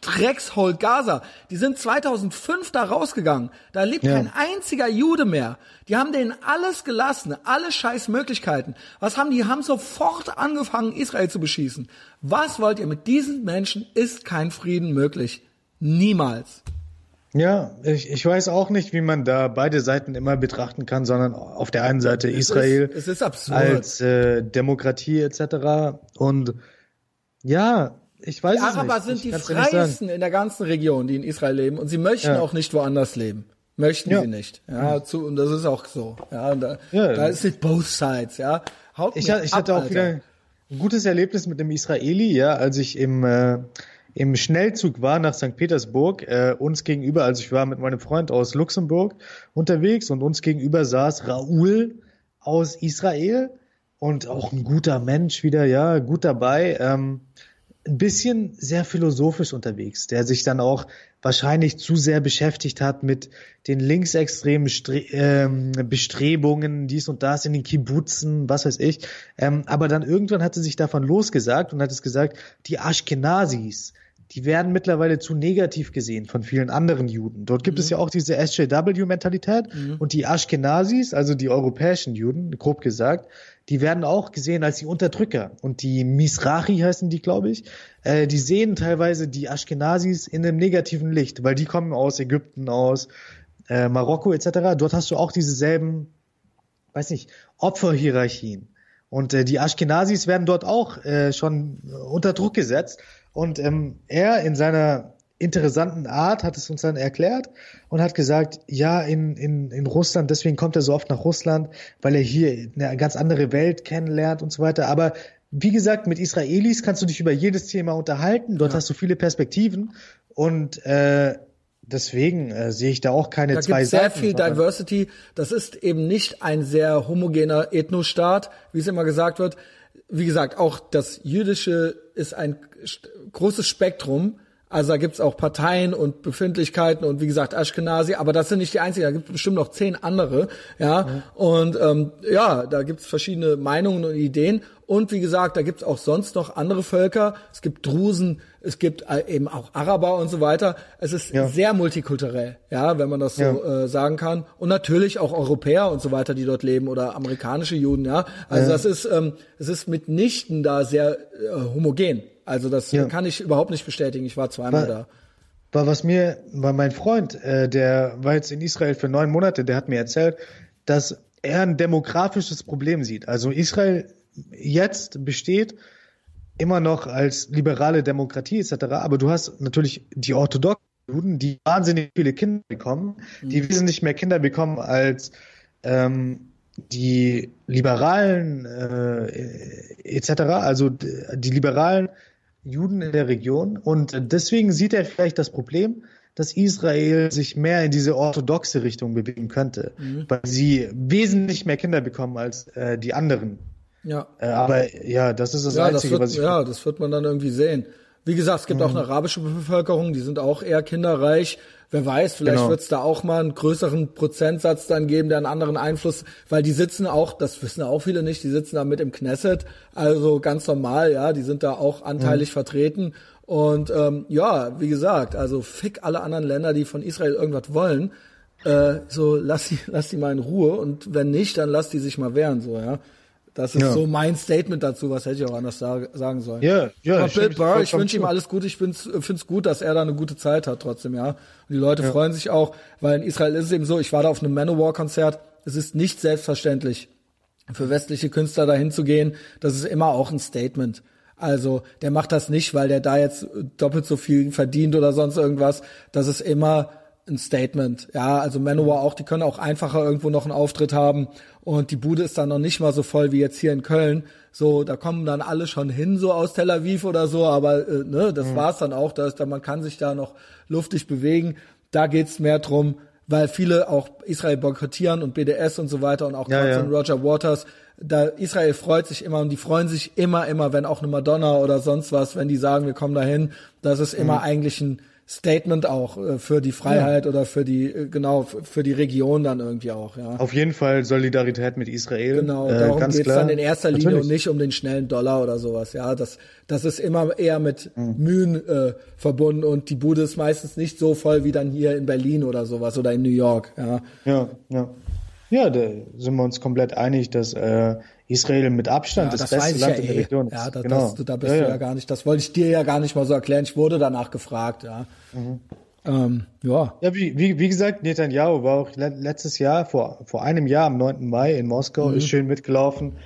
Dreckshold Gaza. Die sind 2005 da rausgegangen. Da lebt ja. kein einziger Jude mehr. Die haben denen alles gelassen, alle scheiß Möglichkeiten. Was haben die? Haben sofort angefangen, Israel zu beschießen. Was wollt ihr mit diesen Menschen? Ist kein Frieden möglich. Niemals. Ja, ich, ich weiß auch nicht, wie man da beide Seiten immer betrachten kann, sondern auf der einen Seite Israel es ist, es ist als äh, Demokratie etc. Und ja, ich weiß die es Araber nicht. sind die freiesten in der ganzen Region, die in Israel leben, und sie möchten ja. auch nicht woanders leben. Möchten ja. sie nicht. Ja, zu, und das ist auch so. Ja, da, da ist it both sides. Ja, Haut ich, ich hatte ab, auch wieder ein gutes Erlebnis mit dem Israeli, ja, als ich im äh, im Schnellzug war nach St. Petersburg, äh, uns gegenüber, also ich war mit meinem Freund aus Luxemburg unterwegs und uns gegenüber saß Raoul aus Israel und auch ein guter Mensch wieder, ja, gut dabei. Ähm, ein bisschen sehr philosophisch unterwegs, der sich dann auch wahrscheinlich zu sehr beschäftigt hat mit den linksextremen Stre ähm, Bestrebungen, dies und das in den Kibbutzen, was weiß ich. Ähm, aber dann irgendwann hat er sich davon losgesagt und hat es gesagt, die Ashkenazis, die werden mittlerweile zu negativ gesehen von vielen anderen Juden. Dort gibt mhm. es ja auch diese SJW-Mentalität mhm. und die Ashkenazis, also die europäischen Juden, grob gesagt, die werden auch gesehen als die Unterdrücker. Und die Misrachi heißen die, glaube ich, äh, die sehen teilweise die Ashkenazis in einem negativen Licht, weil die kommen aus Ägypten, aus äh, Marokko etc. Dort hast du auch dieselben, weiß nicht, Opferhierarchien. Und äh, die Ashkenazis werden dort auch äh, schon unter Druck gesetzt. Und ähm, er in seiner interessanten Art hat es uns dann erklärt und hat gesagt, ja, in, in, in Russland, deswegen kommt er so oft nach Russland, weil er hier eine ganz andere Welt kennenlernt und so weiter. Aber wie gesagt, mit Israelis kannst du dich über jedes Thema unterhalten. Dort ja. hast du viele Perspektiven und äh, deswegen äh, sehe ich da auch keine da zwei gibt's Seiten. sehr viel Diversity. Das ist eben nicht ein sehr homogener Ethnostaat, wie es immer gesagt wird. Wie gesagt, auch das Jüdische ist ein großes Spektrum also da gibt's auch Parteien und Befindlichkeiten und wie gesagt Ashkenazi, aber das sind nicht die einzigen, da gibt's bestimmt noch zehn andere, ja. Mhm. Und ähm, ja, da gibt's verschiedene Meinungen und Ideen. Und wie gesagt, da gibt's auch sonst noch andere Völker. Es gibt Drusen, es gibt äh, eben auch Araber und so weiter. Es ist ja. sehr multikulturell, ja, wenn man das so ja. äh, sagen kann. Und natürlich auch Europäer und so weiter, die dort leben oder amerikanische Juden, ja. Also ja. das ist, ähm, es ist mitnichten da sehr äh, homogen. Also das kann ich überhaupt nicht bestätigen. Ich war zweimal war, da. War was mir, war mein Freund, äh, der war jetzt in Israel für neun Monate, der hat mir erzählt, dass er ein demografisches Problem sieht. Also Israel jetzt besteht immer noch als liberale Demokratie etc. Aber du hast natürlich die orthodoxen Juden, die wahnsinnig viele Kinder bekommen, mhm. die wesentlich mehr Kinder bekommen als ähm, die Liberalen äh, etc. Also die Liberalen Juden in der Region. Und deswegen sieht er vielleicht das Problem, dass Israel sich mehr in diese orthodoxe Richtung bewegen könnte, mhm. weil sie wesentlich mehr Kinder bekommen als äh, die anderen. Ja. Äh, aber ja, das ist das ja, Einzige, das wird, was ich. Ja, das wird man dann irgendwie sehen. Wie gesagt, es gibt mhm. auch eine arabische Bevölkerung, die sind auch eher kinderreich. Wer weiß, vielleicht genau. wird es da auch mal einen größeren Prozentsatz dann geben, der einen anderen Einfluss, weil die sitzen auch, das wissen auch viele nicht, die sitzen da mit im Knesset, also ganz normal, ja, die sind da auch anteilig mhm. vertreten. Und ähm, ja, wie gesagt, also fick alle anderen Länder, die von Israel irgendwas wollen. Äh, so lass die, lass die mal in Ruhe und wenn nicht, dann lass die sich mal wehren, so ja. Das ist ja. so mein Statement dazu, was hätte ich auch anders sagen sollen. Ja, ja. Aber Bill Burr, ich wünsche ihm alles Gute. Ich finde es gut, dass er da eine gute Zeit hat trotzdem, ja. Und die Leute ja. freuen sich auch, weil in Israel ist es eben so, ich war da auf einem Manowar-Konzert. Es ist nicht selbstverständlich, für westliche Künstler dahin zu gehen. Das ist immer auch ein Statement. Also der macht das nicht, weil der da jetzt doppelt so viel verdient oder sonst irgendwas. Das ist immer ein Statement. Ja, also Manowar auch, die können auch einfacher irgendwo noch einen Auftritt haben und die Bude ist dann noch nicht mal so voll wie jetzt hier in Köln. So, da kommen dann alle schon hin, so aus Tel Aviv oder so, aber äh, ne, das mhm. war's dann auch. Da ist, da, man kann sich da noch luftig bewegen. Da geht's mehr drum, weil viele auch Israel boykottieren und BDS und so weiter und auch ja, ja. Roger Waters. Da Israel freut sich immer und die freuen sich immer, immer, wenn auch eine Madonna oder sonst was, wenn die sagen, wir kommen dahin, das ist immer mhm. eigentlich ein Statement auch äh, für die Freiheit ja. oder für die äh, genau für die Region dann irgendwie auch ja auf jeden Fall Solidarität mit Israel genau äh, darum äh, geht es dann in erster Linie Natürlich. und nicht um den schnellen Dollar oder sowas ja das das ist immer eher mit mhm. Mühen äh, verbunden und die Bude ist meistens nicht so voll wie dann hier in Berlin oder sowas oder in New York ja ja ja ja da sind wir uns komplett einig dass äh, Israel mit Abstand ja, das, das beste Land ja in der eh. Region ist. Ja, da, genau. das, da bist ja, du ja gar nicht. Das wollte ich dir ja gar nicht mal so erklären. Ich wurde danach gefragt, ja. Mhm. Ähm, ja. Ja, wie, wie, wie gesagt, Netanyahu war auch letztes Jahr, vor, vor einem Jahr, am 9. Mai in Moskau, mhm. ist schön mitgelaufen.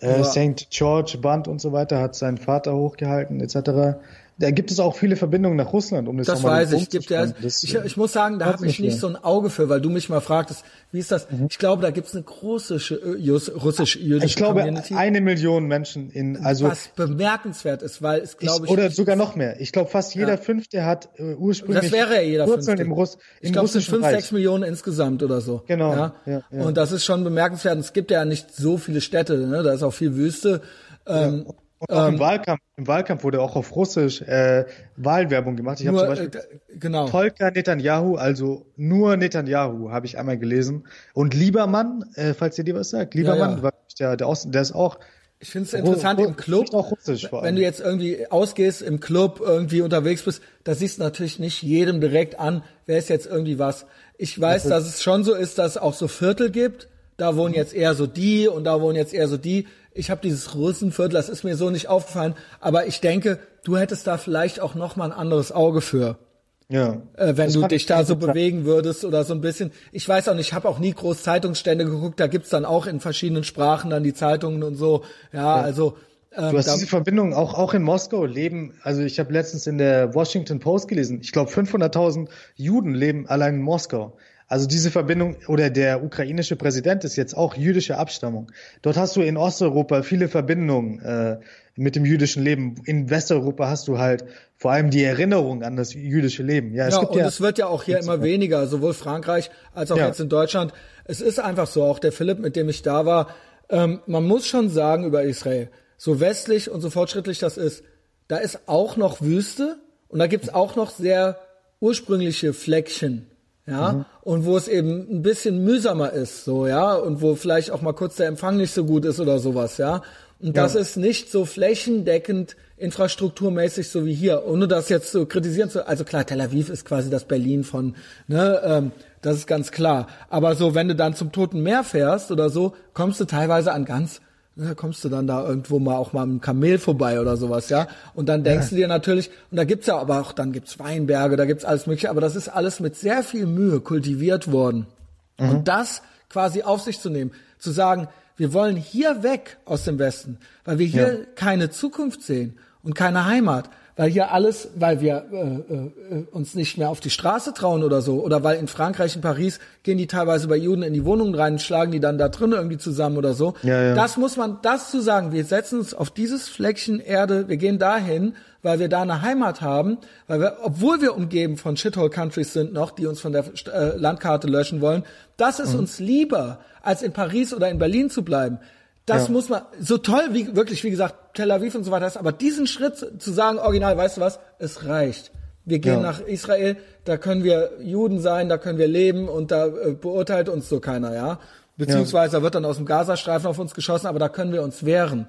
Äh, St. George Band und so weiter, hat seinen Vater hochgehalten, etc. Da gibt es auch viele Verbindungen nach Russland, um das, das weiß ich. Gibt ja, ich, ich muss sagen, da habe ich nicht mehr. so ein Auge für, weil du mich mal fragtest, wie ist das? Mhm. Ich glaube, da gibt es eine große äh, russisch-jüdische Ich glaube, Community. eine Million Menschen in, also. Was bemerkenswert ist, weil es glaube ich. Oder sogar noch mehr. Ich glaube, fast jeder ja. Fünfte hat äh, ursprünglich. Das wäre ja jeder Fünfte. Im Russ, im ich glaube, es sind fünf, sechs Millionen insgesamt oder so. Genau. Ja? Ja, ja. Und das ist schon bemerkenswert. es gibt ja nicht so viele Städte, ne? da ist auch viel Wüste. Ähm, und auch ähm, im Wahlkampf, im Wahlkampf wurde auch auf Russisch äh, Wahlwerbung gemacht. Ich habe zum Beispiel äh, genau. Volker Netanyahu, also nur Netanyahu, habe ich einmal gelesen. Und Liebermann, äh, falls ihr dir was sagt, Liebermann, ja, ja. Der, der, Osten, der ist auch ich finde es interessant im Club, auch Russisch wenn du jetzt irgendwie ausgehst, im Club irgendwie unterwegs bist, da siehst du natürlich nicht jedem direkt an, wer ist jetzt irgendwie was. Ich weiß, das dass es schon so ist, dass es auch so Viertel gibt, da wohnen jetzt eher so die und da wohnen jetzt eher so die ich habe dieses Russenviertel, das ist mir so nicht aufgefallen, aber ich denke, du hättest da vielleicht auch noch mal ein anderes Auge für. Ja. Äh, wenn du dich da so bewegen würdest oder so ein bisschen. Ich weiß auch nicht, ich habe auch nie groß Zeitungsstände geguckt, da gibt's dann auch in verschiedenen Sprachen dann die Zeitungen und so. Ja, ja. also ähm, Du hast diese Verbindung auch auch in Moskau leben. Also ich habe letztens in der Washington Post gelesen. Ich glaube 500.000 Juden leben allein in Moskau. Also diese Verbindung oder der ukrainische Präsident ist jetzt auch jüdische Abstammung. Dort hast du in Osteuropa viele Verbindungen äh, mit dem jüdischen Leben. In Westeuropa hast du halt vor allem die Erinnerung an das jüdische Leben. Ja, es ja, gibt und ja, es wird ja auch hier immer weniger, sowohl Frankreich als auch ja. jetzt in Deutschland. Es ist einfach so, auch der Philipp, mit dem ich da war, ähm, man muss schon sagen über Israel, so westlich und so fortschrittlich das ist, da ist auch noch Wüste und da gibt's auch noch sehr ursprüngliche Fleckchen ja, mhm. Und wo es eben ein bisschen mühsamer ist, so, ja, und wo vielleicht auch mal kurz der Empfang nicht so gut ist oder sowas, ja. Und ja. das ist nicht so flächendeckend infrastrukturmäßig so wie hier, ohne das jetzt zu kritisieren zu, also klar, Tel Aviv ist quasi das Berlin von, ne, ähm, das ist ganz klar. Aber so, wenn du dann zum Toten Meer fährst oder so, kommst du teilweise an ganz da kommst du dann da irgendwo mal auch mal mit einem Kamel vorbei oder sowas, ja. Und dann denkst ja. du dir natürlich, und da gibt's ja aber auch, dann gibt's Weinberge, da gibt's alles mögliche, aber das ist alles mit sehr viel Mühe kultiviert worden. Mhm. Und das quasi auf sich zu nehmen, zu sagen, wir wollen hier weg aus dem Westen, weil wir hier ja. keine Zukunft sehen und keine Heimat weil hier alles, weil wir äh, äh, uns nicht mehr auf die Straße trauen oder so, oder weil in Frankreich, in Paris gehen die teilweise bei Juden in die Wohnungen rein schlagen die dann da drin irgendwie zusammen oder so. Ja, ja. Das muss man, das zu sagen, wir setzen uns auf dieses Fleckchen Erde, wir gehen dahin, weil wir da eine Heimat haben, weil wir, obwohl wir umgeben von Shithole Countries sind noch, die uns von der äh, Landkarte löschen wollen, das ist mhm. uns lieber, als in Paris oder in Berlin zu bleiben. Das ja. muss man, so toll wie, wirklich, wie gesagt, Tel Aviv und so weiter ist, aber diesen Schritt zu sagen, original, weißt du was, es reicht. Wir gehen ja. nach Israel, da können wir Juden sein, da können wir leben und da äh, beurteilt uns so keiner, ja. Beziehungsweise ja. da wird dann aus dem Gazastreifen auf uns geschossen, aber da können wir uns wehren.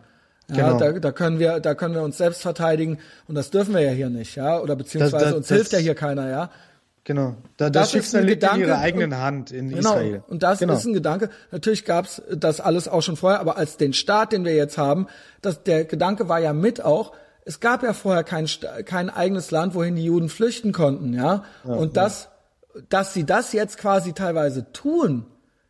Ja, genau. da, da können wir, da können wir uns selbst verteidigen und das dürfen wir ja hier nicht, ja, oder beziehungsweise das, das, uns hilft ja hier keiner, ja. Genau. Da, das, das Schicksal liegt Gedanke, in ihrer eigenen und, Hand in genau, Israel. Und das genau. ist ein Gedanke. Natürlich gab's das alles auch schon vorher, aber als den Staat, den wir jetzt haben, das, der Gedanke war ja mit auch, es gab ja vorher kein, kein eigenes Land, wohin die Juden flüchten konnten, ja. ja und das, dass sie das jetzt quasi teilweise tun,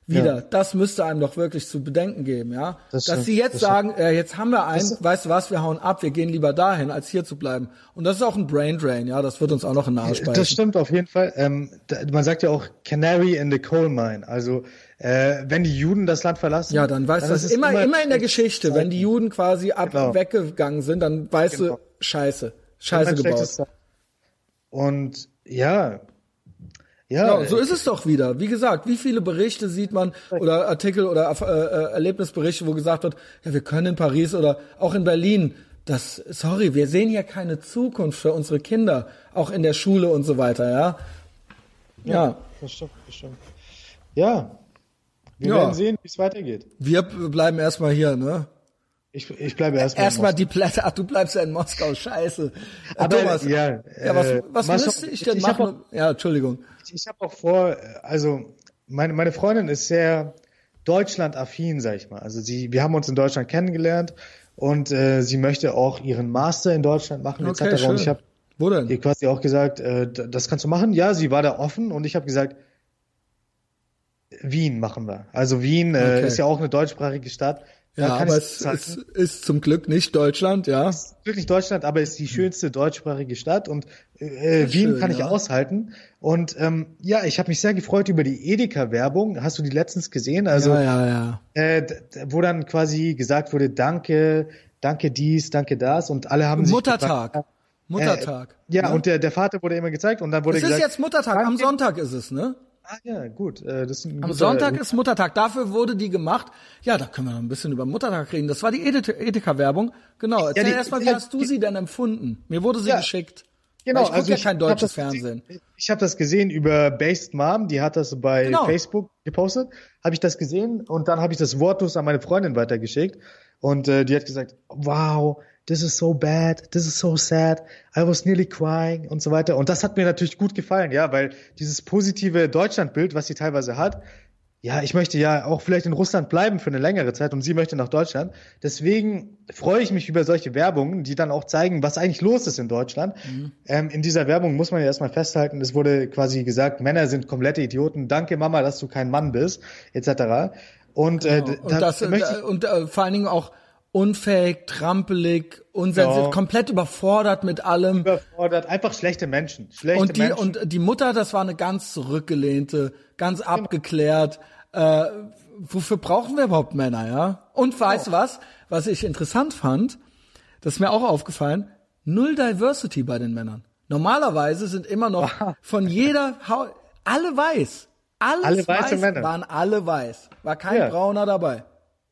wieder. Ja. Das müsste einem doch wirklich zu bedenken geben, ja. Das Dass sie jetzt sagen, äh, jetzt haben wir einen, weißt du was, wir hauen ab, wir gehen lieber dahin, als hier zu bleiben. Und das ist auch ein Brain Drain, ja. Das wird uns auch noch in Nahe speisen. Das stimmt auf jeden Fall. Ähm, da, man sagt ja auch Canary in the Coal Mine. Also äh, wenn die Juden das Land verlassen. Ja, dann weißt du das immer, immer, immer in der Geschichte, wenn die Juden quasi ab genau. weggegangen sind, dann weißt genau. du, Scheiße, Scheiße gebaut. Und ja, ja, ja, so ist es doch wieder. Wie gesagt, wie viele Berichte sieht man oder Artikel oder äh, Erlebnisberichte, wo gesagt wird, ja, wir können in Paris oder auch in Berlin das, sorry, wir sehen hier keine Zukunft für unsere Kinder, auch in der Schule und so weiter, ja. Ja, ja. das stimmt, das stimmt. Ja, wir ja. werden sehen, wie es weitergeht. Wir bleiben erstmal hier, ne? Ich, ich bleibe erstmal. Erstmal die Plätze. Ach, du bleibst ja in Moskau. Scheiße. Aber Thomas, ja, ja, was, äh, was müsste ich denn ich machen? Auch, ja, Entschuldigung. Ich, ich habe auch vor, also meine, meine Freundin ist sehr Deutschland-affin, sag ich mal. Also sie, wir haben uns in Deutschland kennengelernt und äh, sie möchte auch ihren Master in Deutschland machen okay, etc. Schön. Und ich habe ihr quasi auch gesagt, äh, das kannst du machen. Ja, sie war da offen und ich habe gesagt, Wien machen wir. Also Wien äh, okay. ist ja auch eine deutschsprachige Stadt. Ja, aber es ist, ist, zum Glück nicht Deutschland, ja. Ist wirklich Deutschland, aber ist die schönste deutschsprachige Stadt und äh, Wien schön, kann ich ja. aushalten. Und ähm, ja, ich habe mich sehr gefreut über die Edeka-Werbung. Hast du die letztens gesehen? Also, ja, ja, ja. Äh, wo dann quasi gesagt wurde, danke, danke dies, danke das und alle haben Muttertag. sich Muttertag. Muttertag. Äh, ja, ne? und der, der Vater wurde immer gezeigt und dann wurde es gesagt. Es ist jetzt Muttertag, am Sonntag ist es, ne? Ah ja, gut. Äh, das ist ein Am Sonntag ist Muttertag. Dafür wurde die gemacht. Ja, da können wir noch ein bisschen über Muttertag reden. Das war die Edeka-Werbung. Genau. Erzähl ja, erstmal, wie hast du sie denn empfunden? Mir wurde sie ja, geschickt. Genau. ich also ja kein deutsches Fernsehen. Gesehen, ich habe das gesehen über Based Mom. Die hat das bei genau. Facebook gepostet. Habe ich das gesehen und dann habe ich das wortlos an meine Freundin weitergeschickt. Und äh, die hat gesagt, wow, this is so bad, this is so sad, I was nearly crying und so weiter. Und das hat mir natürlich gut gefallen, ja, weil dieses positive Deutschlandbild, was sie teilweise hat, ja, ich möchte ja auch vielleicht in Russland bleiben für eine längere Zeit und sie möchte nach Deutschland. Deswegen freue ich mich über solche Werbungen, die dann auch zeigen, was eigentlich los ist in Deutschland. Mhm. Ähm, in dieser Werbung muss man ja erstmal festhalten, es wurde quasi gesagt, Männer sind komplette Idioten, danke Mama, dass du kein Mann bist, etc. Und, äh, genau. äh, und, das, und, und äh, vor allen Dingen auch unfähig, trampelig, unsensitiv, ja. komplett überfordert mit allem. Überfordert, einfach schlechte Menschen. Schlechte und die Menschen. und die Mutter, das war eine ganz zurückgelehnte, ganz genau. abgeklärt. Äh, wofür brauchen wir überhaupt Männer, ja? Und weißt du was, was ich interessant fand, das ist mir auch aufgefallen, null Diversity bei den Männern. Normalerweise sind immer noch von jeder ha alle weiß. Alles alle weiß Männer. waren alle weiß. War kein ja. Brauner dabei.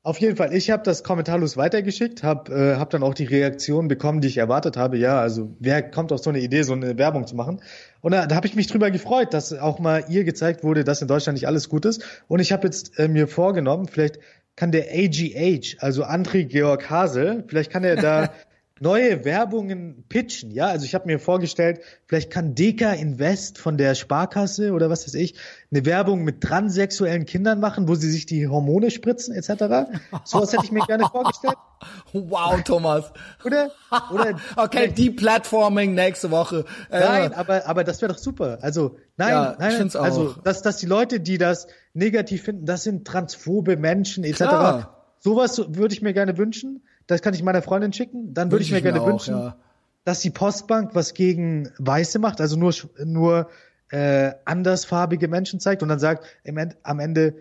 Auf jeden Fall, ich habe das kommentarlos weitergeschickt, habe äh, hab dann auch die Reaktion bekommen, die ich erwartet habe. Ja, also wer kommt auf so eine Idee, so eine Werbung zu machen? Und da, da habe ich mich drüber gefreut, dass auch mal ihr gezeigt wurde, dass in Deutschland nicht alles gut ist. Und ich habe jetzt äh, mir vorgenommen, vielleicht kann der AGH, also André Georg Hasel, vielleicht kann er da neue Werbungen pitchen, ja. Also ich habe mir vorgestellt, vielleicht kann Deka Invest von der Sparkasse oder was weiß ich eine Werbung mit transsexuellen Kindern machen, wo sie sich die Hormone spritzen etc. So was hätte ich mir gerne vorgestellt. Wow, Thomas. Oder? Oder okay, Deplatforming nächste Woche. Äh, nein, aber aber das wäre doch super. Also nein, ja, nein, also dass dass die Leute, die das negativ finden, das sind transphobe Menschen etc. Klar. Sowas würde ich mir gerne wünschen. Das kann ich meiner Freundin schicken. Dann würde ich mir gerne auch, wünschen, ja. dass die Postbank was gegen Weiße macht, also nur, nur äh, andersfarbige Menschen zeigt und dann sagt End, am Ende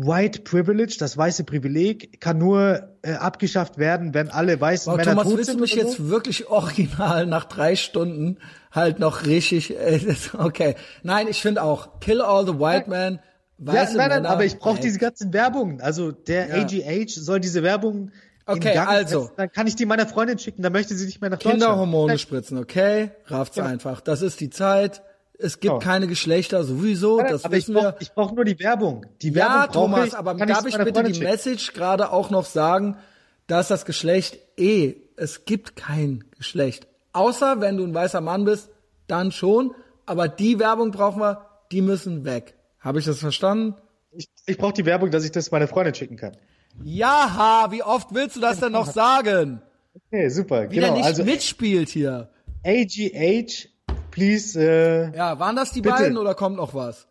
White Privilege, das weiße Privileg, kann nur äh, abgeschafft werden, wenn alle weißen wow, Männer Thomas, tot willst sind. du mich jetzt so? wirklich original nach drei Stunden halt noch richtig? Äh, okay, nein, ich finde auch Kill all the white men. Weiße ja, nein, nein, Männer, aber ich brauche diese ganzen Werbungen. Also der ja. AGH soll diese Werbung Okay, Gang also. Setzen, dann kann ich die meiner Freundin schicken, dann möchte sie nicht mehr nach Kinderhormone Deutschland. spritzen, okay? Rafft's ja. einfach. Das ist die Zeit. Es gibt oh. keine Geschlechter sowieso, das aber wissen ich brauch, wir. Ich brauche nur die Werbung. Die Werbung ja, Thomas, ich, aber darf ich bitte die schicken? Message gerade auch noch sagen, dass das Geschlecht eh, es gibt kein Geschlecht. Außer wenn du ein weißer Mann bist, dann schon. Aber die Werbung brauchen wir, die müssen weg. Habe ich das verstanden? Ich, ich brauche die Werbung, dass ich das meiner Freundin schicken kann. Ja, wie oft willst du das denn noch sagen? Okay, super. Wie genau. der nicht also, mitspielt hier. AGH, please. Äh, ja, waren das die bitte. beiden oder kommt noch was?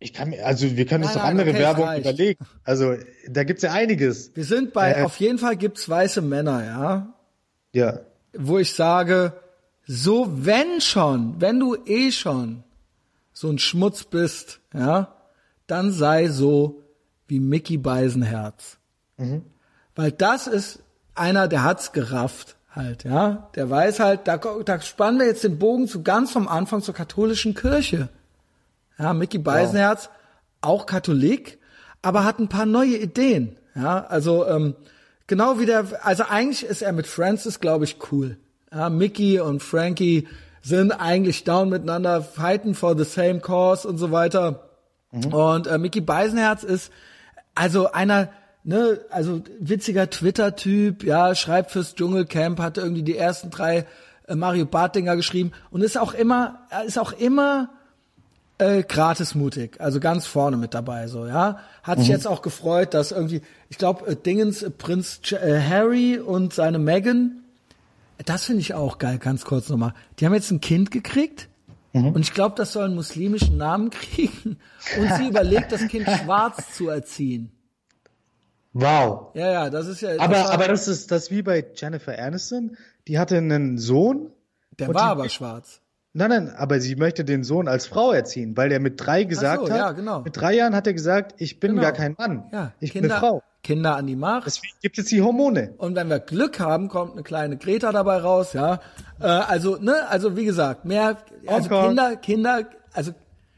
Ich kann mir, also wir können uns doch andere okay, Werbung überlegen. Also da gibt's ja einiges. Wir sind bei, äh, auf jeden Fall gibt's weiße Männer, ja. Ja. Wo ich sage, so wenn schon, wenn du eh schon so ein Schmutz bist, ja, dann sei so wie Mickey Beisenherz. Mhm. Weil das ist einer, der hat's gerafft halt, ja. Der weiß halt, da, da spannen wir jetzt den Bogen zu ganz vom Anfang zur katholischen Kirche. Ja, Mickey Beisenherz, wow. auch Katholik, aber hat ein paar neue Ideen. Ja, also ähm, genau wie der, also eigentlich ist er mit Francis, glaube ich, cool. Ja, Mickey und Frankie sind eigentlich down miteinander, fighten for the same cause und so weiter. Mhm. Und äh, Mickey Beisenherz ist also einer, ne, also witziger Twitter-Typ, ja, schreibt fürs Dschungelcamp, hat irgendwie die ersten drei äh, Mario Bartinger geschrieben und ist auch immer, ist auch immer äh, gratismutig, also ganz vorne mit dabei, so, ja. Hat mhm. sich jetzt auch gefreut, dass irgendwie, ich glaube, äh, Dingens, äh, Prinz äh, Harry und seine Meghan, das finde ich auch geil, ganz kurz nochmal. Die haben jetzt ein Kind gekriegt mhm. und ich glaube, das soll einen muslimischen Namen kriegen und sie überlegt, das Kind schwarz zu erziehen. Wow. Ja, ja, das ist ja. Aber, das aber das ist das wie bei Jennifer Aniston. Die hatte einen Sohn. Der war aber schwarz. Nein, nein, aber sie möchte den Sohn als Frau erziehen, weil der mit drei gesagt so, hat, ja, genau. mit drei Jahren hat er gesagt, ich bin genau. gar kein Mann, ja, ich Kinder, bin eine Frau. Kinder an die Macht. Deswegen gibt es die Hormone. Und wenn wir Glück haben, kommt eine kleine Greta dabei raus, ja. Äh, also, ne, also wie gesagt, mehr, also okay. Kinder, Kinder, also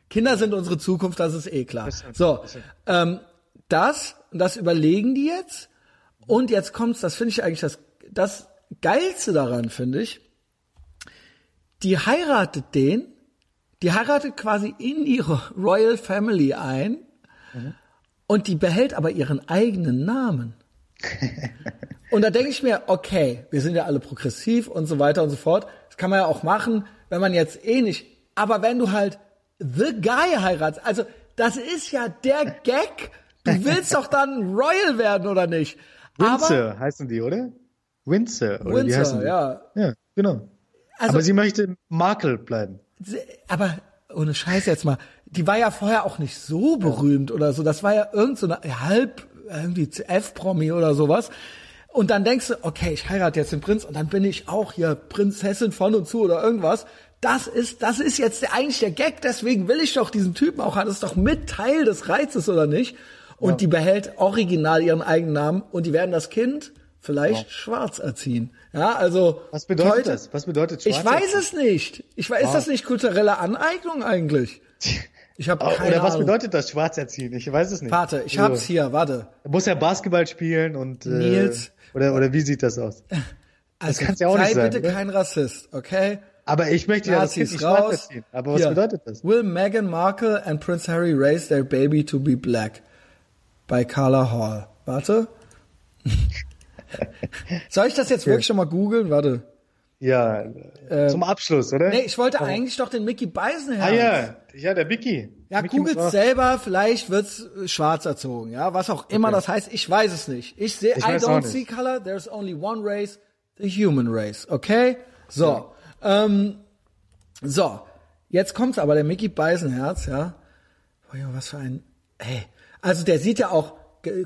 Kinder sind unsere Zukunft, das ist eh klar. So, ähm, das, das überlegen die jetzt. Und jetzt kommt's, das finde ich eigentlich das, das Geilste daran, finde ich. Die heiratet den, die heiratet quasi in ihre Royal Family ein. Mhm und die behält aber ihren eigenen Namen. und da denke ich mir, okay, wir sind ja alle progressiv und so weiter und so fort. Das kann man ja auch machen, wenn man jetzt eh nicht. Aber wenn du halt The Guy heiratst, also das ist ja der Gag. Du willst doch dann Royal werden oder nicht? Windsor heißen die, oder? Windsor, oder Windsor, wie heißen die? ja. Ja, genau. Also, aber sie möchte Markle bleiben. Aber ohne Scheiß jetzt mal, die war ja vorher auch nicht so berühmt oder so. Das war ja irgend so eine halb irgendwie F-Promi oder sowas. Und dann denkst du, okay, ich heirate jetzt den Prinz und dann bin ich auch hier Prinzessin von und zu oder irgendwas. Das ist, das ist jetzt der, eigentlich der Gag, deswegen will ich doch diesen Typen auch haben. Das ist doch mit Teil des Reizes, oder nicht? Und ja. die behält original ihren eigenen Namen und die werden das Kind vielleicht wow. schwarz erziehen. Ja, also. Was bedeutet heute, das? Was bedeutet schwarz? Ich weiß es nicht. Ich weiß, wow. ist das nicht kulturelle Aneignung eigentlich? Ich habe keine Oder was Ahnung. bedeutet das schwarz erziehen? Ich weiß es nicht. Warte, ich also, hab's hier, warte. Muss er Basketball spielen und äh, Nils oder oder wie sieht das aus? Also, das kann's ja auch sei nicht sein, bitte oder? kein Rassist, okay? Aber ich möchte ja das Kind nicht schwarz erziehen. Aber was hier. bedeutet das? Will Meghan Markle and Prince Harry raise their baby to be black? Bei Carla Hall. Warte. Soll ich das jetzt wirklich schon mal googeln? Warte. Ja, ähm, zum Abschluss, oder? Nee, ich wollte oh. eigentlich doch den Mickey Beisenherz. Ah ja, ja, der Mickey. Ja, Mickey googelt selber, vielleicht wird's schwarz erzogen, ja, was auch immer okay. das heißt, ich weiß es nicht. Ich sehe, I don't see color, there's only one race, the human race, okay? So, ja. ähm, so, jetzt kommt's aber, der Mickey Beisenherz, ja. Oh ja, was für ein, hey, also der sieht ja auch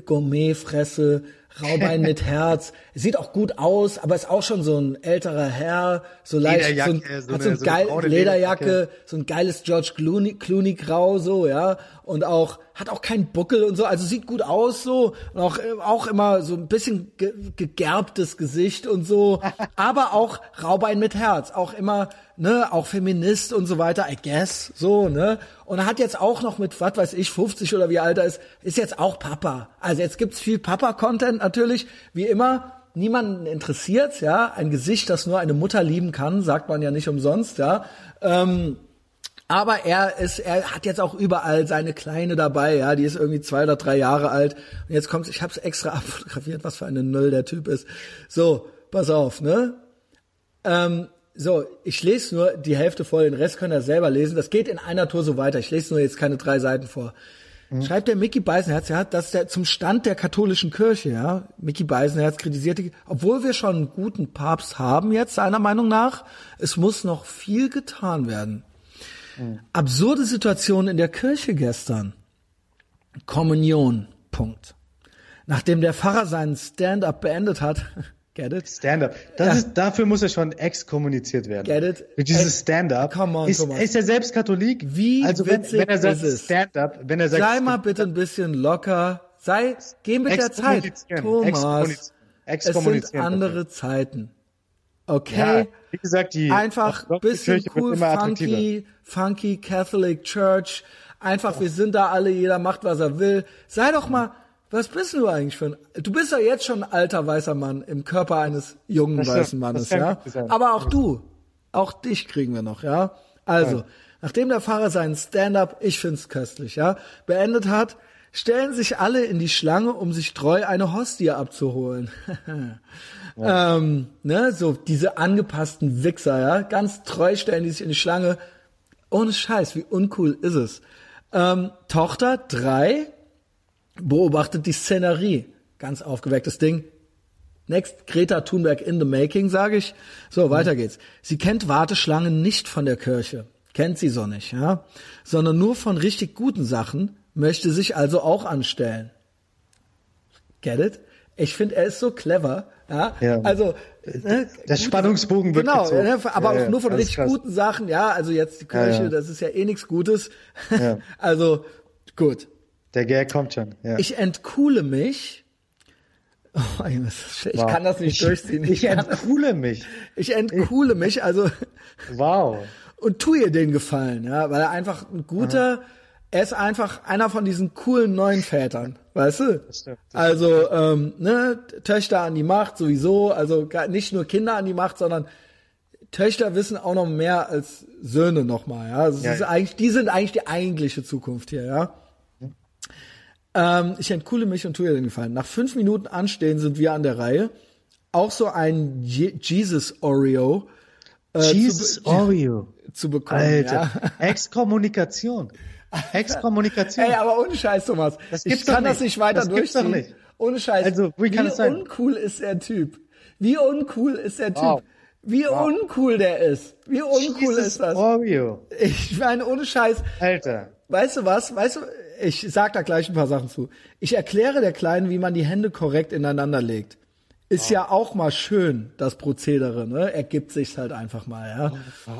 Gourmetfresse, Raubein mit Herz. Sieht auch gut aus, aber ist auch schon so ein älterer Herr, so leicht, so ein, so hat so ein geil, so Lederjacke, so ein geiles George Clooney, Clooney Grau, so, ja. Und auch, hat auch keinen Buckel und so, also sieht gut aus, so. Und auch, auch immer so ein bisschen ge gegerbtes Gesicht und so. aber auch Raubein mit Herz, auch immer, ne, auch Feminist und so weiter, I guess, so, ne. Und er hat jetzt auch noch mit, was weiß ich, 50 oder wie alt er ist, ist jetzt auch Papa. Also jetzt gibt's viel Papa-Content natürlich, wie immer. Niemanden interessiert, ja. Ein Gesicht, das nur eine Mutter lieben kann, sagt man ja nicht umsonst, ja. Ähm, aber er ist, er hat jetzt auch überall seine Kleine dabei, ja, die ist irgendwie zwei oder drei Jahre alt. Und jetzt kommt's, ich hab's extra abfotografiert, was für eine Null der Typ ist. So, pass auf, ne? Ähm, so, ich lese nur die Hälfte vor, den Rest könnt ihr selber lesen. Das geht in einer Tour so weiter. Ich lese nur jetzt keine drei Seiten vor. Mhm. Schreibt der Mickey Beisenherz, ja, dass der zum Stand der katholischen Kirche, ja, Mickey Beisenherz kritisierte, obwohl wir schon einen guten Papst haben jetzt, seiner Meinung nach, es muss noch viel getan werden. Mhm. Absurde Situation in der Kirche gestern. Kommunion, Punkt. Nachdem der Pfarrer seinen Stand-up beendet hat, Get it? Stand-up. Das ja. ist, dafür muss er schon exkommuniziert werden. Get it? Mit dieses Stand-up. Come on, ist, Thomas. ist er selbst Katholik? Wie also wenn, wenn er sagt Stand-up, wenn er sagt. Sei mal bitte ein bisschen locker. Sei, geh mit der Zeit. Thomas. Es sind andere Zeiten. Okay? Ja, wie gesagt, die einfach bisschen cool, funky, funky Catholic Church. Einfach, wir sind da alle, jeder macht, was er will. Sei doch mal, Was bist du eigentlich für ein, du bist ja jetzt schon ein alter weißer Mann im Körper eines jungen das weißen Mannes, ja? Aber auch du, auch dich kriegen wir noch, ja? Also, ja. nachdem der Fahrer seinen Stand-up, ich find's köstlich, ja, beendet hat, stellen sich alle in die Schlange, um sich treu eine Hostie abzuholen. ja. ähm, ne, so diese angepassten Wichser, ja, ganz treu stellen die sich in die Schlange. Ohne Scheiß, wie uncool ist es? Ähm, Tochter drei beobachtet die Szenerie. Ganz aufgewecktes Ding. Next, Greta Thunberg in the making, sage ich. So, weiter mhm. geht's. Sie kennt Warteschlangen nicht von der Kirche. Kennt sie so nicht, ja? Sondern nur von richtig guten Sachen, möchte sich also auch anstellen. Get it? Ich finde, er ist so clever. Ja, ja. also ne, der Spannungsbogen wird genau, gezogen. Ne, aber ja, auch nur von richtig krass. guten Sachen. Ja, also jetzt die Kirche, ja, das ist ja eh nichts Gutes. also gut. Der Gag kommt schon. Ja. Ich entkuhle mich. Oh, ich wow. kann das nicht ich, durchziehen. Ich, ich entkuhle mich. Ich entkuhle mich, also. Wow. Und tu ihr den Gefallen, ja, weil er einfach ein guter. Aha er ist einfach einer von diesen coolen neuen Vätern, weißt du? Das stimmt, das also ähm, ne, Töchter an die Macht sowieso, also nicht nur Kinder an die Macht, sondern Töchter wissen auch noch mehr als Söhne nochmal, ja. Also ja, ist eigentlich, die sind eigentlich die eigentliche Zukunft hier, ja. Ähm, ich entkuhle mich und tue dir den Gefallen. Nach fünf Minuten Anstehen sind wir an der Reihe. Auch so ein Je Jesus Oreo. Äh, Jesus zu Oreo. Zu bekommen. Alter. Ja. Exkommunikation. Exkommunikation. Ey, aber ohne Scheiß, Thomas. Das gibt's ich kann das nicht weiter das durchziehen. Doch nicht. Ohne Scheiß. Also, wie, kann wie es sein? uncool ist der Typ? Wie uncool ist der Typ? Wow. Wie wow. uncool der ist. Wie uncool Jesus ist das? Oreo. Ich meine, ohne Scheiß. Alter. Weißt du was? Weißt du, ich sag da gleich ein paar Sachen zu. Ich erkläre der Kleinen, wie man die Hände korrekt ineinander legt. Ist oh. ja auch mal schön, das Prozedere, ne? Er gibt sich halt einfach mal, ja.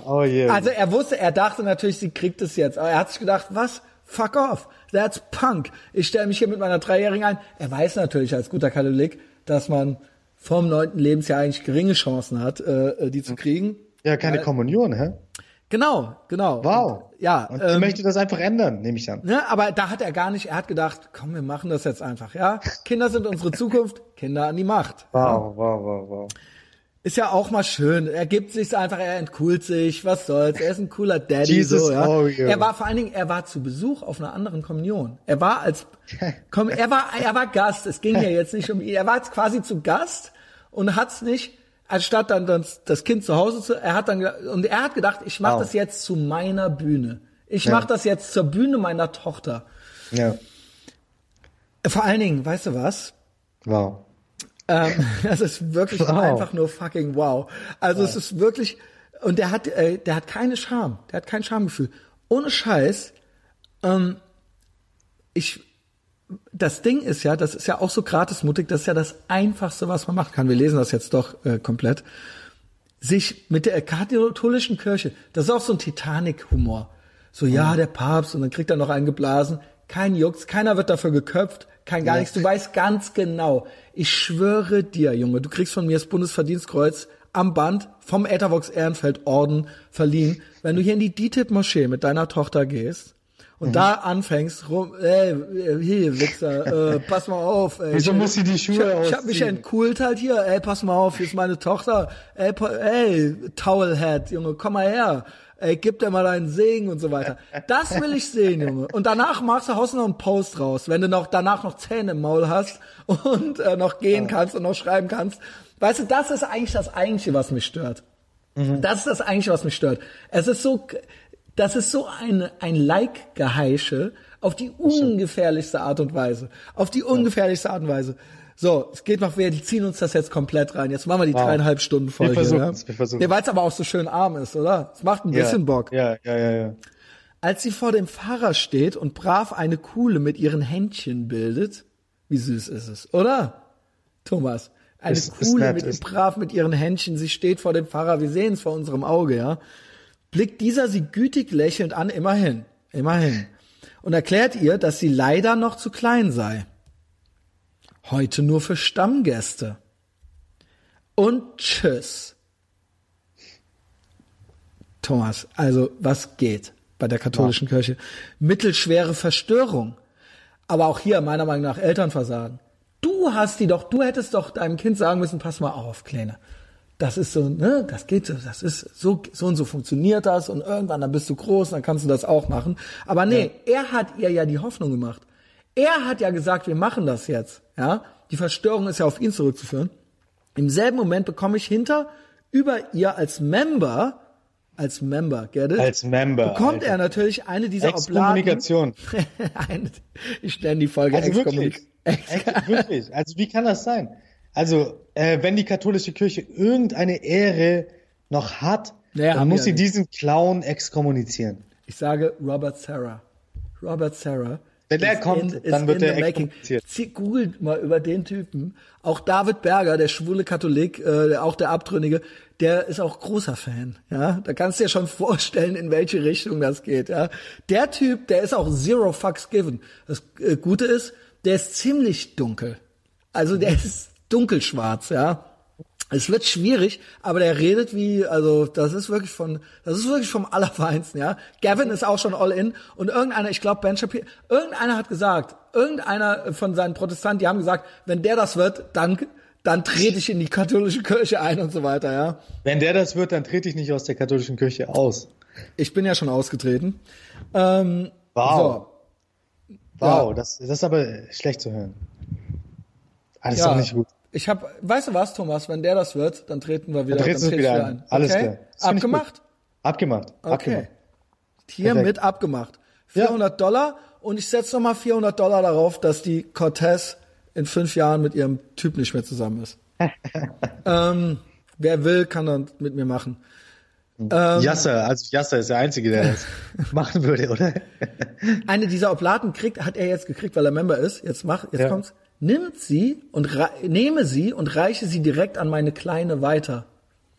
Oh, yeah. Also er wusste, er dachte natürlich, sie kriegt es jetzt. Aber er hat sich gedacht, was? Fuck off. That's punk. Ich stelle mich hier mit meiner Dreijährigen ein. Er weiß natürlich als guter Katholik, dass man vom neunten Lebensjahr eigentlich geringe Chancen hat, äh, die zu kriegen. Ja, keine Weil, Kommunion, hä? Genau, genau. Wow. Und, ja. Und ähm, möchte das einfach ändern, nehme ich an. Ne, aber da hat er gar nicht, er hat gedacht, komm, wir machen das jetzt einfach, ja. Kinder sind unsere Zukunft, Kinder an die Macht. Wow, ja. wow, wow, wow. Ist ja auch mal schön. Er gibt sich einfach, er entkult sich, was soll's. Er ist ein cooler Daddy, Jesus so, ja. Oh, yeah. Er war vor allen Dingen, er war zu Besuch auf einer anderen Kommunion. Er war als, komm, er war, er war Gast. Es ging ja jetzt nicht um ihn. Er war jetzt quasi zu Gast und hat's nicht, anstatt dann das, das Kind zu Hause zu, er hat dann, und er hat gedacht, ich mache wow. das jetzt zu meiner Bühne. Ich ja. mache das jetzt zur Bühne meiner Tochter. Ja. Vor allen Dingen, weißt du was? Wow. Ähm, das ist wirklich wow. einfach nur fucking wow. Also wow. es ist wirklich, und der hat, äh, der hat keine Scham, der hat kein Schamgefühl. Ohne Scheiß, ähm, ich, das Ding ist ja, das ist ja auch so gratismutig, das ist ja das Einfachste, was man machen kann. Wir lesen das jetzt doch äh, komplett. Sich mit der katholischen Kirche, das ist auch so ein Titanic-Humor. So, ja, mhm. der Papst, und dann kriegt er noch einen geblasen. Kein Jux, keiner wird dafür geköpft, kein gar ja. nichts. Du weißt ganz genau, ich schwöre dir, Junge, du kriegst von mir das Bundesverdienstkreuz am Band vom Ethervox Ehrenfeld Orden verliehen, wenn du hier in die DITIB-Moschee mit deiner Tochter gehst und mhm. da anfängst, rum, ey, hier, Wichser, äh, pass mal auf, ey. Wieso muss sie die Schuhe Ich, ich hab mich entkult halt hier, ey, pass mal auf, hier ist meine Tochter, ey, ey, Towelhead, Junge, komm mal her ey, gib dir mal einen Segen und so weiter. Das will ich sehen, Junge. Und danach machst du, haust noch einen Post raus, wenn du noch danach noch Zähne im Maul hast und äh, noch gehen kannst und noch schreiben kannst. Weißt du, das ist eigentlich das Eigentliche, was mich stört. Mhm. Das ist das Eigentliche, was mich stört. Es ist so, das ist so ein, ein Like-Geheische auf die ungefährlichste Art und Weise. Auf die ungefährlichste Art und Weise. So, es geht noch, wir ziehen uns das jetzt komplett rein. Jetzt machen wir die wow. dreieinhalb Stunden Folge. Wir versuchen ja? wir versuchen ja, Weil es aber auch so schön arm ist, oder? Es macht ein ja, bisschen Bock. Ja, ja, ja, ja. Als sie vor dem Pfarrer steht und brav eine Kuhle mit ihren Händchen bildet, wie süß ist es, oder? Thomas. Eine ist, Kuhle ist mit brav mit ihren Händchen, sie steht vor dem Pfarrer, wir sehen es vor unserem Auge, ja. Blickt dieser sie gütig lächelnd an, immerhin, immerhin. Und erklärt ihr, dass sie leider noch zu klein sei. Heute nur für Stammgäste. Und tschüss. Thomas, also was geht bei der katholischen wow. Kirche? Mittelschwere Verstörung. Aber auch hier, meiner Meinung nach, Elternversagen. Du hast die doch, du hättest doch deinem Kind sagen müssen, pass mal auf, Kleine. Das ist so, ne, das geht so, das ist so, so und so funktioniert das und irgendwann dann bist du groß, dann kannst du das auch machen. Aber nee, ja. er hat ihr ja die Hoffnung gemacht. Er hat ja gesagt, wir machen das jetzt, ja. Die Verstörung ist ja auf ihn zurückzuführen. Im selben Moment bekomme ich hinter, über ihr als Member, als Member, get it? Als Member. Bekommt Alter. er natürlich eine dieser Exkommunikation. eine, ich nenne die Folge also wirklich, wirklich. Also wie kann das sein? Also, äh, wenn die katholische Kirche irgendeine Ehre noch hat, naja, dann muss sie ja diesen Clown exkommunizieren. Ich sage Robert Sarah. Robert Sarah wenn der kommt, in, dann wird er exkommuniziert. Googelt mal über den Typen. Auch David Berger, der schwule Katholik, äh, auch der Abtrünnige, der ist auch großer Fan. Ja, da kannst du dir schon vorstellen, in welche Richtung das geht. Ja, der Typ, der ist auch zero fucks given. Das äh, Gute ist, der ist ziemlich dunkel. Also der ist dunkelschwarz. Ja, es wird schwierig, aber der redet wie, also das ist wirklich von, das ist wirklich vom Allerfeinsten, ja. Gavin ist auch schon all in und irgendeiner, ich glaube Ben Shapiro, irgendeiner hat gesagt, irgendeiner von seinen Protestanten, die haben gesagt, wenn der das wird, dann dann trete ich in die katholische Kirche ein und so weiter, ja. Wenn der das wird, dann trete ich nicht aus der katholischen Kirche aus. Ich bin ja schon ausgetreten. Ähm, wow. So. Wow, ja. das, das ist aber schlecht zu hören. Alles ja. doch nicht gut. Ich habe, weißt du was, Thomas, wenn der das wird, dann treten wir wieder, dann, dann treten wir wieder ein. Alles okay? klar. Abgemacht? Abgemacht. Okay. Abgemacht. Hiermit abgemacht. 400 ja. Dollar und ich setze nochmal 400 Dollar darauf, dass die Cortez in fünf Jahren mit ihrem Typ nicht mehr zusammen ist. ähm, wer will, kann dann mit mir machen. Ähm, Yasser, also Yasser ist der Einzige, der das machen würde, oder? eine dieser Oblaten kriegt, hat er jetzt gekriegt, weil er Member ist. Jetzt mach, jetzt ja. kommt's nimmt sie und nehme sie und reiche sie direkt an meine Kleine weiter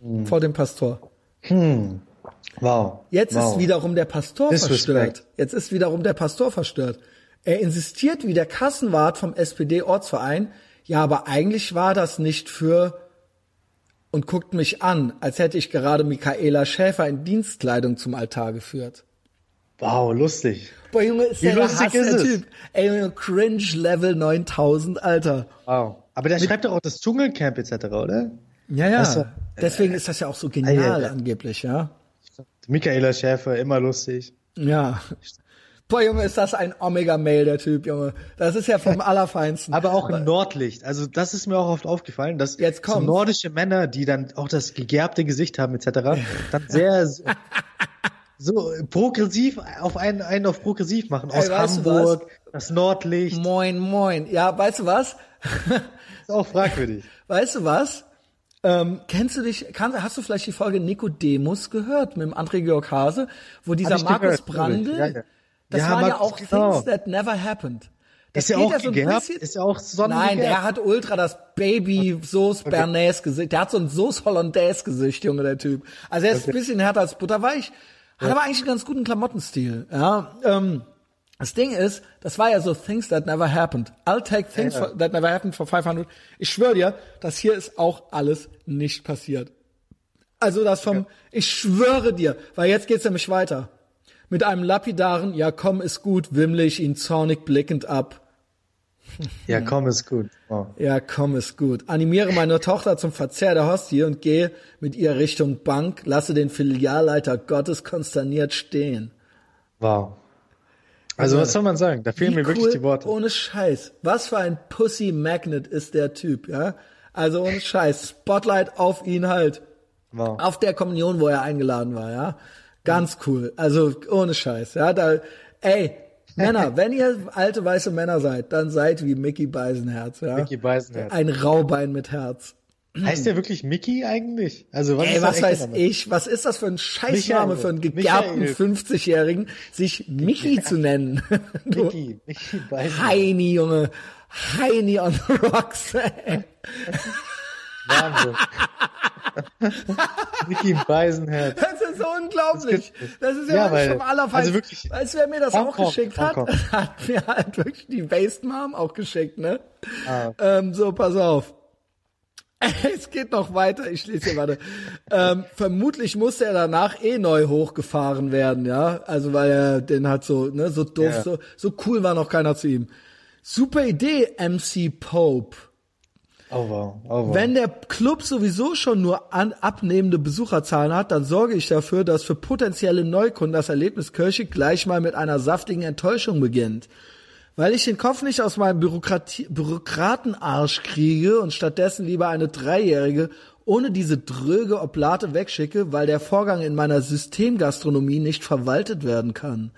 hm. vor dem Pastor. Hm. Wow. Jetzt wow. ist wiederum der Pastor verstört. Jetzt ist wiederum der Pastor verstört. Er insistiert wie der Kassenwart vom SPD-Ortsverein, ja, aber eigentlich war das nicht für und guckt mich an, als hätte ich gerade Michaela Schäfer in Dienstkleidung zum Altar geführt. Wow, lustig. Boah, Junge, ist Wie der lustig ist der Typ. Ey, Junge, Cringe Level 9000, Alter. Wow. Aber der Mit schreibt doch auch das Dschungelcamp etc., oder? Ja, ja. Also, Deswegen ist das ja auch so genial äh, angeblich, ja. Michaela Schäfer, immer lustig. Ja. Boah, Junge, ist das ein Omega-Mail, der Typ, Junge. Das ist ja vom Allerfeinsten. Aber auch im Nordlicht. Also das ist mir auch oft aufgefallen, dass Jetzt so nordische Männer, die dann auch das gegerbte Gesicht haben etc., dann sehr so progressiv auf einen, einen auf progressiv machen. Aus Ey, Hamburg, das Nordlicht. Moin, moin. Ja, weißt du was? ist auch fragwürdig. Weißt du was? Ähm, kennst du dich, kann, hast du vielleicht die Folge Nikodemus gehört mit dem André Georg Hase, wo dieser Markus gehört, Brandl, ja, ja. das ja, waren ja auch genau. Things that never happened. Das ist ja auch ja so gehabt, ist ja auch Sonnen Nein, der hat ultra das Baby Sauce okay. Bernays Gesicht. Der hat so ein Sauce Hollandaise Gesicht, Junge, der Typ. Also er ist okay. ein bisschen härter als Butterweich, hat aber eigentlich einen ganz guten Klamottenstil. Ja, ähm, das Ding ist, das war ja so Things that never happened. I'll take things ja. For, that never happened for 500. Ich schwöre dir, das hier ist auch alles nicht passiert. Also das vom, ja. ich schwöre dir, weil jetzt geht's nämlich weiter. Mit einem lapidaren, ja komm, ist gut, wimmle ich ihn zornig blickend ab. Ja, komm, ist gut. Oh. Ja, komm, ist gut. Animiere meine Tochter zum Verzehr der Hostie und gehe mit ihr Richtung Bank, lasse den Filialleiter Gottes konsterniert stehen. Wow. Also, also was soll man sagen? Da fehlen mir cool, wirklich die Worte. Ohne Scheiß. Was für ein Pussy Magnet ist der Typ, ja? Also ohne Scheiß. Spotlight auf ihn halt. Wow. Auf der Kommunion, wo er eingeladen war, ja? Ganz cool. Also ohne Scheiß, ja? Da, ey, Männer, wenn ihr alte weiße Männer seid, dann seid wie Mickey Beisenherz, ja. Mickey Beisenherz. Ein Raubein mit Herz. Heißt der wirklich Mickey eigentlich? Also was Ey, was weiß damit? ich? Was ist das für ein Scheißname Michael, für einen gegerbten 50-Jährigen, sich Mickey zu nennen? Mickey, Mickey Beisenherz. Heini, Junge. Heini on the rocks. Ey. Wahnsinn. Mickey Beisenherz. Das ist so unglaublich. Das ist ja, ja weil, vom Allerfeinsten. Also wirklich. Weißt du, wer mir das Hong auch Kong, geschickt hat? Hat mir halt wirklich die Based Mom auch geschickt, ne? Ah. Ähm, so, pass auf. Es geht noch weiter, ich lese hier warte. ähm, vermutlich musste er danach eh neu hochgefahren werden, ja. Also weil er den hat so, ne, so doof, ja. so, so cool war noch keiner zu ihm. Super Idee, MC Pope. Oh wow, oh wow. Wenn der Club sowieso schon nur an, abnehmende Besucherzahlen hat, dann sorge ich dafür, dass für potenzielle Neukunden das Erlebnis Kirche gleich mal mit einer saftigen Enttäuschung beginnt. Weil ich den Kopf nicht aus meinem Bürokratie Bürokratenarsch kriege und stattdessen lieber eine Dreijährige ohne diese dröge Oblate wegschicke, weil der Vorgang in meiner Systemgastronomie nicht verwaltet werden kann.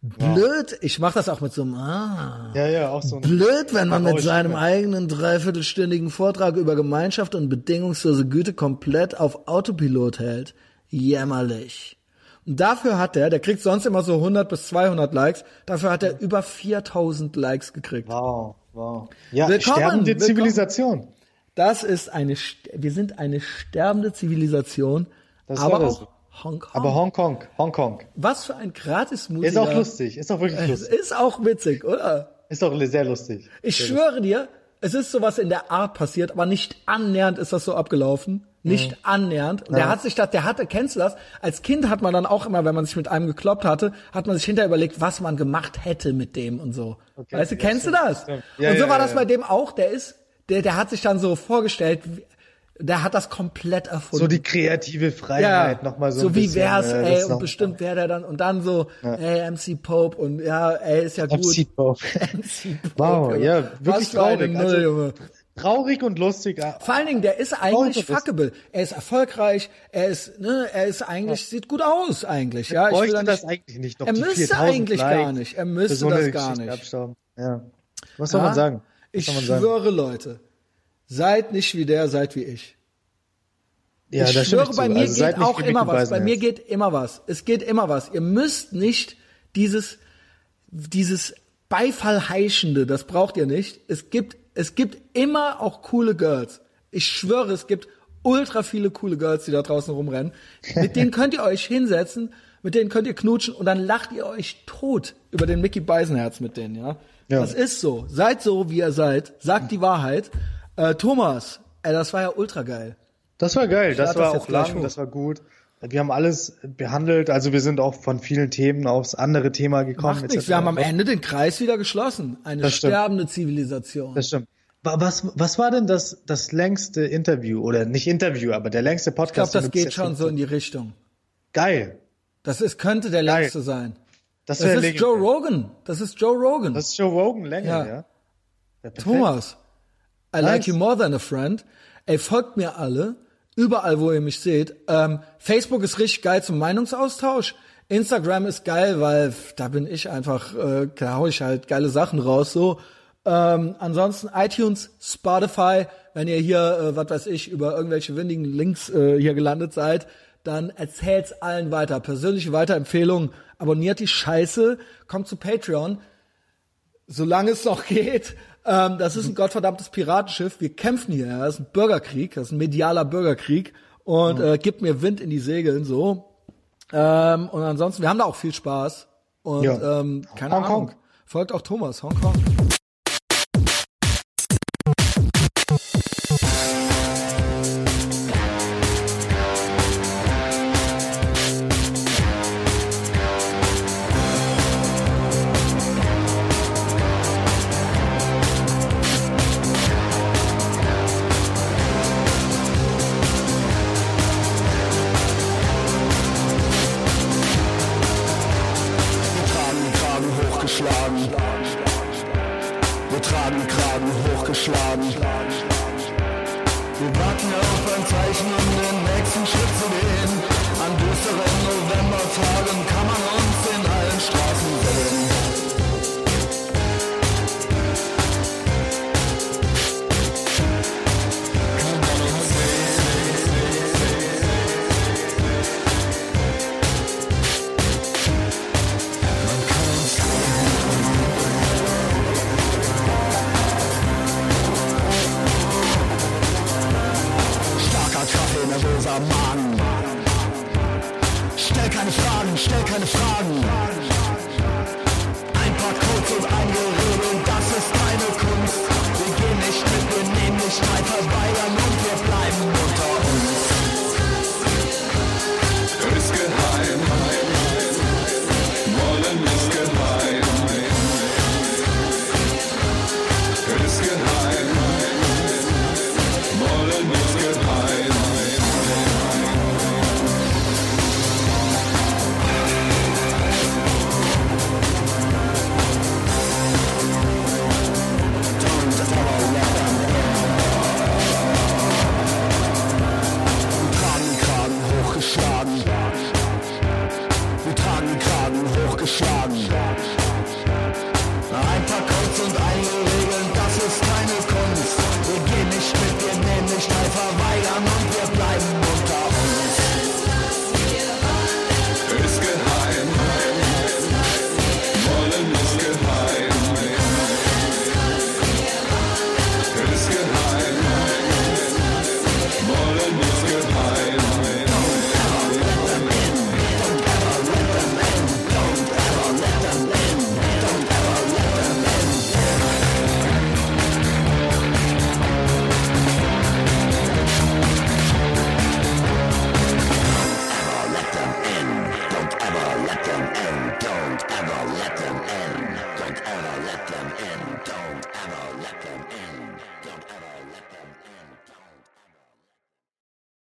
Blöd, ich mache das auch mit so einem ah. Ja, ja, auch so ein Blöd, wenn man mit seinem eigenen dreiviertelstündigen Vortrag über Gemeinschaft und bedingungslose Güte komplett auf Autopilot hält. Jämmerlich. Und dafür hat er, der kriegt sonst immer so 100 bis 200 Likes, dafür hat er über 4000 Likes gekriegt. Wow, wow. Ja, Willkommen, sterbende willkommen. Zivilisation. Das ist eine, wir sind eine sterbende Zivilisation, Das aber war das. Hongkong. Aber Hongkong, Hongkong. Was für ein gratis Ist auch lustig, ist auch wirklich lustig. ist auch witzig, oder? Ist auch sehr lustig. Ich schwöre dir, es ist sowas in der Art passiert, aber nicht annähernd ist das so abgelaufen. Nicht annähernd. Und der hat sich das, der hatte, kennst du das? Als Kind hat man dann auch immer, wenn man sich mit einem gekloppt hatte, hat man sich hinterher überlegt, was man gemacht hätte mit dem und so. weißt du, ja, kennst stimmt, du das? Ja, und so ja, war ja, das ja. bei dem auch. Der ist, der, der hat sich dann so vorgestellt, der hat das komplett erfunden. So die kreative Freiheit nochmal so, so ein wie bisschen, wär's, äh, ey, und bestimmt wäre der dann, und dann so, ey, MC Pope, und ja, ey, ist ja gut. MC Pope. MC Pope, Wow, Junge. ja, wirklich traurig. Null, Also- Junge. Traurig und lustig. Vor allen Dingen, der ist eigentlich fuckable. Er ist erfolgreich, er ist, ne, er ist eigentlich, sieht gut aus eigentlich, ja. Ich will das nicht, eigentlich nicht noch. er müsste 4000 eigentlich Likes gar nicht, er müsste so das gar Geschichte nicht. abstauben. Ja. Was soll Ja? man sagen? Was Ich schwöre, Leute, seid nicht wie der, seid wie ich. Ja, ich schwöre, bei mir Also geht auch immer was. Bei mir geht immer was. Es geht immer was. Ihr müsst nicht dieses, dieses Beifallheischende, das braucht ihr nicht. Es gibt, es gibt immer auch coole Girls. Ich schwöre, es gibt ultra viele coole Girls, die da draußen rumrennen. Mit denen könnt ihr euch hinsetzen, mit denen könnt ihr knutschen und dann lacht ihr euch tot über den Mickey Beisenherz mit denen, ja. Ja. Das ist so. Seid so, wie ihr seid. Sagt die Wahrheit. Äh, Thomas, ey, das war ja ultra geil. Das war geil, das war das auch lang, das war gut. Wir haben alles behandelt, also wir sind auch von vielen Themen aufs andere Thema gekommen. Macht nichts. Wir haben am Ende den Kreis wieder geschlossen. Eine sterbende Zivilisation. Das stimmt. Wa- Was, was war denn das, das längste Interview oder nicht Interview, aber der längste ich glaube, Podcast? das geht schon so in die Richtung. Geil. Das ist, könnte der Geil. längste sein. Das, Das ist legendär. Joe Rogan. Das ist Joe Rogan. Das ist Joe Rogan länger, Ja. ja. Thomas, I like Nice. you more than a friend. Ey, folgt mir alle, überall, wo ihr mich seht. Ähm, Facebook ist richtig geil zum Meinungsaustausch. Instagram ist geil, weil da bin ich einfach, äh, da hau ich halt geile Sachen raus. So. Ähm, ansonsten iTunes, Spotify, wenn ihr hier, äh, was weiß ich, über irgendwelche windigen Links äh, hier gelandet seid, dann erzählt's allen weiter. Persönliche Weiterempfehlungen, abonniert die Scheiße, kommt zu Patreon solange es noch geht. Ähm, das ist ein gottverdammtes Piratenschiff. Wir kämpfen hier. Das ist ein Bürgerkrieg. Das ist ein medialer Bürgerkrieg. Und äh, gibt mir Wind in die Segeln so. Ähm, und ansonsten, wir haben da auch viel Spaß. Und Ja. ähm, keine Hongkong. Ahnung. Folgt auch Thomas, Hongkong.